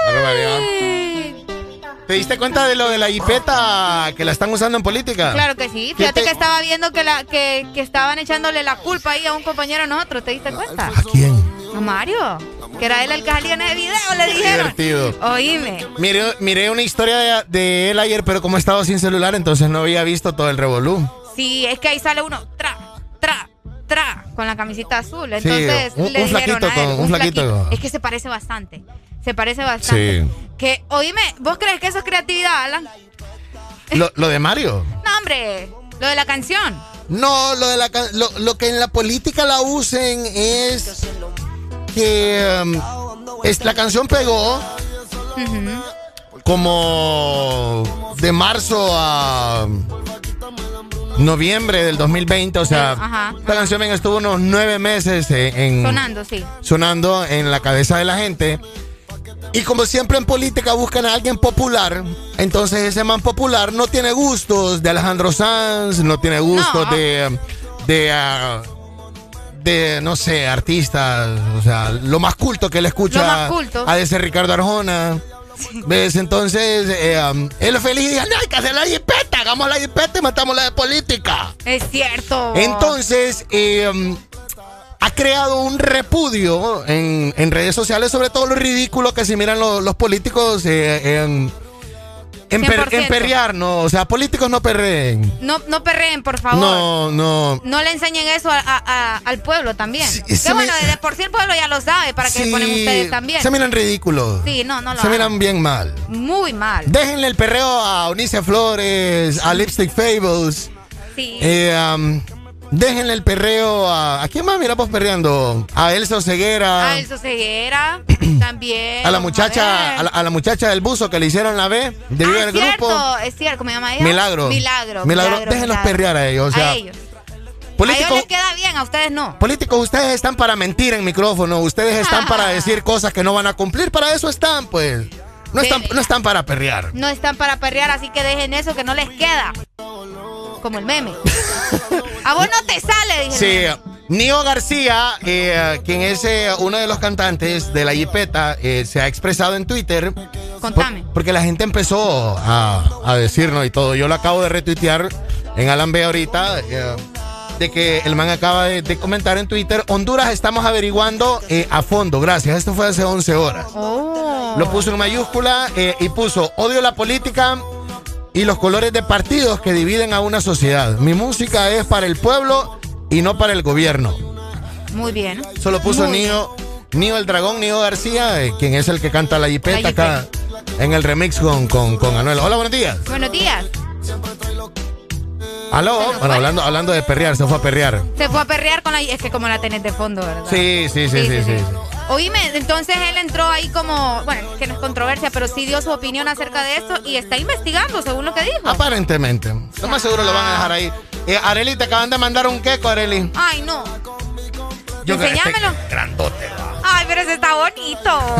Speaker 29: Barbaridad. ¿Te diste cuenta de lo de la jipeta que la están usando en política?
Speaker 5: Claro que sí. Fíjate que estaba viendo que, la, que, que estaban echándole la culpa ahí a un compañero nosotros. ¿Te diste cuenta?
Speaker 29: ¿A quién?
Speaker 5: A Mario. Que era él el que salía en el video, le dijeron.
Speaker 29: Divertido.
Speaker 5: Oíme.
Speaker 29: Miré, miré una historia de, de él ayer, pero como estaba sin celular, entonces no había visto todo el revolú.
Speaker 5: Sí, es que ahí sale uno. Tra, tra, tra. Con la camisita azul. Entonces
Speaker 29: un-
Speaker 5: le
Speaker 29: un
Speaker 5: dijeron
Speaker 29: flaquito
Speaker 5: a él,
Speaker 29: con- un flaquito.
Speaker 5: Es que se parece bastante. Se parece bastante.
Speaker 29: Sí.
Speaker 5: Que, oíme, ¿vos crees que eso es creatividad, Alan?
Speaker 29: Lo, lo de Mario.
Speaker 5: No, hombre. Lo de la canción.
Speaker 29: No, lo, de la, lo, lo que en la política la usen es que um, es, la canción pegó como de marzo a noviembre del 2020, o sea,
Speaker 5: Ajá.
Speaker 29: esta canción estuvo unos nueve meses eh, en,
Speaker 5: Sonando, sí.
Speaker 29: sonando en la cabeza de la gente. Y como siempre en política buscan a alguien popular, entonces ese man popular no tiene gustos de Alejandro Sanz, no tiene gustos
Speaker 5: No.
Speaker 29: de, de, ah, de, no sé, artistas, o sea, lo más culto que él escucha
Speaker 5: Lo más culto.
Speaker 29: a ese Ricardo Arjona. ¿Ves? Entonces, eh, um, él feliz y dice, no, hay que hacer la jipeta, hagamos la jipeta y matamos la de política.
Speaker 5: Es cierto.
Speaker 29: Entonces, eh, um, ha creado un repudio en, en redes sociales sobre todo lo ridículo que se miran lo- los políticos eh, en, en, per-
Speaker 5: 100%.
Speaker 29: en perrear, ¿no? O sea, políticos no perreen.
Speaker 5: No, no perreen, por favor.
Speaker 29: No, no.
Speaker 5: No le enseñen eso a- a- a- al pueblo también. que
Speaker 29: se
Speaker 5: bueno,
Speaker 29: me-
Speaker 5: de por sí el pueblo ya lo sabe, para que
Speaker 29: Sí,
Speaker 5: le ponen ustedes también.
Speaker 29: Se miran ridículos.
Speaker 5: Sí, no, no lo
Speaker 29: Se
Speaker 5: hagan.
Speaker 29: miran bien mal.
Speaker 5: Muy mal.
Speaker 29: Déjenle el perreo a Unice Flores, a Lipstick Fables.
Speaker 5: Sí.
Speaker 29: Eh, um, Déjenle el perreo a. ¿A quién más miramos perreando? A Elso Ceguera.
Speaker 5: A Elso Ceguera. también.
Speaker 29: A la muchacha, a, la, muchacha del buzo que le hicieron la B de
Speaker 5: ah,
Speaker 29: el grupo.
Speaker 5: Es cierto, ¿cómo se llama ella?
Speaker 29: Milagro.
Speaker 5: Milagro.
Speaker 29: Milagro. Déjenlos perrear a ellos. a
Speaker 5: ellos. Políticos, a ellos les queda bien, a ustedes no.
Speaker 29: Políticos, ustedes están para mentir en micrófono, ustedes están para decir cosas que no van a cumplir, para eso están, pues. No están, no están para perrear.
Speaker 5: No están para perrear, así que dejen eso que no les queda. Como el meme. a vos no te sale, dije.
Speaker 29: Sí. Nio García, eh, quien es eh, uno de los cantantes de la Jipeta, eh, se ha expresado en Twitter.
Speaker 5: Contame.
Speaker 29: porque la gente empezó a, a, decirnos y todo. Yo lo acabo de retuitear en Alan B ahorita de que el man acaba de, comentar en Twitter, Honduras estamos averiguando a fondo, gracias, esto fue hace 11 horas.
Speaker 5: Oh.
Speaker 29: Lo puso en mayúscula y puso, odio la política y los colores de partidos que dividen a una sociedad. Mi música es para el pueblo y no para el gobierno.
Speaker 5: Muy bien.
Speaker 29: Solo puso Nio, el Dragón, Nio García, eh, quien es el que canta la jipeta acá en el remix con, con, con Anuel. Hola, buenos días.
Speaker 5: Buenos días.
Speaker 29: Aló, bueno, hablando, hablando de perrear, se fue a perrear.
Speaker 5: Se fue a perrear con la... Es que como la tenés de fondo, ¿verdad?
Speaker 29: Sí, sí, sí, sí, sí.
Speaker 5: Oíme, entonces él entró ahí como, bueno, que no es controversia, pero sí dio su opinión acerca de esto y está investigando, según lo que dijo.
Speaker 29: Aparentemente. Lo más seguro lo van a dejar ahí. Eh, Areli, te acaban de mandar un queco, Areli.
Speaker 5: Ay, no. Yo Enseñámelo.
Speaker 29: Este grandote.
Speaker 5: Ay, pero ese está bonito.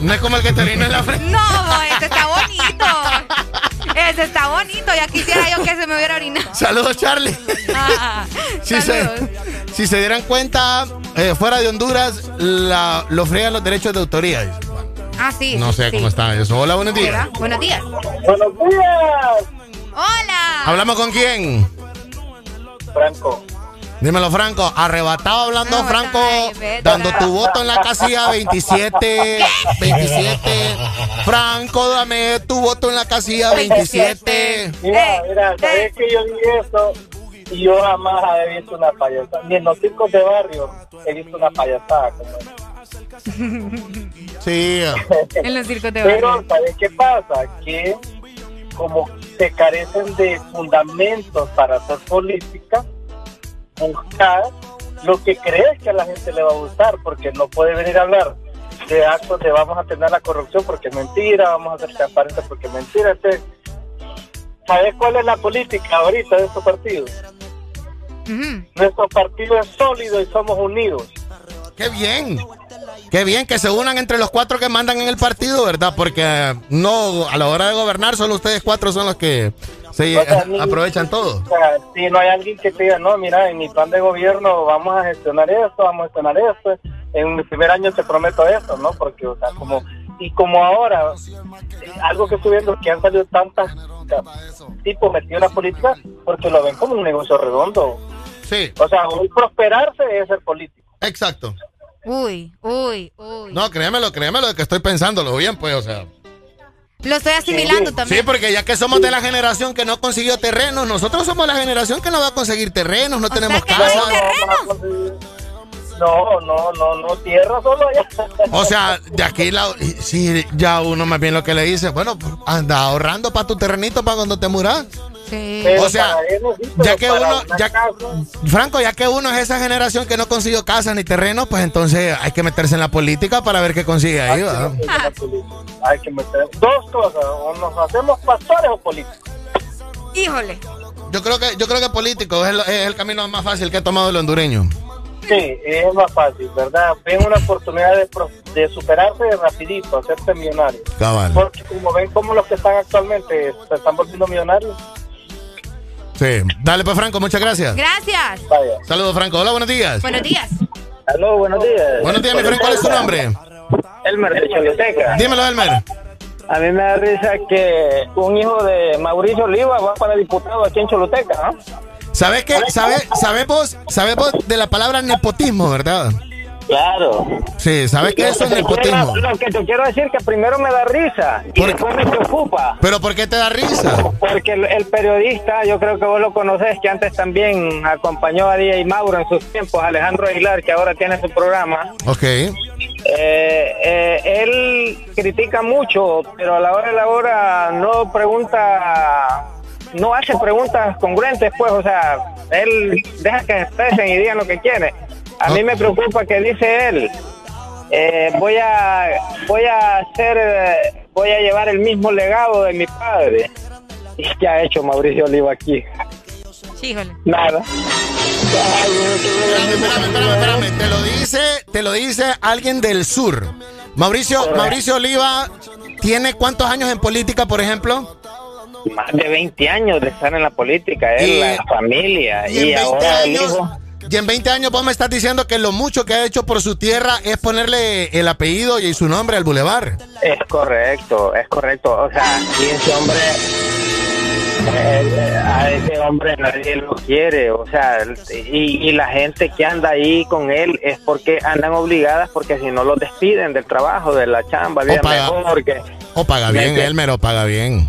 Speaker 29: no es como el que te vino en la frente.
Speaker 5: No, ese está bonito. Ese está bonito, ya quisiera yo que se me hubiera orinado.
Speaker 29: Saludos, Charlie. Ah, si, Se, si se dieran cuenta, eh, fuera de Honduras, la, lo fregan los derechos de autoría.
Speaker 5: Ah, sí.
Speaker 29: No sé cómo está eso. Hola, buenos días.
Speaker 5: Buenos días.
Speaker 79: Buenos días.
Speaker 5: Hola.
Speaker 29: ¿Hablamos con quién?
Speaker 79: Franco.
Speaker 29: Dímelo, Franco. Arrebatado hablando, Franco. dando tu voto en la casilla 27. 27. Franco, dame tu voto en la casilla 27.
Speaker 79: Mira, mira, sabes que yo vi eso y yo jamás había visto una payasada. Ni en los circos de barrio he visto una payasada como
Speaker 29: Sí.
Speaker 5: en los circos de barrio.
Speaker 79: Pero, ¿sabes qué pasa? Que como se carecen de fundamentos para hacer política, buscar lo que crees que a la gente le va a gustar, porque no puede venir a hablar de actos de vamos a tener la corrupción porque es mentira, vamos a hacer transparente porque es mentira. Este, ¿Sabes cuál es la política ahorita de estos partidos? Nuestro partido es sólido y somos unidos.
Speaker 29: ¡Qué bien! Qué bien que se unan entre los cuatro que mandan en el partido, ¿verdad? Porque no, a la hora de gobernar, solo ustedes cuatro son los que Sí, aprovechan todo.
Speaker 79: si no hay alguien que te diga, no, mira, en mi plan de gobierno vamos a gestionar esto, vamos a gestionar esto, en mi primer año te prometo esto, ¿no? Porque, o sea, como, y como ahora, algo que estoy viendo es que han salido tantas tipos metidos en la política porque lo ven como un negocio redondo.
Speaker 29: Sí.
Speaker 79: O sea, un prosperarse es ser político.
Speaker 29: Exacto.
Speaker 5: Uy, uy, uy.
Speaker 29: No, créemelo, créemelo que estoy pensándolo bien, pues, o sea.
Speaker 5: Lo estoy asimilando también.
Speaker 29: Sí, porque ya que somos de la generación que no consiguió terrenos, nosotros somos la generación que no va a conseguir terrenos, no tenemos casa.
Speaker 79: No, no, no, no, tierra solo allá.
Speaker 29: O sea, de aquí la, sí, ya uno más bien lo que le dice, bueno, anda ahorrando para tu terrenito para cuando te muras.
Speaker 5: Sí.
Speaker 29: o sea, ya que uno, ya, Franco, ya que uno es esa generación que no consiguió casa ni terreno, pues entonces hay que meterse en la política para ver qué consigue ahí.
Speaker 79: Hay que meter dos cosas, o nos hacemos pastores o políticos.
Speaker 5: Híjole.
Speaker 29: Yo creo que, yo creo que político es el, es el camino más fácil que ha tomado el hondureño.
Speaker 79: Sí, es más fácil, ¿verdad? Ven una oportunidad de, de superarse rapidito, hacerse millonario. Porque como ven como los que están actualmente se están volviendo millonarios.
Speaker 29: Sí. Dale pues Franco, muchas gracias.
Speaker 5: Gracias.
Speaker 29: Saludos Franco. Hola, buenos días.
Speaker 5: Buenos días.
Speaker 79: Aló, buenos días.
Speaker 29: Buenos días, mi Franco. ¿Cuál es tu nombre?
Speaker 79: Elmer de Choluteca.
Speaker 29: Dímelo, Elmer.
Speaker 79: A mí me da risa que un hijo de Mauricio Oliva va para diputado aquí en Choluteca, ¿no?
Speaker 29: ¿Sabes qué? ¿Sabe, sabemos, sabemos de la palabra nepotismo, ¿verdad?
Speaker 79: Claro.
Speaker 29: Sí, ¿sabes qué es eso nepotismo?
Speaker 79: Lo que te quiero decir que primero me da risa y después me preocupa.
Speaker 29: ¿Pero por qué te da risa?
Speaker 79: Porque el, periodista, yo creo que vos lo conoces, que antes también acompañó a DJ Mauro en sus tiempos, Alejandro Aguilar, que ahora tiene su programa.
Speaker 29: Ok.
Speaker 79: Eh, eh, él critica mucho, pero a la hora de la hora no pregunta
Speaker 82: no hace preguntas congruentes, pues, o sea, él deja que se expresen y digan lo que quiere. A mí me preocupa que dice él, eh, voy a voy a hacer, eh, voy a llevar el mismo legado de mi padre. ¿Y qué ha hecho Mauricio Oliva aquí? Nada.
Speaker 29: Espérame, espérame, espérame. Te lo dice, te lo dice alguien del sur. Mauricio, Mauricio Oliva tiene cuántos años en política, por ejemplo?
Speaker 82: Más de 20 años de estar en la política, él,
Speaker 29: Y-
Speaker 82: la familia, y,
Speaker 29: Y en 20
Speaker 82: ahora el
Speaker 29: años,
Speaker 82: hijo.
Speaker 29: Y en 20 años vos me estás diciendo que lo mucho que ha hecho por su tierra es ponerle el apellido y su nombre al bulevar.
Speaker 82: Es correcto, es correcto. O sea, y hombre, a ese hombre nadie lo quiere. O sea, y, y la gente que anda ahí con él es porque andan obligadas, porque si no los despiden del trabajo, de la chamba, bien
Speaker 29: paga-
Speaker 82: mejor que.
Speaker 29: O paga bien,
Speaker 82: Vete.
Speaker 29: Elmer, o paga bien.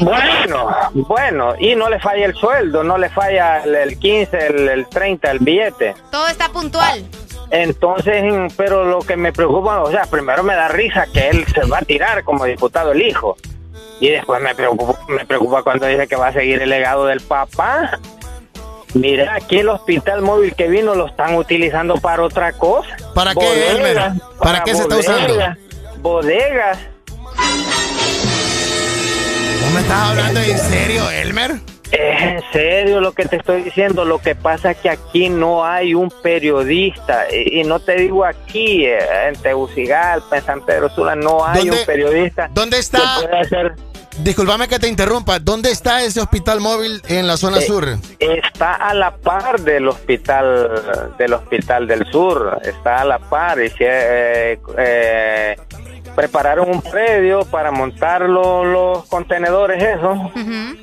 Speaker 82: Bueno, bueno, y no le falla el sueldo, no le falla el, el 15, el, el 30, el billete.
Speaker 5: Todo está puntual.
Speaker 82: Entonces, pero lo que me preocupa, o sea, primero me da risa que él se va a tirar como diputado el hijo. Y después me preocupa, me preocupa cuando dice que va a seguir el legado del papá. Mira, aquí el hospital móvil que vino lo están utilizando para otra cosa.
Speaker 29: ¿Para qué, Elmer? ¿Para qué se está usando?
Speaker 82: bodegas.
Speaker 29: ¿Vos me estás hablando en serio, Elmer?
Speaker 82: Es en serio lo que te estoy diciendo. Lo que pasa es que aquí no hay un periodista. Y, y no te digo aquí, eh, en Tegucigalpa, en San Pedro Sula, no hay
Speaker 29: ¿Dónde-
Speaker 82: un periodista.
Speaker 29: ¿Dónde está?
Speaker 82: que pueda hacer-
Speaker 29: Disculpame que te interrumpa. ¿Dónde está ese hospital móvil en la zona
Speaker 82: Eh,
Speaker 29: sur?
Speaker 82: Está a la par del hospital del hospital del sur. Está a la par. Y si, eh, eh, prepararon un predio para montar lo- los contenedores, eso.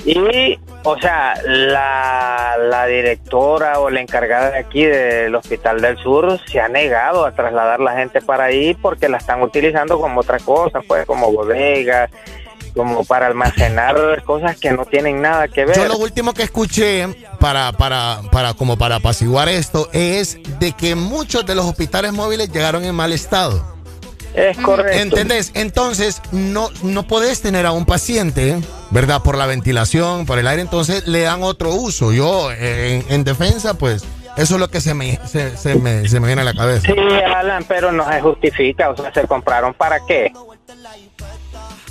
Speaker 82: Y, o sea, la, la directora o la encargada de aquí del Hospital del Sur se ha negado a trasladar la gente para ahí porque la están utilizando como otra cosa, pues como bodega, como para almacenar cosas que no tienen nada que ver.
Speaker 29: Yo lo último que escuché para, para, para, como para apaciguar esto es de que muchos de los hospitales móviles llegaron en mal estado.
Speaker 82: Es correcto.
Speaker 29: ¿Entendés? Entonces, no, no podés tener a un paciente, ¿verdad? Por la ventilación, por el aire, entonces le dan otro uso. Yo, eh, en, en defensa, pues, eso es lo que se me, se, se me, se me viene a la cabeza.
Speaker 82: Sí, Alan, pero no se justifica, o sea, se compraron para qué.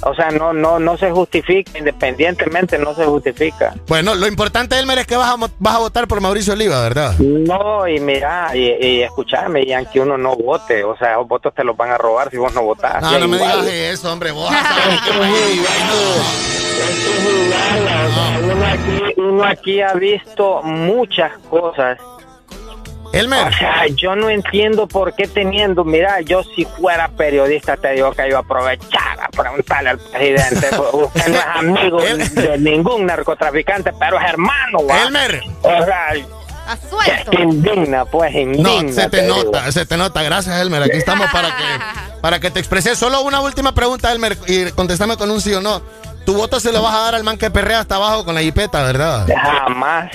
Speaker 82: O sea, no, no, no se justifica, independientemente no se justifica.
Speaker 29: Bueno, lo importante, Elmer, es que vas a, vas a votar por Mauricio Oliva, ¿verdad?
Speaker 82: No, y mira, y, y escucharme, y aunque uno no vote, o sea, los votos te los van a robar si vos no votás.
Speaker 29: No, no me digas eso, hombre. Vos
Speaker 82: aquí, uno aquí ha visto muchas cosas.
Speaker 29: Elmer.
Speaker 82: O sea, yo no entiendo por qué teniendo, mira, yo si fuera periodista te digo que yo aprovechara a preguntarle al presidente. Usted no es amigo de ningún narcotraficante, pero es hermano. ¿va?
Speaker 29: Elmer.
Speaker 82: O sea, que indigna, pues indigna.
Speaker 29: No, se te nota, se te nota. Gracias, Elmer. Aquí estamos para que, para que te expreses. Solo una última pregunta, Elmer, y contéstame con un sí o no. Tu voto se lo vas a dar al man que perrea hasta abajo con la jipeta, ¿verdad?
Speaker 82: Jamás.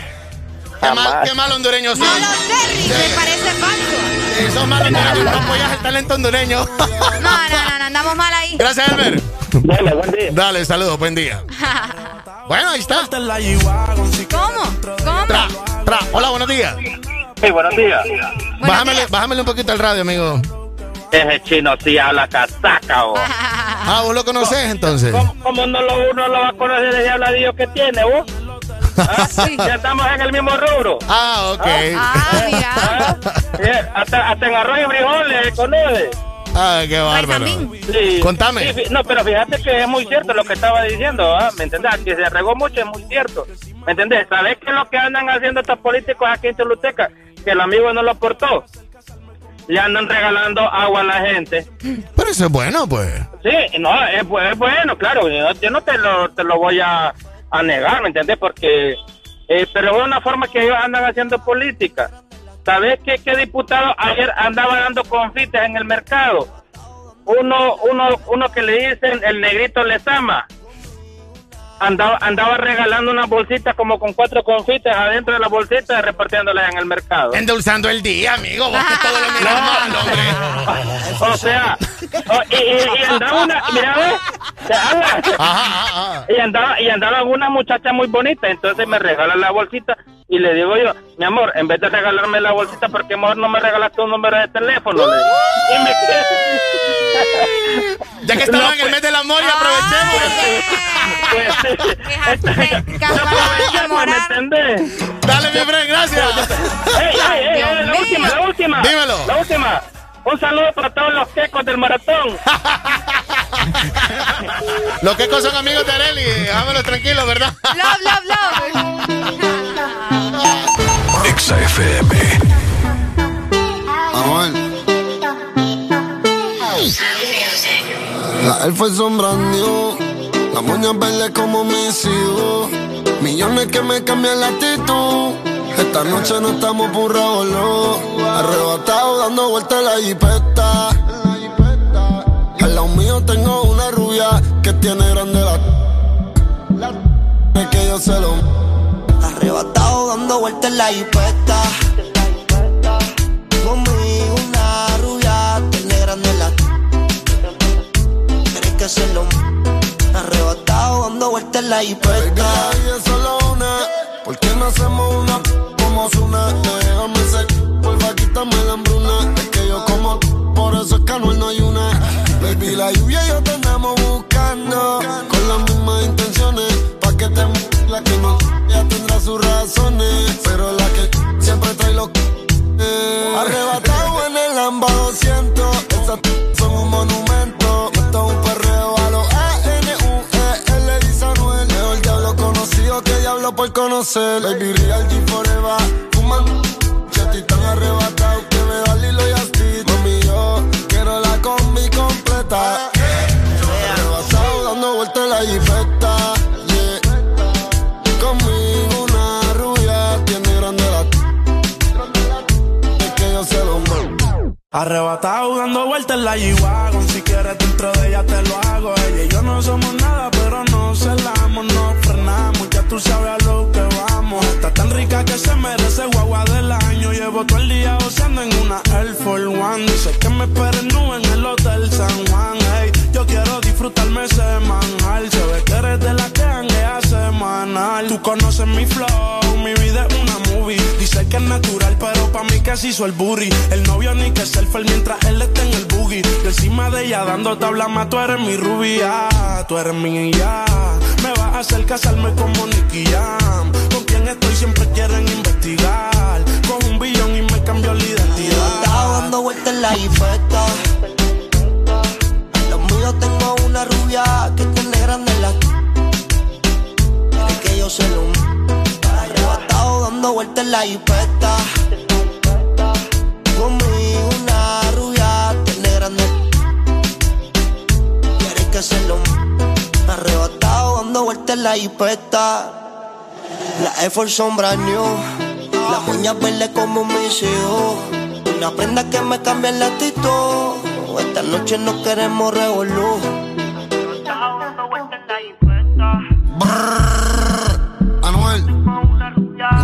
Speaker 29: Qué mal, qué mal hondureño sos.
Speaker 5: No lo sé, me parece falso.
Speaker 29: Sí, sos mal hondureño, no apoyas el talento hondureño.
Speaker 5: No, no, no, no, andamos mal ahí.
Speaker 29: Gracias, Elmer.
Speaker 82: Dale, buen día.
Speaker 29: Dale, saludos, buen día. Bueno, ahí está.
Speaker 5: ¿Cómo? ¿Cómo?
Speaker 29: Tra, tra. Hola, buenos días.
Speaker 72: Sí, buenos días.
Speaker 29: Bájamele, bájamele un poquito el radio, amigo.
Speaker 72: Ese chino sí habla casaca, vos.
Speaker 29: Ah, vos lo conoces entonces.
Speaker 72: ¿Cómo, cómo no lo, uno lo va a conocer ese habladillo que tiene, vos? ¿Ah? Ya estamos en el mismo rubro.
Speaker 29: Ah, ok.
Speaker 5: Ah, mira.
Speaker 72: ¿Ah? Hasta, hasta en arroz y frijoles conoce.
Speaker 29: Ah, qué bárbaro.
Speaker 72: Sí.
Speaker 29: Contame.
Speaker 72: Sí, no, pero fíjate que es muy cierto lo que estaba diciendo, ¿ah? ¿me entendés? Que se regó mucho es muy cierto, ¿me entendés? ¿Sabés qué es lo que andan haciendo estos políticos aquí en Choluteca? Que el amigo no lo aportó. Le andan regalando agua a la gente.
Speaker 29: Pero eso es bueno, pues.
Speaker 72: Sí, no, es bueno, claro, yo, yo no te lo, te lo voy a, a negar, ¿me entiendes? Porque, eh, pero es una forma que ellos andan haciendo política. ¿Sabes qué, qué diputado ayer andaba dando confites en el mercado? Uno, uno, uno que le dicen el negrito Lezama. Andaba, andaba regalando una bolsita como con cuatro confites adentro de la bolsita repartiéndolas en el mercado.
Speaker 29: Endulzando el día, amigo. Vos que todo lo miras mal, hombre.
Speaker 72: O sea, o- y, y- y andaba una, mira, ve, Y andaba, y andaba una muchacha muy bonita, entonces me regala la bolsita y le digo yo, mi amor, en vez de regalarme la bolsita, ¿por qué mejor no me regalaste un número de teléfono? Le digo. Y me
Speaker 29: Ya que estaba en el mes del amor y aprovechemos.
Speaker 72: ¿Me entendés?
Speaker 29: Dale, mi friend, gracias.
Speaker 72: ¡Ey, ey, ey! ey, la última, la última.
Speaker 29: Dímelo.
Speaker 72: La última. Un saludo para todos los quecos del maratón.
Speaker 29: Los quecos son amigos de Areli. Déjamelo tranquilo, ¿verdad?
Speaker 5: Love, love, love.
Speaker 17: Exa FM.
Speaker 83: Anuel. La elfa es sombra new. La moña verde como mis hijos. Millones que me cambian la actitud. Esta noche no estamos por no. Arrebatado dando vueltas en la jipeta. Al lado mío tengo una rubia que tiene grande la. Es que yo se lo.
Speaker 84: Arrebatado dando vueltas en la jipeta. Conmigo una rubia tiene grande la. Que hacerlo. Arrebatado dando vueltas en la jipeta.
Speaker 83: Y es solo una. ¿Por qué no hacemos una como una? Déjame ser. Vuelva, quítame la hambruna. Es que yo como. Por eso es que Anuel no hay una. Baby, la lluvia y yo te andamos buscando. Con las mismas intenciones. Pa' que te la que no. Ya tendrá sus razones. Pero la que siempre trae los. Eh. Arrebatado por conocer. Baby, real G forever. Fuman. Chetty tan arrebatado que me da Lilo y Asti. Mami, yo quiero la combi completa. Arrebatado dando vueltas en la jipeta. Conmigo una rubia tiene grande la. Es que yo se lo mando.
Speaker 65: Arrebatado dando vueltas en la G-Wagon Si quieres dentro de ella te lo hago Ella y yo no somos nada pero no No frenamos, ya tú sabes a lo que vamos. Está tan rica que se merece guagua del año. Llevo todo el día goceando en una Air Force One. Dice que me esperen en el Hotel San Juan. Ey, Yo quiero disfrutarme semanal Se ve que eres de la que hanguea semanal. Tú conoces mi flow, que es natural pero pa' mí que se hizo el booty El novio ni que selfie mientras él está en el boogie Yo encima de ella dando tabla más Tú eres mi rubia, tú eres mi ya Me vas a hacer casarme como Nicky Jam Con quien estoy siempre quieren investigar Con un billón y me cambió la identidad
Speaker 84: Estaba dando vueltas en la jipeta. Los míos tengo una rubia que tiene grande la. Quiere que yo se lo. Dando vueltas en la jipeta. Conmigo una rubia tiene grande. Quiere que se lo. Arrebatado dando vueltas en la jipeta. La Air son new. Las uñas verdes como mis hijos. Una prenda que me cambia el actitud. Esta noche no queremos revolú.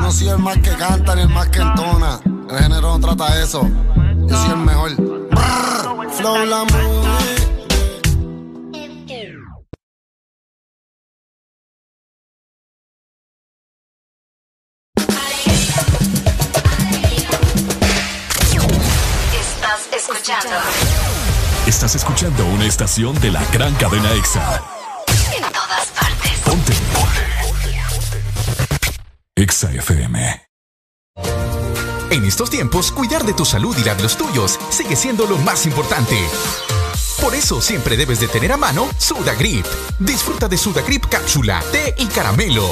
Speaker 83: No soy el más que canta ni el más que entona. El género no trata eso. Yo soy el mejor. Brrr. Flow la movie.
Speaker 85: Estás escuchando
Speaker 17: Estás escuchando una estación de la gran cadena EXA. EXA FM.
Speaker 86: En estos tiempos, cuidar de tu salud y la de los tuyos sigue siendo lo más importante. Por eso siempre debes de tener a mano Sudagrip. Disfruta de Sudagrip cápsula, té y caramelo.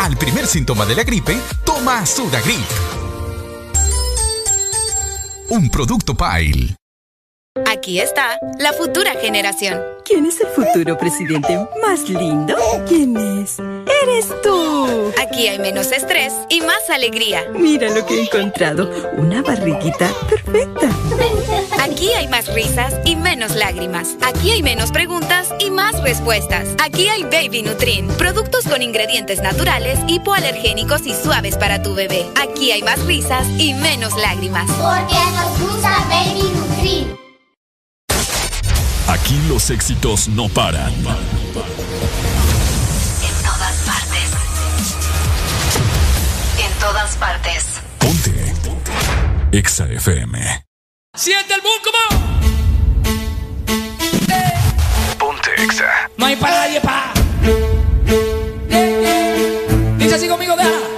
Speaker 86: Al primer síntoma de la gripe, toma Sudagrip. Un producto Pile.
Speaker 5: Aquí está la futura generación.
Speaker 82: ¿Quién es el futuro presidente más lindo? ¿Quién es? ¡Eres tú!
Speaker 5: Aquí hay menos estrés y más alegría.
Speaker 82: Mira lo que he encontrado. Una barriguita perfecta.
Speaker 5: Aquí hay más risas y menos lágrimas. Aquí hay menos preguntas y más respuestas. Aquí hay Baby Nutrin, productos con ingredientes naturales, hipoalergénicos y suaves para tu bebé. Aquí hay más risas y menos lágrimas.
Speaker 87: Porque nos gusta Baby Nutrin.
Speaker 17: Aquí los éxitos no paran.
Speaker 6: Todas partes.
Speaker 17: Ponte. Exa FM.
Speaker 88: Siente el boom, como.
Speaker 17: Ponte Exa.
Speaker 88: No hay para nadie, pa. Dice así conmigo, deja.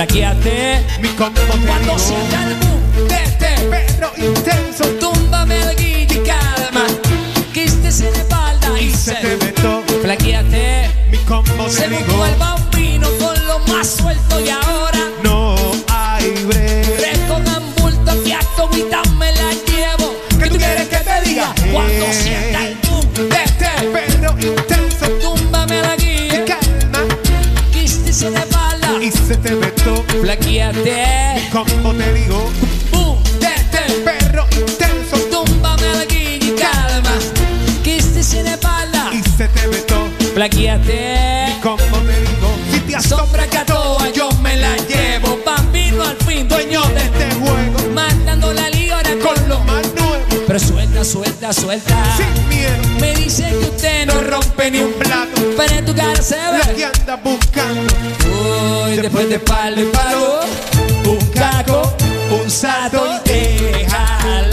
Speaker 88: Meto. Flaqueate. Mi combo Cuando sienta el boom de este perro intenso, túmbame la guilla y calma. Esté sin espalda y se te meto. Flaqueate. Mi combo Se buscó el bambino con lo más suelto y ahora se te meto. Flaqueate. Como te digo. Boom de este perro intenso, túmbame la guía y calma. Que esté sin espalda y se te meto. Flaqueate. Como te digo. Si te asombra suelta, suelta, suelta. Sin miedo. Me dice que usted no rompe ni un plato. Pero en tu cara se ve. Lo que anda buscando. Uy, después de palo y palo. Un caco, un sato y déjala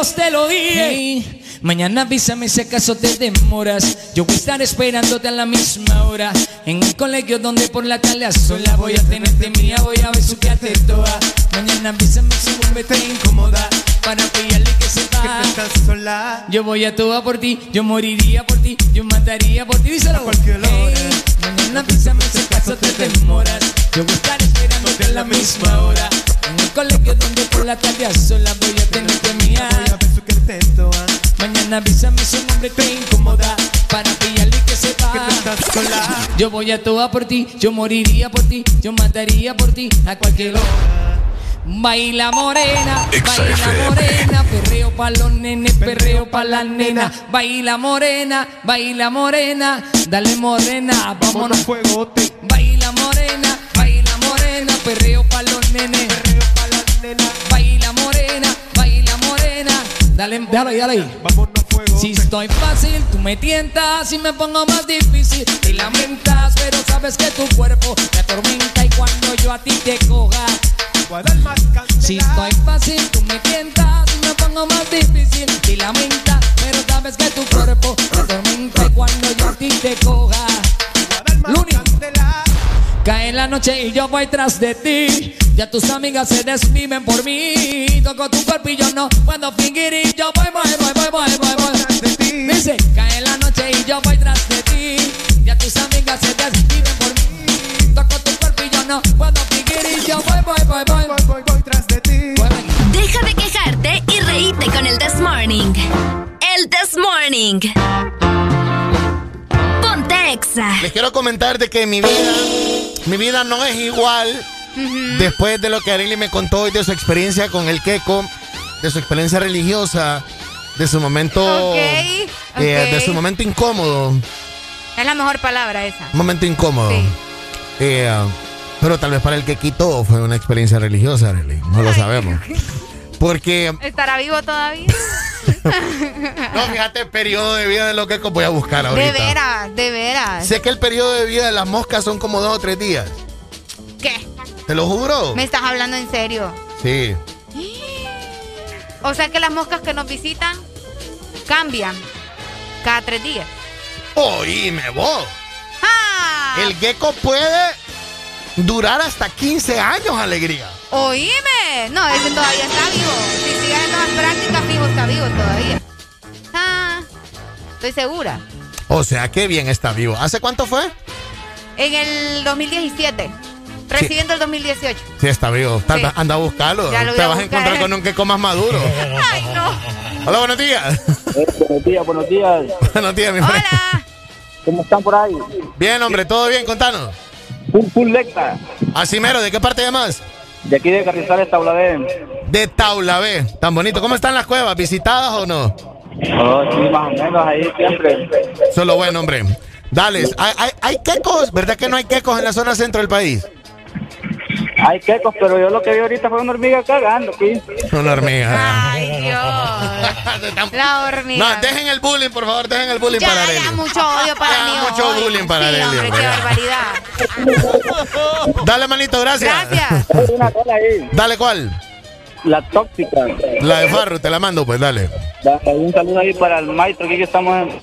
Speaker 88: Dios, te lo dije. Mañana avísame si acaso te demoras. Yo voy a estar esperándote a la misma hora. En el colegio donde por la tarde a sola voy a tenerte mía, voy a besuquearte toda. Mañana avísame si vuelve te incomoda. Para pillarle que sepa que estás sola. Yo voy a toda por ti, yo moriría por ti, yo mataría por ti. Díselo. Mañana avísame si acaso te demoras. Yo voy a estar esperándote a la misma hora. En el colegio donde por la tarde a sola voy a besuquearte toda. Mañana avísame si un hombre te incomoda Para pillarle que estás sola. Yo voy a toda por ti, yo moriría por ti Yo mataría por ti a cualquier hora. Baila morena, baila morena, perreo pa' los nenes, perreo pa' la nena. Baila morena, baila morena, dale morena, vámonos. Baila morena, baila morena, perreo pa' los nenes, dale, dale ahí, dale ahí. Si estoy fácil, tú me tientas. Si me pongo más difícil, te lamentas. Pero sabes que tu cuerpo te atormenta. Y cuando yo a ti te coja, si estoy fácil, tú me tientas. Si me pongo más difícil, te lamentas. Pero sabes que tu cuerpo te atormenta. Y cuando yo a ti te coja, Luni. Cae la noche y yo voy tras de ti. Ya tus amigas se desviven por mí. Toco tu cuerpo y yo no puedo fingir. Y yo voy, voy, voy, voy, voy, voy, voy. Dice, cae la noche y yo voy tras de ti. Ya tus amigas se desviven por mí. Toco tu cuerpo y yo no puedo fingir. Y yo voy, voy, voy, voy, voy, voy, voy tras de ti.
Speaker 6: Deja de quejarte y reíte con el This Morning. El This Morning. Ponte Exa.
Speaker 29: Les quiero comentar de que mi vida, mi vida no es igual después de lo que Arely me contó y de su experiencia con el queco, de su experiencia religiosa, de su momento, eh, de su momento incómodo,
Speaker 5: Es la mejor palabra esa.
Speaker 29: momento incómodo.
Speaker 5: Sí.
Speaker 29: Eh, pero tal vez para el quequito fue una experiencia religiosa, Arely, no lo sabemos. Porque
Speaker 5: ¿Estará vivo todavía?
Speaker 29: No, fíjate, periodo de vida de los quecos voy a buscar ahorita.
Speaker 5: de veras, de veras.
Speaker 29: Sé que el periodo de vida de las moscas son como dos o tres días. te lo juro.
Speaker 5: ¿Me estás hablando en serio?
Speaker 29: Sí.
Speaker 5: O sea que las moscas que nos visitan cambian cada tres días.
Speaker 29: Oíme vos.
Speaker 5: ¡Ah!
Speaker 29: El gecko puede durar hasta 15 años, alegría.
Speaker 5: Oíme. No, ese todavía está vivo. Si sigue haciendo más prácticas, fijo está vivo todavía. Ah, estoy segura.
Speaker 29: O sea, qué bien está vivo. ¿Hace cuánto fue?
Speaker 5: En el 2017. Recibiendo el 2018.
Speaker 29: Sí, está vivo. Tal
Speaker 5: Sí.
Speaker 29: vez anda a buscarlo.
Speaker 5: Ya lo voy
Speaker 29: Te
Speaker 5: a
Speaker 29: vas a encontrar con un queco más maduro.
Speaker 5: Ay, no.
Speaker 29: Hola, buenos días.
Speaker 72: buenos días, buenos días.
Speaker 29: buenos días, mi hombre.
Speaker 72: ¿Cómo están por ahí?
Speaker 29: Bien, hombre, todo bien, contanos.
Speaker 72: Full, full lecta.
Speaker 29: Así mero, ¿de qué parte llamas?
Speaker 72: De aquí de Carrizales, Taulabé.
Speaker 29: De Taulabé. Tan bonito. ¿Cómo están las cuevas? ¿Visitadas o no?
Speaker 72: Oh, sí, más o menos ahí siempre.
Speaker 29: Solo bueno, hombre. Dale, hay, hay, hay quecos, ¿verdad que no hay quecos en la zona centro del país?
Speaker 72: Hay quecos, pero yo lo que vi ahorita fue una hormiga cagando aquí.
Speaker 29: Una hormiga.
Speaker 5: Ay, Dios. La hormiga.
Speaker 29: No, dejen el bullying, por favor, dejen el bullying
Speaker 5: ya,
Speaker 29: para
Speaker 5: ya,
Speaker 29: Arely.
Speaker 5: mucho odio para
Speaker 29: Ya,
Speaker 5: mí.
Speaker 29: mucho
Speaker 5: hoy.
Speaker 29: bullying para
Speaker 5: sí,
Speaker 29: Arely,
Speaker 5: hombre,
Speaker 29: hombre,
Speaker 5: qué
Speaker 29: ya.
Speaker 5: barbaridad.
Speaker 29: Dale, manito, gracias.
Speaker 5: Gracias.
Speaker 29: Dale, ¿cuál?
Speaker 72: La tóxica.
Speaker 29: La de Farro, te la mando, pues, dale.
Speaker 72: Da- Un saludo ahí para el maestro, aquí que estamos en...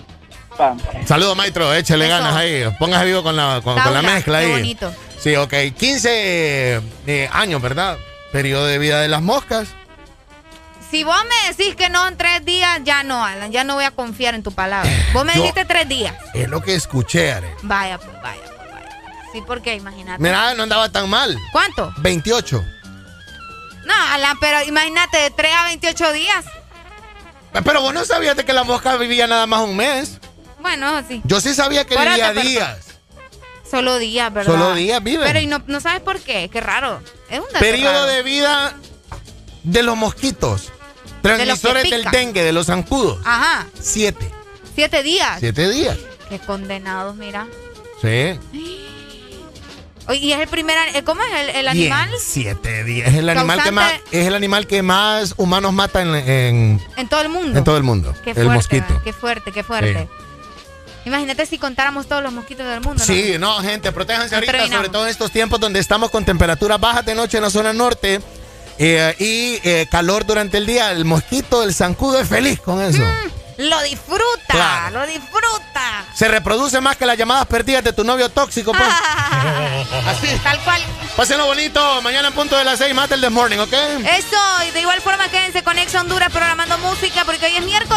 Speaker 29: Saludos, maestro, échale ganas ahí. Póngase vivo con la, con, con la mezcla
Speaker 5: qué
Speaker 29: ahí.
Speaker 5: bonito.
Speaker 29: Sí, ok. 15 eh, años, ¿verdad? Periodo de vida de las moscas.
Speaker 5: Si vos me decís que no en tres días, ya no, Alan. Ya no voy a confiar en tu palabra. Vos me
Speaker 29: Yo-
Speaker 5: dijiste tres días.
Speaker 29: Es lo que escuché, Are.
Speaker 5: Vaya, pues, vaya, pues, vaya. Sí, porque imagínate.
Speaker 29: Mira, no andaba tan mal.
Speaker 5: ¿Cuánto?
Speaker 29: 28.
Speaker 5: No, Alan, pero imagínate, de 3 a 28 días.
Speaker 29: Pero vos no sabías de que la mosca vivía nada más un mes.
Speaker 5: Bueno, sí.
Speaker 29: Yo sí sabía que
Speaker 5: Espérate,
Speaker 29: vivía días.
Speaker 5: Solo días, ¿verdad?
Speaker 29: Solo días viven.
Speaker 5: Pero y no, no sabes por qué, qué raro. Es un dato
Speaker 29: Periodo
Speaker 5: raro.
Speaker 29: de vida de los mosquitos. Transmisores del dengue, de los zancudos.
Speaker 5: Ajá,
Speaker 29: Siete.
Speaker 5: siete días.
Speaker 29: Siete días.
Speaker 5: Qué condenados, mira.
Speaker 29: Sí.
Speaker 5: ¿y es el primer, cómo es el, el animal?
Speaker 29: siete días. Es el animal que más, es el animal que más humanos mata en, en,
Speaker 5: En todo el mundo.
Speaker 29: en todo el mundo.
Speaker 5: Qué
Speaker 29: el
Speaker 5: fuerte,
Speaker 29: mosquito.
Speaker 5: ¿verdad? Qué fuerte, qué fuerte. Imagínate si contáramos todos los mosquitos del mundo. ¿no?
Speaker 29: Sí, no, gente, protéjanse ahorita,
Speaker 5: terminamos.
Speaker 29: sobre todo en estos tiempos donde estamos con temperaturas bajas de noche en la zona norte eh, y eh, calor durante el día. El mosquito, el zancudo es feliz con eso.
Speaker 5: Lo disfruta,
Speaker 29: Claro.
Speaker 5: lo disfruta.
Speaker 29: Se reproduce más que las llamadas perdidas de tu novio tóxico, pues. Así.
Speaker 5: Tal cual.
Speaker 29: Pásenlo bonito. Mañana en punto de las 6, mata el The Morning, ¿ok?
Speaker 5: Eso, y de igual forma quédense con Ex Honduras programando música porque hoy es miércoles.